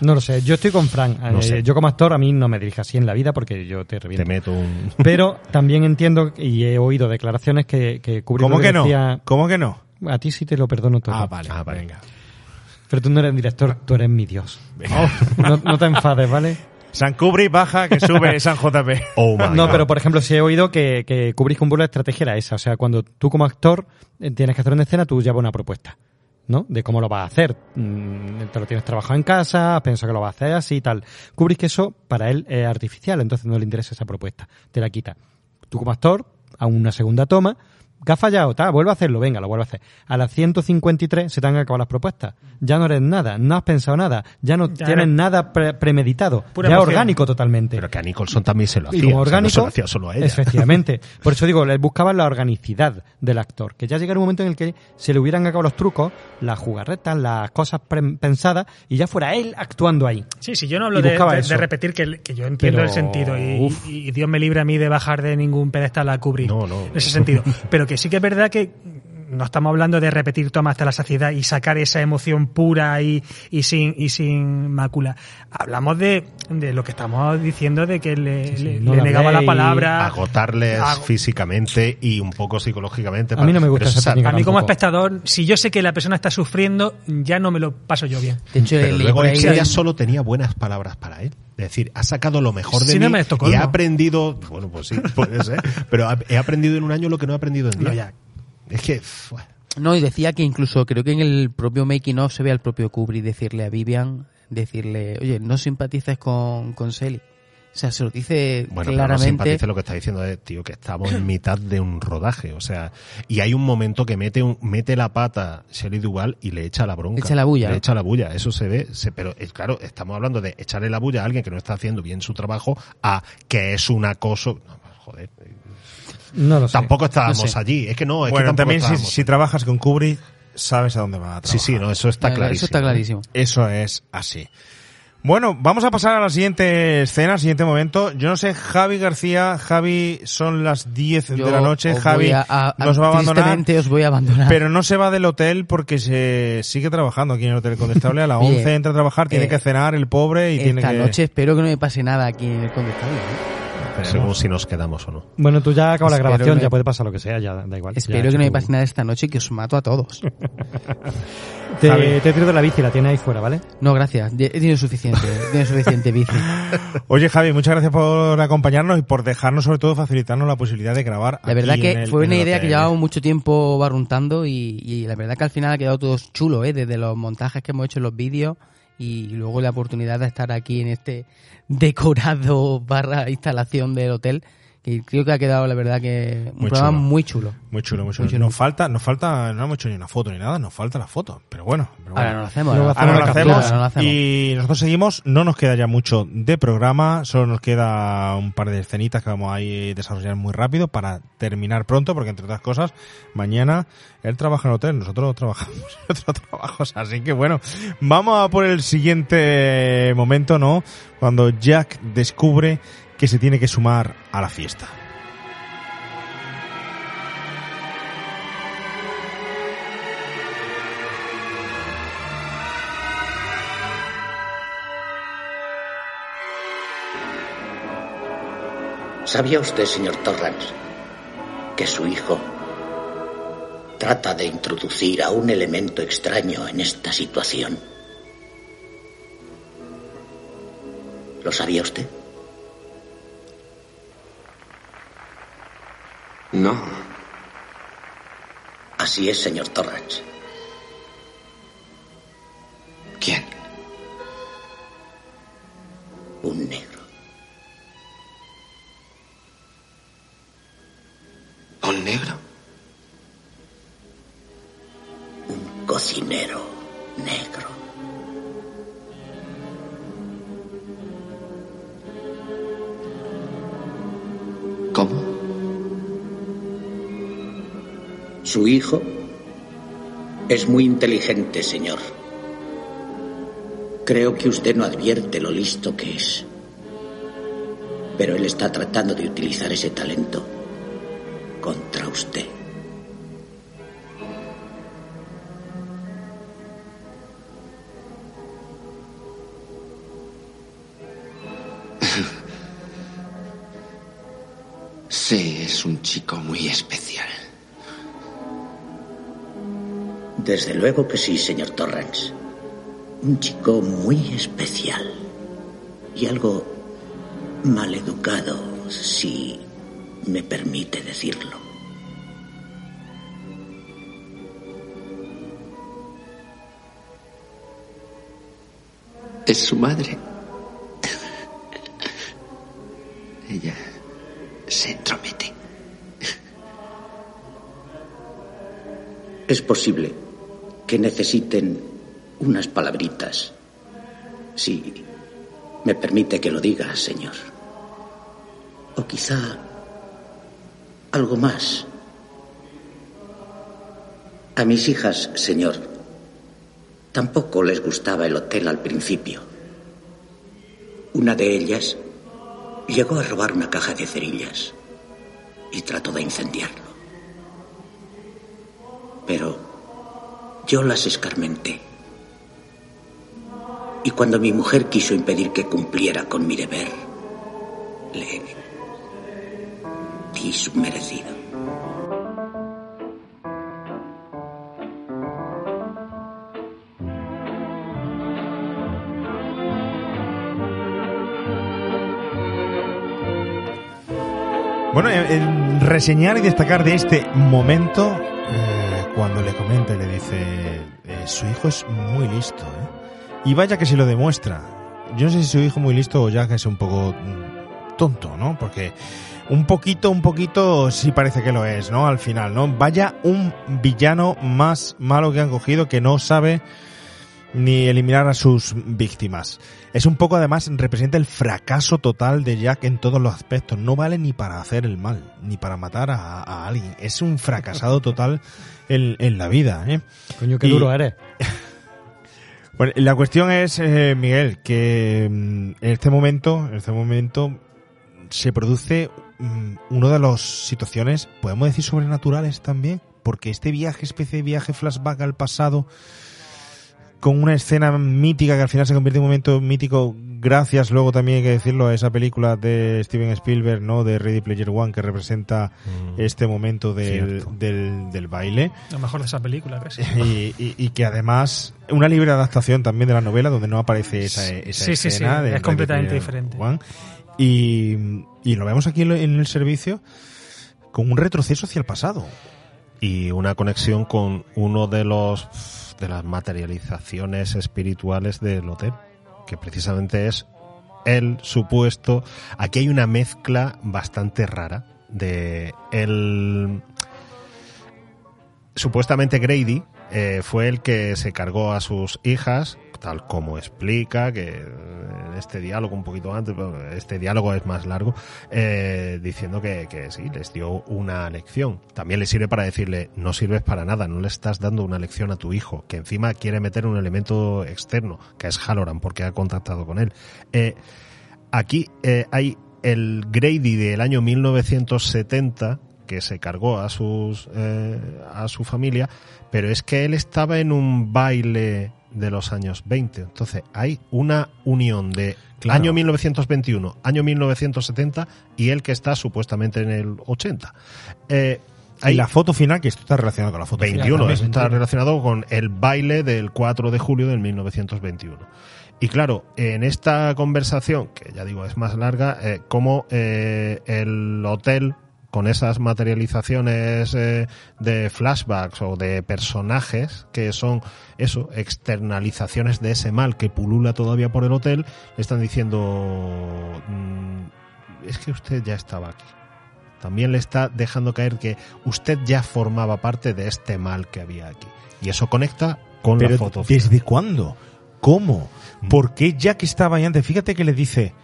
No lo sé. Yo estoy con Frank. No Eh, sé. Yo como actor a mí no me dirige así en la vida porque yo te reviento. te meto un... Pero también entiendo y he oído declaraciones que, que Kubrick ¿Cómo que no? decía- ¿Cómo que no? A ti sí te lo perdono todo. Ah, vale, Ah, vale. venga. Pero tú no eres director, tú eres mi Dios. No, no te enfades, ¿vale? San Kubrick baja, que sube San JP. Oh my No, God. pero por ejemplo, sí he oído que, que Kubrick un la estrategia era esa. O sea, cuando tú como actor eh, tienes que hacer una escena, tú llevas una propuesta, ¿no? De cómo lo vas a hacer. Mm, Te lo tienes trabajado en casa, pienso que lo vas a hacer así y tal. Kubrick eso para él es artificial, entonces no le interesa esa propuesta. Te la quita. Tú como actor, a una segunda toma, que ha fallado, tal, vuelve a hacerlo, venga, lo vuelve a hacer. A las 153 se te han acabado las propuestas. Ya no eres nada, no has pensado nada, ya no Ya tienes nada pre- premeditado, Pura ya emoción. orgánico totalmente. Pero que a Nicholson también se lo Y hacía. como o sea, no se orgánico, lo hacía solo a ella. efectivamente. Por eso digo, les buscaban la organicidad del actor. Que ya llegara un momento en el que se le hubieran acabado los trucos, las jugarretas, las cosas pre- pensadas, y ya fuera él actuando ahí. Sí, sí, yo no hablo Y de, de- repetir que, que yo entiendo Pero, el sentido y, y- y Dios me libre a mí de bajar de ningún pedestal a Kubrick No, no. en ese sentido. Pero que sí que es verdad que no estamos hablando de repetir tomas hasta la saciedad y sacar esa emoción pura y, y sin y sin mácula. Hablamos de, de lo que estamos diciendo de que le, le- no le la negaba la palabra. Agotarles físicamente y un poco psicológicamente. A mí no me gusta esa técnica. A mí como espectador, si yo sé que la persona está sufriendo, ya no me lo paso yo bien. De hecho, Pero luego ella solo tenía buenas palabras para él. Es decir, ha sacado lo mejor de Síndrome mí de Estocolmo. y ha aprendido, bueno, pues sí, puede ser, pero he aprendido en un año lo que no he aprendido en No, día. Es que, No, y decía que incluso creo que en el propio making of se ve al propio Kubrick decirle a Vivian, decirle, oye, no simpatices con, con Sally. O sea, se lo dice bueno, pero no claramente. simpatice lo que está diciendo es, tío, que estamos en mitad de un rodaje, o sea, y hay un momento que mete un, mete la pata Shelley Duval y le echa la bronca. Le echa la bulla. Le echa la bulla, eso se ve, se- pero es claro, estamos hablando de echarle la bulla a alguien que no está haciendo bien su trabajo a que es un acoso. No, joder, No lo sé. tampoco estábamos No sé. allí, es que no, es bueno, que también si, trabajas con Kubrick, sabes a dónde va a Sí, trabajar. sí, no, eso está Eso clarísimo. está clarísimo. Eso es así. Bueno, vamos a pasar a la siguiente escena, siguiente momento. Yo no sé, Javi García, Javi, son las 10 Yo de la noche, Javi voy a- a- nos va a abandonar. os voy a abandonar. Pero no se va del hotel porque se sigue trabajando aquí en el Hotel Condestable. A las Oye, 11 entra a trabajar, tiene eh, que cenar el pobre y tiene Esta que... noche espero que no me pase nada aquí en el Condestable. ¿eh? Según si nos quedamos o no. Bueno, tú ya acabas la grabación, que- ya puede pasar lo que sea, ya da igual. Espero Ya, que no me pase nada esta noche y que os mato a todos. Te, te he tirado la bici, la tienes ahí fuera, ¿vale? No, gracias. He tenido suficiente. He tenido suficiente bici. Oye, Javi, muchas gracias por acompañarnos y por dejarnos, sobre todo, facilitarnos la posibilidad de grabar. La verdad aquí que en el- fue una idea que llevábamos mucho tiempo barruntando y, y la verdad que al final ha quedado todo chulo, ¿eh? Desde los montajes que hemos hecho en los vídeos y luego la oportunidad de estar aquí en este decorado barra instalación del hotel que creo que ha quedado la verdad que un Muy programa chulo. muy chulo. Muy chulo, muy chulo. Muy chulo. Nos falta, nos falta, no hemos hecho ni una foto ni nada, nos falta la foto. Pero bueno. pero bueno. Ahora no lo hacemos. Ahora Ahora lo hacemos, ahora lo hacemos. y nosotros seguimos, no nos queda ya mucho de programa, solo nos queda un par de escenitas que vamos a ir desarrollar muy rápido para terminar pronto, porque entre otras cosas, mañana él trabaja en hotel, nosotros trabajamos en otros trabajos, así que bueno, vamos a por el siguiente momento, ¿no? Cuando Jack descubre que se tiene que sumar a la fiesta. ¿Sabía usted, señor Torrance, que su hijo trata de introducir a un elemento extraño en esta situación? ¿Lo sabía usted? No. Así es, señor Torrance. ¿Quién? Un negro. ¿Un negro? Un cocinero negro. ¿Cómo? Su hijo es muy inteligente, señor. Creo que usted no advierte lo listo que es. Pero él está tratando de utilizar ese talento contra usted. Sí, es un chico muy especial. Desde luego que sí, señor Torrance. Un chico muy especial. Y algo maleducado, si me permite decirlo. Es su madre. Ella se entromete. Es posible que necesiten unas palabritas. Si me permite que lo diga, señor. O quizá algo más. A mis hijas, señor, tampoco les gustaba el hotel al principio. Una de ellas llegó a robar una caja de cerillas y trató de incendiarlo. Pero yo las escarmenté. Y cuando mi mujer quiso impedir que cumpliera con mi deber, le di su merecido. Bueno, en- en reseñar y destacar de este momento, eh, cuando le comenta y le dice, eh, su hijo es muy listo, ¿eh? Y vaya que se lo demuestra. Yo no sé si su hijo muy listo o ya que es un poco mm, tonto, ¿no? Porque un poquito, un poquito sí parece que lo es, ¿no? Al final, ¿no? Vaya un villano más malo que han cogido que no sabe ni eliminar a sus víctimas. Es un poco además representa el fracaso total de Jack en todos los aspectos. No vale ni para hacer el mal, ni para matar a, a alguien. Es un fracasado total en, en la vida. ¿eh? Coño, qué Y- duro eres. Bueno, la cuestión es, eh, Miguel, que mm, en este momento, en este momento se produce mm, una de las situaciones, podemos decir, sobrenaturales también, porque este viaje, especie de viaje flashback al pasado, con una escena mítica que al final se convierte en un momento mítico, gracias luego también hay que decirlo a esa película de Steven Spielberg, ¿no? De Ready Player One, que representa este momento del, del, del baile. Lo mejor de esa película, casi. Y, y- y que además, una libre adaptación también de la novela donde no aparece esa, esa Sí, sí, sí, escena. de es completamente Ready diferente. Player One. Y, y lo vemos aquí en en el servicio con un retroceso hacia el pasado. Y una conexión con uno de los de las materializaciones espirituales del hotel, que precisamente es el supuesto. Aquí hay una mezcla bastante rara de el supuestamente Grady eh, fue el que se cargó a sus hijas, tal como explica que en este diálogo un poquito antes, este diálogo es más largo, eh, diciendo que, que sí, les dio una lección. También le sirve para decirle, no sirves para nada, no le estás dando una lección a tu hijo, que encima quiere meter un elemento externo, que es Halloran, porque ha contactado con él. Eh, aquí eh, hay el Grady del año 1970 que se cargó a sus eh, a su familia, pero es que él estaba en un baile de los años 20. Entonces, hay una unión de Claro. año 1921, año 1970 y él que está supuestamente en el 80. Eh, Y hay la foto final, que esto está relacionado con la foto 21, final. eso también. está relacionado con el baile del 4 de julio del 1921. Y claro, en esta conversación, que ya digo es más larga, eh, como eh, el hotel con esas materializaciones eh, de flashbacks o de personajes que son eso, externalizaciones de ese mal que pulula todavía por el hotel, le están diciendo "Mm, es que usted ya estaba aquí. También le está dejando caer que usted ya formaba parte de este mal que había aquí. Y eso conecta con Pero la foto. final. ¿desde cuándo? ¿Cómo? ¿Por qué Jack estaba ahí antes? Fíjate que le dice,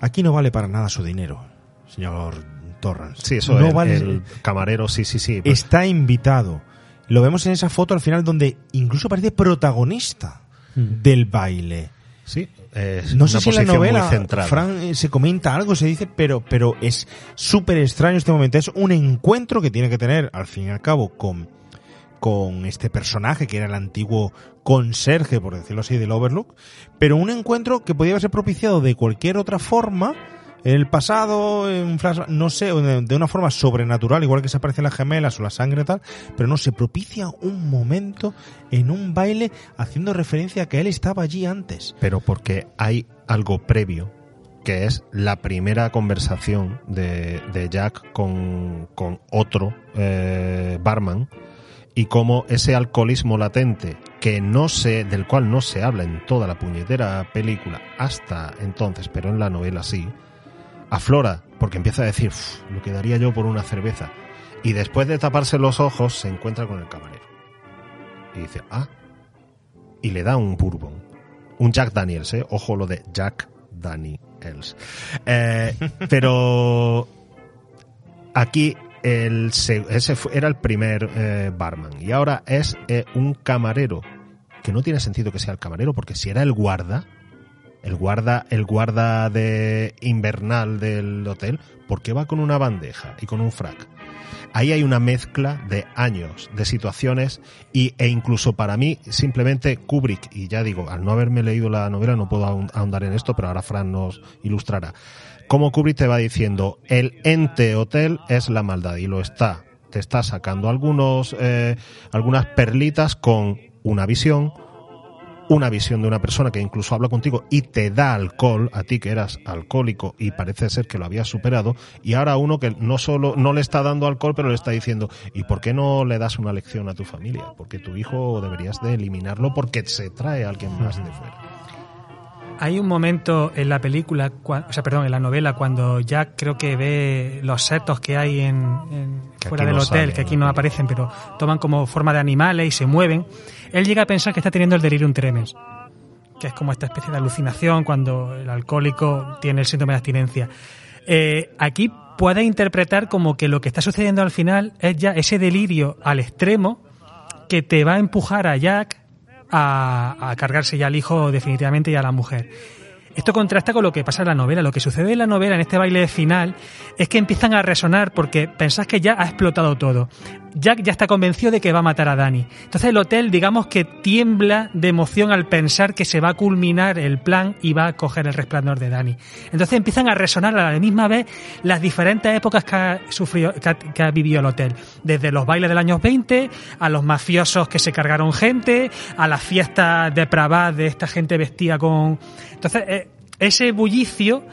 aquí no vale para nada su dinero, señor Torrance. Sí, eso no el, vale. el camarero, sí, sí, sí. pues- Está invitado. Lo vemos en esa foto al final donde incluso parece protagonista del baile. Sí, es No sé si en la novela. Fran, eh, se comenta algo, se dice, pero, pero es súper extraño este momento. Es un encuentro que tiene que tener, al fin y al cabo, con, con este personaje que era el antiguo conserje, por decirlo así, del Overlook, pero un encuentro que podía ser propiciado de cualquier otra forma, en el pasado, en un flash, no sé, de una forma sobrenatural, igual que se aparecen las gemelas o la sangre tal, pero no, se propicia un momento en un baile haciendo referencia a que él estaba allí antes. pero porque hay algo previo, que es la primera conversación de, de Jack con, con otro eh, barman, y cómo ese alcoholismo latente, que no se, del cual no se habla en toda la puñetera película hasta entonces, pero en la novela sí, aflora, porque empieza a decir, "Uf, lo que daría yo por una cerveza. Y después de taparse los ojos, se encuentra con el camarero. Y dice, ah, y le da un bourbon. Un Jack Daniels, ¿eh? Ojo lo de Jack Daniels. Eh, pero aquí el, se- ese fue- era el primer eh, barman y ahora es eh, un camarero que no tiene sentido que sea el camarero porque si era el guarda el guarda el guarda de invernal del hotel ¿por qué va con una bandeja y con un frac? ahí hay una mezcla de años, de situaciones y, e incluso para mí simplemente Kubrick, y ya digo, al no haberme leído la novela no puedo ahon- ahondar en esto, pero ahora Fran nos ilustrará. Como Kubrick te va diciendo, el ente hotel es la maldad y lo está. Te está sacando algunos, eh, algunas perlitas con una visión, una visión de una persona que incluso habla contigo y te da alcohol, a ti que eras alcohólico y parece ser que lo habías superado, y ahora uno que no solo no le está dando alcohol, pero le está diciendo, ¿y por qué no le das una lección a tu familia? Porque tu hijo deberías de eliminarlo porque se trae a alguien más de fuera. Hay un momento en la película, o sea, perdón, en la novela, cuando Jack creo que ve los setos que hay en, en- Que fuera del no hotel, que aquí no aparecen, pero toman como forma de animales y se mueven. Él llega a pensar que está teniendo el delirium tremens, que es como esta especie de alucinación cuando el alcohólico tiene el síndrome de abstinencia. Eh, aquí puede interpretar como que lo que está sucediendo al final es ya ese delirio al extremo que te va a empujar a Jack a, cargarse ya al hijo definitivamente y a la mujer. Esto contrasta con lo que pasa en la novela. Lo que sucede en la novela, en este baile final, es que empiezan a resonar porque pensás que ya ha explotado todo. Jack ya está convencido de que va a matar a Danny. Entonces el hotel, digamos que tiembla de emoción al pensar que se va a culminar el plan y va a coger el resplandor de Danny. Entonces empiezan a resonar a la misma vez las diferentes épocas que ha, sufrido, que ha, vivido el hotel. Desde los bailes del años 20, a los mafiosos que se cargaron gente, a las fiestas depravadas de esta gente vestida con... Entonces, eh, ese bullicio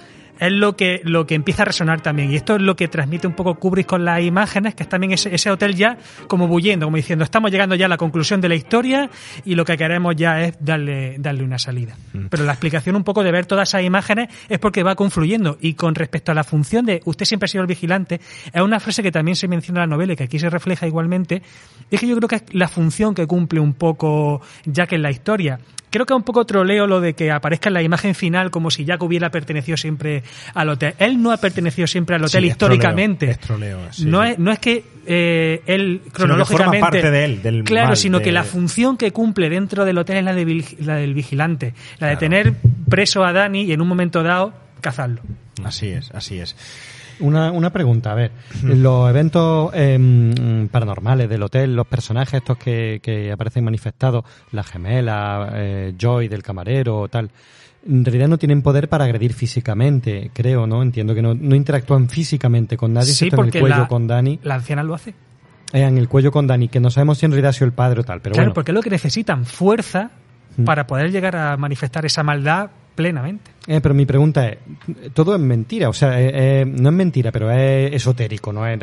es lo que, lo que empieza a resonar también. Y esto es lo que transmite un poco Kubrick con las imágenes, que es también ese, ese hotel ya como bulliendo, como diciendo, estamos llegando ya a la conclusión de la historia y lo que queremos ya es darle, darle una salida. Pero la explicación un poco de ver todas esas imágenes es porque va confluyendo. Y con respecto a la función de usted siempre ha sido el vigilante, es una frase que también se menciona en la novela y que aquí se refleja igualmente. Y es que yo creo que es la función que cumple un poco Jack en la historia. Creo que es un poco troleo lo de que aparezca en la imagen final como si Jack hubiera pertenecido siempre al hotel. Él no ha pertenecido siempre al hotel Sí, es troleo, históricamente. es troleo, sí, no. Es, no es que eh, él forma cronológicamente. parte de él, del claro, mal, sino de- que la función que cumple dentro del hotel es la, de la del vigilante. La de tener preso a Dani y en un momento dado cazarlo. Así es, así es. Una, una pregunta, a ver, los eventos em, paranormales del hotel, los personajes estos que, que aparecen manifestados, la gemela, eh, Joy del camarero, tal, en realidad no tienen poder para agredir físicamente, creo, ¿no? Entiendo que no, no interactúan físicamente con nadie, Sí, excepto en el porque cuello la, con Dani. la anciana lo hace. Eh, en el cuello con Dani, que no sabemos si en realidad ha sido el padre o tal, pero claro, bueno. porque es lo que necesitan fuerza para poder llegar a manifestar esa maldad plenamente. Eh, pero mi pregunta es, todo es mentira, o sea, eh, eh, no es mentira, pero es esotérico, no es...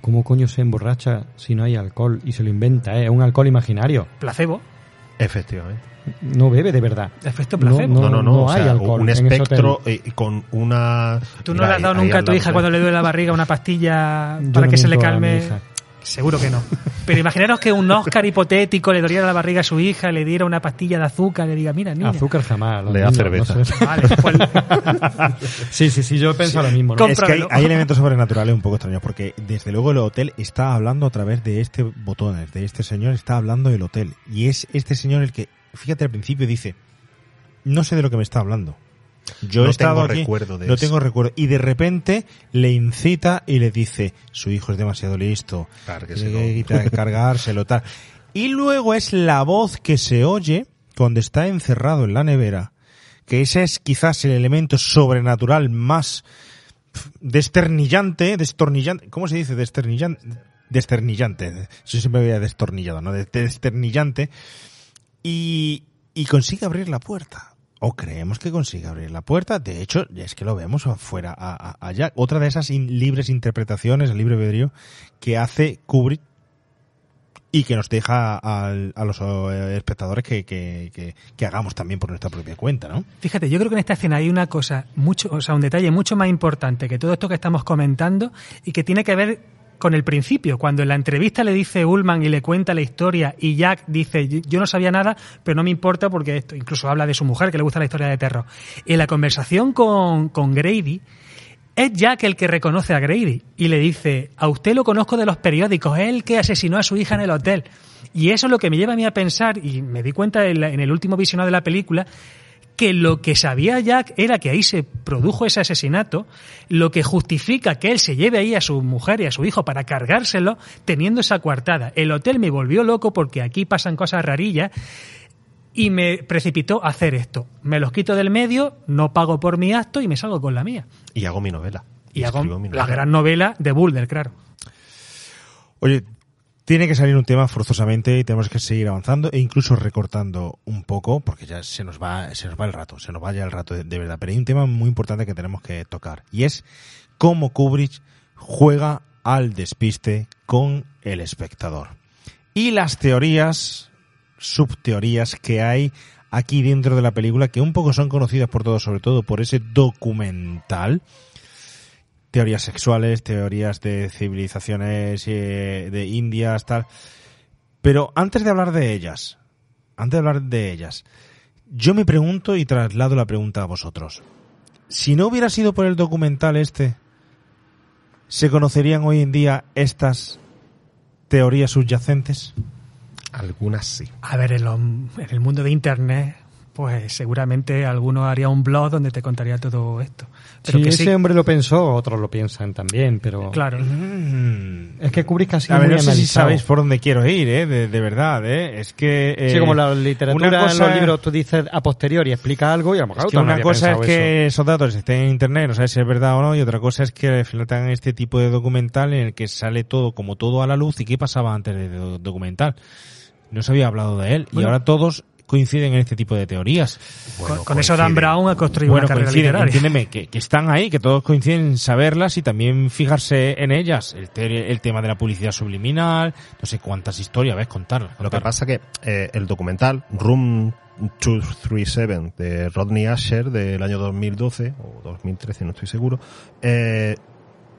¿Cómo coño se emborracha si no hay alcohol y se lo inventa? eh? Es un alcohol imaginario. Placebo. Efectivamente. No bebe de verdad. Efecto No, placebo. no, No, no, no. o hay sea, alcohol un espectro eh, con una. ¿Tú no le has dado nunca a tu hija cuando le duele la barriga una pastilla Yo para no que se le miento a mi calme? hija. Seguro que no. Pero imaginaros que un Oscar hipotético le doliera la barriga a su hija, le diera una pastilla de azúcar, le diga, mira, niña. Azúcar jamás. Le da niños, cerveza. no sé. Vale, pues, Sí, sí, sí, yo pensado lo mismo. ¿no? Es que hay, elementos sobrenaturales un poco extraños, porque desde luego el hotel está hablando a través de este botones, de este señor está hablando del hotel. Y es este señor el que, fíjate al principio, dice, no sé de lo que me está hablando. Yo No he estado tengo aquí, recuerdo de no eso. tengo recuerdo. Y de repente no tengo recuerdo. Y de repente le incita y le dice, su hijo es demasiado listo, tiene que cargárselo, tal. Y luego es la voz que se oye cuando está encerrado en la nevera, que ese es quizás el elemento sobrenatural más desternillante, destornillante, ¿cómo se dice? Desternillante, desternillante. Yo siempre había destornillado, ¿no? De- Desternillante. Y, y consigue abrir la puerta. O creemos que consigue abrir la puerta. De hecho, es que lo vemos afuera, a- allá. Otra de esas libres interpretaciones, el libre albedrío, que hace Kubrick y que nos deja a, los eh, espectadores que, que, que hagamos también por nuestra propia cuenta, ¿no? Fíjate, yo creo que en esta escena hay una cosa mucho, o sea, un detalle mucho más importante que todo esto que estamos comentando y que tiene que ver con el principio, cuando en la entrevista le dice Ullman y le cuenta la historia y Jack dice, yo no sabía nada, pero no me importa porque esto, incluso habla de su mujer que le gusta la historia de terror. En la conversación con, con Grady, es Jack el que reconoce a Grady y le dice, a usted lo conozco de los periódicos, es el que asesinó a su hija en el hotel. Y eso es lo que me lleva a mí a pensar, y me di cuenta en, la- en el último visionado de la película, que lo que sabía Jack era que ahí se produjo ese asesinato, lo que justifica que él se lleve ahí a su mujer y a su hijo para cargárselo teniendo esa coartada. El hotel me volvió loco porque aquí pasan cosas rarillas y me precipitó a hacer esto. Me los quito del medio, no pago por mi acto y me salgo con la mía. Y hago mi novela. Y hago mi la gran novela de Bulder, claro. Oye, tiene que salir un tema forzosamente y tenemos que seguir avanzando e incluso recortando un poco porque ya se nos va, se nos va el rato, se nos va ya el rato de, verdad. Pero hay un tema muy importante que tenemos que tocar y es cómo Kubrick juega al despiste con el espectador. Y las teorías, subteorías que hay aquí dentro de la película que un poco son conocidas por todos, sobre todo por ese documental teorías sexuales, teorías de civilizaciones eh, de Indias, tal. Pero antes de hablar de ellas, antes de hablar de ellas, yo me pregunto y traslado la pregunta a vosotros. Si no hubiera sido por el documental este, ¿se conocerían hoy en día estas teorías subyacentes? Algunas sí. A ver, en, lo- en el mundo de Internet, pues seguramente alguno haría un blog donde te contaría todo esto. Pero si que ese sí, hombre lo pensó, otros lo piensan también, pero... claro. Es que Kubrick ha sido A ver, muy no sé si sabéis por dónde quiero ir, ¿eh? de, de verdad. ¿eh? Es que... eh, sí, como la literatura una cosa- en los libros tú dices a posteriori, explica algo y a lo mejor Es que no una cosa es que esos datos estén en internet, no sabes si es verdad o no, y otra cosa es que al final te hagan este tipo de documental en el que sale todo como todo a la luz y qué pasaba antes del do- documental. No se había hablado de él y ahora todos coinciden en este tipo de teorías. con, con eso Dan Brown ha construido Bueno, una carrera coinciden, literaria. entiéndeme, que, que están ahí, que todos coinciden en saberlas y también fijarse en ellas. El, te- el tema de la publicidad subliminal, no sé cuántas historias, ves, contarlas. Lo que pasa que eh, el documental Room 237 de Rodney Asher del año 2012 o 2013, no estoy seguro, eh,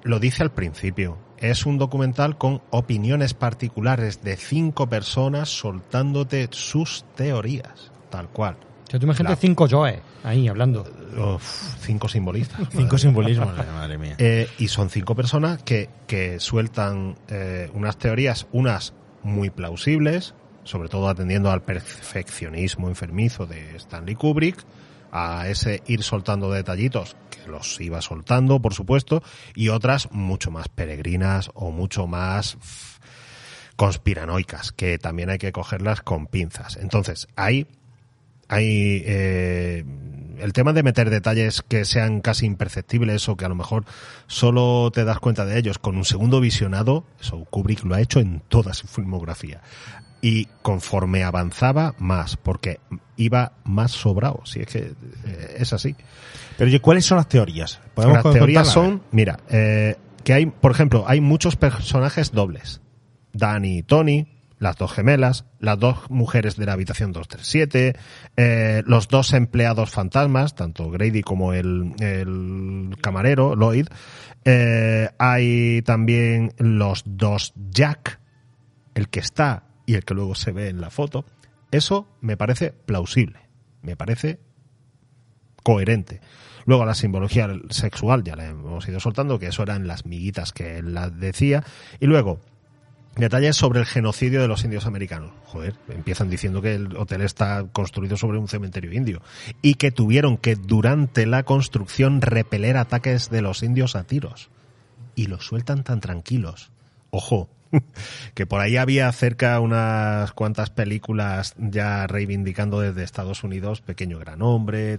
lo dice al principio. Es un documental con opiniones particulares de cinco personas soltándote sus teorías, tal cual. Yo te imagino La- cinco Joes ahí hablando. Uf, cinco simbolistas. Cinco simbolismos, madre mía. Eh, y son cinco personas que, que sueltan eh, unas teorías, unas muy plausibles, sobre todo atendiendo al perfeccionismo enfermizo de Stanley Kubrick, a ese ir soltando detallitos, que los iba soltando, por supuesto, y otras mucho más peregrinas o mucho más conspiranoicas, que también hay que cogerlas con pinzas. Entonces, hay hay eh, el tema de meter detalles que sean casi imperceptibles o que a lo mejor solo te das cuenta de ellos con un segundo visionado, eso Kubrick lo ha hecho en toda su filmografía. Y conforme avanzaba más, porque iba más sobrado, si es que eh, es así. Pero ¿cuáles son las teorías? ¿Podemos Las teorías son, mira, eh, que hay, por ejemplo, hay muchos personajes dobles. Danny y Tony, las dos gemelas, las dos mujeres de la habitación 237, eh, los dos empleados fantasmas, tanto Grady como el, el camarero, Lloyd. Eh, hay también los dos Jack, el que está y el que luego se ve en la foto. Eso me parece plausible, me parece coherente. Luego la simbología sexual ya la hemos ido soltando, que eso eran las miguitas que él las decía. Y luego, Detalles sobre el genocidio de los indios americanos. Joder, empiezan diciendo que el hotel está construido sobre un cementerio indio y que tuvieron que durante la construcción repeler ataques de los indios a tiros. Y los sueltan tan tranquilos. Ojo, que por ahí había cerca unas cuantas películas ya reivindicando desde Estados Unidos Pequeño Gran Hombre,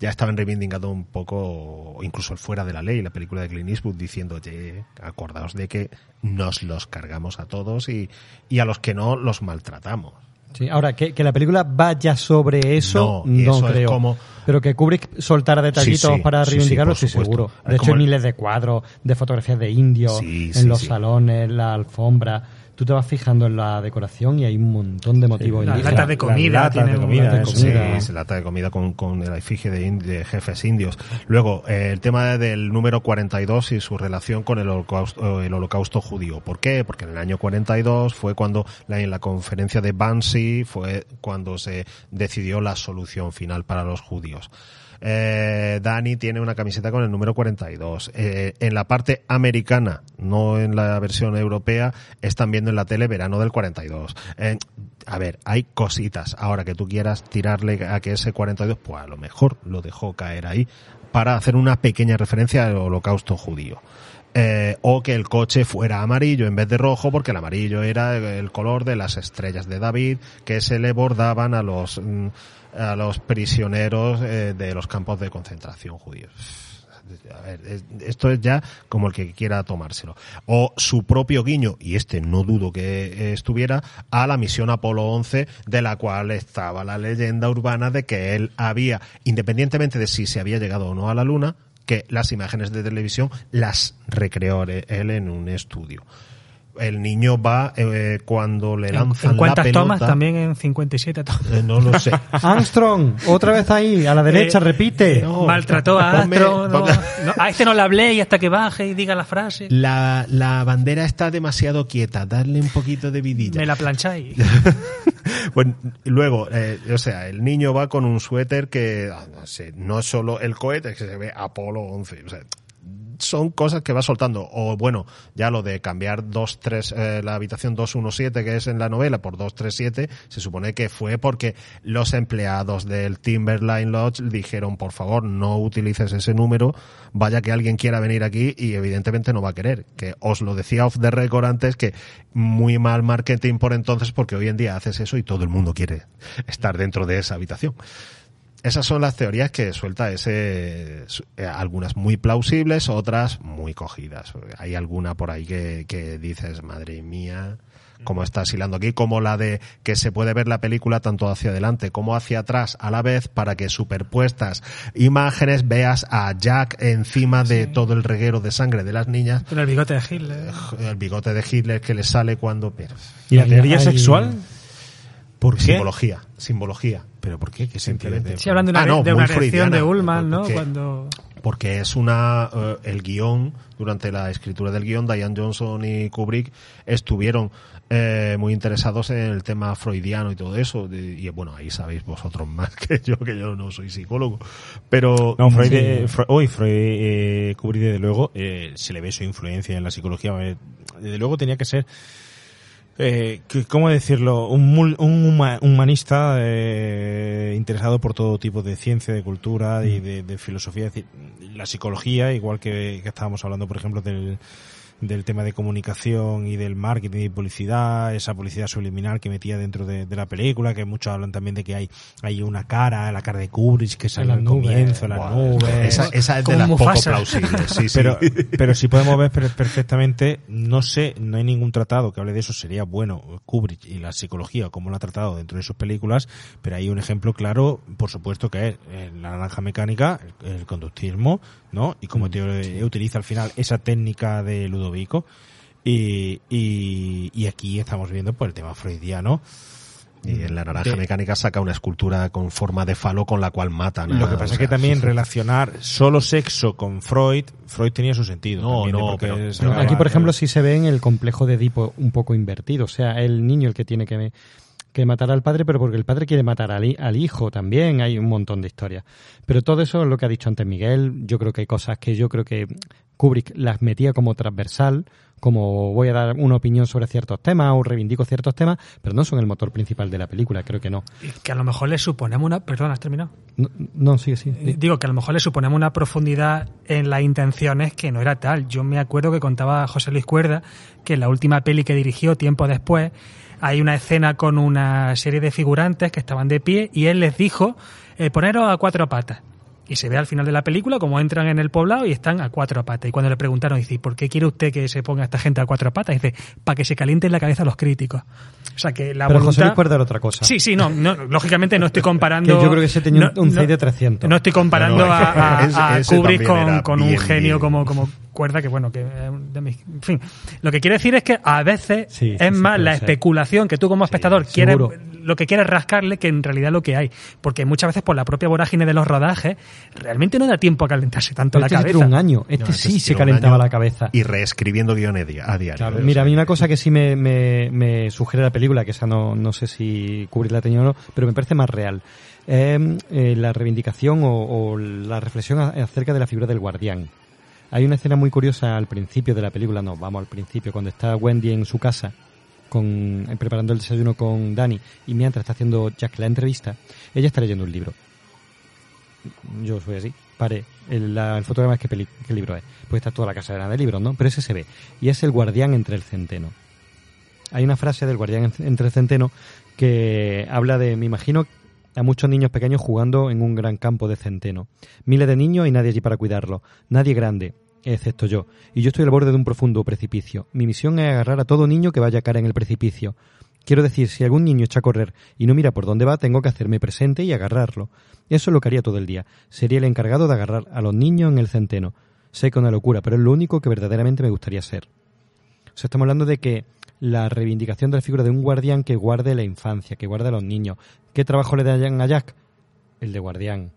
ya estaban reivindicando un poco, incluso Fuera de la Ley, la película de Clint Eastwood, diciendo, oye, acordaos de que nos los cargamos a todos y, y a los que no los maltratamos. Sí, ahora, que, que la película vaya sobre eso, No, no, eso es creo. como- Pero que Kubrick soltara detallitos Sí, sí, para reivindicarlo, sí, seguro. De hecho, como hay el- miles de cuadros, de fotografías de indios, en los salones, la alfombra. Tú te vas fijando en la decoración y hay un montón de motivos Las indígenas. latas de comida, Las latas de comida, latas de Sí, comida. se lata de comida con, con la efigie de, jefes indios. Luego, eh, el tema del número 42 y su relación con el holocausto, el holocausto judío. ¿Por qué? Porque en el año 42 fue cuando, la, en la conferencia de Bansi, fue cuando se decidió la solución final para los judíos. Eh, Dani tiene una camiseta con el número 42. Eh, en la parte americana, no en la versión europea, están viendo en la tele verano del 42. Eh, a ver, hay cositas. Ahora que tú quieras tirarle a que ese 42, pues a lo mejor lo dejó caer ahí para hacer una pequeña referencia al holocausto judío. Eh, o que el coche fuera amarillo en vez de rojo porque el amarillo era el color de las estrellas de David que se le bordaban a los mm, a los prisioneros eh, de los campos de concentración judíos. Esto es ya como el que quiera tomárselo. O su propio guiño, y este no dudo que eh, estuviera, a la misión Apolo 11, de la cual estaba la leyenda urbana de que él había, independientemente de si se había llegado o no a la Luna, que las imágenes de televisión las recreó él en un estudio. El niño va eh, cuando le ¿En, lanzan en cuántas la pelota, tomas? También en 57 tomas. eh, no lo sé. Armstrong, otra vez ahí, a la derecha, Eh, repite. no. Maltrató a Astro. no, no, a este no le hablé y hasta que baje y diga la frase. La, la bandera está demasiado quieta, darle un poquito de vidilla. Me la plancháis. Bueno, luego, eh, o sea, el niño va con un suéter que, ah, no sé, no es solo el cohete, es que se ve Apolo 11. O sea, son cosas que va soltando. O bueno, ya lo de cambiar 2, 3, eh, la habitación 217 que es en la novela por 237, se supone que fue porque los empleados del Timberline Lodge dijeron, por favor, no utilices ese número, vaya que alguien quiera venir aquí y evidentemente no va a querer. Que os lo decía off the record antes que muy mal marketing por entonces porque hoy en día haces eso y todo el mundo quiere estar dentro de esa habitación. Esas son las teorías que suelta ese, eh, algunas muy plausibles, otras muy cogidas. Hay alguna por ahí que, que dices, madre mía, cómo estás hilando aquí, como la de que se puede ver la película tanto hacia adelante como hacia atrás a la vez para que superpuestas imágenes veas a Jack encima de todo el reguero de sangre de las niñas, el bigote de Hitler. el bigote de Hitler que le sale cuando... ¿Y la teoría hay- sexual? ¿Por qué? Simbología, simbología. ¿Pero por qué? ¿Qué sentido Simplemente. tiene? Sí, hablando de una, Ah, no, de una erección de Ullman, ¿no? porque- Cuando... porque es una eh, el guion durante la escritura del guion Diane Johnson y Kubrick estuvieron eh, muy interesados en el tema freudiano y todo eso de- y bueno ahí sabéis vosotros más que yo que yo no soy psicólogo pero No, Freud, Sí. eh, Fre- hoy Freud, eh, Kubrick, desde luego, eh, se le ve su influencia en la psicología. Desde luego tenía que ser, eh, ¿cómo decirlo? Un, un huma- humanista eh, interesado por todo tipo de ciencia, de cultura y de, de filosofía. Es decir, la psicología, igual que, que estábamos hablando, por ejemplo, del del tema de comunicación y del marketing y publicidad, esa publicidad subliminal que metía dentro de, de la película, que muchos hablan también de que hay, hay una cara, la cara de Kubrick que sale las al nubes. comienzo, en las Buah, nubes. esa, esa es de Como las poco plausibles sí, sí. Pero, pero si podemos ver per- perfectamente, no sé, no hay ningún tratado que hable de eso, sería bueno Kubrick y la psicología, como lo ha tratado dentro de sus películas, pero hay un ejemplo claro, por supuesto, que es eh, la naranja mecánica, el, el conductismo, ¿no? Y como te- utiliza al final esa técnica de Ludovico. Y, y, y aquí estamos viendo pues el tema freudiano. y en la naranja de- mecánica saca una escultura con forma de falo con la cual matan Lo a- que pasa o es que también relacionar solo sexo con Freud, Freud tenía su sentido. No, también, no, porque pero- es- pero Aquí, por ejemplo, sí se ve en el complejo de Edipo un poco invertido. O sea, el niño el que tiene que, que matar al padre, pero porque el padre quiere matar al, al hijo también. Hay un montón de historias. Pero todo eso es lo que ha dicho antes Miguel. Yo creo que hay cosas que yo creo que Kubrick las metía como transversal, como voy a dar una opinión sobre ciertos temas o reivindico ciertos temas, pero no son el motor principal de la película, creo que no. Que a lo mejor le suponemos una... Perdón, ¿has terminado? No, no sí, sí. Eh, Digo que a lo mejor le suponemos una profundidad en las intenciones que no era tal. Yo me acuerdo que contaba José Luis Cuerda que en la última peli que dirigió tiempo después hay una escena con una serie de figurantes que estaban de pie y él les dijo eh, poneros a cuatro patas. Y se ve al final de la película como entran en el poblado y están a cuatro patas. Y cuando le preguntaron, dice, ¿por qué quiere usted que se ponga esta gente a cuatro patas? Dice, para que se caliente en la cabeza los críticos. O sea que la Pero voluntad... José Luis otra cosa. Sí, sí, no, no, lógicamente no estoy comparando... Que yo creo que ese tenía un- un no- 6 de 300. No estoy comparando No, no, a, a- ese- a ese Kubrick con, un genio bien. como, como Cuerda, que bueno, que de En fin, lo que quiero decir es que a veces Sí, sí, es sí, más la ser. especulación que tú como espectador quieres... seguro. Lo que quieres rascarle que en realidad lo que hay. Porque muchas veces por la propia vorágine de los rodajes, realmente no da tiempo a calentarse tanto Pero la este cabeza. un año. Este No, sí se calentaba la cabeza. Y reescribiendo guiones a diario. Claro, mira, a mí una cosa que sí me, me, me sugiere la película, que esa no, no sé si Kubrick la tenía o no, pero me parece más real, es eh, la reivindicación o, o la reflexión a- acerca de la figura del guardián. Hay una escena muy curiosa al principio de la película, no, vamos al principio, cuando está Wendy en su casa con, eh, preparando el desayuno con Danny y mientras está haciendo Jack la entrevista, ella está leyendo un libro. Yo soy así, paré. El, la- el fotograma es qué, peli- qué libro es. Pues está toda la casa llena de libros, ¿no? Pero ese se ve. Y es el guardián entre el centeno. Hay una frase del guardián en- entre el centeno que habla de, me imagino, a muchos niños pequeños jugando en un gran campo de centeno. Miles de niños y nadie allí para cuidarlo. Nadie grande, excepto yo. Y yo estoy al borde de un profundo precipicio. Mi misión es agarrar a todo niño que vaya a caer en el precipicio. Quiero decir, si algún niño echa a correr y no mira por dónde va, tengo que hacerme presente y agarrarlo. Eso es lo que haría todo el día. Sería el encargado de agarrar a los niños en el centeno. Sé que es una locura, pero es lo único que verdaderamente me gustaría ser. Estamos hablando de que la reivindicación de la figura de un guardián que guarde la infancia, que guarde a los niños. ¿Qué trabajo le dan a Jack? El de guardián.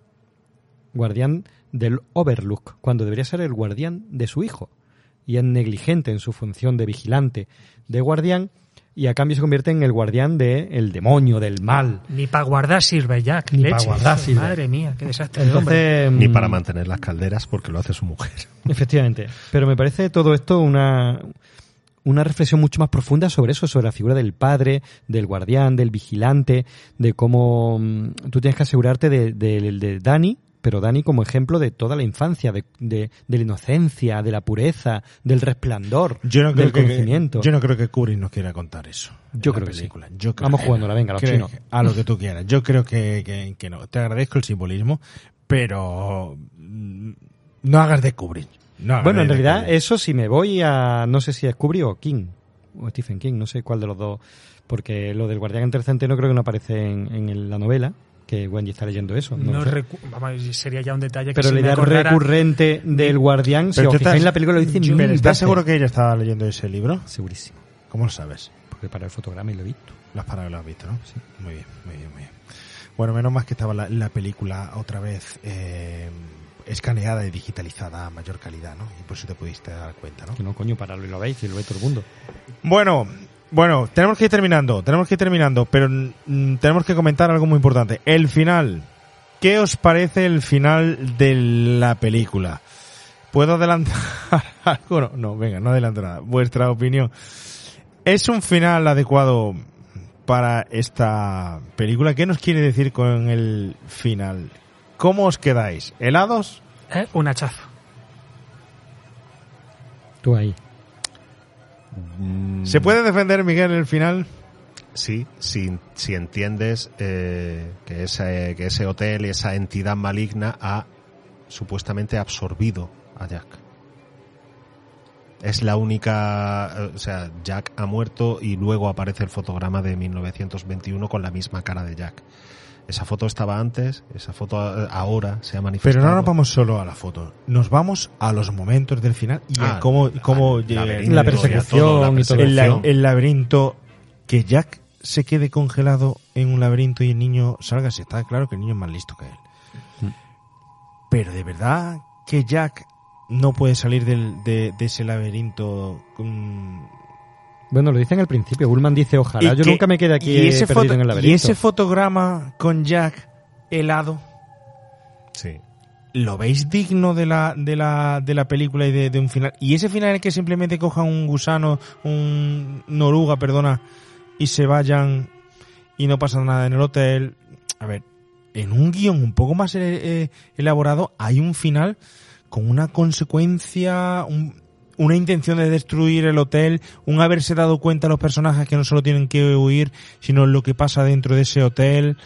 Guardián del Overlook, cuando debería ser el guardián de su hijo. Y es negligente en su función de vigilante, de guardián, y a cambio se convierte en el guardián del el demonio, del mal. Ni para guardar sirve Jack. Ni pa' leches. guardar sirve. Madre mía, qué desastre. de hombre. Entonces, Ni mm, para mantener las calderas porque lo hace su mujer. Efectivamente. Pero me parece todo esto una, una reflexión mucho más profunda sobre eso, sobre la figura del padre, del guardián, del vigilante, de cómo mm, tú tienes que asegurarte de, de, de Dani, pero Dani como ejemplo de toda la infancia, de, de, de la inocencia, de la pureza, del resplandor, Yo no creo del que, conocimiento. yo no creo que Kubrick nos quiera contar eso. Yo creo que sí. película. Yo creo Vamos que- jugándola, venga, los chinos. A lo que tú quieras. Yo creo que, que- que no. Te agradezco el simbolismo, pero no hagas de Kubrick. No Bueno, en realidad, eso si me voy a, no sé si es Kubrick o King, o Stephen King, no sé cuál de los dos, porque lo del guardián entre el centeno creo que no aparece en, en la novela, que Wendy está leyendo eso. No, No sé. recu- vamos, sería ya un detalle que Pero si la idea acordara- recurrente del guardián, si Pero estás- en la película lo dice Pero mil ¿Estás veces. seguro que ella estaba leyendo ese libro? Segurísimo. ¿Cómo lo sabes? Porque para el fotograma y lo he visto. Las para lo has visto, ¿no? Sí. Muy bien, muy bien, muy bien. Bueno, menos más que estaba la, la película otra vez eh, escaneada y digitalizada a mayor calidad, ¿no? Y por eso te pudiste dar cuenta, ¿no? Que no, coño, para lo, lo veis y lo ve todo el mundo. Bueno, bueno, tenemos que ir terminando, tenemos que ir terminando, pero mm, tenemos que comentar algo muy importante. El final. ¿Qué os parece el final de la película? ¿Puedo adelantar algo? No, no, venga, no adelanto nada. Vuestra opinión. ¿Es un final adecuado para esta película? ¿Qué nos quiere decir con el final? ¿Cómo os quedáis? ¿Helados? Es un hachazo. Tú ahí. ¿Se puede defender, Miguel, el final? Sí, si, entiendes eh, que, ese, que ese hotel y esa entidad maligna ha supuestamente absorbido a Jack. Es la única, eh, o sea, Jack ha muerto y luego aparece el fotograma de 1921 con la misma cara de Jack. Esa foto estaba antes, esa foto ahora se ha manifestado. Pero no nos vamos solo a la foto, nos vamos a los momentos del final y a Ah, cómo, cómo llega- laberinto La persecución todo, la y todo el, la- persecución. el laberinto, que Jack se quede congelado en un laberinto y el niño salga, si está claro que el niño es más listo que él. Mm. Pero de verdad que Jack no puede salir del- de, de ese laberinto con... Bueno, lo dice en el principio. Bullman dice, ojalá yo que- nunca me quede aquí y ese, perdido foto- en el y ese fotograma con Jack helado Sí. ¿lo veis digno de la, de la, de la película y de, de un final? Y ese final en el que simplemente cojan un gusano, un una oruga, perdona, y se vayan y no pasa nada en el hotel. A ver, en un guion un poco más eh, eh, elaborado hay un final con una consecuencia, un- una intención de destruir el hotel, un haberse dado cuenta los personajes que no solo tienen que huir, sino lo que pasa dentro de ese hotel.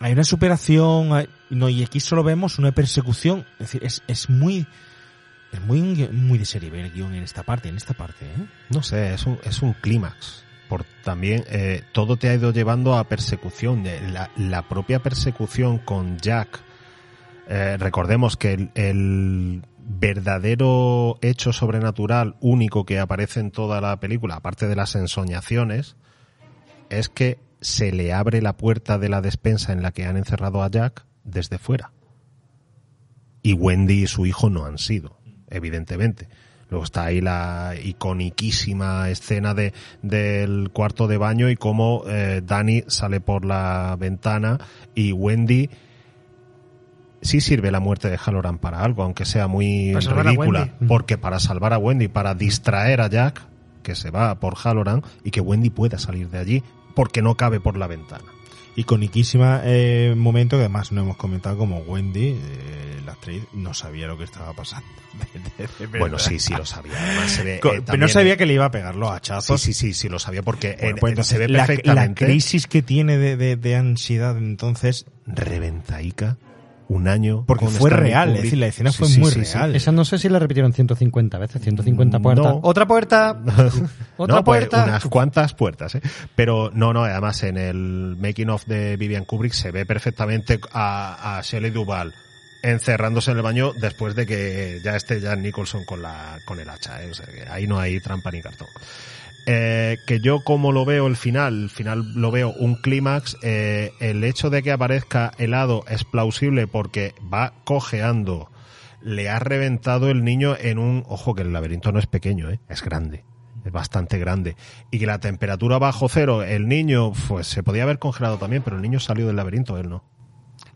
Hay una superación, hay- no, y aquí solo vemos una persecución. Es decir, es, es muy, es muy, muy de serie B el guion en esta parte, en esta parte, ¿eh? No sé, es un, es un clímax. Por también eh, todo te ha ido llevando a persecución. Eh, La, la propia persecución con Jack. eh, recordemos que el, el verdadero hecho sobrenatural único que aparece en toda la película, aparte de las ensoñaciones, es que se le abre la puerta de la despensa en la que han encerrado a Jack desde fuera. Y Wendy y su hijo no han sido, evidentemente. Luego está ahí la iconiquísima escena de, del cuarto de baño y cómo eh, Danny sale por la ventana y Wendy sí sirve la muerte de Halloran para algo, aunque sea muy ridícula. Porque para salvar a Wendy, para distraer a Jack, que se va por Halloran, y que Wendy pueda salir de allí, porque no cabe por la ventana. Iconiquísima eh, momento que además no hemos comentado como Wendy, eh, la actriz, no sabía lo que estaba pasando. Bueno, sí, sí lo sabía. Además se ve, Co- eh, pero no sabía que le iba a pegar los hachazos. Sí, sí, sí, sí lo sabía porque Bueno, eh, pues eh, entonces, se ve la, la perfectamente. crisis que tiene de, de- de ansiedad entonces Reventaica, un año. Porque con fue Stanley real, es decir, la escena Sí, fue sí, muy sí, sí. real. Esa no sé si la repitieron 150 veces, 150 Mm, puertas. no. Otra puerta. Otra no, pues, puerta. unas cuantas puertas, ¿eh? Pero no, no, además en el making of de Vivian Kubrick se ve perfectamente a, a Shelley Duvall encerrándose en el baño después de que ya esté Jan Nicholson con la con el hacha, ¿eh? O sea, que ahí no hay trampa ni cartón. Eh, que yo como lo veo el final, el final lo veo un clímax, eh, el hecho de que aparezca helado es plausible porque va cojeando, le ha reventado el niño en un, ojo que el laberinto no es pequeño, ¿eh? es grande, es bastante grande, y que la temperatura bajo cero, el niño, pues se podía haber congelado también, pero el niño salió del laberinto, él no.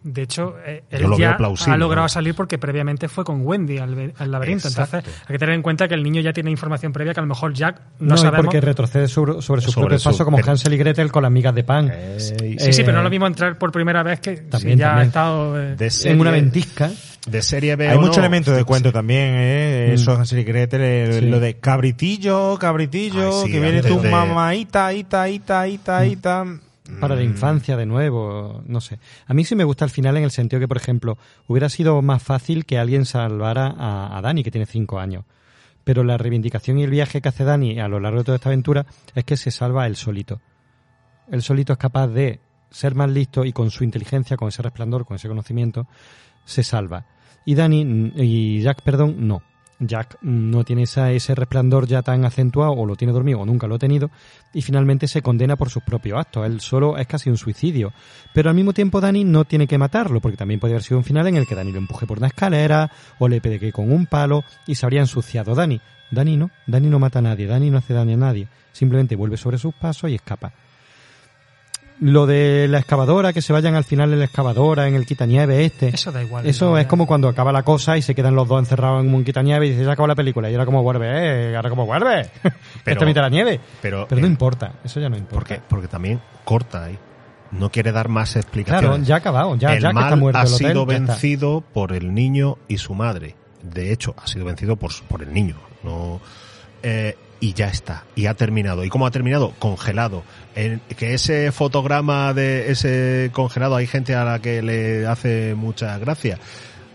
De hecho, eh, él lo ya ha logrado ¿no? salir porque previamente fue con Wendy al, laberinto. Exacto. Entonces, hay que tener en cuenta que el niño ya tiene información previa que a lo mejor Jack no, No, sabemos. porque retrocede sobre, sobre su Sobre propio su- paso como pero- Hansel y Gretel con las migas de pan. Sí, sí, pero no es lo mismo entrar por primera vez que si También, ya ha estado. eh, De en una ventisca. De serie B Hay mucho no, elemento de cuento sí. también, ¿eh? Mm. Eso, Hansel y Gretel, eh, Sí. lo de cabritillo, cabritillo, Ay, sí, que viene tu de- mamá, ita, ita, ita, ita, ita. Para la Mm. infancia de nuevo, no sé. A mí sí me gusta el final en el sentido que, por ejemplo, hubiera sido más fácil que alguien salvara a, a Dani, que tiene cinco años. Pero la reivindicación y el viaje que hace Dani a lo largo de toda esta aventura es que se salva él solito. Él solito es capaz de ser más listo y con su inteligencia, con ese resplandor, con ese conocimiento, se salva. Y Dani, y Jack, perdón, no. Jack no tiene esa- ese resplandor ya tan acentuado, o lo tiene dormido, o nunca lo ha tenido, y finalmente se condena por sus propios actos. Él solo es casi un suicidio. Pero al mismo tiempo Dani no tiene que matarlo, porque también podría haber sido un final en el que Dani lo empuje por una escalera, o le pegue con un palo, y se habría ensuciado. Dani no, Dani no mata a nadie, Dani no hace daño a nadie. Simplemente vuelve sobre sus pasos y escapa. Lo de la excavadora, que se vayan al final en la excavadora, en el quitanieve este. Eso da igual. Eso es como cuando acaba la cosa y se quedan los dos encerrados en un quitanieve y dices, ya acabó la película. Y ahora como vuelve, eh, ahora como vuelve. Pero- Esta mitad de la nieve. Pero, Pero no eh, importa, eso ya no importa. Porque, porque también corta ahí. No quiere dar más explicaciones. Claro, ya ha acabado, ya, el ya que mal está muerto ha el hotel, sido vencido por el niño y su madre. De hecho, ha sido vencido por, su- por el niño. No, eh, y ya está. Y ha terminado. ¿Y cómo ha terminado? Congelado. En- que ese fotograma de ese congelado hay gente a la que le hace mucha gracia.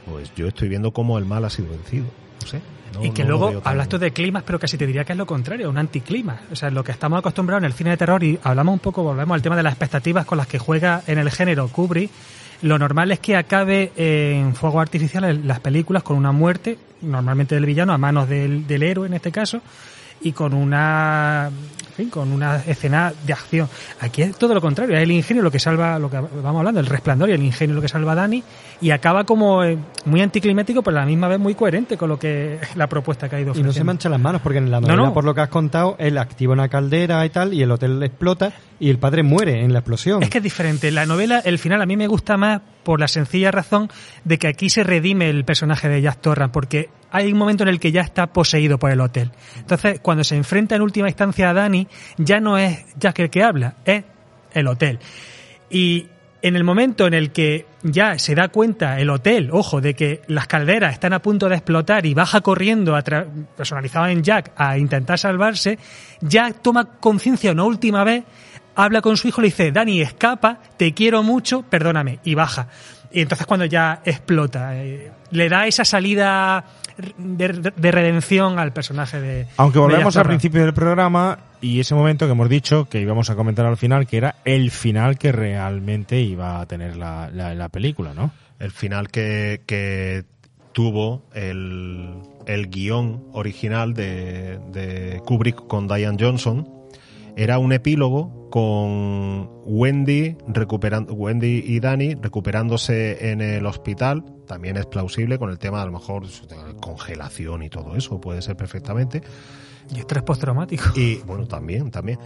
Pues yo estoy viendo cómo el mal ha sido vencido. No sé. no- y que no luego hablas tú de climas, pero casi te diría que es lo contrario, un anticlima. O sea, lo que estamos acostumbrados en el cine de terror y hablamos un poco, volvemos al tema de las expectativas con las que juega en el género Kubrick. Lo normal es que acabe en fuego artificial en las películas con una muerte, normalmente del villano, a manos del, del héroe en este caso, y con una fin, con una escena de acción. Aquí es todo lo contrario, es el ingenio lo que salva, lo que vamos hablando, el resplandor y el ingenio lo que salva a Dani, y acaba como eh, muy anticlimático, pero a la misma vez muy coherente con lo que la propuesta que ha ido Y no se ofreciendo. manchan las manos porque en la No, novela, no. por lo que has contado, él activa una caldera y tal y el hotel explota y el padre muere en la explosión. Es que es diferente. La novela, el final a mí me gusta más por la sencilla razón de que aquí se redime el personaje de Jack Torrance, porque hay un momento en el que ya está poseído por el hotel. Entonces, cuando se enfrenta en última instancia a Dani, ya no es Jack el que habla, es el hotel. Y en el momento en el que ya se da cuenta el hotel, ojo, de que las calderas están a punto de explotar y baja corriendo, personalizado en Jack, a intentar salvarse, Jack toma conciencia una última vez, habla con su hijo, le dice, Dani, escapa, te quiero mucho, perdóname, y baja. Y entonces cuando ya explota, eh, le da esa salida de, de redención al personaje de... Aunque volvemos al principio del programa y ese momento que hemos dicho que íbamos a comentar al final, que era el final que realmente iba a tener la, la- la película, ¿no? El final que, que tuvo el, el guion original de, de Kubrick con Diane Johnson era un epílogo con Wendy recuperando Wendy y Danny recuperándose en el hospital también es plausible con el tema a lo mejor de congelación y todo eso puede ser perfectamente Y estrés postraumático. y bueno, también, también.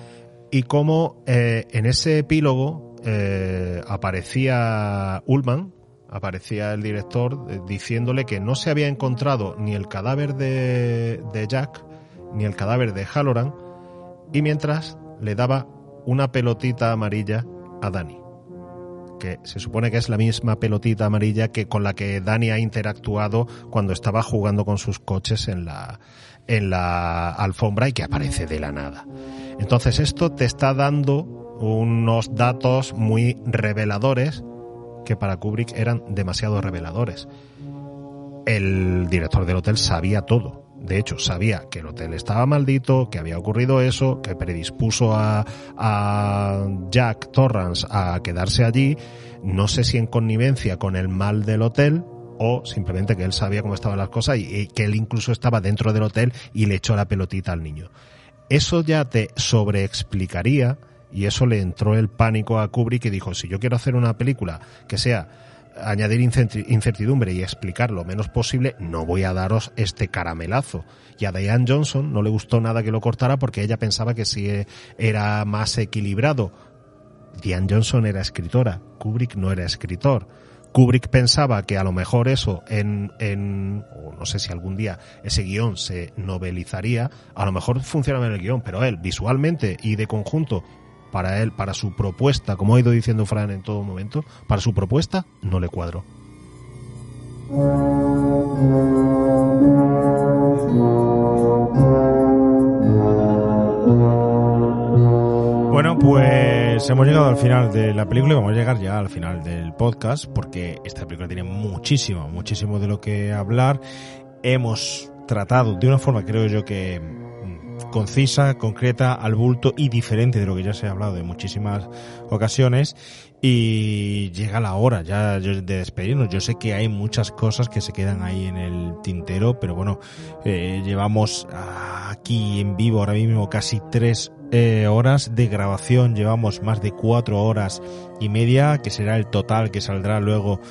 Y como eh, en ese epílogo eh, aparecía Ullman, aparecía el director eh, diciéndole que no se había encontrado ni el cadáver de, de Jack, ni el cadáver de Halloran, y mientras le daba una pelotita amarilla a Danny. Que se supone que es la misma pelotita amarilla que con la que Danny ha interactuado cuando estaba jugando con sus coches en la, en la alfombra y que aparece de la nada. Entonces esto te está dando unos datos muy reveladores que para Kubrick eran demasiado reveladores. El director del hotel sabía todo. De hecho, sabía que el hotel estaba maldito, que había ocurrido eso, que predispuso a, a Jack Torrance a quedarse allí. No sé si en connivencia con el mal del hotel o simplemente que él sabía cómo estaban las cosas y, que él incluso estaba dentro del hotel y le echó la pelotita al niño. Eso ya te sobreexplicaría y eso le entró el pánico a Kubrick y dijo, si yo quiero hacer una película que sea añadir incerti- incertidumbre y explicar lo menos posible, no voy a daros este caramelazo. Y a Diane Johnson no le gustó nada que lo cortara porque ella pensaba que si era más equilibrado. Diane Johnson era escritora, Kubrick no era escritor. Kubrick pensaba que a lo mejor eso en, en o no sé si algún día ese guion se novelizaría, a lo mejor funcionaba en el guion, pero él visualmente y de conjunto para él, para su propuesta, como ha ido diciendo Fran en todo momento, para su propuesta no le cuadró. Bueno, pues hemos llegado al final de la película y vamos a llegar ya al final del podcast porque esta película tiene muchísimo, muchísimo de lo que hablar. Hemos tratado de una forma, creo yo, que concisa, concreta, al bulto y diferente de lo que ya se ha hablado en muchísimas ocasiones. Y llega la hora ya de despedirnos. Yo sé que hay muchas cosas que se quedan ahí en el tintero, pero bueno, eh, llevamos aquí en vivo ahora mismo casi tres eh, horas de grabación, llevamos más de cuatro horas y media, que será el total que saldrá luego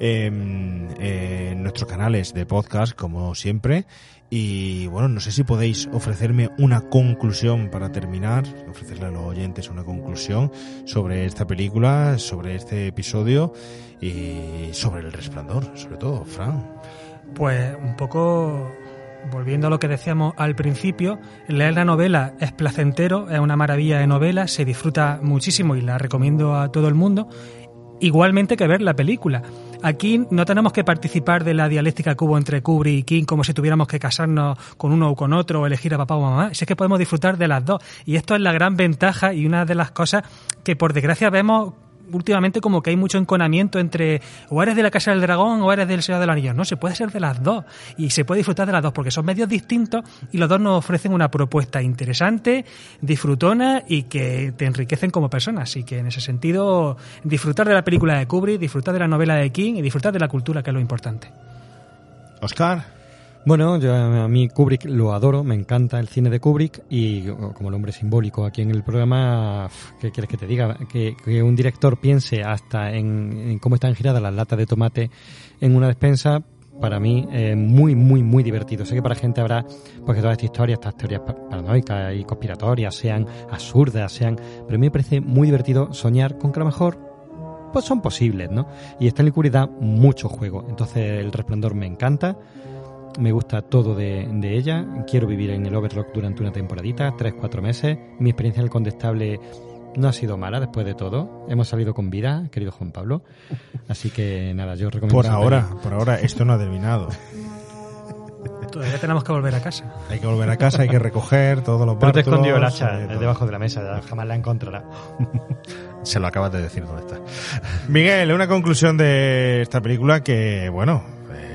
en, en nuestros canales de podcast, como siempre. Y bueno, no sé si podéis ofrecerme una conclusión para terminar, ofrecerle a los oyentes una conclusión sobre esta película, sobre este episodio y sobre el resplandor, sobre todo, Fran. Pues un poco volviendo a lo que decíamos al principio, leer la novela es placentero, es una maravilla de novela, se disfruta muchísimo y la recomiendo a todo el mundo. Igualmente que ver la película. Aquí no tenemos que participar de la dialéctica que hubo entre Kubrick y King como si tuviéramos que casarnos con uno o con otro o elegir a papá o mamá. Si es que podemos disfrutar de las dos. Y esto es la gran ventaja y una de las cosas que por desgracia vemos últimamente como que hay mucho enconamiento entre o eres de la Casa del Dragón o eres del Señor del Anillo. No, se puede ser de las dos y se puede disfrutar de las dos porque son medios distintos y los dos nos ofrecen una propuesta interesante, disfrutona y que te enriquecen como persona. Así que en ese sentido, disfrutar de la película de Kubrick, disfrutar de la novela de King y disfrutar de la cultura, que es lo importante. Oscar. Bueno, yo a mí Kubrick lo adoro, me encanta el cine de Kubrick y como el hombre simbólico aquí en el programa, ¿qué quieres que te diga? Que, que un director piense hasta en, en, cómo están giradas las latas de tomate en una despensa, para mí es muy, muy, muy divertido. Sé que para gente habrá, porque todas estas historias, estas teorías pa- paranoicas y conspiratorias, sean absurdas, sean... Pero a mí me parece muy divertido soñar con que a lo mejor pues son posibles, ¿no? Y Stanley Kubrick da mucho juego. Entonces El Resplandor me encanta. Me gusta todo de, de ella. Quiero vivir en el Overlock durante una temporadita, tres, cuatro meses. Mi experiencia en el Condestable no ha sido mala después de todo. Hemos salido con vida, querido Juan Pablo. Así que nada, yo recomiendo. Por ahora, por ahora, esto no ha terminado. Todavía tenemos que volver a casa. Hay que volver a casa, hay que recoger todos los Pero te escondido el hacha eh, debajo de la mesa, ya jamás la encontrará. Se lo acabas de decir dónde está. Miguel, una conclusión de esta película que, bueno,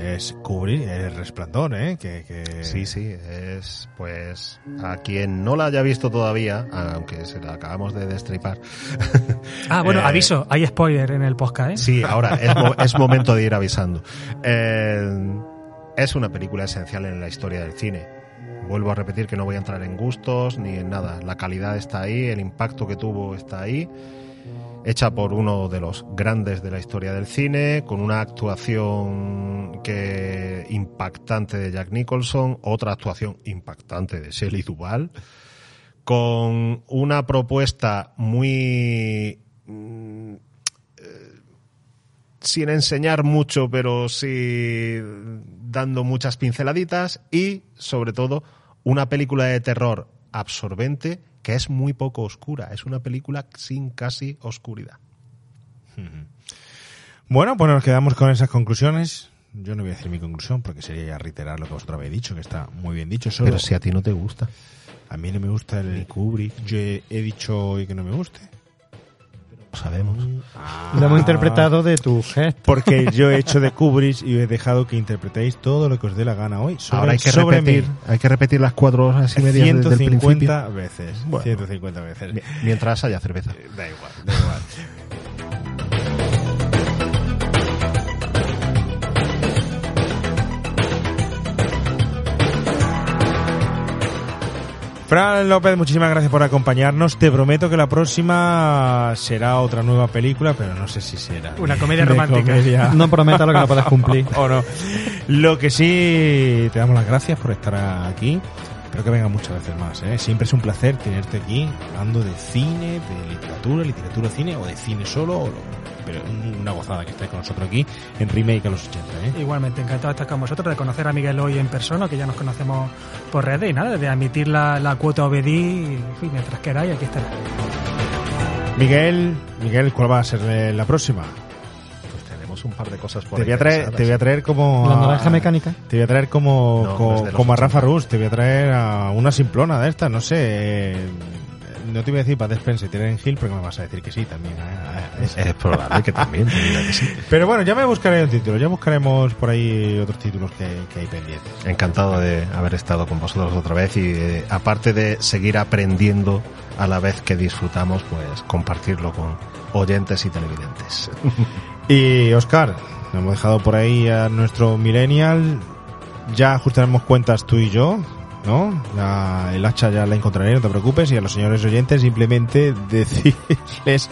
es cubrir el resplandor, ¿eh? Que, que- Sí, sí, es pues a quien no la haya visto todavía, aunque se la acabamos de destripar. Ah, bueno, eh, aviso, hay spoiler en el podcast, ¿eh? Sí, ahora es, mo- es momento de ir avisando. Eh, es una película esencial en la historia del cine. Vuelvo a repetir que no voy a entrar en gustos ni en nada. La calidad está ahí, el impacto que tuvo está ahí. Hecha por uno de los grandes de la historia del cine, con una actuación que impactante de Jack Nicholson, otra actuación impactante de Shelley Duvall, con una propuesta muy mm, sin enseñar mucho, pero sí dando muchas pinceladitas y, sobre todo, una película de terror absorbente que es muy poco oscura. Es una película sin casi oscuridad. Bueno, pues nos quedamos con esas conclusiones. Yo no voy a decir mi conclusión porque sería ya reiterar lo que vosotros habéis dicho, que está muy bien dicho. Solo Pero si a ti no te gusta. a mí no me gusta el Kubrick. Yo he, he dicho hoy que no me guste. Lo sabemos. Lo hemos interpretado de tu gesto. Porque yo he hecho de Kubrick y he dejado que interpretéis todo lo que os dé la gana hoy. Sobre, Ahora hay que sobre repetir, mí. hay que repetir las cuatro horas y media desde el 150 principio. veces. Bueno. 150 veces. Mi- Mientras haya cerveza. Da igual, da igual. Fran López, muchísimas gracias por acompañarnos. Te prometo que la próxima será otra nueva película, pero no sé si será. Una comedia romántica. comedia. No prometas lo que no puedes cumplir. o no. Lo que sí, te damos las gracias por estar aquí. Espero que venga muchas veces más. ¿eh? Siempre es un placer tenerte aquí hablando de cine, de literatura, literatura, cine o de cine solo. o lo- pero una gozada que estáis con nosotros aquí en Remake a los 80. ¿eh? Igualmente, encantado de estar con vosotros, de conocer a Miguel hoy en persona, que ya nos conocemos por redes y nada, de admitir la, la cuota OBD y en fin, mientras queráis, aquí estará. Miguel, Miguel, ¿cuál va a ser eh, la próxima? Pues tenemos un par de cosas por Te ahí voy a traer, te voy a traer como La a- naranja mecánica. Te voy a traer como, No, co- como a 80. Rafa Rus, te voy a traer a una simplona de estas, no sé. No te voy a decir para Spencer y Terence Hill porque me vas a decir que sí también. eh, Es probable que también, que sí. Pero bueno, ya me buscaré un título, ya buscaremos por ahí otros títulos que, que hay pendientes. Encantado de haber estado con vosotros otra vez y eh, aparte de seguir aprendiendo a la vez que disfrutamos, pues compartirlo con oyentes y televidentes. Y Oscar, hemos dejado por ahí a nuestro millennial. Ya ajustaremos cuentas tú y yo, ¿no? El hacha ya la encontraré, no te preocupes. Y a los señores oyentes simplemente decirles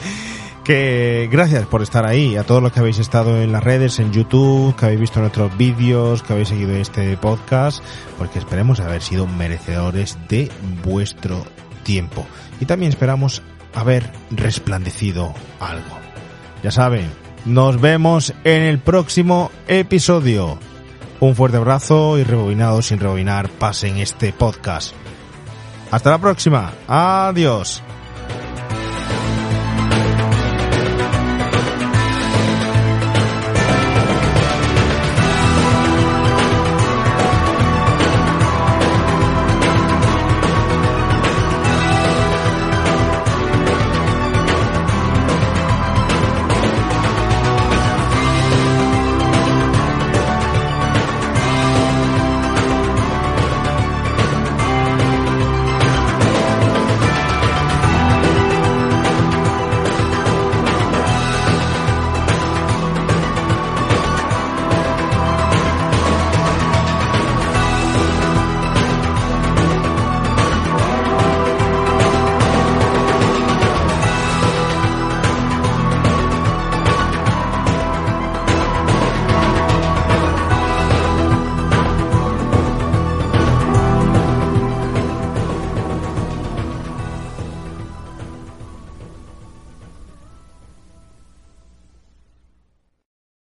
que gracias por estar ahí, a todos los que habéis estado en las redes, en YouTube, que habéis visto nuestros vídeos, que habéis seguido este podcast, porque esperemos haber sido merecedores de vuestro tiempo. Y también esperamos haber resplandecido algo. Ya saben, nos vemos en el próximo episodio. Un fuerte abrazo y rebobinado sin rebobinar, pasen este podcast. Hasta la próxima. Adiós.